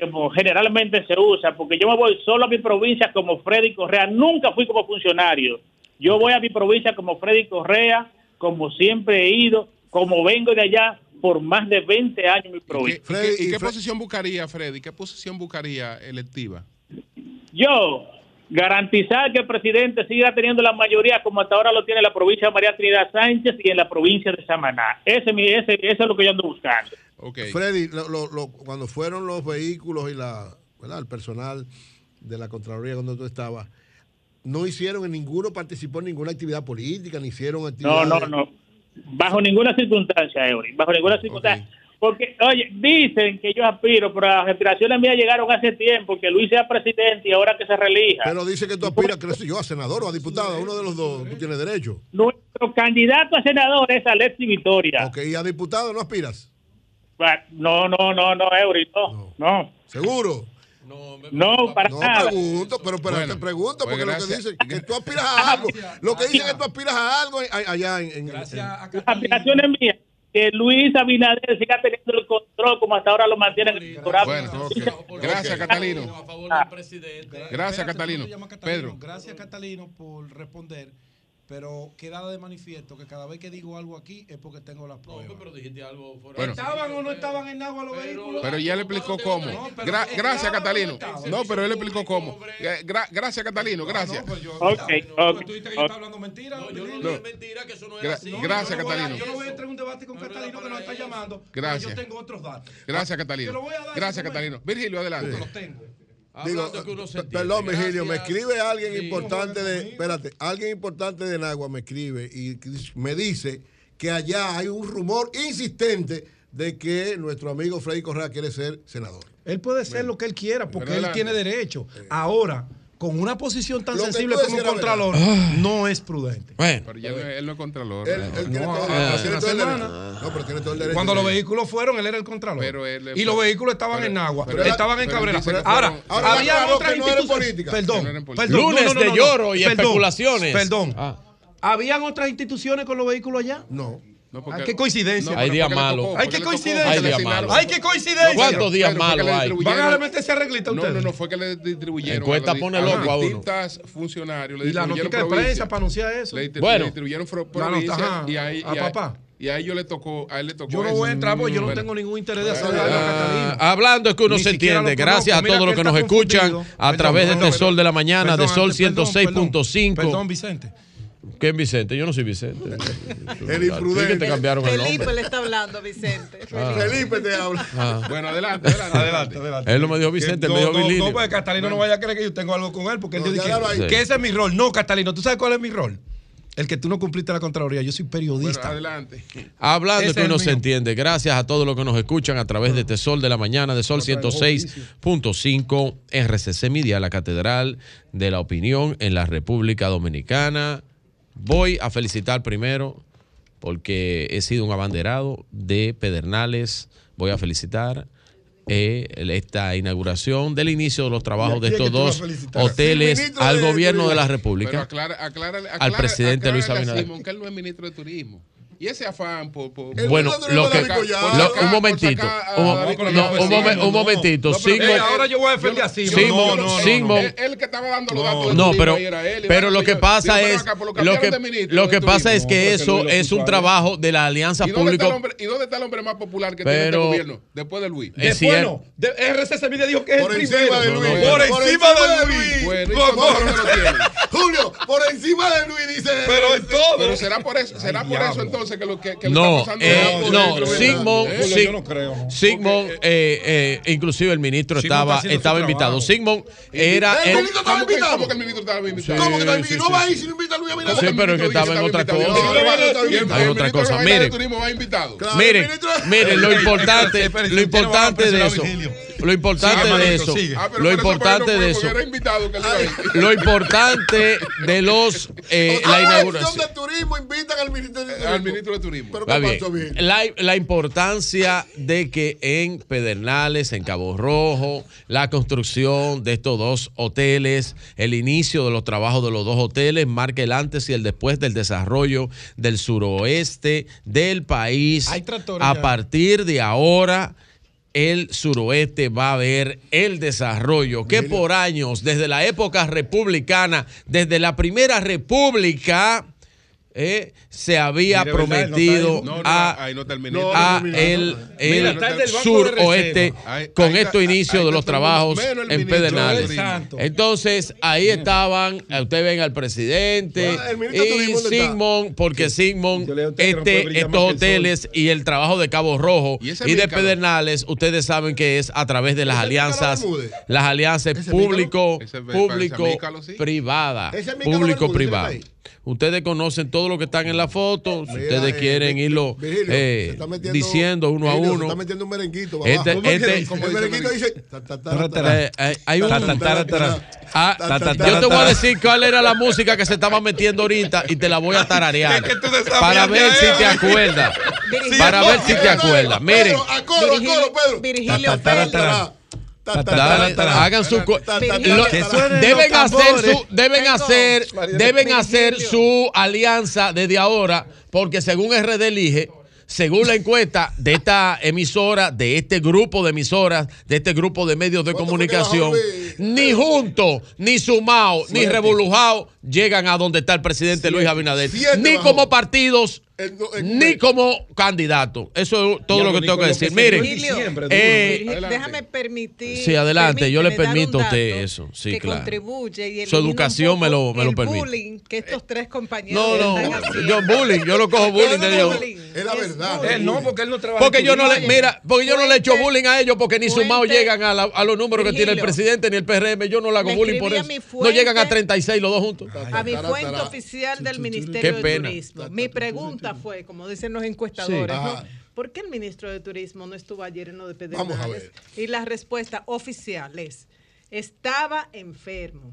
[SPEAKER 21] como generalmente se usa, porque yo me voy solo a mi provincia como Freddy Correa, nunca fui como funcionario. Yo voy a mi provincia como Freddy Correa, como siempre he ido, como vengo de allá por más de 20 años en mi
[SPEAKER 2] ¿Y
[SPEAKER 21] provincia.
[SPEAKER 2] qué, y qué posición buscaría, Freddy? ¿Qué posición buscaría electiva?
[SPEAKER 21] Yo, garantizar que el presidente siga teniendo la mayoría como hasta ahora lo tiene la provincia de María Trinidad Sánchez y en la provincia de Samaná. Ese, ese, eso es lo que yo ando buscando.
[SPEAKER 13] Freddy, lo- lo- lo- cuando fueron los vehículos y la, ¿verdad? el personal de la Contraloría donde tú estabas, no hicieron en ninguno, participó en ninguna actividad política, ni hicieron
[SPEAKER 21] No,
[SPEAKER 13] actividades.
[SPEAKER 21] no, no. Bajo ninguna circunstancia, Eury. Bajo ninguna circunstancia. Porque, oye, dicen que yo aspiro, pero las aspiraciones mías llegaron hace tiempo, que Luis sea presidente y ahora que se relija.
[SPEAKER 13] Pero dice que tú aspiras, creo yo, a senador o a diputado, a uno de los dos, tú tienes derecho.
[SPEAKER 21] Nuestro candidato a senador es Alexis Victoria.
[SPEAKER 13] Ok, y a diputado no aspiras.
[SPEAKER 21] No, no, no, no, Eury, no. No.
[SPEAKER 13] ¿Seguro?
[SPEAKER 21] No, para
[SPEAKER 13] no
[SPEAKER 21] nada.
[SPEAKER 13] pregunto, pero, pero
[SPEAKER 2] Bueno,
[SPEAKER 13] te pregunto,
[SPEAKER 2] pues
[SPEAKER 13] porque lo que
[SPEAKER 2] gracias.
[SPEAKER 13] dicen que tú aspiras a algo. Lo que dicen es que tú aspiras a algo allá en. en- en-
[SPEAKER 21] Las aspiraciones mías, que Luis Abinader siga teniendo el control como hasta ahora lo mantiene en el.
[SPEAKER 2] Bueno. Gracias, Catalino. Gracias, Catalino. Pedro.
[SPEAKER 5] Gracias, Catalino, por responder. Pero queda de manifiesto que cada vez que digo algo aquí es porque tengo las pruebas.
[SPEAKER 12] pero dijiste algo fuera
[SPEAKER 2] Bueno.
[SPEAKER 5] ¿Estaban o no estaban en agua los vehículos?
[SPEAKER 2] Pero ya le explicó cómo. Gra- gracias, Catalino. No, pero él explicó cómo. Eh, gra- gracias, Catalino. Gracias.
[SPEAKER 21] Ok, ok.
[SPEAKER 5] Tú dices que yo estaba hablando mentira.
[SPEAKER 12] No, yo no
[SPEAKER 2] No.
[SPEAKER 12] dije mentira, que eso no
[SPEAKER 2] Gra-
[SPEAKER 12] era así.
[SPEAKER 2] gracias,
[SPEAKER 5] yo no voy a-
[SPEAKER 2] Catalino.
[SPEAKER 5] Yo no voy a entrar en un debate con Catalino que nos está llamando.
[SPEAKER 2] Gracias.
[SPEAKER 5] Pero yo tengo otros datos.
[SPEAKER 2] Gracias,
[SPEAKER 5] Te
[SPEAKER 2] Catalino. Gracias, Catalino. Virgilio, adelante.
[SPEAKER 5] Los tengo.
[SPEAKER 13] Digo, perdón, Virgilio, me escribe alguien
[SPEAKER 12] Sí.
[SPEAKER 13] importante de, espérate, alguien importante de Nagua me escribe y me dice que allá hay un rumor insistente de que nuestro amigo Freddy Correa quiere ser senador.
[SPEAKER 5] Él puede ser lo que él quiera porque él tiene derecho. Ahora, con una posición tan sensible como
[SPEAKER 13] un
[SPEAKER 5] contralor
[SPEAKER 2] ah.
[SPEAKER 5] no es prudente. Bueno.
[SPEAKER 2] Pero ya él no es contralor.
[SPEAKER 13] Él,
[SPEAKER 5] no,
[SPEAKER 13] tiene todo el derecho. Pero tiene todo el derecho.
[SPEAKER 5] Cuando los vehículos fueron, él era el contralor. Y los vehículos estaban en Agua, estaban en Cabrera. Ahora,
[SPEAKER 13] ahora,
[SPEAKER 5] había otras instituciones. Perdón.
[SPEAKER 16] Lunes de lloro y
[SPEAKER 5] perdón,
[SPEAKER 16] especulaciones.
[SPEAKER 5] Perdón.
[SPEAKER 16] Ah.
[SPEAKER 5] ¿Habían otras instituciones con los vehículos allá?
[SPEAKER 13] No.
[SPEAKER 2] Ah,
[SPEAKER 5] hay qué coincidencia.
[SPEAKER 16] Hay días malos.
[SPEAKER 5] Hay qué coincidencia.
[SPEAKER 16] Hay días malos.
[SPEAKER 5] Hay qué coincidencia.
[SPEAKER 16] ¿Cuántos días malos hay?
[SPEAKER 5] ¿Van a meter esa reglita a ustedes?
[SPEAKER 2] No, no, no, fue que le distribuyeron.
[SPEAKER 16] Encuesta pone loco a uno.
[SPEAKER 2] funcionarios. Le
[SPEAKER 5] y la noticia de prensa para anunciar eso.
[SPEAKER 2] Le distribuyeron provincias y ahí.
[SPEAKER 5] A papá.
[SPEAKER 2] Y a ellos le tocó, a él le tocó.
[SPEAKER 5] Yo no voy a entrar porque yo no tengo ningún interés de saber
[SPEAKER 2] ah,
[SPEAKER 16] Hablando es que uno se entiende. Gracias a todos los
[SPEAKER 5] que
[SPEAKER 16] nos escuchan a través de este Sol de la Mañana, de Sol 106.5.
[SPEAKER 5] Perdón, Vicente.
[SPEAKER 16] ¿Quién Vicente? Yo no soy Vicente.
[SPEAKER 13] el imprudente.
[SPEAKER 11] Felipe le está hablando, Vicente.
[SPEAKER 16] Ah.
[SPEAKER 13] Felipe te habla.
[SPEAKER 16] Ah.
[SPEAKER 2] Bueno, adelante, adelante,
[SPEAKER 5] adelante,
[SPEAKER 16] Él no me dijo Vicente, me dijo
[SPEAKER 5] Vilinio. No, porque Catalino no vaya a creer que yo tengo algo con él, porque él
[SPEAKER 13] no,
[SPEAKER 5] dice que, que, ese es mi rol. No, Catalino, ¿tú sabes cuál es mi rol? El que tú no cumpliste la Contraloría, yo soy periodista.
[SPEAKER 2] Adelante.
[SPEAKER 16] Hablando que uno se entiende, gracias a todos los que nos escuchan a través de este Sol de la Mañana, de Sol 106.5 RCC Media, la Catedral de la Opinión en la República Dominicana. Voy a felicitar primero, porque he sido un abanderado de Pedernales. Voy a felicitar eh, esta inauguración del inicio de los trabajos de estos dos hoteles al gobierno de, la República, al presidente Luis Abinader.
[SPEAKER 2] Simón, él no es ministro de Turismo. Y ese afán por. por
[SPEAKER 16] bueno, lo que. Un momentito. Un, momentito.
[SPEAKER 5] No, eh, ahora yo voy a defender a
[SPEAKER 16] Sigmund.
[SPEAKER 5] No,
[SPEAKER 2] Él, que estaba dando los datos.
[SPEAKER 16] No, pero, pero lo que pasa es.
[SPEAKER 2] Lo,
[SPEAKER 16] que, lo que pasa es que eso es un trabajo de la alianza
[SPEAKER 2] pública. ¿Y dónde está el hombre más popular que tiene este gobierno? Después de Luis.
[SPEAKER 16] Es cierto.
[SPEAKER 5] RCC Media dijo que es el primero. Por encima de Luis.
[SPEAKER 2] Por
[SPEAKER 5] encima
[SPEAKER 2] de Luis.
[SPEAKER 13] Julio, por encima de Luis dice.
[SPEAKER 5] Pero en todo.
[SPEAKER 2] Pero será por eso. Será por eso entonces que lo que, que
[SPEAKER 16] no, le
[SPEAKER 2] está pasando
[SPEAKER 16] eh, no, Sigmund,
[SPEAKER 2] eh,
[SPEAKER 5] yo no creo.
[SPEAKER 16] Sigmund, eh, eh, inclusive el ministro
[SPEAKER 5] Sigmund
[SPEAKER 16] estaba, estaba invitado. Sigmund era.
[SPEAKER 13] Eh, el,
[SPEAKER 16] el
[SPEAKER 13] ministro estaba invitado.
[SPEAKER 2] ¿Cómo que el ministro estaba invitado?
[SPEAKER 13] ¿Cómo que no
[SPEAKER 16] sí,
[SPEAKER 13] va ahí si no invita a Luis Abinader?
[SPEAKER 16] Sí, pero que estaba en otra cosa. Estaba
[SPEAKER 2] en
[SPEAKER 16] otra cosa. Lo importante, lo importante de eso. Lo importante
[SPEAKER 5] sí,
[SPEAKER 16] de eso,
[SPEAKER 2] ah,
[SPEAKER 16] lo importante de eso, lo importante de los eh,
[SPEAKER 13] ah,
[SPEAKER 16] la inauguración
[SPEAKER 13] de turismo invitan al
[SPEAKER 2] al ministerio de turismo.
[SPEAKER 16] La, importancia de que en Pedernales, en Cabo Rojo, la construcción de estos dos hoteles, el inicio de los trabajos de los dos hoteles, marca el antes y el después del desarrollo del suroeste del país.
[SPEAKER 5] Hay
[SPEAKER 16] a partir de ahora el suroeste va a ver el desarrollo que por años, desde la época republicana, desde la primera república, eh, se había
[SPEAKER 5] prometido no está,
[SPEAKER 2] no, no,
[SPEAKER 16] a,
[SPEAKER 2] el,
[SPEAKER 16] el, con estos inicios de los trabajos en Pedernales. Entonces, ahí estaban, eh, ustedes ven al presidente y Sigmund, porque Sigmund, este, estos hoteles y el trabajo de Cabo Rojo
[SPEAKER 2] y,
[SPEAKER 16] de Pedernales, ustedes saben que es a través de las alianzas, las alianzas público, público, privada, público,
[SPEAKER 13] privada.
[SPEAKER 16] Ustedes conocen todo lo que están en la foto. Si ustedes quieren irlo eh, diciendo uno a uno.
[SPEAKER 13] el merenguito dice.
[SPEAKER 16] Yo te voy a decir cuál era la música que se estaba metiendo ahorita y te la voy a tararear. Para ver si te acuerdas. Para ver si te acuerdas. Miren.
[SPEAKER 11] Virgilio
[SPEAKER 13] Pedro.
[SPEAKER 16] Hagan su deben hacer su deben hacer deben hacer su alianza desde ahora porque según RD elige según la encuesta de esta emisora, de este grupo de emisoras, de este grupo de medios de comunicación, ni juntos, ni sumados, ni revolujados llegan a donde está el presidente Luis Abinader. Ni como partidos, ni como candidatos. Eso es todo lo que tengo que decir. Miren, eh,
[SPEAKER 11] déjame permitir.
[SPEAKER 16] Sí, adelante, yo le permito a usted eso. Sí, claro. Su educación me lo, me lo permite.
[SPEAKER 11] que estos tres compañeros.
[SPEAKER 16] No, no, yo bullying, yo lo cojo bullying de.
[SPEAKER 13] Es la verdad.
[SPEAKER 5] no, porque él no trabaja.
[SPEAKER 16] Porque yo no le, mira, porque yo no le echo bullying a ellos porque ni sumados llegan a, los números que tiene el presidente ni el PRM. Yo no le hago bullying por eso.
[SPEAKER 11] mi
[SPEAKER 16] No llegan a
[SPEAKER 11] fuente-
[SPEAKER 16] 36 los dos juntos.
[SPEAKER 11] A mi fuente oficial del Ministerio de. Turismo. Mi pregunta fue, como dicen los encuestadores,
[SPEAKER 16] Sí.
[SPEAKER 11] ¿no? ¿por qué el ministro de Turismo no estuvo ayer en lo de
[SPEAKER 13] Vamos a
[SPEAKER 11] Pedernales? Y la respuesta oficial es, estaba enfermo.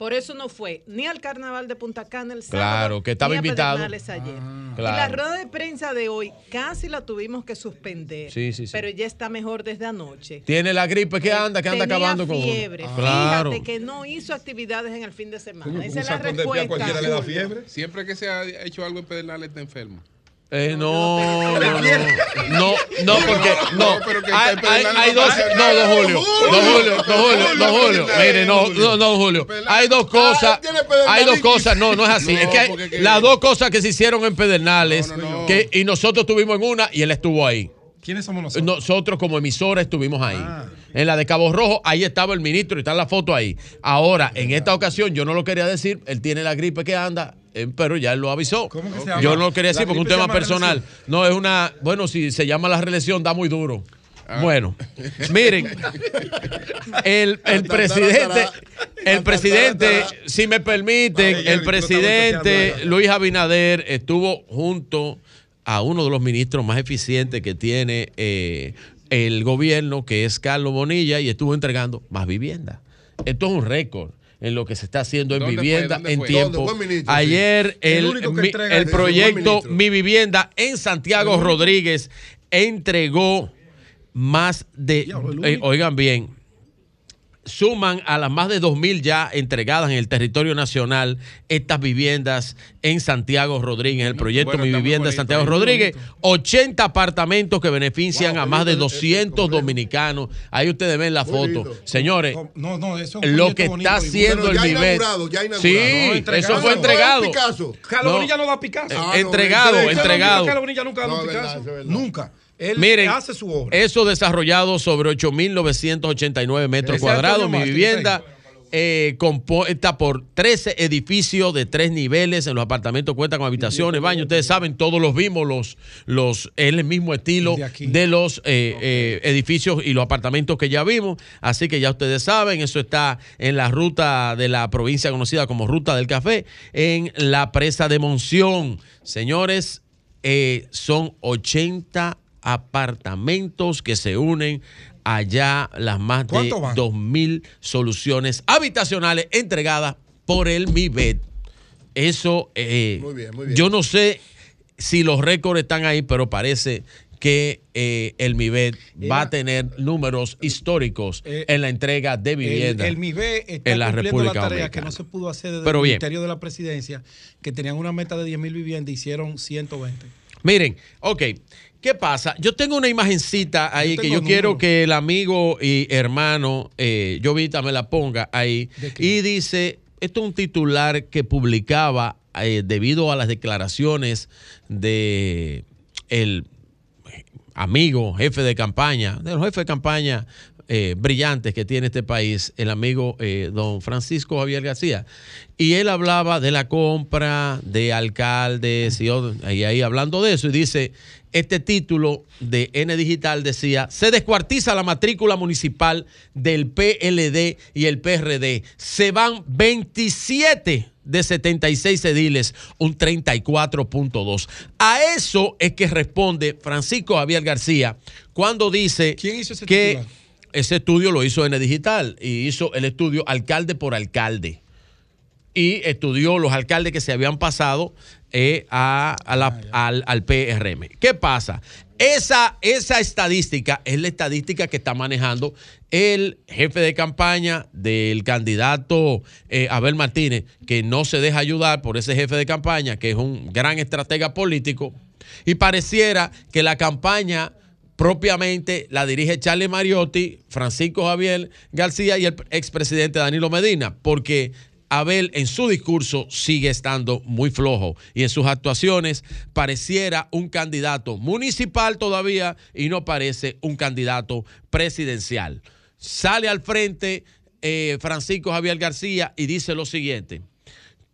[SPEAKER 11] Por eso no fue ni al carnaval de Punta Cana el sábado.
[SPEAKER 16] Claro, que estaba
[SPEAKER 11] ni a
[SPEAKER 16] invitado.
[SPEAKER 11] Pedernales ayer.
[SPEAKER 16] Ah,
[SPEAKER 11] Y la rueda de prensa de hoy casi la tuvimos que suspender.
[SPEAKER 16] Sí, sí, sí.
[SPEAKER 11] Pero ya está mejor desde anoche.
[SPEAKER 16] Tiene la gripe que anda, que anda
[SPEAKER 11] Tenía
[SPEAKER 16] acabando con uno.
[SPEAKER 11] fiebre.
[SPEAKER 16] Claro.
[SPEAKER 11] Fíjate que no hizo actividades en el fin de semana. Esa es la
[SPEAKER 2] de pie a cualquiera le da
[SPEAKER 11] respuesta.
[SPEAKER 2] fiebre. Siempre que se ha hecho algo en Pedernales está enfermo.
[SPEAKER 16] Eh, no, no, no, no, no, porque no, hay, hay- hay
[SPEAKER 2] no
[SPEAKER 16] dos, no, don Julio, don Julio, don Julio, don Julio, mire, no, no, no, Julio, hay dos cosas, hay dos cosas, no, no es así, es que hay las dos cosas que se hicieron en Pedernales, que y nosotros estuvimos en una y él estuvo ahí.
[SPEAKER 5] ¿Quiénes somos nosotros?
[SPEAKER 16] Nosotros como emisora estuvimos ahí. En la de Cabo Rojo, ahí estaba el ministro y está la foto ahí. Ahora, en esta ocasión, yo no lo quería decir, él tiene la gripe que anda, pero ya él lo avisó.
[SPEAKER 5] que se llama?
[SPEAKER 16] Yo no lo quería decir porque es un tema personal.
[SPEAKER 5] reelección.
[SPEAKER 16] No, es una. Bueno, si se llama la reelección, da muy duro. Bueno, miren, el, el presidente, el presidente, si me permiten, el presidente Luis Abinader estuvo junto a uno de los ministros más eficientes que tiene eh, el gobierno, que es Carlos Bonilla, y estuvo entregando más vivienda. Esto es un récord en lo que se está haciendo en vivienda
[SPEAKER 13] ¿Dónde
[SPEAKER 16] en
[SPEAKER 13] fue?
[SPEAKER 16] tiempo. Ayer
[SPEAKER 13] sí. El
[SPEAKER 16] el, mi- proyecto. Mi Vivienda en Santiago. Rodríguez entregó más de, eh, oigan bien, suman a las más de 2.000 ya entregadas en el territorio nacional estas viviendas en Santiago Rodríguez, el proyecto
[SPEAKER 2] bueno,
[SPEAKER 16] Mi Vivienda
[SPEAKER 2] bonito,
[SPEAKER 16] Santiago Rodríguez, 80 apartamentos que benefician a más de 200 dominicanos. Ahí ustedes ven la foto. Señores,
[SPEAKER 5] No, no, eso es un
[SPEAKER 16] lo que está
[SPEAKER 5] bonito.
[SPEAKER 16] haciendo el
[SPEAKER 5] ya
[SPEAKER 16] Vivet.
[SPEAKER 5] inaugurado, ya inaugurado.
[SPEAKER 16] Sí,
[SPEAKER 5] No,
[SPEAKER 16] eso fue entregado.
[SPEAKER 5] Carlos
[SPEAKER 16] No.
[SPEAKER 5] Da Picasso.
[SPEAKER 16] Eh, entregado, entregado.
[SPEAKER 5] Carlos Bonilla nunca da Picasso. Nunca. Él
[SPEAKER 16] Miren,
[SPEAKER 5] hace su obra.
[SPEAKER 16] eso desarrollado sobre 8.989 metros
[SPEAKER 5] Ese
[SPEAKER 16] cuadrados. Mi vivienda eh, compuesta por 13 edificios de tres niveles. En los apartamentos cuenta con habitaciones, baños. Ustedes saben, todos los vimos, los, los, el mismo estilo de los eh, eh, edificios y los apartamentos que ya vimos. Así que ya ustedes saben, eso está en la ruta de la provincia conocida como Ruta del Café, en la presa de Monción. Señores, eh, son 80 apartamentos que se unen allá las más de
[SPEAKER 5] ¿Cuánto van?
[SPEAKER 16] 2.000 soluciones habitacionales entregadas por el MIBET. Eso, eh,
[SPEAKER 13] Muy bien, muy bien.
[SPEAKER 16] yo no sé si los récords están ahí, pero parece que eh, el MIBET va a tener números históricos
[SPEAKER 5] Eh,
[SPEAKER 16] en la entrega de vivienda
[SPEAKER 5] El, el está
[SPEAKER 16] en la
[SPEAKER 5] cumpliendo
[SPEAKER 16] República
[SPEAKER 5] la tarea que
[SPEAKER 16] Dominicana.
[SPEAKER 5] no se pudo hacer desde
[SPEAKER 16] Pero
[SPEAKER 5] el
[SPEAKER 16] bien.
[SPEAKER 5] Ministerio de la Presidencia, que tenían una meta de 10 mil viviendas, hicieron 120.
[SPEAKER 16] Miren, ok, ¿qué pasa? Yo tengo una imagencita ahí
[SPEAKER 5] Yo
[SPEAKER 16] que yo quiero que el amigo y hermano eh, Jovita me la ponga ahí. Y dice, esto es un titular que publicaba eh, debido a las declaraciones de el amigo, jefe de campaña, de los jefes de campaña eh, brillantes que tiene este país, el amigo eh, don Francisco Javier García. Y él hablaba de la compra de alcaldes y, y ahí hablando de eso, y dice, este título de N Digital decía, se descuartiza la matrícula municipal del PLD y el PRD. Se van 27 de 76 ediles, un 34.2. A eso es que responde Francisco Javier García cuando dice que ese estudio lo hizo N Digital y hizo el estudio alcalde por alcalde y estudió los alcaldes que se habían pasado eh, a, a la- al, al PRM. ¿Qué pasa? Esa, esa estadística es la estadística que está manejando el jefe de campaña del candidato eh, Abel Martínez, que no se deja ayudar por ese jefe de campaña, que es un gran estratega político, y pareciera que la campaña propiamente la dirige Charlie Mariotti, Francisco Javier García y el expresidente Danilo Medina, porque Abel en su discurso sigue estando muy flojo y en sus actuaciones pareciera un candidato municipal todavía y no parece un candidato presidencial. Sale al frente eh, Francisco Javier García y dice lo siguiente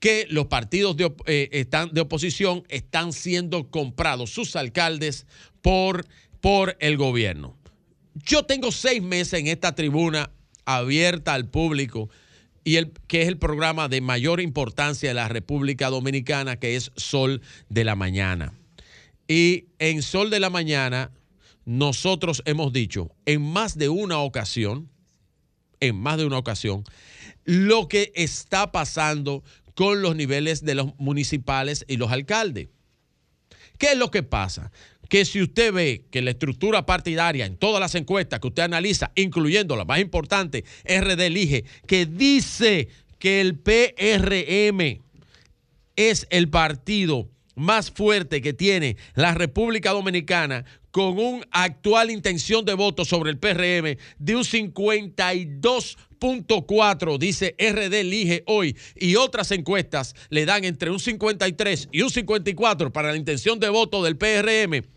[SPEAKER 16] que los partidos de, eh, están, de oposición están siendo comprados, sus alcaldes, por, por el gobierno. Yo tengo seis meses en esta tribuna abierta al público y el, que es el programa de mayor importancia de la República Dominicana, que es Sol de la Mañana. Y en Sol de la Mañana, nosotros hemos dicho en más de una ocasión, en más de una ocasión, lo que está pasando con los niveles de los municipales y los alcaldes. ¿Qué es lo que pasa? Que si usted ve que la estructura partidaria en todas las encuestas que usted analiza, incluyendo la más importante, RD Elige, que dice que el PRM es el partido más fuerte que tiene la República Dominicana con una actual intención de voto sobre el PRM de un 52.4, dice RD Elige hoy, y otras encuestas le dan entre un 53 y un 54 para la intención de voto del PRM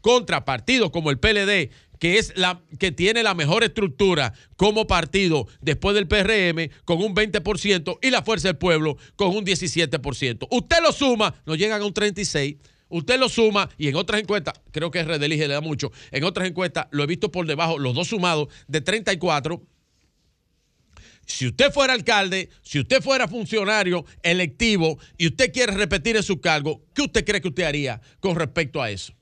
[SPEAKER 16] contra partidos como el PLD, que es la que tiene la mejor estructura como partido después del PRM con un 20% y la Fuerza del Pueblo con un 17%. Usted lo suma, nos llegan a un 36. Usted lo suma y en otras encuestas, creo que RD Elige le da mucho, en otras encuestas lo he visto por debajo, los dos sumados de 34. Si usted fuera alcalde, si usted fuera funcionario electivo y usted quiere repetir en su cargo, ¿qué usted cree que usted haría con respecto a eso?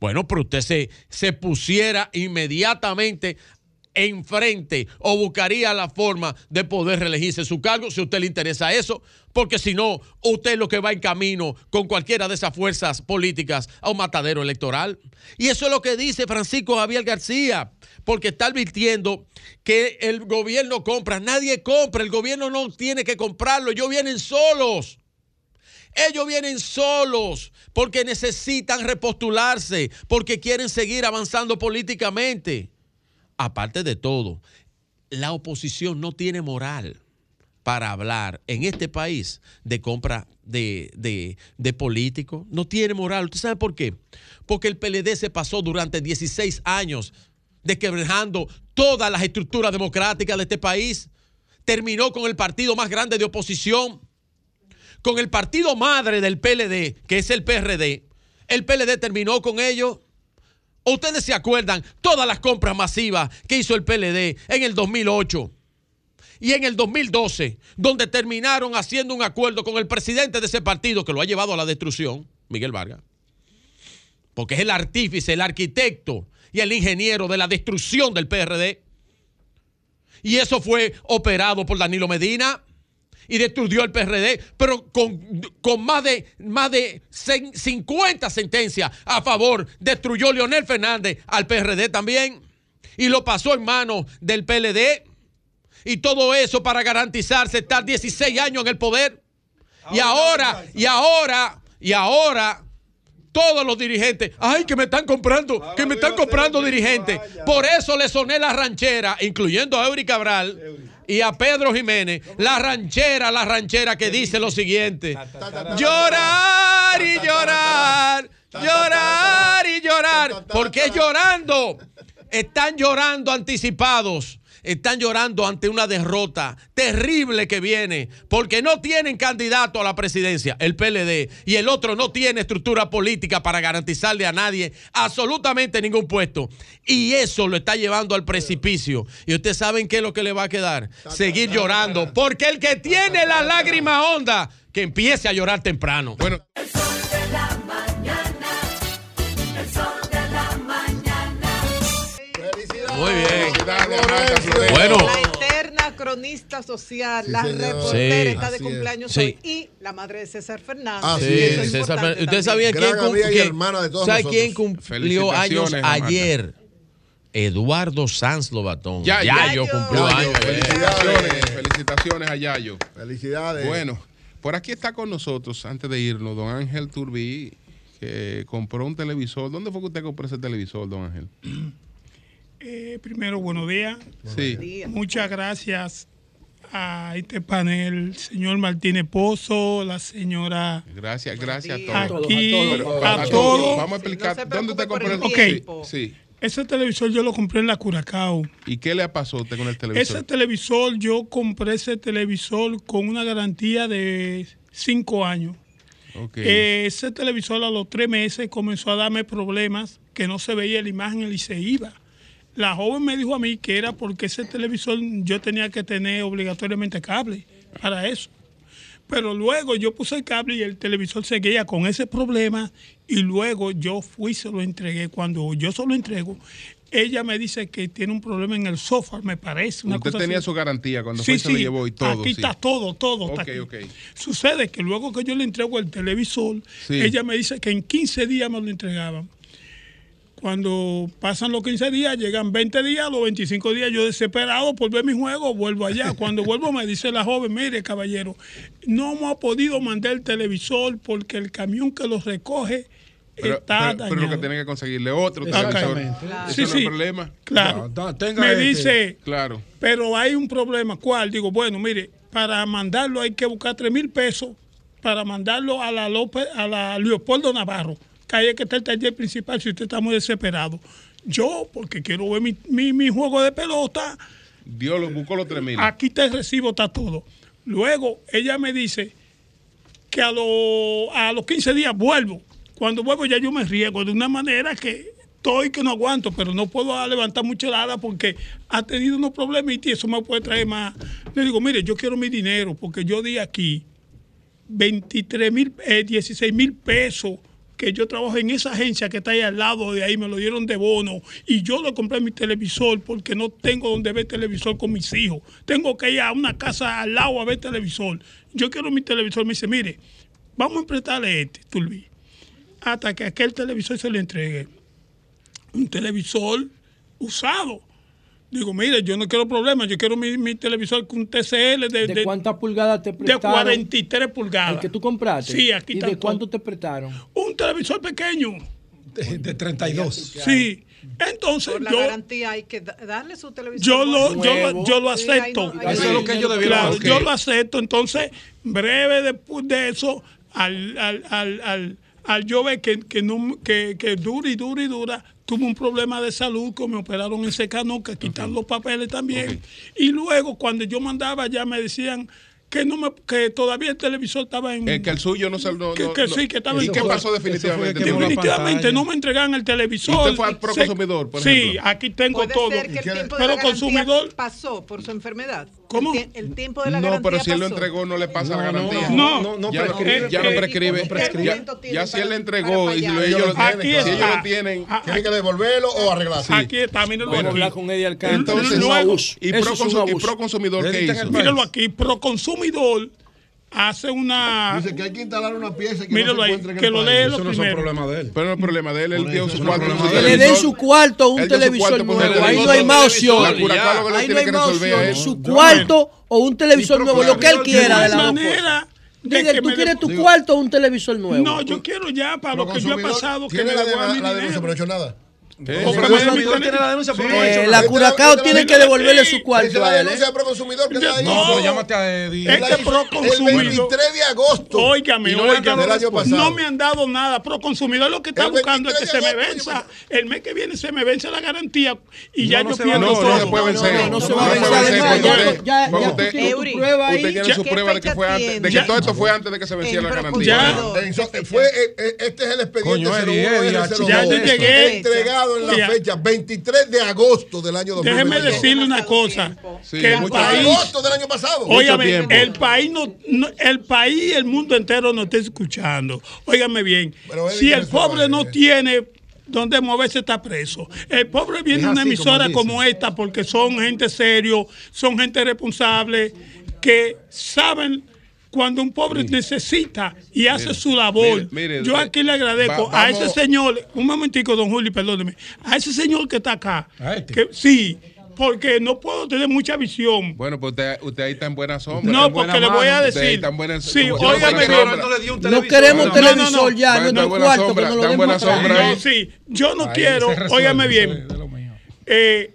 [SPEAKER 16] Bueno, pero usted se, se pusiera inmediatamente enfrente o buscaría la forma de poder reelegirse su cargo si a usted le interesa eso, porque si no, usted es lo que va en camino con cualquiera de esas fuerzas políticas a un matadero electoral. Y eso es lo que dice Francisco Javier García, porque está advirtiendo que el gobierno compra, nadie compra, el gobierno no tiene que comprarlo, ellos vienen solos. Ellos vienen solos porque necesitan repostularse, porque quieren seguir avanzando políticamente. Aparte de todo, la oposición no tiene moral para hablar en este país de compra de, de, políticos. No tiene moral. ¿Usted sabe por qué? Porque el PLD se pasó durante 16 años desquebrajando todas las estructuras democráticas de este país. Terminó con el partido más grande de oposición con el partido madre del PLD, que es el PRD, el PLD terminó con ellos. Ustedes se acuerdan todas las compras masivas que hizo el PLD en el 2008 y en el 2012, donde terminaron haciendo un acuerdo con el presidente de ese partido que lo ha llevado a la destrucción, Miguel Vargas, porque es el artífice, el arquitecto y el ingeniero de la destrucción del PRD. Y eso fue operado por Danilo Medina y destruyó el PRD, pero con, con más de, más de 50 sentencias a favor, destruyó Leonel Fernández al PRD también y lo pasó en manos del PLD. Y todo eso para garantizarse estar 16 años en el poder. Y ahora, y ahora, y ahora, todos los dirigentes, ay, que me están comprando, que me están comprando dirigentes. Por eso le soné la ranchera, incluyendo a Eury Cabral y a Pedro Jiménez, la ranchera, la ranchera que dice lo siguiente: llorar y llorar, llorar y llorar. ¿Por qué llorando? Están llorando anticipados. Están llorando ante una derrota terrible que viene porque no tienen candidato a la presidencia, el PLD, y el otro no tiene estructura política para garantizarle a nadie absolutamente ningún puesto. Y eso lo está llevando al precipicio. Y ustedes saben qué es lo que le va a quedar. Seguir llorando. Porque el que tiene la lágrima honda, que empiece a llorar temprano. Bueno.
[SPEAKER 14] El sol de la
[SPEAKER 16] Muy bien. Bueno.
[SPEAKER 11] La eterna cronista social, la reportera
[SPEAKER 16] Sí.
[SPEAKER 11] está de
[SPEAKER 16] Así es.
[SPEAKER 11] cumpleaños
[SPEAKER 16] Sí.
[SPEAKER 11] hoy y la madre de César Fernández.
[SPEAKER 16] Ah,
[SPEAKER 11] es
[SPEAKER 16] César Fernández. ¿Ustedes
[SPEAKER 11] también.
[SPEAKER 16] sabían quién,
[SPEAKER 13] Gran
[SPEAKER 16] cum-
[SPEAKER 13] amiga y
[SPEAKER 16] quién-
[SPEAKER 13] hermana de todos
[SPEAKER 16] ¿sabe quién cumplió años ayer? Eduardo Sanz Lobatón.
[SPEAKER 2] Ya,
[SPEAKER 16] Yayo
[SPEAKER 2] ya.
[SPEAKER 16] cumplió
[SPEAKER 2] Yayo,
[SPEAKER 16] años.
[SPEAKER 2] Felicitaciones, felicitaciones a Yayo.
[SPEAKER 13] Felicidades.
[SPEAKER 2] Bueno, por aquí está con nosotros, antes de irnos, don Ángel Turbí, que compró un televisor. ¿Dónde fue que usted compró ese televisor, don Ángel?
[SPEAKER 20] Eh, primero, buenos días.
[SPEAKER 2] Sí.
[SPEAKER 20] Muchas gracias a este panel, señor Martínez Pozo, la señora.
[SPEAKER 2] Gracias, gracias a todos.
[SPEAKER 20] Aquí, a todos.
[SPEAKER 2] Vamos a explicar dónde usted compró el
[SPEAKER 20] Ok.
[SPEAKER 2] Sí.
[SPEAKER 20] Ese televisor yo lo compré en la Curacao.
[SPEAKER 2] ¿Y qué le pasó a usted con el televisor?
[SPEAKER 20] Ese televisor, yo compré ese televisor con una garantía de cinco años.
[SPEAKER 2] Ok.
[SPEAKER 20] Eh, ese televisor a los tres meses comenzó a darme problemas que no se veía la imagen y se iba. La joven me dijo a mí que era porque ese televisor yo tenía que tener obligatoriamente cable para eso. Pero luego yo puse el cable y el televisor seguía con ese problema y luego yo fui y se lo entregué. Cuando yo se lo entrego, ella me dice que tiene un problema en el software, me parece.
[SPEAKER 2] Usted tenía su garantía cuando
[SPEAKER 20] sí,
[SPEAKER 2] fue, sí, se lo llevó y todo.
[SPEAKER 20] Aquí está todo, todo. Está.
[SPEAKER 2] Okay.
[SPEAKER 20] Sucede que luego que yo le entrego el televisor, ella me dice que en 15 días me lo entregaban. Cuando pasan los 15 días, llegan 20 días, los 25 días, yo desesperado por ver mi juego, vuelvo allá. Cuando vuelvo me dice la joven, mire caballero, no hemos podido mandar el televisor porque el camión que los recoge está
[SPEAKER 2] pero, pero, lo que tienen que conseguirle otro televisor.
[SPEAKER 20] Sí, sí,
[SPEAKER 2] problema?
[SPEAKER 20] Claro.
[SPEAKER 5] claro. Tenga
[SPEAKER 20] me dice,
[SPEAKER 2] claro.
[SPEAKER 20] pero hay un problema. ¿Cuál? Digo, bueno, mire, para mandarlo hay que buscar 3 mil pesos para mandarlo a la López, a la Leopoldo Navarro calle que está el taller principal si usted está muy desesperado. Yo, porque quiero ver mi, mi, mi juego de pelota.
[SPEAKER 2] Dios lo buscó los 3 mil.
[SPEAKER 20] Aquí te recibo, está todo. Luego ella me dice que a, lo, a los 15 días vuelvo. Cuando vuelvo ya yo me riego de una manera que estoy que no aguanto, pero no puedo levantar mucha helada porque ha tenido unos problemas y eso me puede traer más. Le digo, mire, yo quiero mi dinero porque yo di aquí 23 mil, eh, 16 mil pesos que yo trabajo en esa agencia que está ahí al lado de ahí, me lo dieron de bono y yo lo compré mi televisor porque no tengo donde ver televisor con mis hijos. Tengo que ir a una casa al lado a ver televisor. Yo quiero mi televisor. Me dice, mire, vamos a emprestarle este, Tulbi, hasta que aquel televisor se le entregue. Un televisor usado Digo, mira, yo no quiero problemas, yo quiero mi, mi televisor con un TCL de...
[SPEAKER 12] Cuántas pulgadas te prestaron?
[SPEAKER 20] De 43 pulgadas.
[SPEAKER 12] ¿El que tú compraste?
[SPEAKER 20] Sí, aquí está.
[SPEAKER 12] ¿Y
[SPEAKER 20] de
[SPEAKER 12] cuánto te prestaron?
[SPEAKER 20] Un televisor pequeño.
[SPEAKER 5] De, de 32.
[SPEAKER 20] Sí. Entonces
[SPEAKER 11] Por la garantía hay que darle su televisor
[SPEAKER 20] Yo lo, yo, yo lo
[SPEAKER 11] acepto. Eso
[SPEAKER 20] es
[SPEAKER 11] lo que ellos
[SPEAKER 20] debieron
[SPEAKER 2] claro.
[SPEAKER 20] Yo lo acepto. Entonces, breve después de eso, al, al, al, al, al yo ver que, que, que, que dura y dura y dura, tuve un problema de salud que me operaron en Secanoca, quitaron okay. los papeles también. Y luego cuando yo mandaba ya me decían que no me, que todavía el televisor estaba en
[SPEAKER 2] eh, que el suyo no salió
[SPEAKER 20] que, que sí que estaba
[SPEAKER 2] ¿Y qué pasó definitivamente
[SPEAKER 20] definitivamente no me entregan el televisor.
[SPEAKER 2] Usted fue al pro consumidor por
[SPEAKER 20] sí aquí tengo todo. pero consumidor
[SPEAKER 11] pasó por su enfermedad.
[SPEAKER 20] ¿Cómo?
[SPEAKER 11] El, el, tiempo de la
[SPEAKER 2] no,
[SPEAKER 11] garantía.
[SPEAKER 2] No, pero si él
[SPEAKER 11] pasó.
[SPEAKER 2] lo entregó, no le pasa
[SPEAKER 20] no, la
[SPEAKER 2] garantía.
[SPEAKER 20] No, no, no,
[SPEAKER 2] ya,
[SPEAKER 20] prescribe,
[SPEAKER 2] ya no prescribe.
[SPEAKER 20] prescribe.
[SPEAKER 2] Ya, ya, si él le entregó y si ellos lo tienen, ah, si ellos lo tienen,
[SPEAKER 20] tienen
[SPEAKER 13] ah. que devolverlo o arreglarse.
[SPEAKER 20] Aquí está, míralo
[SPEAKER 2] bueno,
[SPEAKER 20] aquí.
[SPEAKER 12] con Eddie Alcántara.
[SPEAKER 2] Entonces,
[SPEAKER 20] Luego,
[SPEAKER 2] y, pro, y pro consumidor, ¿qué hizo?
[SPEAKER 20] Míralo aquí, pro consumidor hace una.
[SPEAKER 13] Dice que hay que instalar una pieza que
[SPEAKER 20] lo lee
[SPEAKER 13] Eso no
[SPEAKER 20] primero.
[SPEAKER 5] es problema de él.
[SPEAKER 2] Pero no es problema de él, él dio su cuarto.
[SPEAKER 12] Que le den su cuarto un televisor nuevo. Ahí no hay más opción. Ahí no hay más opción. Su cuarto o un televisor nuevo, lo que él quiera de la
[SPEAKER 20] manera. Miguel,
[SPEAKER 12] ¿tú quieres tu cuarto o un televisor nuevo?
[SPEAKER 20] No, yo quiero ya para lo que yo he pasado. que me
[SPEAKER 13] la, la,
[SPEAKER 5] la,
[SPEAKER 12] la,
[SPEAKER 5] la
[SPEAKER 12] Curacao tiene que devolverle su cuarto.
[SPEAKER 13] La denuncia Proconsumidor que está ahí.
[SPEAKER 5] No, llámate a Eddie.
[SPEAKER 20] Este Proconsumidor.
[SPEAKER 13] El 23 de agosto.
[SPEAKER 20] Óigame,
[SPEAKER 13] no
[SPEAKER 20] me han dado nada. Proconsumidor lo que está buscando es que se me venza. Pues. El mes que viene se me vence la garantía y ya yo pierdo todo.
[SPEAKER 2] No, no se puede vencer.
[SPEAKER 12] No se va a vencer. Ya,
[SPEAKER 2] Usted tiene su prueba de que fue antes, de que todo esto fue antes de que se venciera la garantía.
[SPEAKER 13] Fue, eh, eh, este es el expediente.
[SPEAKER 5] Coño,
[SPEAKER 20] ya yo llegué.
[SPEAKER 13] Entregado en la fecha 23 de agosto del año 2022.
[SPEAKER 20] Déjeme decirle una cosa. Que el país,
[SPEAKER 13] agosto del año pasado.
[SPEAKER 20] El país, no, el país, el mundo entero no está escuchando. Óigame bien, si el pobre no
[SPEAKER 13] eh.
[SPEAKER 20] tiene donde moverse está preso. El pobre viene a una emisora
[SPEAKER 5] como,
[SPEAKER 20] como, esta porque son gente serio, son gente responsable, que saben cuando un pobre necesita y hace su labor.
[SPEAKER 2] Mire,
[SPEAKER 20] yo aquí le agradezco a ese señor, un momentico, don Julio, perdóneme, a ese señor que está acá,
[SPEAKER 5] este.
[SPEAKER 20] sí, porque no puedo tener mucha visión.
[SPEAKER 2] Bueno, pues usted, usted ahí está en buena sombra.
[SPEAKER 20] No, porque le voy a decir.
[SPEAKER 2] Está en
[SPEAKER 20] sí, óigame bien.
[SPEAKER 5] No,
[SPEAKER 12] no queremos
[SPEAKER 20] un
[SPEAKER 12] televisor
[SPEAKER 20] no, no,
[SPEAKER 12] ya
[SPEAKER 2] en
[SPEAKER 12] nuestro cuarto, pero no lo
[SPEAKER 2] buena sombra.
[SPEAKER 20] No, sí, yo no quiero, óigame bien. Eh,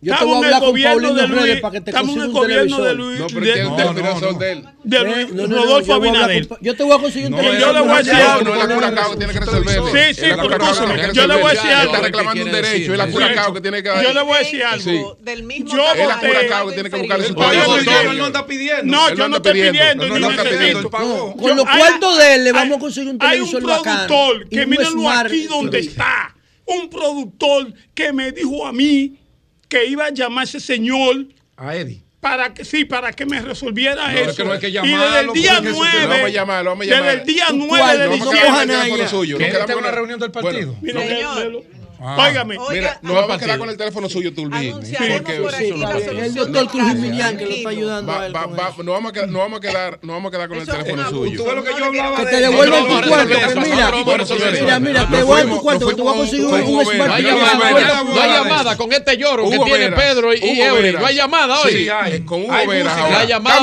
[SPEAKER 12] yo estamos te voy a hablar con Paulino
[SPEAKER 20] Luis, Estamos en el gobierno de Luis.
[SPEAKER 2] No, pero
[SPEAKER 20] de, no,
[SPEAKER 2] no, no. de él.
[SPEAKER 20] De Luis
[SPEAKER 12] no,
[SPEAKER 20] Rodolfo Abinader.
[SPEAKER 12] Yo te voy a conseguir un televisor.
[SPEAKER 20] Yo le voy a decir algo.
[SPEAKER 2] No, es la cura que tiene que resolver.
[SPEAKER 20] Sí, sí, pero escúchame. Yo le voy a decir algo.
[SPEAKER 2] Está reclamando un derecho. Es la cura que tiene que
[SPEAKER 20] Yo le voy a decir algo. Yo
[SPEAKER 2] Es la cura que tiene que buscar su
[SPEAKER 5] pago. no está pidiendo.
[SPEAKER 20] No, yo
[SPEAKER 2] no
[SPEAKER 20] estoy
[SPEAKER 2] pidiendo. No está pidiendo.
[SPEAKER 12] Con los cuartos de él le vamos a conseguir un televisor.
[SPEAKER 20] Hay un productor que mírenlo aquí donde está. Un productor que me dijo a mí iba a llamar a ese señor
[SPEAKER 5] A Eddie.
[SPEAKER 20] para que sí, para que me resolviera
[SPEAKER 2] No,
[SPEAKER 20] eso.
[SPEAKER 2] es que no hay que
[SPEAKER 20] y desde el
[SPEAKER 2] llamarlo,
[SPEAKER 20] día
[SPEAKER 2] porque eso-
[SPEAKER 20] 9,
[SPEAKER 2] Vamos a llamarlo, vamos a llamarlo.
[SPEAKER 20] desde el día
[SPEAKER 2] Un
[SPEAKER 20] 9
[SPEAKER 2] cuarto,
[SPEAKER 20] de
[SPEAKER 2] vamos a
[SPEAKER 20] diciembre.
[SPEAKER 2] quedar con el teléfono suyo. Nos
[SPEAKER 5] ¿Quiere
[SPEAKER 2] quedamos
[SPEAKER 5] usted
[SPEAKER 2] con
[SPEAKER 5] una
[SPEAKER 2] el-
[SPEAKER 5] reunión del
[SPEAKER 2] Bueno,
[SPEAKER 5] partido?
[SPEAKER 20] Mira,
[SPEAKER 11] Señor.
[SPEAKER 20] léelo.
[SPEAKER 2] Ah.
[SPEAKER 20] Óigame.
[SPEAKER 2] Mira, nos vamos a quedar con el teléfono suyo, Turbín.
[SPEAKER 11] Anunciaremos
[SPEAKER 2] porque
[SPEAKER 11] por aquí
[SPEAKER 2] eso no
[SPEAKER 11] la
[SPEAKER 2] va-
[SPEAKER 11] solución
[SPEAKER 12] El doctor
[SPEAKER 11] del
[SPEAKER 12] Cruz
[SPEAKER 11] caso,
[SPEAKER 12] Millán que lo está
[SPEAKER 11] tranquilo.
[SPEAKER 12] ayudando
[SPEAKER 2] Va-
[SPEAKER 12] a él
[SPEAKER 2] va-
[SPEAKER 12] con
[SPEAKER 2] va-
[SPEAKER 12] eso.
[SPEAKER 2] no vamos a quedar, no vamos a quedar, no vamos a quedar con el
[SPEAKER 11] Eso es
[SPEAKER 2] teléfono
[SPEAKER 11] una-
[SPEAKER 2] suyo.
[SPEAKER 5] Tú ves lo que yo hablaba
[SPEAKER 12] Que
[SPEAKER 5] de-
[SPEAKER 12] te devuelvan
[SPEAKER 2] No,
[SPEAKER 12] tu
[SPEAKER 2] no, no,
[SPEAKER 12] cuarto,
[SPEAKER 2] no,
[SPEAKER 12] que
[SPEAKER 2] no,
[SPEAKER 12] mira,
[SPEAKER 2] no, bueno, señores,
[SPEAKER 12] mira, mira,
[SPEAKER 2] nos
[SPEAKER 12] te devuelvan
[SPEAKER 2] fuimos-
[SPEAKER 12] tu cuarto,
[SPEAKER 2] nos
[SPEAKER 12] que tú vas a
[SPEAKER 2] fuimos
[SPEAKER 12] conseguir
[SPEAKER 2] con
[SPEAKER 12] un, un
[SPEAKER 2] Hugo
[SPEAKER 12] smart
[SPEAKER 2] Vera.
[SPEAKER 16] No hay
[SPEAKER 2] Hugo
[SPEAKER 16] llamada,
[SPEAKER 2] Vera.
[SPEAKER 16] no hay llamada con este lloro que tiene. Pedro y, Eury. No hay llamada hoy.
[SPEAKER 2] Sí, con Hugo ahora.
[SPEAKER 16] La llamada.